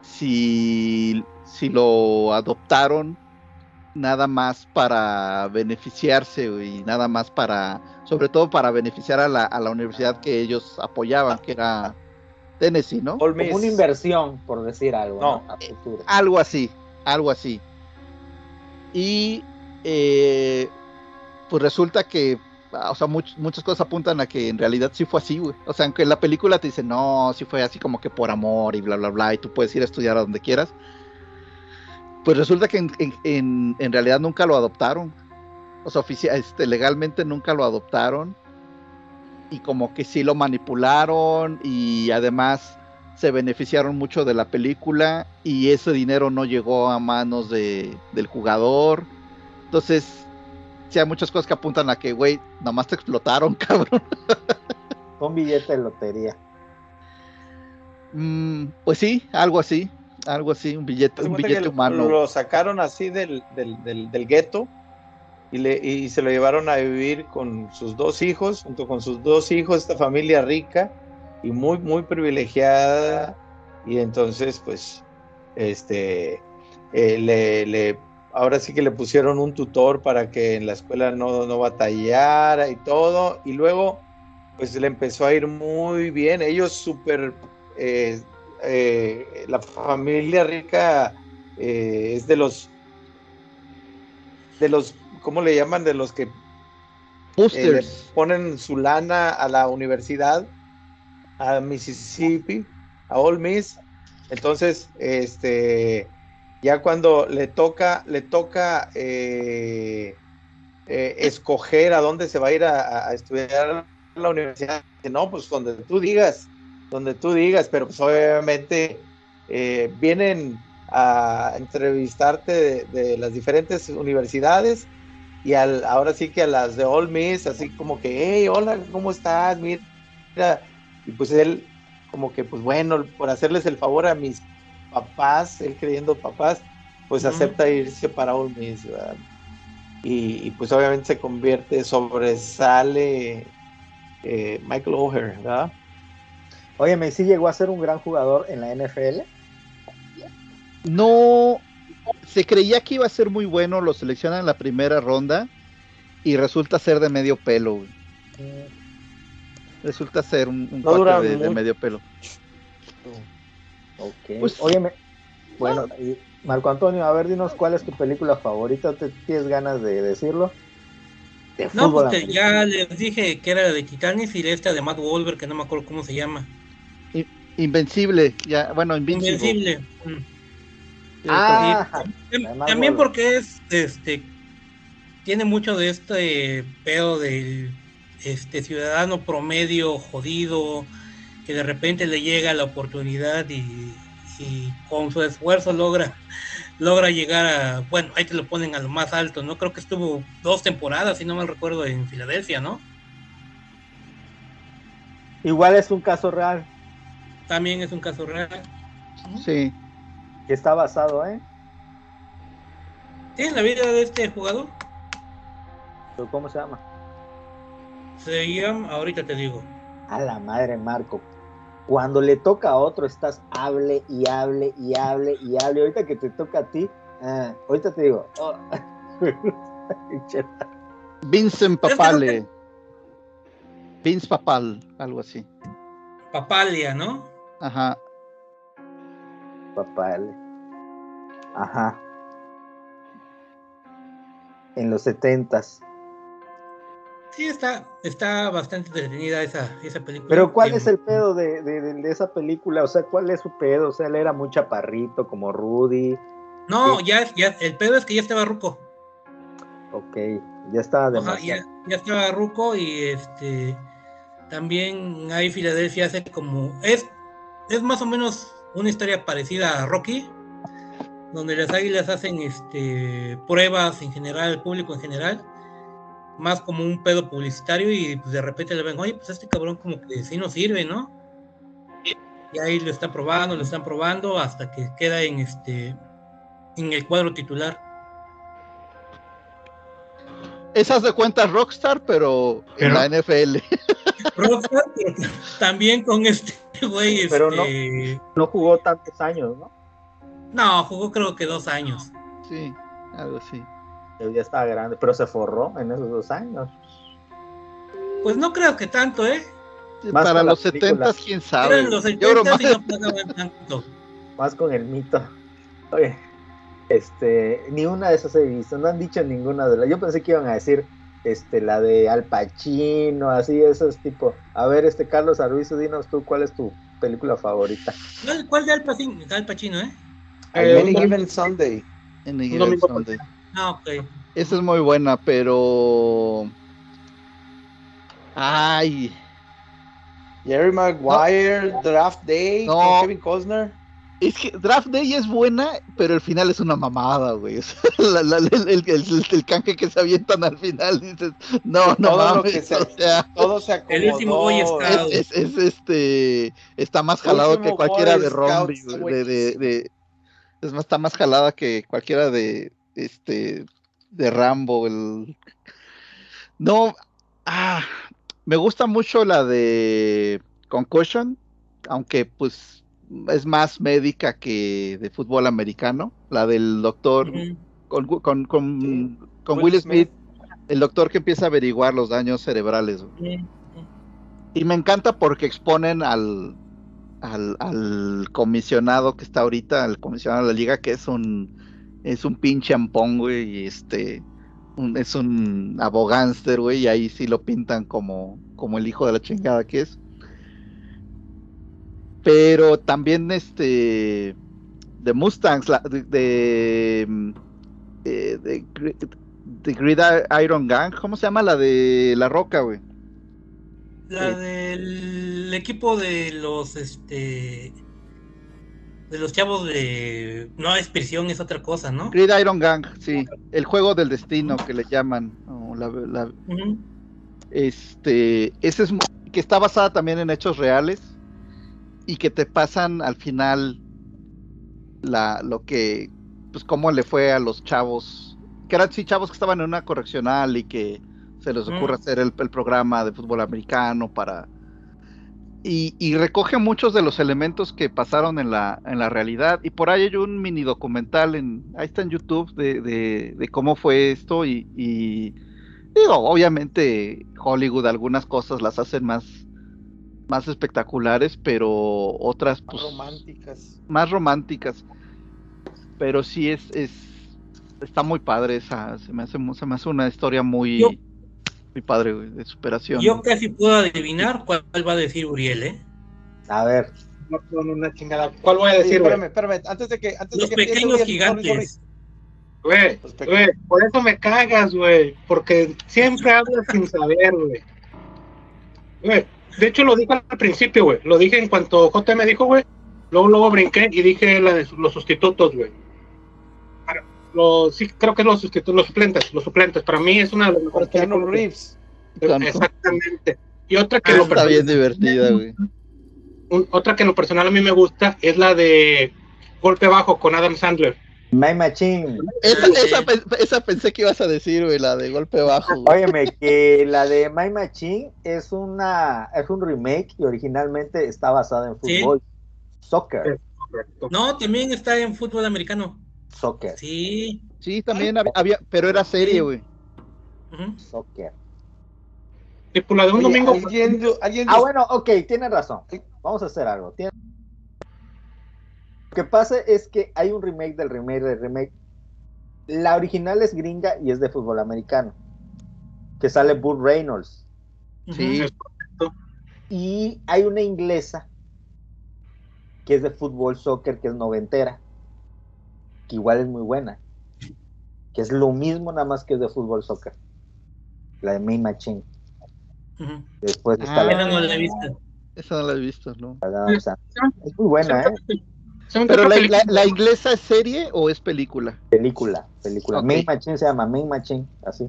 si, si lo adoptaron nada más para beneficiarse y nada más para, sobre todo para beneficiar a la, a la universidad que ellos apoyaban, que era Tennessee, ¿no? Como una inversión, por decir algo. No. ¿no? A futuro. Algo así, algo así. Y eh, pues resulta que, o sea, much- muchas cosas apuntan a que en realidad sí fue así, güey. O sea, aunque en la película te dicen, no, sí fue así como que por amor y bla, bla, bla, y tú puedes ir a estudiar a donde quieras. Pues resulta que en, en- en- realidad nunca lo adoptaron. O sea, oficia- este, legalmente nunca lo adoptaron. Y como que sí lo manipularon y además se beneficiaron mucho de la película y ese dinero no llegó a manos de, del jugador. Entonces, sí hay muchas cosas que apuntan a que, güey, nomás te explotaron, (laughs) cabrón. Con billete de lotería. Mm, pues sí, algo así, algo así, un billete, un billete humano. Lo sacaron así del, del, del, del gueto y, le, y se lo llevaron a vivir con sus dos hijos, junto con sus dos hijos, esta familia rica y muy, muy privilegiada. Y entonces, pues, este, eh, le, le, ahora sí que le pusieron un tutor para que en la escuela no, no batallara y todo. Y luego, pues, le empezó a ir muy bien. Ellos súper... Eh, eh, la familia rica eh, es de los de los ¿cómo le llaman? de los que eh, le ponen su lana a la universidad a Mississippi a Ole Miss. Entonces este ya cuando le toca le toca eh, eh, escoger a dónde se va a ir a, a estudiar la universidad no pues donde tú digas donde tú digas, pero pues obviamente eh, vienen a entrevistarte de, de, las diferentes universidades y al, ahora sí que a las de All Miss, así como que, hey, hola, ¿cómo estás? Mira, y pues él como que, pues bueno, por hacerles el favor a mis papás, él creyendo papás, pues uh -huh. acepta irse para All Miss, y, y, pues obviamente se convierte, sobresale eh, Michael O'Hare, ¿verdad? Oye, Messi llegó a ser un gran jugador en la NFL. No, se creía que iba a ser muy bueno, lo seleccionan en la primera ronda y resulta ser de medio pelo. Güey. Resulta ser un, un no de, de, medio pelo. Ok. Pues, Oye, me... bueno, y Marco Antonio, a ver, dinos cuál es tu película favorita. ¿Te tienes ganas de decirlo? De no, porque ya les dije que era la de Titanis y esta de Matt Wolver, que no me acuerdo cómo se llama. Invencible, ya, bueno, Invincible. Invencible. Mm. Ah, y, también porque es, este, tiene mucho de este pedo del este ciudadano promedio jodido que de repente le llega la oportunidad y, y con su esfuerzo logra logra llegar a, bueno, ahí te lo ponen a lo más alto, ¿no? Creo que estuvo dos temporadas, si no mal recuerdo, en Filadelfia, ¿no? Igual es un caso real. También es un caso real. Sí. Que está basado, ¿eh? Sí, en la vida de este jugador. ¿Pero cómo se llama? Se llama, ahorita te digo. A la madre, Marco. Cuando le toca a otro, estás hable y hable y hable y hable. Ahorita que te toca a ti, ah, ahorita te digo. Oh. (laughs) Vincent Papale. Vince Papal, algo así. Papalia, ¿no? Ajá. Papale. Ajá. En los setentas. Sí, está, está bastante entretenida esa, esa película. Pero ¿cuál es el pedo de, de, de, esa película? O sea, ¿cuál es su pedo? O sea, él era muy chaparrito, como Rudy. No, ya, ya, el pedo es que ya estaba ruco. Ok, ya estaba de Ajá, ya, ya estaba ruco y este también hay Filadelfia hace como es es más o menos una historia parecida a Rocky donde las águilas hacen este pruebas en general al público en general más como un pedo publicitario y pues de repente le ven oye pues este cabrón como que sí nos sirve no y ahí lo están probando lo están probando hasta que queda en este en el cuadro titular esas de cuenta Rockstar, pero, pero, en la NFL. (laughs) Rockstar, pero también con este (laughs) güey. Este... Pero no, no, jugó tantos años, ¿no? No, jugó creo que dos años. Sí, algo así. Él ya estaba grande, pero se forró en esos dos años. Pues no creo que tanto, ¿eh? Más Para los 70, quién sabe. Eran los 70 y no (laughs) pagaban tanto. Más con el mito. Oye, este, ni una de esas he visto, no han dicho ninguna de las. Yo pensé que iban a decir este, la de Al Pacino, así, esos tipo. A ver, este Carlos Arbizu, dinos tú cuál es tu película favorita. ¿Cuál de Al Pacino, Al Pacino eh? eh Any Given Sunday. Any Given Sunday. Ah, ok. Esa es muy buena, pero. Ay. Jerry Maguire, no. Draft Day, no. Kevin Costner. Es que Draft Day es buena, pero el final es una mamada, güey. (laughs) O sea, la- la- el, el- el- el canje que se avientan al final, dices, no, no Todo lo mames. que se- (laughs) o sea, Todo se acomodó. El último Boy Scout. es, es- es, este está más jalado que cualquiera de Rombi, de, de- es más, está más jalada que cualquiera de este de Rambo, el no ah, me gusta mucho la de Concussion, aunque pues es más médica que de fútbol americano, la del doctor con, con, con, Sí. con Will Will Smith, Smith. el doctor que empieza a averiguar los daños cerebrales. Y me encanta porque exponen al, al, al comisionado que está ahorita, al comisionado de la liga, que es un es un pinche ampón, güey, y este un- es un abogánster, güey, y ahí sí lo pintan como, como el hijo de la chingada que es. Pero también este de Mustangs, la- de, de, mm, eh, de, Gri- de Grid Iron Gang, ¿cómo se llama la de La Roca, güey? La Sí. del equipo de los este de los chavos de no es prisión es otra cosa, ¿no? Grid Iron Gang, sí, el juego del destino que le llaman, la- la- este, ese es que está basada también en hechos reales y que te pasan al final la, lo que, pues cómo le fue a los chavos, que eran sí chavos que estaban en una correccional y que se les ocurre Mm. hacer el, el programa de fútbol americano para y, y recoge muchos de los elementos que pasaron en la, en la realidad. Y por ahí hay un mini documental, en, ahí está en YouTube, de, de, de cómo fue esto. Y, y digo, obviamente Hollywood algunas cosas las hacen más, más espectaculares, pero otras pues, románticas. más románticas. Pero sí es, es está muy padre esa, se me hace, se me hace una historia muy, Yo- muy padre, güey, de superación. Yo casi puedo adivinar cuál va a decir Uriel, ¿eh? A ver, No, una chingada. ¿Cuál voy a Sí, decir, güey? espérame, espérame, antes de que antes Los de que pequeños Uriel, gigantes. Güey, por eso me cagas, güey. Porque siempre hablas sin saber, güey. Güey, de hecho lo dije al principio, güey. Lo dije en cuanto J me dijo, güey. Luego, luego brinqué y dije la de los sustitutos, güey. Los, sí, creo que es los sustitutos, los suplentes, los suplentes. Para mí es una de las mejores películas. Reeves. Exactamente. Y otra que Ah, lo está personal- bien divertida, (laughs) güey. un- otra que en lo personal a mí me gusta es la de Golpe Bajo con Adam Sandler. My Machine. Esa, Sí. esa, pe- esa pensé que ibas a decir, güey, la de golpe bajo. güey. Óyeme, que la de My Machine es una es un remake y originalmente está basada en Sí. fútbol. Soccer. Correcto. No, también está en fútbol americano. Soccer. Sí. Sí, también había, había- pero era serie, güey. Soccer. Y por la de un Oye, domingo. ¿alguien, alguien Ah, bueno, ok, tienes razón. Vamos a hacer algo. Tiene- Lo que pasa es que hay un remake del remake del remake. La original es gringa y es de fútbol americano. Que sale Burt Reynolds. Sí. Y hay una inglesa que es de fútbol soccer, que es noventera. Que igual es muy buena. Que es lo mismo, nada más que es de fútbol soccer. La de May Machine. Después está Ah. la, Esa no la he visto. Esa no la he visto, ¿no? es muy buena, ¿eh? ¿Saben Pero la, la- inglesa es serie o es película? Película, película. Main Machine se llama Main Machine, así.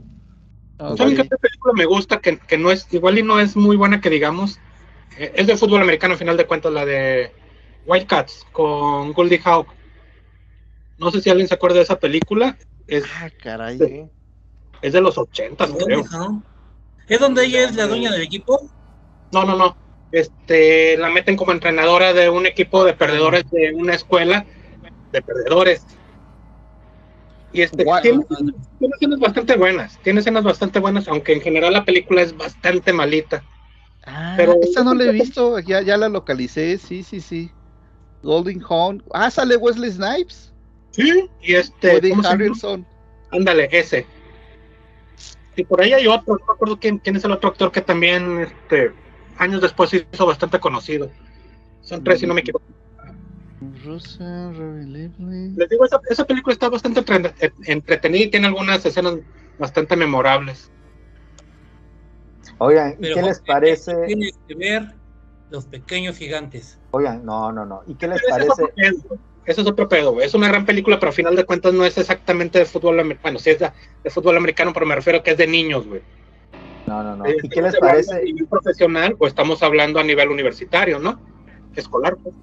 ¿Saben qué película me gusta? Que, que no es, igual y no es muy buena que digamos. Eh, es de fútbol americano, al final de cuentas, la de White Cats con Goldie Hawn. No sé si alguien se acuerda de esa película. Es, Ah, caray. Sí. es de los 80, creo. ¿Es donde ella es la dueña del equipo? No, no, no. Este, la meten como entrenadora de un equipo de perdedores de una escuela de perdedores. Y este, tiene, tiene escenas bastante buenas. Tiene escenas bastante buenas, aunque en general la película es bastante malita. Ah, Pero- esa no la he visto, ya, ya la localicé, sí, sí, sí. Golden Horn. Ah, sale Wesley Snipes. Sí. Y este, Woody. Ándale, ese. Y por ahí hay otro, no me acuerdo quién, quién es el otro actor que también este, años después se hizo bastante conocido. Son tres, si no me equivoco. Rosa. Les digo, esa, esa película está bastante entre- eh, entretenida y tiene algunas escenas bastante memorables. Oigan, Pero, ¿qué les Jorge, parece? Tienes que ver Los pequeños gigantes. Oigan, no, no, no. ¿Y qué les Pero parece? Eso es otro pedo, güey. Es una gran película, pero a final de cuentas no es exactamente de fútbol americano. Bueno, sí es de, de fútbol americano, pero me refiero a que es de niños, güey. No, no, no. Eh, ¿Y qué les ¿estamos hablando parece? A nivel profesional o estamos hablando a nivel universitario, ¿no? Escolar, pues.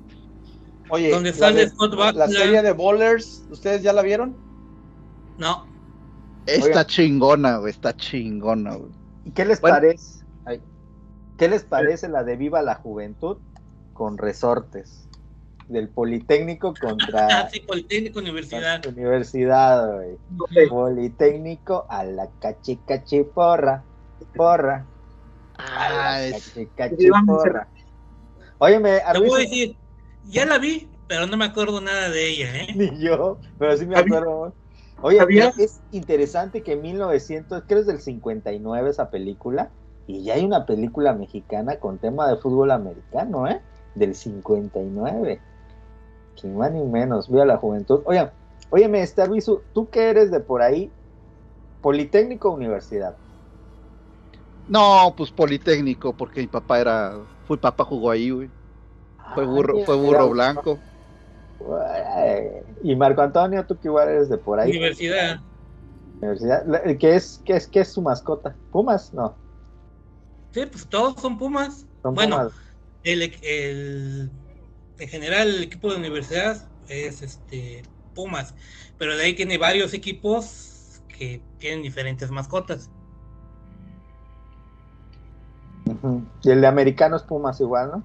Oye, Donde la, sale de- Scott la serie de Bowlers, ¿ustedes ya la vieron? No, Está Oigan. chingona, güey, está chingona, güey. ¿Y qué les Bueno. parece? Ay. ¿Qué les parece la de Viva la Juventud con resortes? Del Politécnico contra (laughs) sí, Politécnico Universidad. la Universidad, güey. Politécnico a la cachi cachi porra, Ah, es- cachi cachi Viva porra. Óyeme, Te voy a decir, ya la vi, pero no me acuerdo nada de ella, ¿eh? (laughs) ni yo, pero sí me ¿Sabía- acuerdo. Oye, es interesante que en 1900, creo es del 59 esa película, y ya hay una película mexicana con tema de fútbol americano, ¿eh? Del 59. Que más ni menos, vea la juventud. Oigan, óyeme, este aviso, ¿tú qué eres de por ahí? Politécnico Universidad. No, pues Politécnico, porque mi papá era, fue papá jugó ahí, güey. Fue burro, Ay, fue burro blanco. Y Marco Antonio, tú que igual eres de por ahí. Universidad. Universidad. La- ¿Qué es, qué es, qué es su mascota? ¿Pumas? No. Sí, pues todos son Pumas. Son bueno, Pumas. el, el- en general el equipo de universidad es este Pumas, pero de ahí tiene varios equipos que tienen diferentes mascotas. Y el de americano es Pumas igual, ¿no?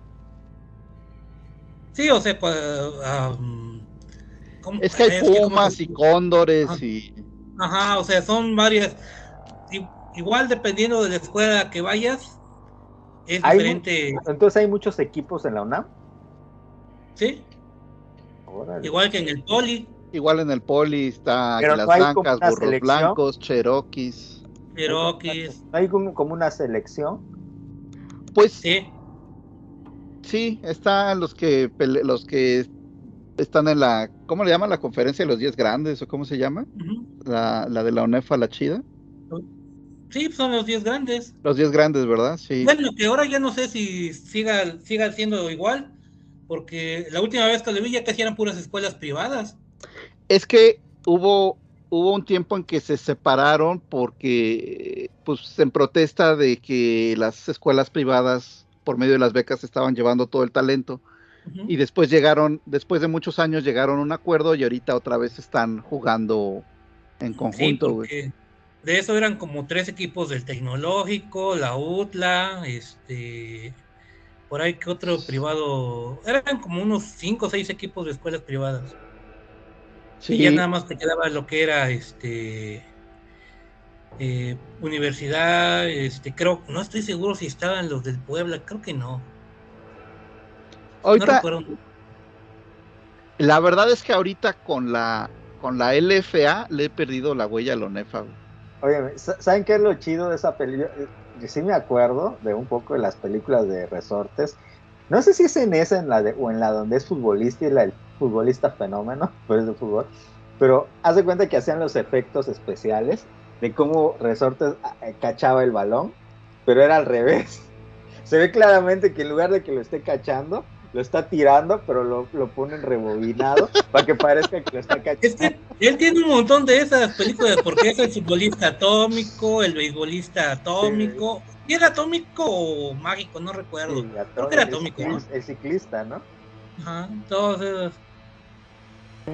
Sí, o sea, ¿cómo- Es que hay es que cómo pumas y cóndores Ajá. y Ajá, o sea, son varias. I- Igual dependiendo de la escuela que vayas, es Hay diferente, Entonces hay muchos equipos en la UNAM. ¿sí? Órale. Igual que en el poli, igual en el poli está Pero Águilas no hay como Blancas, una Burros selección. Blancos, Cherokees. Cherokees, ¿No hay como, como una selección? Pues sí. sí, están los que los que están en la, ¿cómo le llaman la conferencia de los 10 grandes o cómo se llama? La, la de la UNEFA, la chida. Sí, son los 10 grandes. Los 10 grandes, ¿verdad? Sí. Bueno, que ahora ya no sé si siga, siga siendo igual, porque la última vez que lo vi ya casi eran puras escuelas privadas. Es que hubo, hubo un tiempo en que se separaron porque, pues, en protesta de que las escuelas privadas, por medio de las becas, estaban llevando todo el talento. Y después llegaron, después de muchos años, llegaron a un acuerdo y ahorita otra vez están jugando en conjunto, de eso eran como tres equipos del tecnológico, la UTLA, este, por ahí que otro privado, eran como unos cinco o seis equipos de escuelas privadas. Sí, Y ya nada más te quedaba lo que era este eh, universidad, este, creo, no estoy seguro si estaban los del Puebla, creo que no. No ahorita, recuerdo. la verdad es que ahorita con la, con la LFA le he perdido la huella a la ONEFA, güey. Oye, ¿saben qué es lo chido de esa película? Yo sí me acuerdo de un poco de las películas de resortes. No sé si es en esa en la de, o en la donde es futbolista y la, el futbolista fenómeno, (laughs) pero es de fútbol. Pero haz de cuenta que hacían los efectos especiales de cómo resortes ah, eh, cachaba el balón, pero era al revés. (laughs) Se ve claramente que en lugar de que lo esté cachando, lo está tirando, pero lo, lo ponen rebobinado (laughs) para que parezca que lo está cachando. Es que él tiene un montón de esas películas, porque es el futbolista atómico, el beisbolista atómico, ¿y era atómico o mágico? No recuerdo. Sí, Creo que era el atómico, ciclis- El ciclista, ¿no? Ajá, todos esos.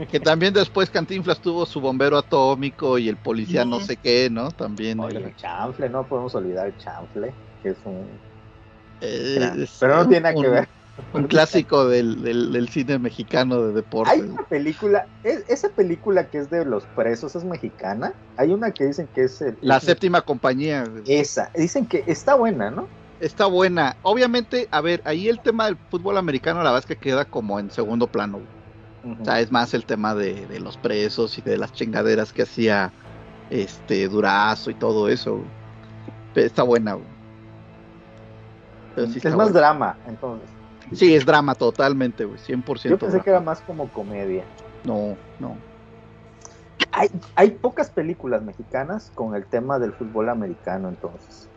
Que también después Cantinflas tuvo su bombero atómico y el policía no sé qué, ¿no? También. Oye, era- el chanfle, no podemos olvidar el chanfle, que es un... eh, es Pero no tiene nada que ver. Un clásico del, del, del cine mexicano de deporte. Hay una película, es- esa película que es de los presos es mexicana. Hay una que dicen que es... el- La es- séptima compañía. Esa, dicen que está buena, ¿no? Está buena. Obviamente, a ver, ahí el tema del fútbol americano, la verdad es que queda como en segundo plano. O sea, es más el tema de, de los presos y de las chingaderas que hacía este Durazo y todo eso. Pero está buena, güey. Pero sí es más buena. drama, entonces. Sí, es drama totalmente, güey. 100%. Yo pensé drama. que era más como comedia. No, no. Hay, hay pocas películas mexicanas con el tema del fútbol americano, entonces.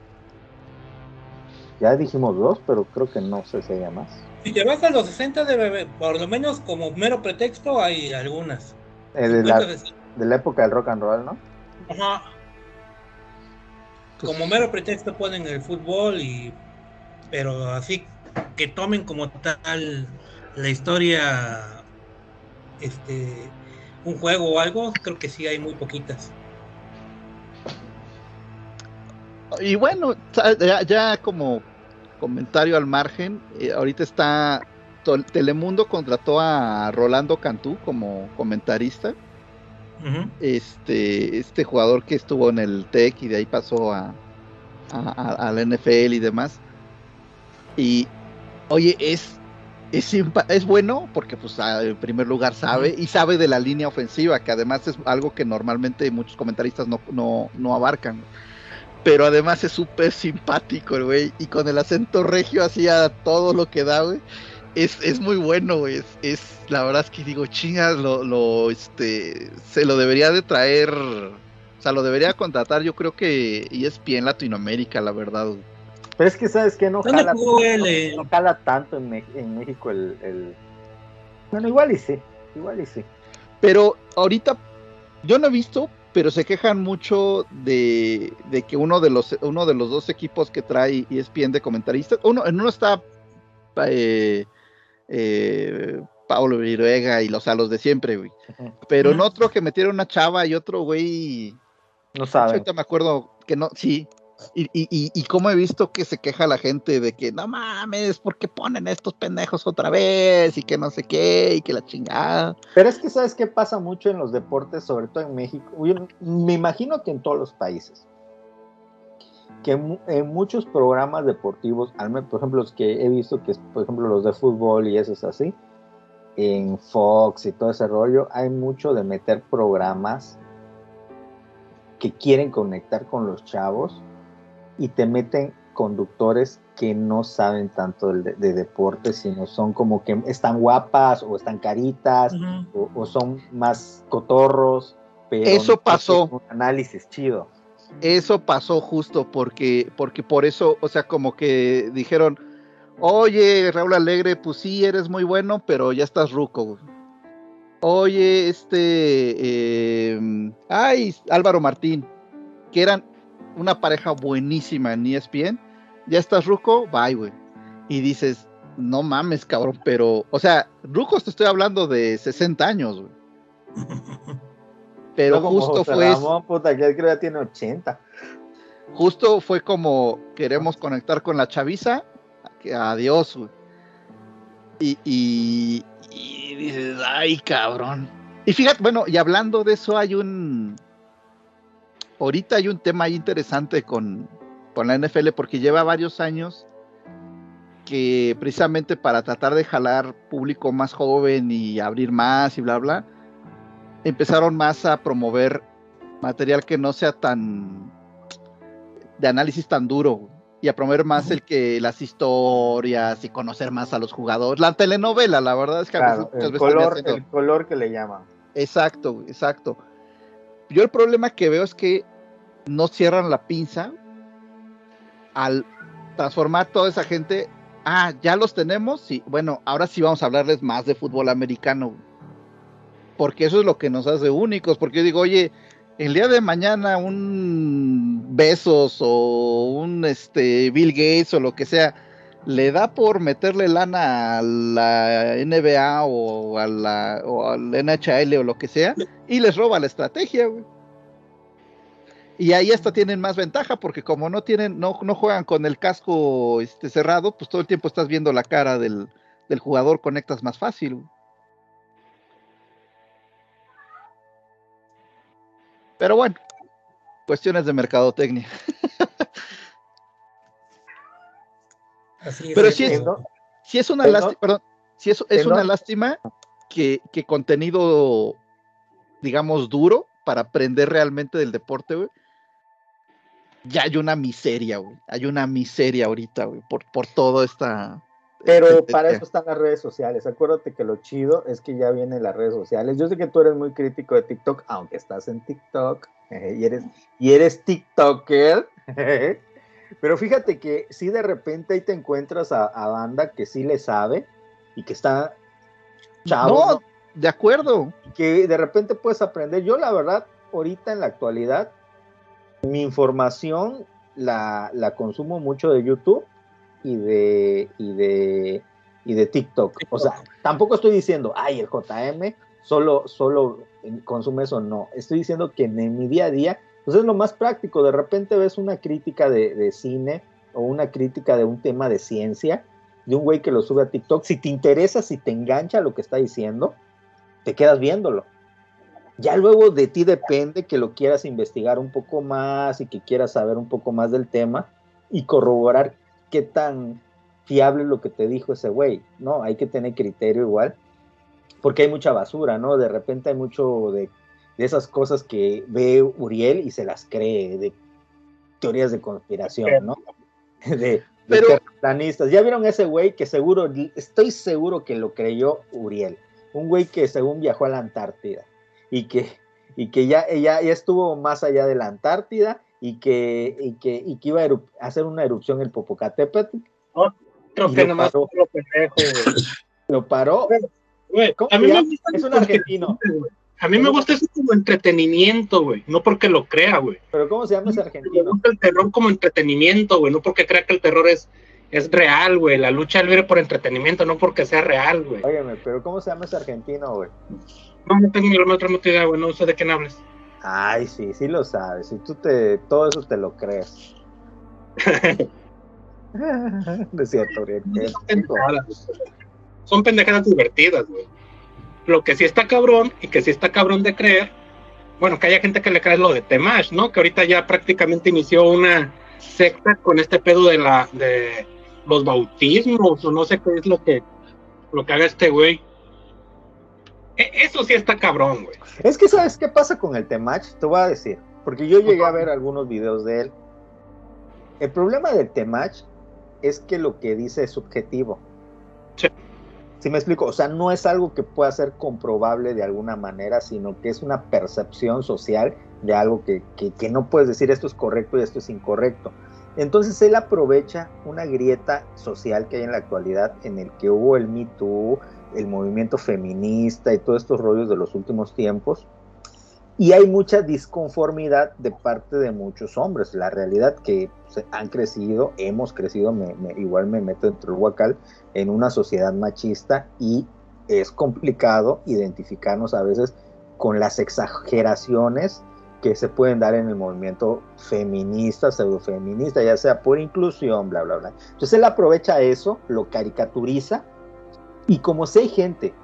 Ya dijimos dos, pero creo que no sé si haya más. Si te vas a los 60, debe haber, por lo menos como mero pretexto, hay algunas. Eh, de, la, 50, 60. de la época del rock and roll, ¿no? Ajá. Como mero pretexto ponen el fútbol y pero así que tomen como tal la historia este un juego o algo, creo que sí hay muy poquitas. Y bueno, ya como comentario al margen, eh, ahorita está Telemundo contrató a Rolando Cantú como comentarista. Este, este jugador que estuvo en el TEC y de ahí pasó a, a, a- la NFL y demás. Y oye, es, es, es bueno porque pues ah, en primer lugar sabe y sabe de la línea ofensiva, que además es algo que normalmente muchos comentaristas no, no, no abarcan. Pero además es súper simpático, el güey, y con el acento regio hacía todo lo que da, güey. Es, es muy bueno, güey. Es, es- la verdad es que digo, chingas, lo, lo, este, se lo debería de traer, o sea, lo debería contratar, yo creo que ESPN Latinoamérica, la verdad. güey. Pero es que, ¿sabes qué? No ¿Dónde jala, no- eh? no jala tanto en, en México el, el- Bueno, igual y sí, igual y sí. Pero ahorita, yo no he visto, pero se quejan mucho de, de que uno de los uno de los dos equipos que trae ESPN de comentaristas, uno, en uno está eh, eh, Pablo Viruega y los a los de siempre, güey. Pero en otro que metieron una chava y otro güey, No saben. ahorita me acuerdo que no, sí. Y, y, y, cómo he visto que se queja la gente de que no mames, ¿por qué ponen estos pendejos otra vez? Y que no sé qué, y que la chingada. Pero es que, ¿sabes qué pasa mucho en los deportes, sobre todo en México? Yo me imagino que en todos los países. Que en muchos programas deportivos, por ejemplo, los que he visto, que por ejemplo, los de fútbol y eso es así, en Fox y todo ese rollo, hay mucho de meter programas que quieren conectar con los chavos y te meten conductores que no saben tanto de, de deportes, sino son como que están guapas o están caritas o, o son más cotorros, pero Eso no pasó. un análisis chido. Eso pasó justo porque, porque por eso, o sea, como que dijeron, oye, Raúl Alegre, pues sí, eres muy bueno, pero ya estás ruco. Oye, este, eh, ay, Álvaro Martín, que eran una pareja buenísima en ESPN, ya estás ruco, bye, güey. Y dices, no mames, cabrón, pero, o sea, rucos te estoy hablando de 60 años, güey. (laughs) Pero No justo José fue... Ramón, puta, que creo que ya tiene 80. Justo fue como queremos conectar con la chaviza, adiós, güey. Y, y, y dices, ay, cabrón. Y fíjate, bueno, y hablando de eso, hay un. Ahorita hay un tema ahí interesante con, con la NFL, porque lleva varios años que precisamente para tratar de jalar público más joven y abrir más y bla, bla, empezaron más a promover material que no sea tan de análisis tan duro y a promover más el que las historias y conocer más a los jugadores. La telenovela, la verdad es que a veces- el color, el color que le llaman. Exacto, exacto. Yo el problema que veo es que no cierran la pinza al transformar toda esa gente. Ah, ya los tenemos, sí. Bueno, ahora sí vamos a hablarles más de fútbol americano. Porque eso es lo que nos hace únicos. Porque yo digo, oye, el día de mañana un Besos o un este Bill Gates o lo que sea, le da por meterle lana a la NBA o a la o al NHL o lo que sea y les roba la estrategia, güey. Y ahí hasta tienen más ventaja porque como no tienen no, no juegan con el casco este cerrado, pues todo el tiempo estás viendo la cara del, del jugador, conectas más fácil. güey. Pero bueno, cuestiones de mercadotecnia. (laughs) Así es, Pero sí es-. Si es una lástima, perdón, si es, es una lástima que, que contenido, digamos, duro para aprender realmente del deporte, güey. Ya hay una miseria, güey. Hay una miseria ahorita, güey, por, por todo esta. Pero para eso están las redes sociales. Acuérdate que lo chido es que ya vienen las redes sociales. Yo sé que tú eres muy crítico de TikTok, aunque estás en TikTok eh, (laughs) y eres y eres TikToker. (laughs) Pero fíjate que si de repente ahí te encuentras a, a banda que sí le sabe y que está chavo, No, ¿no? de acuerdo. que de repente puedes aprender. Yo la verdad, ahorita en la actualidad, mi información la, la consumo mucho de YouTube y de, y de, y de TikTok. O sea, tampoco estoy diciendo, ay, el JM solo, solo consume eso, no. Estoy diciendo que en, mi día a día, pues es lo más práctico. De repente ves una crítica de, de cine o una crítica de un tema de ciencia de un güey que lo sube a TikTok. Si te interesa, si te engancha lo que está diciendo, te quedas viéndolo. Ya luego de ti depende que lo quieras investigar un poco más y que quieras saber un poco más del tema y corroborar qué tan fiable lo que te dijo ese güey. No, hay que tener criterio igual, porque hay mucha basura, ¿no? De repente hay mucho de, de esas cosas que ve Uriel y se las cree, de teorías de conspiración, ¿no? (laughs) De, de Pero- terraplanistas. Ya vieron ese güey que seguro, estoy seguro que lo creyó Uriel un güey que según viajó a la Antártida y que, y que ya, ya, ya estuvo más allá de la Antártida y que, y que, y que iba a, hacer una erupción el Popocatépetl, Creo Y que lo nomás paró. lo pendejo, lo paró, Güey, ¿Cómo a mí me es un argentino, güey. A mí me gusta eso como entretenimiento, güey. No porque lo crea, güey. pero ¿cómo se llama ese Me argentino? gusta el terror como entretenimiento, güey. No porque crea que el terror es, es real, güey. La lucha libre por entretenimiento, no porque sea real, güey. Óyeme, pero ¿cómo se llama ese argentino, güey? No, no tengo ni la remota idea, güey. No sé de quién hables. Ay, sí, sí lo sabes, si tú te, todo eso te lo crees. (laughs) (laughs) No es cierto, güey. Son pendejadas divertidas, güey. Lo que sí está cabrón y que sí está cabrón de creer, bueno, que haya gente que le cree lo de Temash, ¿no? Que ahorita ya prácticamente inició una secta con este pedo de la de los bautismos o no sé qué es lo que lo que haga este güey. E- Eso sí está cabrón, güey. Es que, ¿sabes qué pasa con el Temach? Te voy a decir, porque yo llegué a ver algunos videos de él. El problema del Temach es que lo que dice es subjetivo. Sí. ¿Sí me explico? O sea, no es algo que pueda ser comprobable de alguna manera, sino que es una percepción social de algo que, que- no puedes decir esto es correcto y esto es incorrecto. Entonces él aprovecha una grieta social que hay en la actualidad en el que hubo el Me Too, el movimiento feminista y todos estos rollos de los últimos tiempos. Y hay mucha disconformidad de parte de muchos hombres. La realidad que se han crecido, hemos crecido, me- me- igual me meto dentro del huacal, en una sociedad machista y es complicado identificarnos a veces con las exageraciones que se pueden dar en el movimiento feminista, pseudofeminista, ya sea por inclusión, bla, bla, bla. Entonces él aprovecha eso, lo caricaturiza y como hay gente,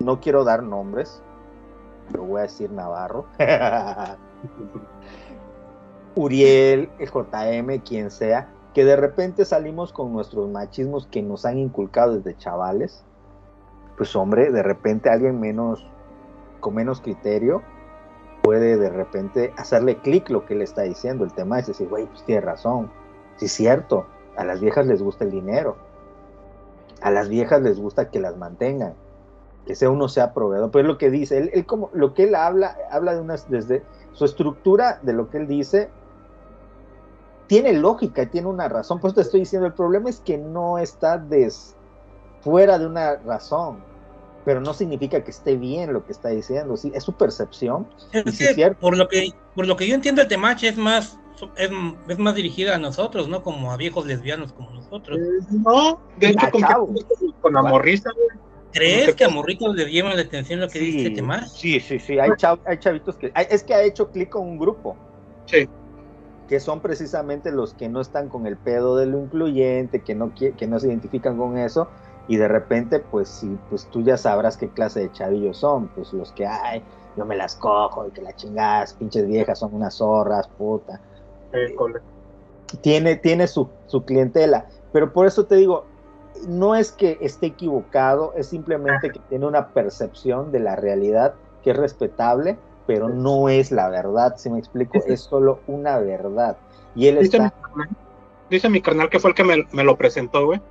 no quiero dar nombres, lo voy a decir Navarro, (laughs) Uriel, el JM, quien sea, que de repente salimos con nuestros machismos que nos han inculcado desde chavales, pues hombre, de repente alguien menos, con menos criterio, puede de repente hacerle clic lo que él está diciendo. El tema es decir, güey, pues tiene razón, sí es cierto, a las viejas les gusta el dinero, a las viejas les gusta que las mantengan, que sea uno sea proveedor, pero es lo que dice, él, él como, lo que él habla, habla de unas, desde su estructura de lo que él dice, tiene lógica y tiene una razón, por eso te estoy diciendo, el problema es que no está des, fuera de una razón, pero no significa que esté bien lo que está diciendo, sí, es su percepción, Es Y sí que es cierto. por lo que por lo que yo entiendo el Temach es más es, es más dirigida a nosotros, ¿no? Como a viejos lesbianos como nosotros. No, de hecho, con, chavos. con Amorrisa, güey. ¿Crees que a morritos les llama la atención lo que dice Temach? sí, sí, sí, hay, chav- hay chavitos que, hay- es que ha hecho clic con un grupo, Sí. Que son precisamente los que no están con el pedo de lo incluyente, que no, que no se identifican con eso, y de repente, pues sí, pues tú ya sabrás qué clase de chavillos son, pues los que, ay, yo me las cojo, y que la chingadas, pinches viejas son unas zorras, puta. Eh, Tiene, tiene su, su clientela, pero por eso te digo, no es que esté equivocado, es simplemente que tiene una percepción de la realidad que es respetable, pero no es la verdad, si me explico, es solo una verdad. Y él Dice mi, está, carnal, dice mi carnal que fue el que me, me lo presentó, güey.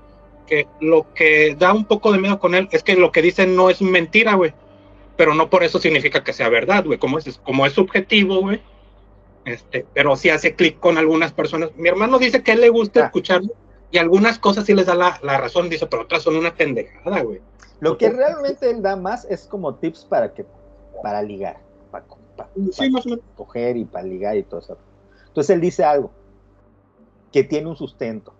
Que lo que da un poco de miedo con él es que lo que dice no es mentira, güey. Pero no por eso significa que sea verdad, güey. Como es, como es subjetivo, güey. Este, pero sí hace clic con algunas personas. Mi hermano dice que a él le gusta Ah. escucharlo y algunas cosas sí les da la, la razón, dice, pero otras son una pendejada, güey. Lo que realmente él da más es como tips para que para ligar, para, Sí, coger y para ligar y todo eso. Entonces él dice algo que tiene un sustento.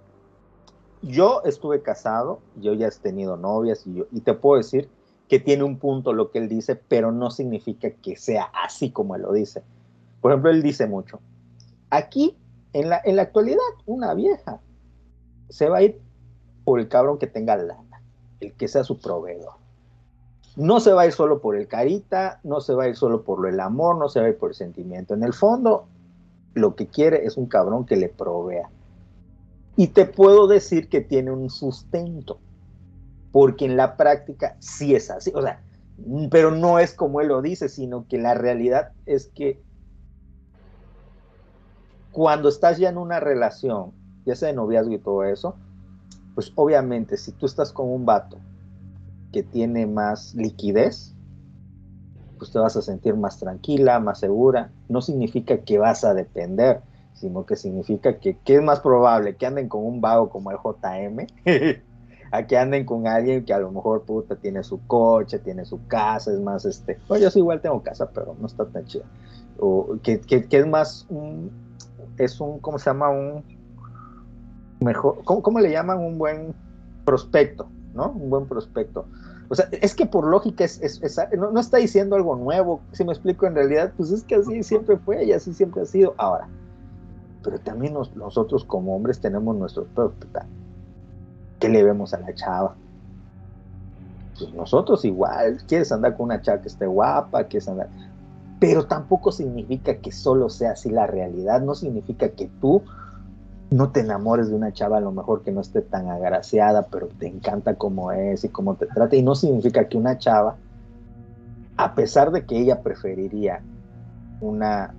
Yo estuve casado, yo ya he tenido novias y, yo, y te puedo decir que tiene un punto lo que él dice, pero no significa que sea así como él lo dice. Por ejemplo, él dice mucho, aquí en la, en la actualidad una vieja se va a ir por el cabrón que tenga lana, el que sea su proveedor. No se va a ir solo por el carita, no se va a ir solo por el amor, no se va a ir por el sentimiento. En el fondo, lo que quiere es un cabrón que le provea. Y te puedo decir que tiene un sustento, porque en la práctica sí es así. O sea, pero no es como él lo dice, sino que la realidad es que cuando estás ya en una relación, ya sea de noviazgo y todo eso, pues obviamente si tú estás con un vato que tiene más liquidez, pues te vas a sentir más tranquila, más segura. No significa que vas a depender, sino que significa que, que es más probable que anden con un vago como el JM, (laughs) a que anden con alguien que a lo mejor puta tiene su coche, tiene su casa, es más este, bueno, yo sí igual tengo casa, pero no está tan chida. O que, que, es más es un, ¿cómo se llama? Un mejor, ¿cómo, cómo le llaman? Un buen prospecto, ¿no? Un buen prospecto. O sea, es que por lógica es, es- es- no, no está diciendo algo nuevo, si me explico en realidad, pues es que así siempre fue y así siempre ha sido. Ahora, pero también nos- nosotros como hombres tenemos nuestros puta, ¿Qué le vemos a la chava? Pues nosotros igual, quieres andar con una chava que esté guapa, quieres andar... Pero tampoco significa que solo sea así la realidad, no significa que tú no te enamores de una chava a lo mejor que no esté tan agraciada, pero te encanta cómo es y cómo te trata. Y no significa que una chava, a pesar de que ella preferiría una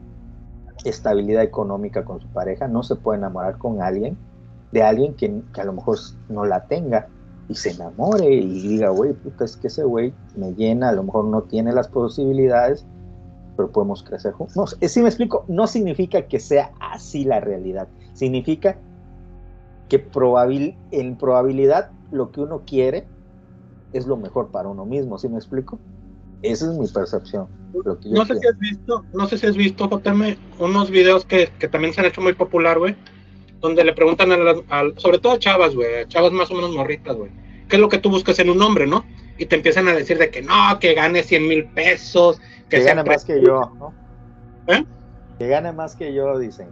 estabilidad económica con su pareja, no se puede enamorar con alguien, de alguien que, a lo mejor no la tenga y se enamore y diga, güey, puta, es que ese güey me llena, a lo mejor no tiene las posibilidades, pero podemos crecer juntos. No, sí me explico, no significa que sea así la realidad, significa que probabil, en probabilidad lo que uno quiere es lo mejor para uno mismo, ¿sí me explico? Esa es mi percepción. Lo que yo No sé si has visto, no sé si has visto, JM, unos videos que, que también se han hecho muy popular, güey, donde le preguntan a, las- al- sobre todo a chavas, güey, a chavas más o menos morritas, güey, ¿qué es lo que tú buscas en un hombre, no? Y te empiezan a decir de que no, que gane 100 mil pesos, que, que sea gane más que yo, ¿no? ¿Eh? Que gane más que yo, dicen.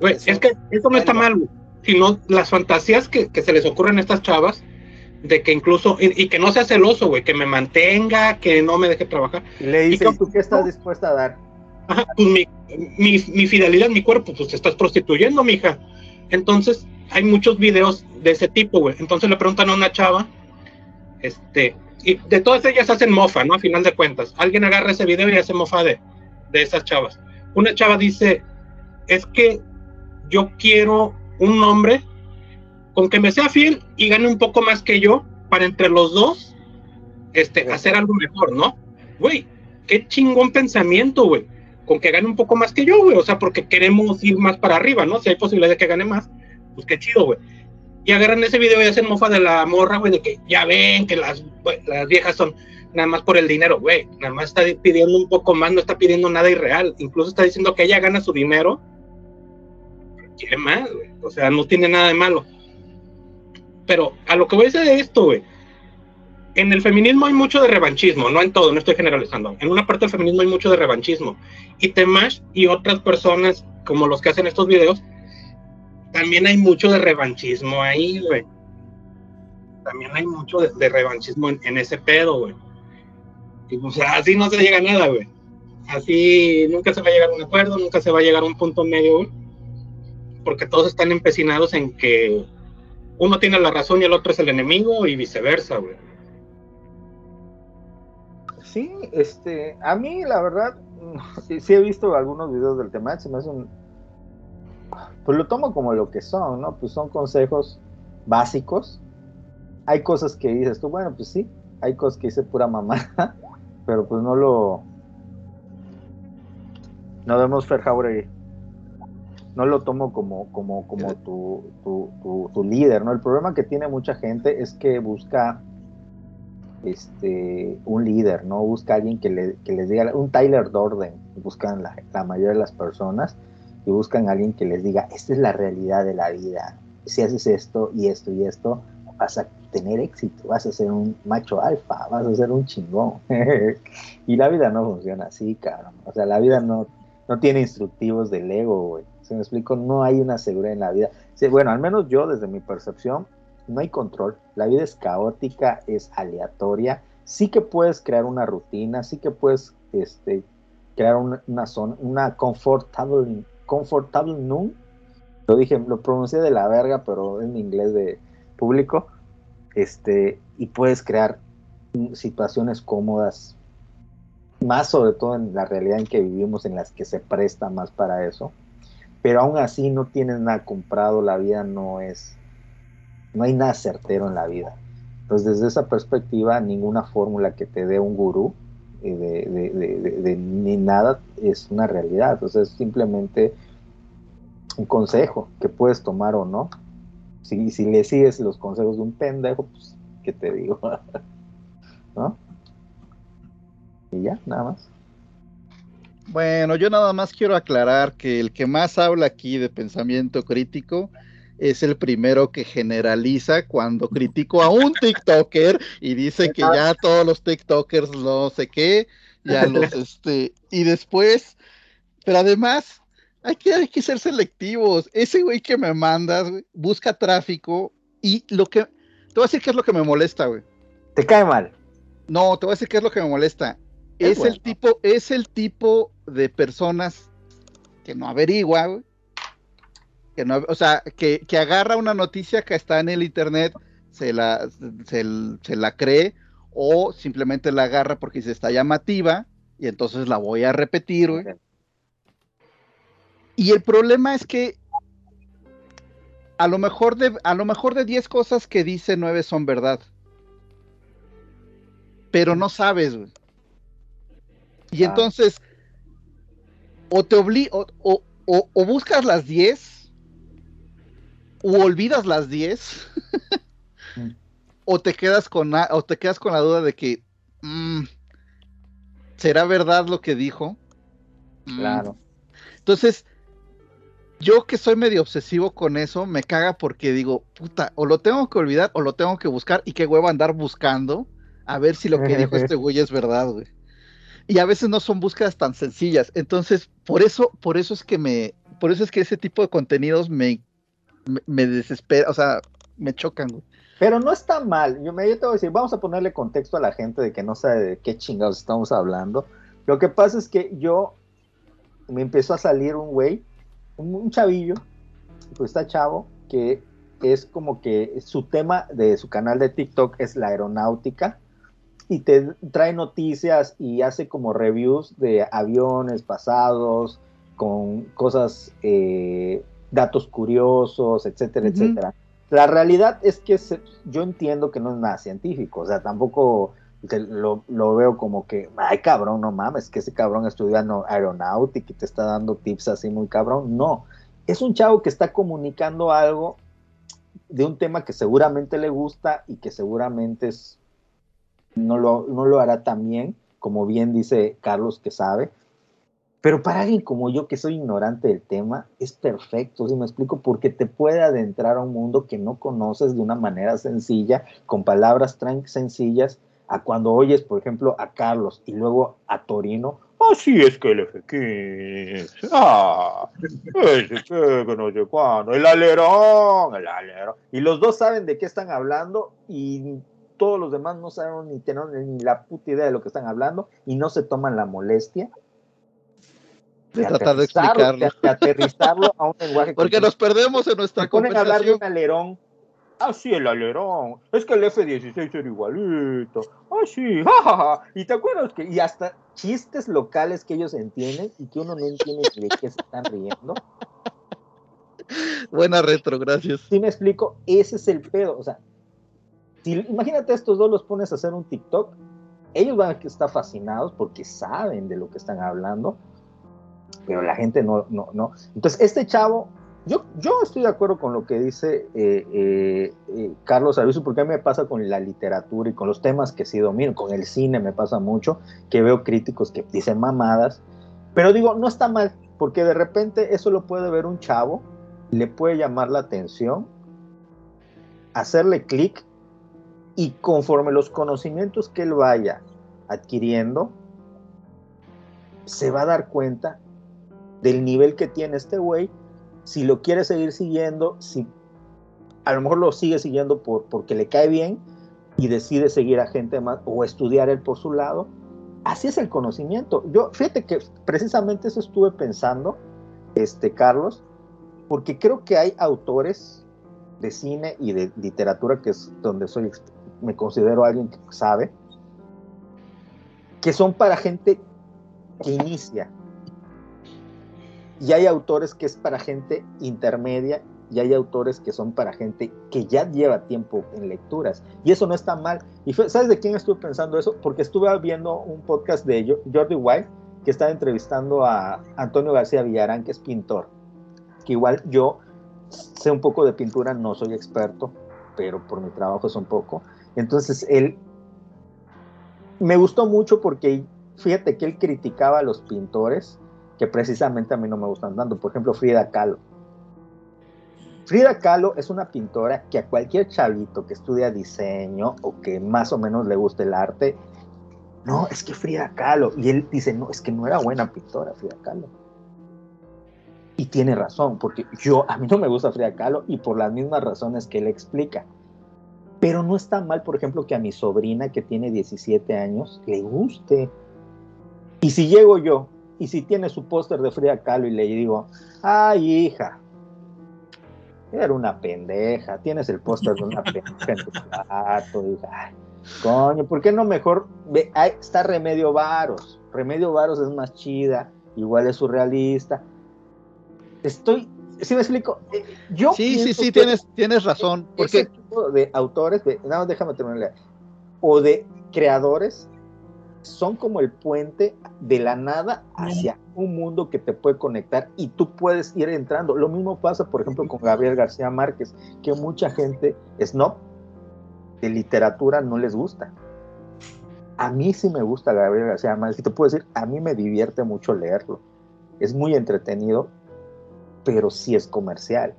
Güey, Eso- es que eso no está mal, güey, sino las fantasías que, que se les ocurren a estas chavas, de que incluso, y, y que no sea celoso, güey, que me mantenga, que no me deje trabajar. Le ¿Y dice, qué- ¿y tú qué estás dispuesta a dar? Ajá, pues mi, mi, mi fidelidad, mi cuerpo, pues te estás prostituyendo, mija. Entonces, hay muchos videos de ese tipo, güey. Entonces le preguntan a una chava, este, y de todas ellas hacen mofa, ¿no? A final de cuentas. Alguien agarra ese video y hace mofa de, de esas chavas. Una chava dice, es que yo quiero un hombre con que me sea fiel y gane un poco más que yo para entre los dos este, hacer algo mejor, ¿no? Güey, qué chingón pensamiento, güey. Con que gane un poco más que yo, güey. O sea, porque queremos ir más para arriba, ¿no? Si hay posibilidad de que gane más, pues qué chido, güey. Y agarran ese video y hacen mofa de la morra, güey, de que ya ven que las, las viejas son nada más por el dinero, güey. Nada más está pidiendo un poco más, no está pidiendo nada irreal. Incluso está diciendo que ella gana su dinero. Quiere más, güey. O sea, no tiene nada de malo. Pero a lo que voy a decir de esto, güey. En el feminismo hay mucho de revanchismo, no en todo, no estoy generalizando. En una parte del feminismo hay mucho de revanchismo. Y Temash y otras personas, como los que hacen estos videos, también hay mucho de revanchismo ahí, güey. También hay mucho de, revanchismo en, ese pedo, güey. O sea, así no se llega a nada, güey. Así nunca se va a llegar a un acuerdo, nunca se va a llegar a un punto medio, güey. Porque todos están empecinados en que uno tiene la razón y el otro es el enemigo y viceversa, güey. Sí, este, a mí la verdad, (laughs) sí, he visto algunos videos del tema, se me hace pues lo tomo como lo que son, ¿no? Pues son consejos básicos. Hay cosas que dices tú, bueno, pues sí, hay cosas que dice pura mamá, (laughs) pero pues no lo, no vemos Fer Jauregui. No lo tomo como, como, como tu, tu, tu, tu líder, ¿no? El problema que tiene mucha gente es que busca este, un líder, ¿no? Busca alguien que, le, que les diga, un Tyler Dorden, buscan la, la, mayoría de las personas, y buscan a alguien que les diga, esta es la realidad de la vida, si haces esto y esto y esto, vas a tener éxito, vas a ser un macho alfa, vas a ser un chingón. (laughs) y la vida no funciona así, cabrón. O sea, la vida no, no tiene instructivos del ego, güey. Me explico, no hay una seguridad en la vida. Bueno, al menos yo, desde mi percepción, no hay control. La vida es caótica, es aleatoria. Sí que puedes crear una rutina, sí que puedes este, crear una, una zona, una comfortable, comfortable noon. Lo dije, lo pronuncié de la verga, pero en inglés de público. Este, y puedes crear situaciones cómodas, más sobre todo en la realidad en que vivimos, en las que se presta más para eso. Pero aún así no tienes nada comprado, la vida no es no hay nada certero en la vida. Entonces, desde esa perspectiva, ninguna fórmula que te dé un gurú eh, ni nada es una realidad. Entonces, es simplemente un consejo que puedes tomar o no. Si, si le sigues los consejos de un pendejo, pues, ¿qué te digo? (laughs) ¿No? Y ya, nada más. Bueno, yo nada más quiero aclarar que el que más habla aquí de pensamiento crítico es el primero que generaliza cuando critico a un TikToker y dice que ya todos los TikTokers no sé qué, ya los (laughs) este, y después, pero además hay que, hay que ser selectivos. Ese güey que me mandas, güey, busca tráfico y lo que, te voy a decir qué es lo que me molesta, güey. ¿Te cae mal? No, te voy a decir qué es lo que me molesta. Es, es bueno. el tipo, es el tipo de personas que no averigua, güey que no, o sea, que, que, agarra una noticia que está en el internet, se la, se, se, la cree, o simplemente la agarra porque se está llamativa, y entonces la voy a repetir, güey. Y el problema es que a lo mejor de, a lo mejor de 10 cosas que dice 9 son verdad. Pero no sabes, güey. Y ah. entonces, o te obliga, o, o, o, buscas las 10 o olvidas las 10 mm. (laughs) o te quedas con o te quedas con la duda de que mmm, será verdad lo que dijo claro. Entonces yo que soy medio obsesivo con eso me caga porque digo puta o lo tengo que olvidar o lo tengo que buscar y qué huevo andar buscando a ver si lo que dijo (laughs) este güey es verdad güey y a veces no son búsquedas tan sencillas. Entonces por eso por eso es que me por eso es que ese tipo de contenidos me me, desespera, o sea, me chocan, güey. Pero no está mal. Yo, me, yo te voy a decir, vamos a ponerle contexto a la gente de que no sabe de qué chingados estamos hablando. Lo que pasa es que yo me empezó a salir un güey, un chavillo, pues está chavo, que es como que su tema de su canal de TikTok es la aeronáutica y te trae noticias y hace como reviews de aviones pasados con cosas eh, datos curiosos, etcétera, uh -huh. etcétera. La realidad es que se, yo entiendo que no es nada científico, o sea, tampoco lo, lo, veo como que, ay cabrón, no mames, que ese cabrón estudiando aeronáutica y te está dando tips así muy cabrón. No, es un chavo que está comunicando algo de un tema que seguramente le gusta y que seguramente es, no, lo, no lo hará tan bien, como bien dice Carlos que sabe, pero para alguien como yo, que soy ignorante del tema, es perfecto, si me explico, porque te puede adentrar a un mundo que no conoces de una manera sencilla, con palabras tan sencillas, a cuando oyes, por ejemplo, a Carlos y luego a Torino. Así es que el F15. Ah, ese que no sé cuándo. El alerón, el alerón. Y los dos saben de qué están hablando y todos los demás no saben ni tienen ni la puta idea de lo que están hablando y no se toman la molestia de, de tratar de explicarlo. De, (laughs) de, aterrizarlo a un lenguaje. Porque nos perdemos en nuestra ponen a hablar de un alerón. Ah, sí, el alerón. Es que el F-16 era igualito. Ah, sí, jajaja. Y te acuerdas que, y hasta chistes locales que ellos entienden y que uno no entiende de qué se están riendo. Buena retro, gracias. Si me explico, ese es el pedo. O sea, imagínate estos dos los pones a hacer un TikTok, ellos van a estar fascinados porque saben de lo que están hablando pero la gente no, no, no. Entonces, este chavo, yo, yo estoy de acuerdo con lo que dice eh, eh, eh, Carlos Arbizu, porque a mí me pasa con la literatura y con los temas que sí domino, con el cine me pasa mucho, que veo críticos que dicen mamadas, pero digo, no está mal, porque de repente eso lo puede ver un chavo, le puede llamar la atención, hacerle clic y conforme los conocimientos que él vaya adquiriendo, se va a dar cuenta del nivel que tiene este güey, si lo quiere seguir siguiendo, si a lo mejor lo sigue siguiendo por, porque le cae bien y decide seguir a gente más o estudiar él por su lado. Así es el conocimiento. Yo, fíjate que precisamente eso estuve pensando, este, Carlos, porque creo que hay autores de cine y de literatura, que es donde soy, me considero alguien que sabe, que son para gente que inicia. Y hay autores que es para gente intermedia y hay autores que son para gente que ya lleva tiempo en lecturas. Y eso no está mal. ¿Y sabes de quién estuve pensando eso? Porque estuve viendo un podcast de Jordi White que estaba entrevistando a Antonio García Villarán, que es pintor. Que igual yo sé un poco de pintura, no soy experto, pero por mi trabajo es un poco. Entonces él me gustó mucho porque fíjate que él criticaba a los pintores que precisamente a mí no me gustan tanto. Por ejemplo, Frida Kahlo. Frida Kahlo es una pintora que a cualquier chavito que estudia diseño o que más o menos le guste el arte, no, es que Frida Kahlo. Y él dice, no, es que no era buena pintora Frida Kahlo. Y tiene razón, porque yo, a mí no me gusta Frida Kahlo y por las mismas razones que él explica. Pero no está mal, por ejemplo, que a mi sobrina que tiene 17 años le guste. Y si llego yo, y si tiene su póster de Frida Kahlo y le digo, ay hija, era una pendeja, tienes el póster de una pendeja en tu plato, hija, coño, ¿por qué no mejor? Ve, ahí está Remedio Varos, Remedio Varos es más chida, igual es surrealista. Estoy, ¿sí me explico? Eh, yo sí, sí, sí, tienes, tienes razón. Porque... Tipo de autores, de, nada, déjame terminar, o de creadores son como el puente de la nada hacia un mundo que te puede conectar y tú puedes ir entrando. Lo mismo pasa, por ejemplo, con Gabriel García Márquez, que mucha gente snob de literatura no les gusta. A mí sí me gusta Gabriel García Márquez, y te puedo decir, a mí me divierte mucho leerlo. Es muy entretenido, pero sí es comercial.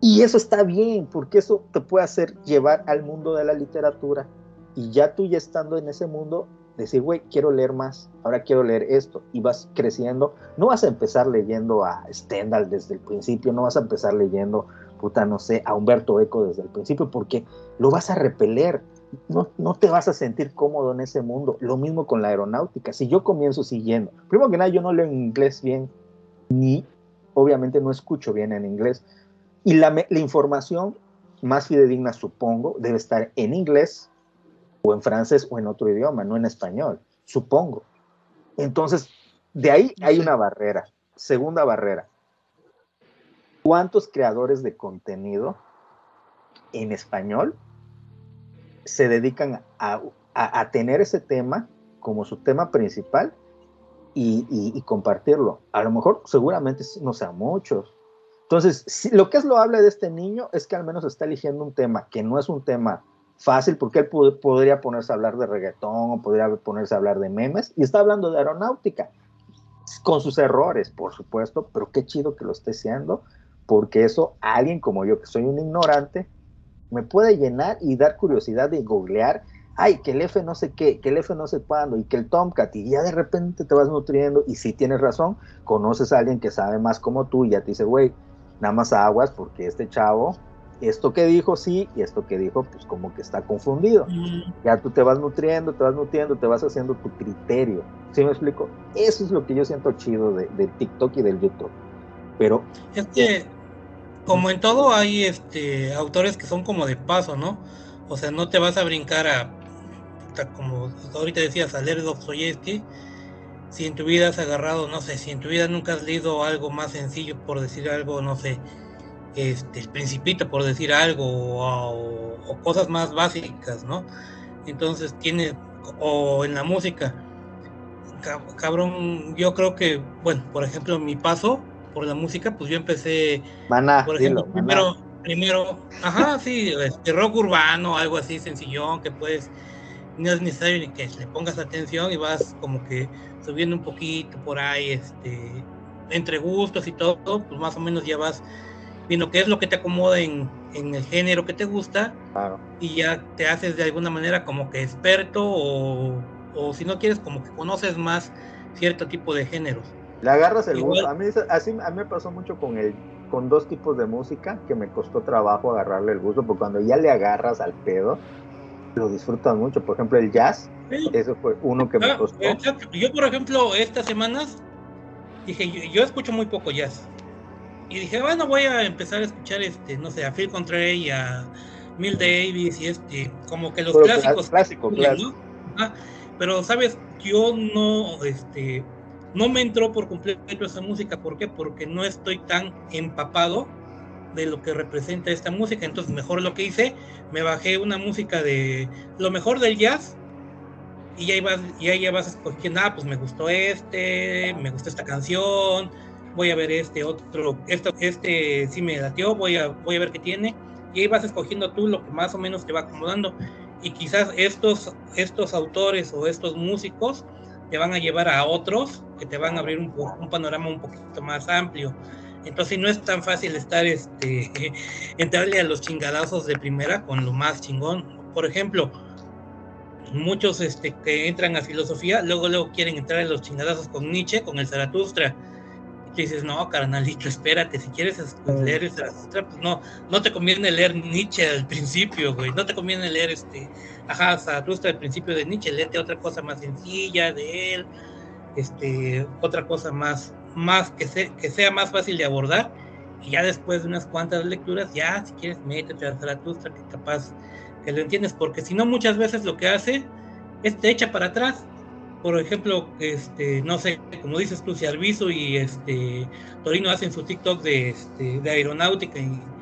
Y eso está bien, porque eso te puede hacer llevar al mundo de la literatura. Y ya tú ya estando en ese mundo, decir, güey, quiero leer más, ahora quiero leer esto, y vas creciendo, no vas a empezar leyendo a Stendhal desde el principio, no vas a empezar leyendo, puta, no sé, a Humberto Eco desde el principio, porque lo vas a repeler, no, no te vas a sentir cómodo en ese mundo. Lo mismo con la aeronáutica, si yo comienzo siguiendo, primero que nada, yo no leo en inglés bien, ni obviamente no escucho bien en inglés, y la, la información más fidedigna, supongo, debe estar en inglés o en francés o en otro idioma, no en español, supongo. Entonces, de ahí hay una barrera. Segunda barrera. ¿Cuántos creadores de contenido en español se dedican a, tener ese tema como su tema principal y, compartirlo? A lo mejor, seguramente no sean muchos. Entonces, lo que es loable de este niño es que al menos está eligiendo un tema que no es un tema fácil porque él podría ponerse a hablar de reggaetón o podría ponerse a hablar de memes y está hablando de aeronáutica con sus errores, por supuesto, pero qué chido que lo esté haciendo porque eso alguien como yo que soy un ignorante me puede llenar y dar curiosidad de googlear, ay, que el F no sé qué, que el F no sé cuándo y que el Tomcat y ya de repente te vas nutriendo y si tienes razón, conoces a alguien que sabe más como tú y ya te dice, güey, nada más aguas porque este chavo esto que dijo sí y esto que dijo pues como que está confundido. Ya tú te vas nutriendo, te vas nutriendo, te vas haciendo tu criterio. ¿Sí me explico? Eso es lo que yo siento chido de, TikTok y del YouTube. Pero... Es que como en todo hay este autores que son como de paso, ¿no? O sea, no te vas a brincar a, como ahorita decías, a leer Dostoyevsky si en tu vida has agarrado, no sé, si en tu vida nunca has leído algo más sencillo, por decir algo, no sé, este, el principito, por decir algo, o, cosas más básicas, ¿no? Entonces tiene, o en la música, cab- cabrón, yo creo que, bueno, por ejemplo, mi paso por la música, pues yo empecé, Maná, por ejemplo, primero, primero, ajá, sí, este, rock urbano, algo así sencillón, que pues no es necesario ni que le pongas atención y vas como que subiendo un poquito por ahí, este, entre gustos y todo, pues más o menos ya vas viendo qué es lo que te acomoda en, en el género que te gusta Claro. y ya te haces de alguna manera como que experto o, o si no quieres como que conoces más cierto tipo de géneros. Le agarras el Igual- gusto. A mí, así, a mí me pasó mucho con el con dos tipos de música que me costó trabajo agarrarle el gusto, porque cuando ya le agarras al pedo, lo disfrutas mucho. Por ejemplo, el jazz, Sí. eso fue uno que me Ah, costó. Yo, por ejemplo, estas semanas dije, yo, yo escucho muy poco jazz. Y dije, bueno, voy a empezar a escuchar, este, no sé, a Phil Contray, y a Mill Davis y este, como que los Puro clásicos. clásico, ¿no? clásico. Ajá. Pero, ¿sabes? Yo no, este, no me entró por completo esa música. ¿Por qué? Porque no estoy tan empapado de lo que representa esta música. Entonces, mejor lo que hice, me bajé una música de lo mejor del jazz y ahí vas, y ya vas escogiendo, ah, pues me gustó este, me gustó esta canción, voy a ver este otro, esto, este sí me latió, voy a, voy a ver qué tiene, y ahí vas escogiendo tú lo que más o menos te va acomodando. Y quizás estos, estos autores o estos músicos te van a llevar a otros que te van a abrir un panorama un poquito más amplio. Entonces no es tan fácil estar, este, (laughs) entrarle a los chingadazos de primera con lo más chingón. Por ejemplo, muchos este, que entran a filosofía, luego luego quieren entrar a los chingadazos con Nietzsche, con el Zaratustra. Y dices, no, carnalito, espérate, si quieres es- leer el Zaratustra, pues no, no te conviene leer Nietzsche al principio, güey, no te conviene leer este, ajá, Zaratustra al principio de Nietzsche, léete otra cosa más sencilla de él, este, otra cosa más, más que, se- que sea más fácil de abordar, y ya después de unas cuantas lecturas, ya si quieres métete a Zaratustra, que capaz que lo entiendes, porque si no muchas veces lo que hace es te echa para atrás. Por ejemplo, este, no sé, como dices tú, si Arviso y este Torino hacen su TikTok de, este, de aeronáutica y,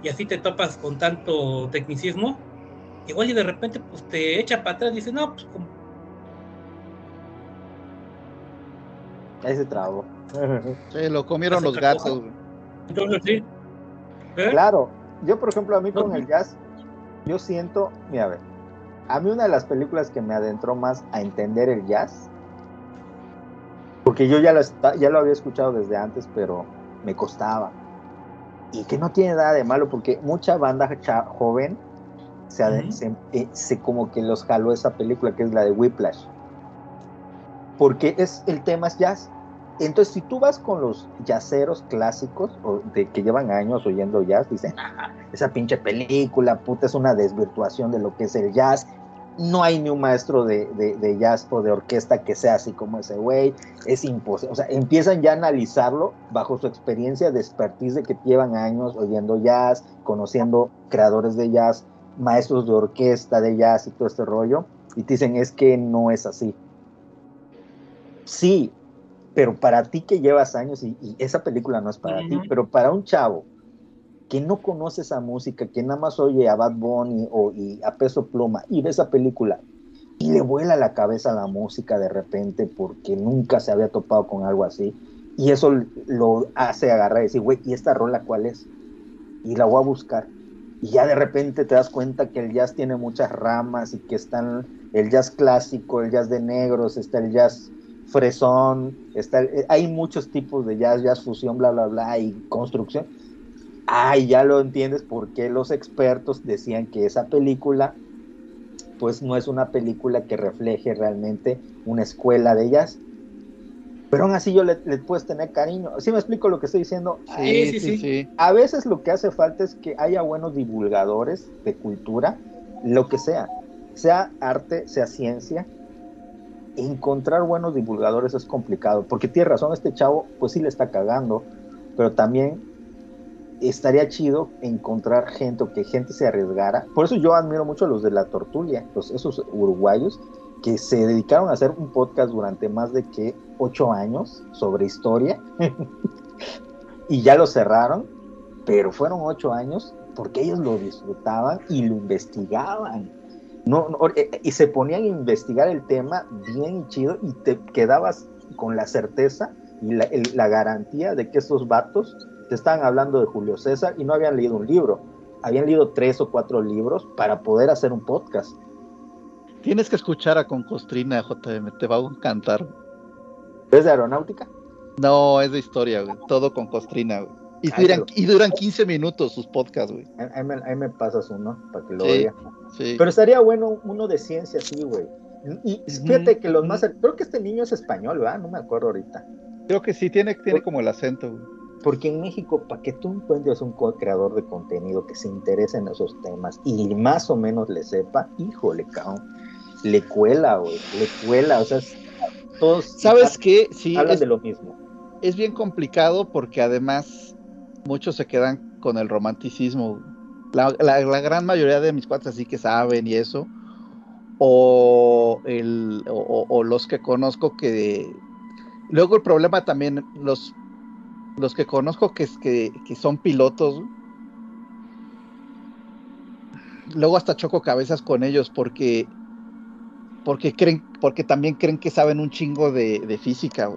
y así te topas con tanto tecnicismo, igual y de repente pues te echa para atrás dice, no, pues como Ahí se trabó. Se lo comieron ¿Es los gatos. cosa? entonces sí. ¿Eh? Claro, yo por ejemplo a mí con el jazz, yo siento, mira, a ver, a mí una de las películas que me adentró más a entender el jazz, porque yo ya lo, ya lo había escuchado desde antes, pero me costaba. Y que no tiene nada de malo, porque mucha banda joven se- eh, se como que los jaló esa película, que es la de Whiplash. Porque es, el tema es jazz. Entonces, si tú vas con los jazzeros clásicos, o de que llevan años oyendo jazz, dicen, "Ah, esa pinche película, puta, es una desvirtuación de lo que es el jazz. No hay ni un maestro de, de- de jazz o de orquesta que sea así como ese güey. Es imposible. O sea, empiezan ya a analizarlo bajo su experiencia de expertise de que llevan años oyendo jazz, conociendo creadores de jazz, maestros de orquesta de jazz y todo este rollo. Y te dicen, es que no es así. Sí, pero para ti que llevas años, y, y esa película no es para ti, pero para un chavo que no conoce esa música, que nada más oye a Bad Bunny o y a Peso Pluma y ve esa película y le vuela la cabeza la música de repente porque nunca se había topado con algo así y eso lo hace agarrar y decir, güey, ¿y esta rola cuál es? Y la voy a buscar. Y ya de repente te das cuenta que el jazz tiene muchas ramas y que están el jazz clásico, el jazz de negros, está el jazz fresón, está el- hay muchos tipos de jazz, jazz fusión, bla, bla, bla, y construcción. Ay, ya lo entiendes por qué los expertos decían que esa película, pues no es una película que refleje realmente una escuela de jazz. Pero aún así yo le, le puedes tener cariño. ¿Sí me explico lo que estoy diciendo? Sí, sí. sí. A veces lo que hace falta es que haya buenos divulgadores de cultura, lo que sea, sea arte, sea ciencia. Encontrar buenos divulgadores es complicado, porque tiene razón, este chavo pues sí le está cagando, pero también estaría chido encontrar gente o que gente se arriesgara. Por eso yo admiro mucho a los de la Tortulia, los, esos uruguayos que se dedicaron a hacer un podcast durante más de que ocho años sobre historia (laughs) y ya lo cerraron, pero fueron ocho años porque ellos lo disfrutaban y lo investigaban. No, no, eh, y se ponían a investigar el tema bien y chido y te quedabas con la certeza y la, el- la garantía de que esos vatos te estaban hablando de Julio César y no habían leído un libro. Habían leído tres o cuatro libros para poder hacer un podcast. Tienes que escuchar a Concostrina, JM, te va a encantar. ¿Es de aeronáutica? No, es de historia, güey. Todo con Costrina, güey. Y duran, y duran 15 minutos sus podcasts, güey. Ahí, me, ahí me pasas uno para que lo Sí. Sí. Pero estaría bueno uno de ciencia, sí, güey. Y fíjate que los más. Creo que este niño es español, ¿verdad? No me acuerdo ahorita. Creo que sí, tiene, tiene como el acento, güey. Porque en México, para que tú encuentres un creador de contenido que se interese en esos temas y más o menos le sepa, híjole, cabrón, le cuela, güey, le cuela, o sea, es- todos ¿Sabes qué? Sí, hablan es, de lo mismo. es bien complicado porque además muchos se quedan con el romanticismo. La, gran mayoría de mis cuates así que saben y eso. O, el, o, los que conozco que... Luego el problema también, los, los que conozco que, que, que son pilotos. Luego hasta choco cabezas con ellos porque porque creen, porque también creen que saben un chingo de, física.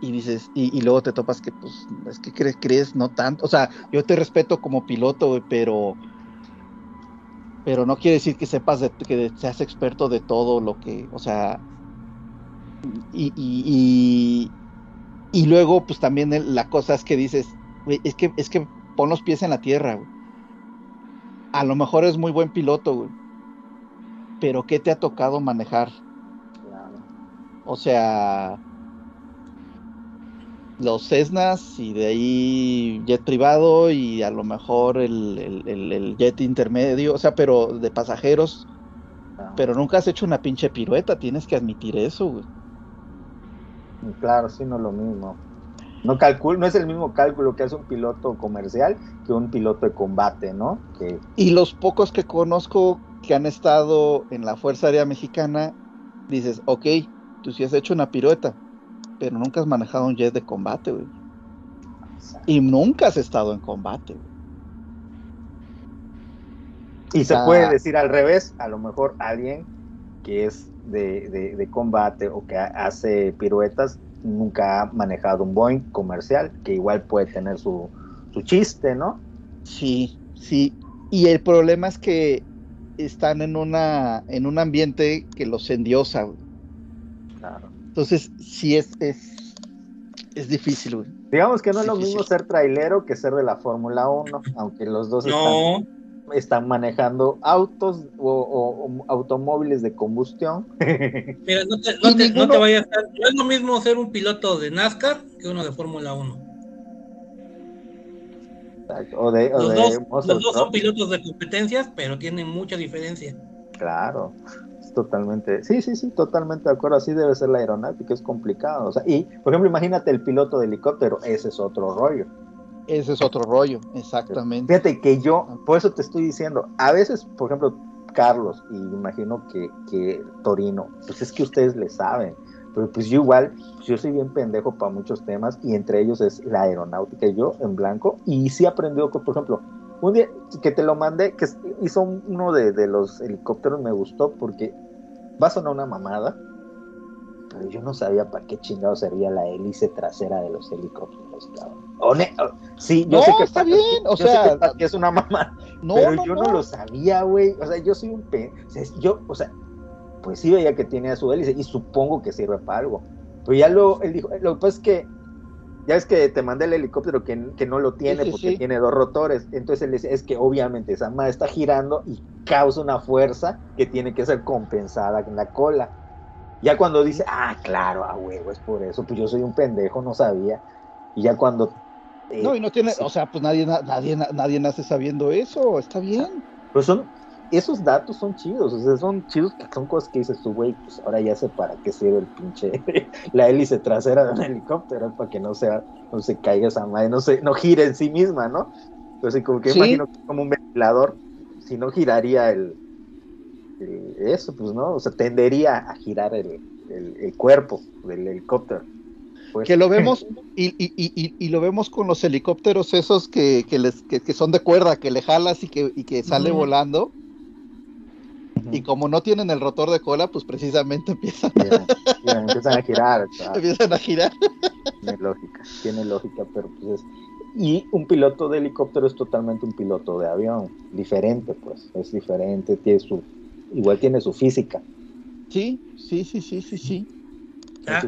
Y dices, y, y luego te topas que, pues, es que crees, crees no tanto. O sea, yo te respeto como piloto, güey, pero. Pero no quiere decir que sepas de, que seas experto de todo lo que. O sea. Y, y, y, y luego, pues también el- la cosa es que dices, güey, es que, es que pon los pies en la tierra, güey. A lo mejor es muy buen piloto, güey. Pero ¿qué te ha tocado manejar? Claro. O sea, los Cessnas y de ahí jet privado y a lo mejor el, el- el- el jet intermedio, o sea, pero de pasajeros, Claro. pero nunca has hecho una pinche pirueta, tienes que admitir eso, güey. Claro, sí, no es lo mismo. No, calcul no es el mismo cálculo que hace un piloto comercial que un piloto de combate, ¿no? Que Y los pocos que conozco que han estado en la Fuerza Aérea Mexicana, dices, ok, tú sí has hecho una pirueta, pero nunca has manejado un jet de combate, güey. Y nunca has estado en combate, güey. Y se Ah. puede decir al revés, a lo mejor alguien que es de, de- de combate o que ha- hace piruetas nunca ha manejado un Boeing comercial, que igual puede tener su, su chiste, ¿no? Sí, sí. Y el problema es que están en una en un ambiente que los endiosa. güey. Claro. Entonces, sí es es es difícil, güey. Digamos que no es lo mismo ser trailero que ser de la Fórmula 1, aunque los dos No, están, están manejando autos o, o- o automóviles de combustión. (laughs) mira, no te, no te- no ninguno- te vayas a... No es lo mismo ser un piloto de NASCAR que uno de Fórmula 1. o de, o Los de dos, los dos son pilotos de competencias, pero tienen mucha diferencia. Claro, totalmente, sí, sí, sí, totalmente de acuerdo, así debe ser la aeronáutica, es complicado, o sea, y por ejemplo, imagínate el piloto de helicóptero, ese es otro rollo. Ese es otro rollo, exactamente. Fíjate que yo, por eso te estoy diciendo, a veces, por ejemplo, Carlos, y imagino que, que Torino, pues es que ustedes le saben, pero pues yo igual, yo soy bien pendejo para muchos temas, y entre ellos es la aeronáutica, y yo en blanco, y sí he aprendido, por ejemplo, un día que te lo mandé, que hizo uno de, de los helicópteros, me gustó porque va a sonar una mamada, pero yo no sabía para qué chingado servía la hélice trasera de los helicópteros, cabrón. Sí, yo No, sé que está bien, o sea, que es una mamada, No, pero no, yo no, lo sabía, güey. O sea, yo soy un pe... o sea, yo, o sea, pues sí veía que tenía su hélice y supongo que sirve para algo. Pero ya lo, él dijo, lo que pasa es que, ya es que te mandé el helicóptero que, que no lo tiene sí, porque sí. tiene dos rotores. Entonces él dice, es que obviamente esa madre está girando y causa una fuerza que tiene que ser compensada en la cola. Ya cuando dice, ah, claro, a huevo, es por eso, pues yo soy un pendejo, no sabía. Y ya cuando... eh, No, y no tiene, sí. o sea, pues nadie na- nadie na- nadie nace sabiendo eso, está bien. Pues son, esos datos son chidos, o sea, son chidos, que son cosas que dices tú, güey, pues ahora ya sé para qué sirve el pinche, (laughs) la hélice trasera de un helicóptero, para que no sea, no se caiga esa madre, no se, no gire en sí misma, ¿no? Entonces, como que Sí. imagino que como un ventilador, si no giraría el, el- eso, pues, ¿no? O sea, tendería a girar el, el, el cuerpo del helicóptero. Pues, Que lo (laughs) vemos, y, y, y, y- lo vemos con los helicópteros esos que, que les, que, que son de cuerda, que le jalas y que, y que sale volando. Y como no tienen el rotor de cola, pues precisamente (laughs) empiezan, a girar. empiezan a girar. Tiene lógica, tiene lógica, pero pues es... Y un piloto de helicóptero es totalmente un piloto de avión, diferente pues, es diferente, tiene su, igual tiene su física. Sí, sí, sí, sí, sí, sí. Ah,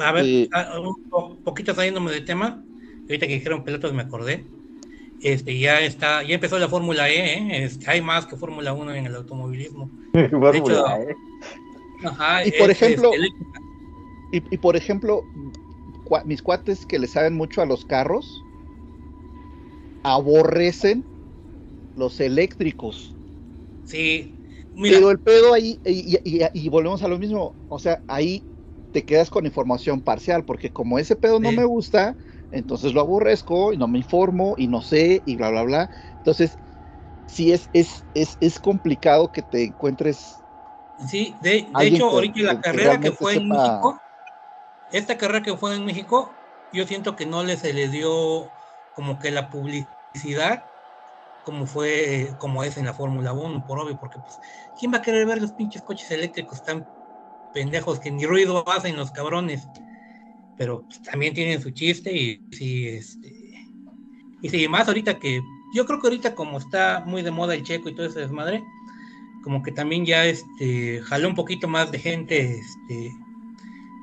a ver, este- ah, un po- poquito saliéndome del tema, ahorita que dijeron pilotos me acordé. Este, ya está, ya empezó la Fórmula E, ¿eh? Este, hay más que Fórmula 1 en el automovilismo. (laughs) Fórmula, ¿eh? Ajá, Y por es, ejemplo- este, Y, y por ejemplo, cua- mis cuates que le saben mucho a los carros, aborrecen los eléctricos. sí, mira, Pero el pedo ahí, y, y- y- y volvemos a lo mismo, o sea, ahí te quedas con información parcial, porque como ese pedo no me gusta, entonces lo aborrezco y no me informo y no sé y bla, bla, bla. Entonces, sí es, es, es, es complicado que te encuentres sí, de, de hecho, que- ahorita la que- carrera que fue en México, esta carrera que fue en México, yo siento que no le se le dio como que la publicidad como fue, como es en la Fórmula 1, por obvio, porque pues, ¿quién va a querer ver los pinches coches eléctricos tan pendejos que ni ruido hacen los cabrones? Pero pues, también tienen su chiste y sí, este, y sí, más ahorita que, yo creo que ahorita como está muy de moda el checo y todo ese desmadre, como que también ya este, jaló un poquito más de gente este,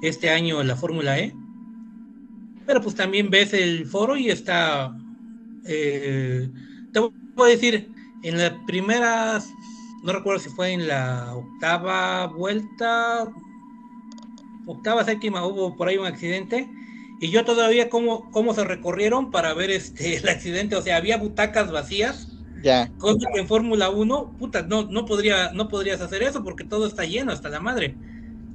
este año la Fórmula E. Pero pues también ves el foro y está, eh, te voy a decir, en la primera, no recuerdo si fue en la octava vuelta, octava, séptima, hubo por ahí un accidente. Y yo todavía cómo, cómo se recorrieron para ver este (laughs) el accidente. O sea, había butacas vacías. ya. Cosa que en Fórmula 1, puta, no, no, podría, no podrías hacer eso porque todo está lleno hasta la madre.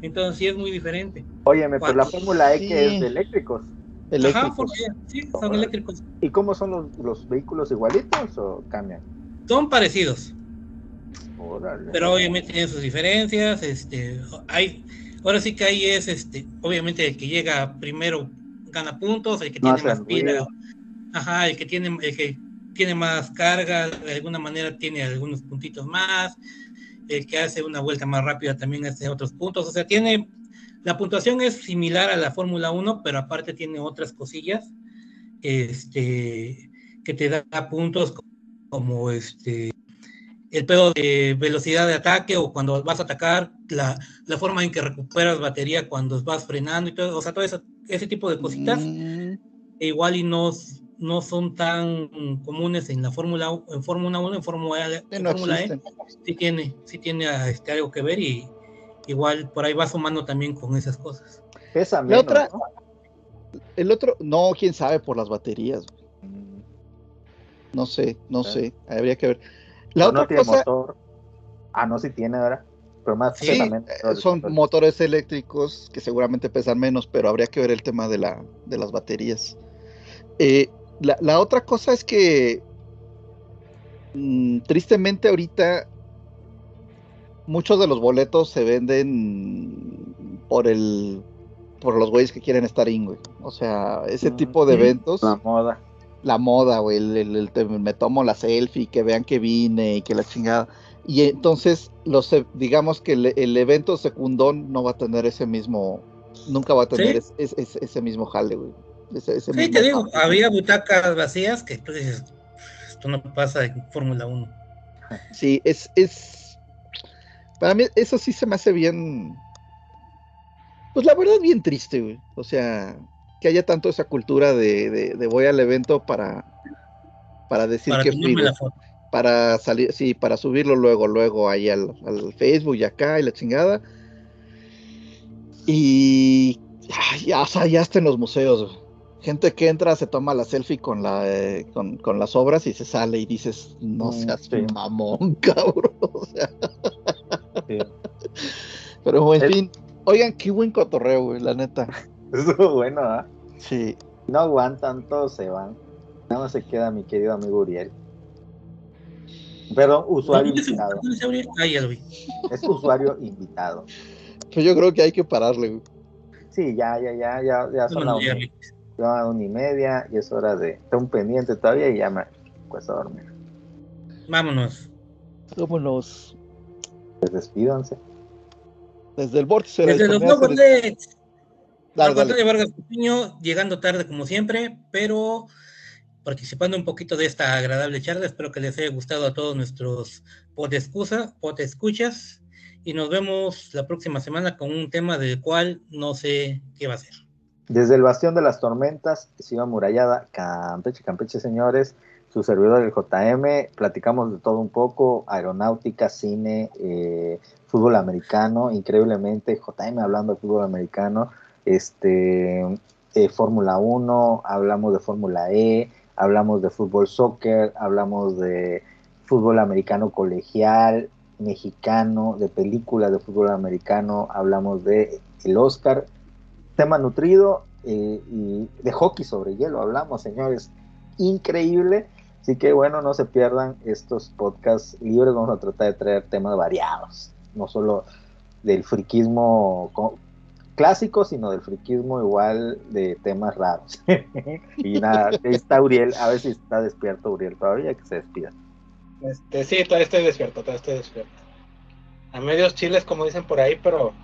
Entonces sí es muy diferente. Óyeme, pues la. Fórmula E Sí. que es de eléctricos. Ajá, eléctricos. porque sí, son eléctricos. ¿Y cómo son los, los vehículos igualitos o cambian? Son parecidos, Órale. pero obviamente tienen sus diferencias. Este, hay, ahora sí que ahí es, este, obviamente el que llega primero gana puntos, el que No tiene más pila, ajá, el que tiene, el que tiene más carga, de alguna manera tiene algunos puntitos más, el que hace una vuelta más rápida también hace otros puntos, o sea, tiene, la puntuación es similar a la Fórmula 1, pero aparte tiene otras cosillas, este, que te da puntos como este, el pedo de velocidad de ataque o cuando vas a atacar, la, la forma en que recuperas batería cuando vas frenando y todo, o sea, todo eso, ese tipo de cositas Mm, e igual y no, no son tan comunes en la Fórmula en Fórmula 1, en Fórmula E, que en no Fórmula E, sí tiene, sí tiene este, algo que ver y igual por ahí va sumando también con esas cosas. Pesa La otra- ¿no? El otro, no, quién sabe por las baterías. No sé, no Ah. sé. Habría que ver. La otra no tiene cosa, motor. Ah, no, sí tiene, ¿verdad? Pero más Sí, eh, son motores eléctricos que seguramente pesan menos, pero habría que ver el tema de, la, de las baterías. Eh, la, la otra cosa es que mm, tristemente ahorita muchos de los boletos se venden por el por los güeyes que quieren estar in, güey. O sea, ese Mm, tipo de eventos, La moda. La moda, güey, el, el- me tomo la selfie, que vean que vine y que la chingada. Y entonces, los, e- digamos que el, evento secundón no va a tener ese mismo, nunca va a tener Sí. ese mismo jale, güey. Ese, ese Sí, mismo te digo, jale. había butacas vacías que tú dices, esto no pasa en Fórmula 1. Sí, es, es, para mí eso sí se me hace bien, pues la verdad bien triste, güey. O sea, que haya tanto esa cultura de, de- de voy al evento para, para decir Para que la foto. para salir, sí, para subirlo luego, luego ahí al, al Facebook y acá y la chingada. Y ya, o sea, ya está en los museos. güey. Gente que entra, se toma la selfie con, la, eh, con, con las obras y se sale y dices, no Mm, seas sí. mamón, (laughs) cabrón. O sea, Sí. pero en fin, oigan, qué buen cotorreo, güey, la neta. (laughs) Estuvo bueno, ¿ah? Sí. No aguantan, todos se van. Nada más se queda mi querido amigo Uriel. Perdón, usuario ¿Dónde se- invitado. Es usuario invitado. Pues yo creo que hay que pararle, güey. Sí, ya, ya, ya, ya, ya son las una, y media y es hora de. Está un pendiente todavía y ya me cuesta dormir. Vámonos. Vámonos. Pues despídanse. Desde el vórtice Desde los nuevos Dale, Marco dale. Antonio Vargas Coutinho, llegando tarde como siempre, pero participando un poquito de esta agradable charla. Espero que les haya gustado a todos nuestros podescusa, podescuchas. Y nos vemos la próxima semana con un tema del cual no sé qué va a ser. Desde el Bastión de las Tormentas, Ciudad Murallada, Campeche, Campeche, señores, su servidor el JM, platicamos de todo un poco, aeronáutica, cine, eh, fútbol americano, increíblemente, JM hablando de fútbol americano, este, eh, Fórmula 1, hablamos de Fórmula E, hablamos de fútbol soccer, hablamos de fútbol americano colegial, mexicano, de películas de fútbol americano, hablamos de el Oscar, tema nutrido eh, y de hockey sobre hielo hablamos, señores, increíble. Así que bueno, no se pierdan estos podcasts libres, vamos a tratar de traer temas variados, no solo del friquismo clásico, sino del friquismo igual de temas raros. (laughs) y nada, ahí está Uriel, a ver si está despierto Uriel todavía, que se despida. Este, sí, todavía estoy despierto, todavía estoy despierto. A medios chiles, como dicen por ahí, pero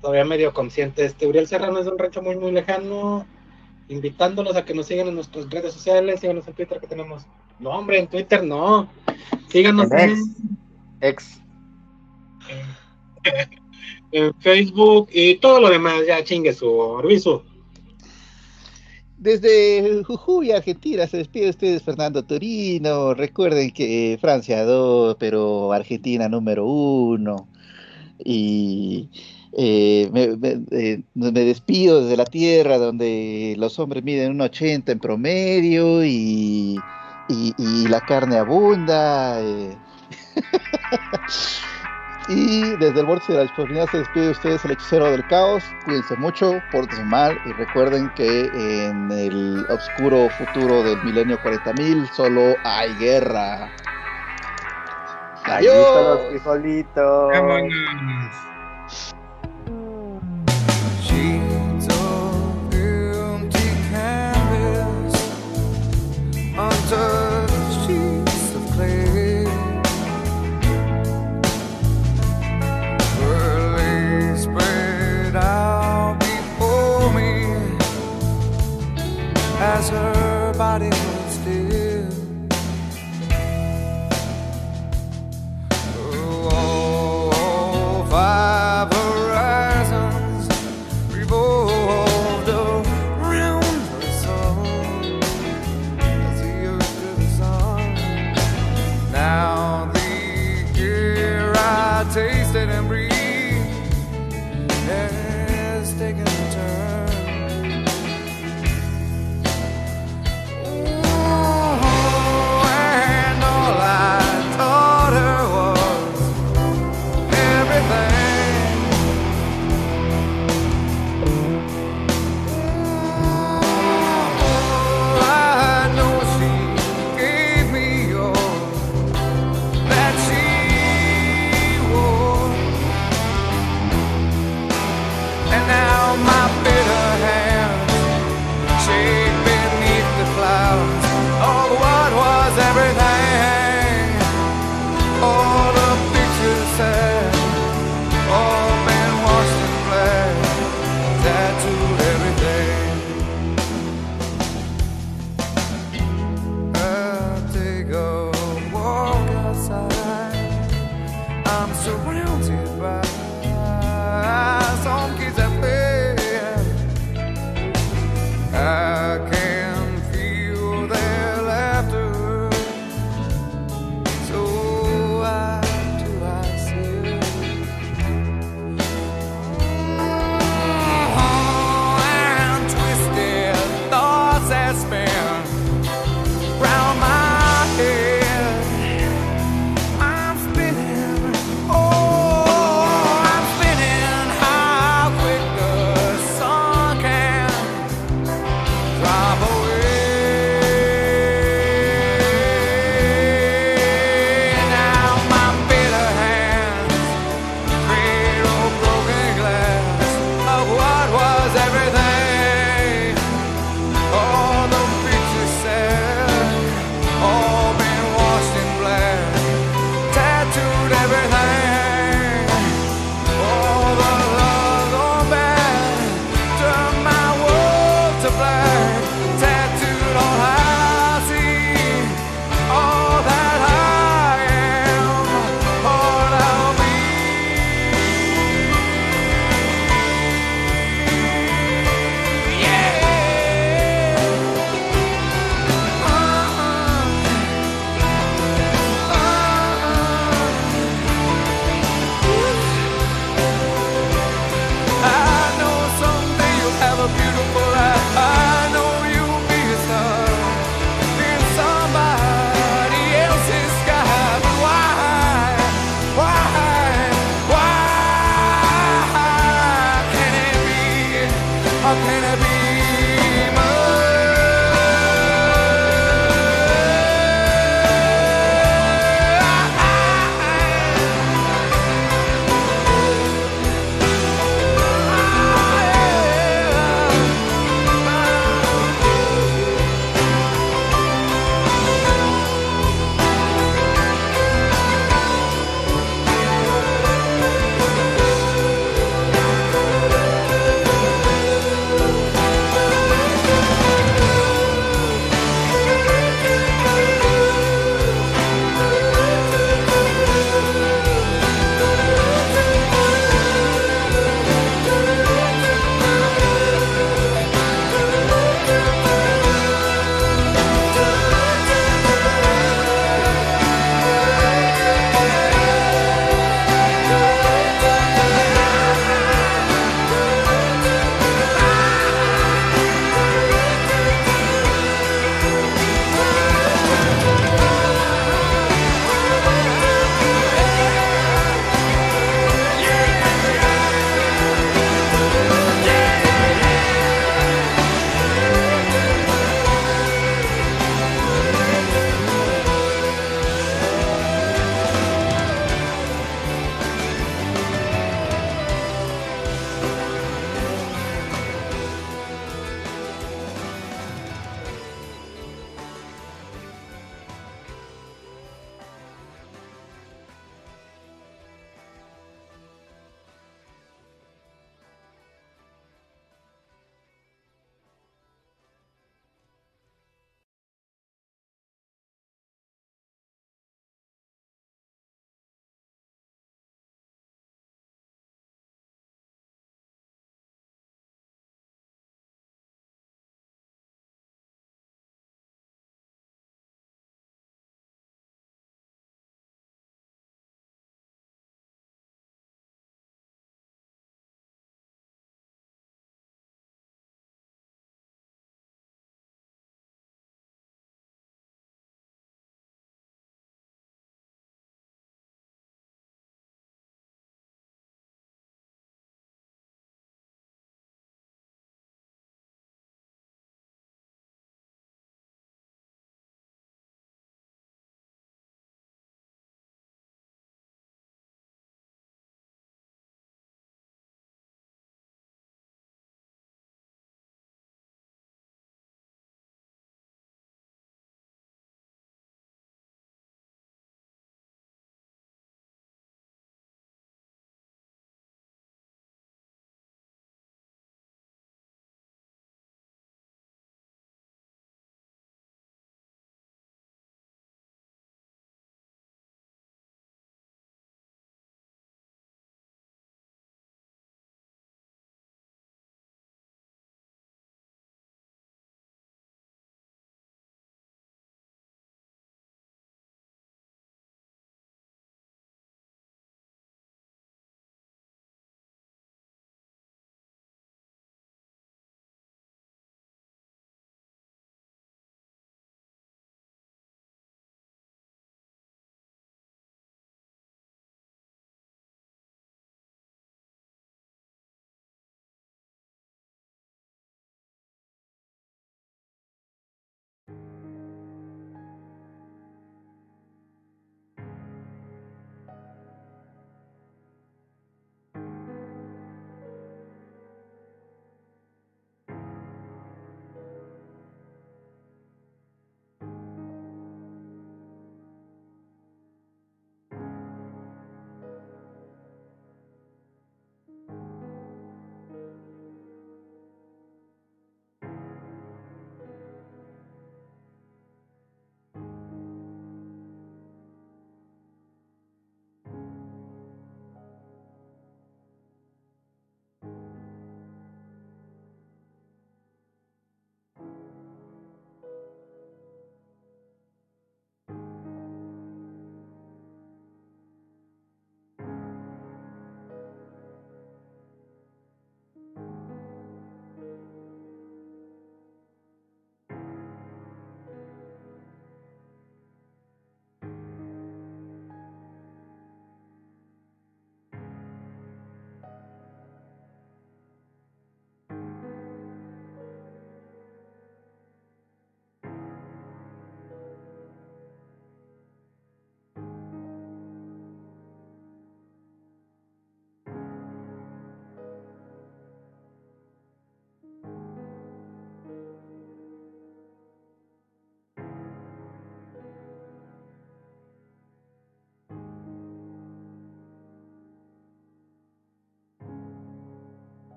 todavía medio consciente. Este Uriel Serrano es de un rancho muy, muy lejano. Invitándolos a que nos sigan en nuestras redes sociales, síganos en Twitter que tenemos. No, hombre, en Twitter no. Síganos En en, ex, ex, en Facebook y todo lo demás. Ya chingue su Orbizu. Desde Jujuy, Argentina, se despide de ustedes Fernando Torino. Recuerden que Francia 2, pero Argentina número 1. Y eh, eh, me despido desde la Tierra, donde los hombres miden un 80 en promedio y, y- y la carne abunda. eh. (laughs) Y desde el vórtice de la disponibilidad se despide de ustedes el hechicero del caos. Cuídense mucho, pórtense mal y recuerden que en el oscuro futuro del milenio 40.000 solo hay guerra. ahí están los Adiós. frijolitos. Vámonos.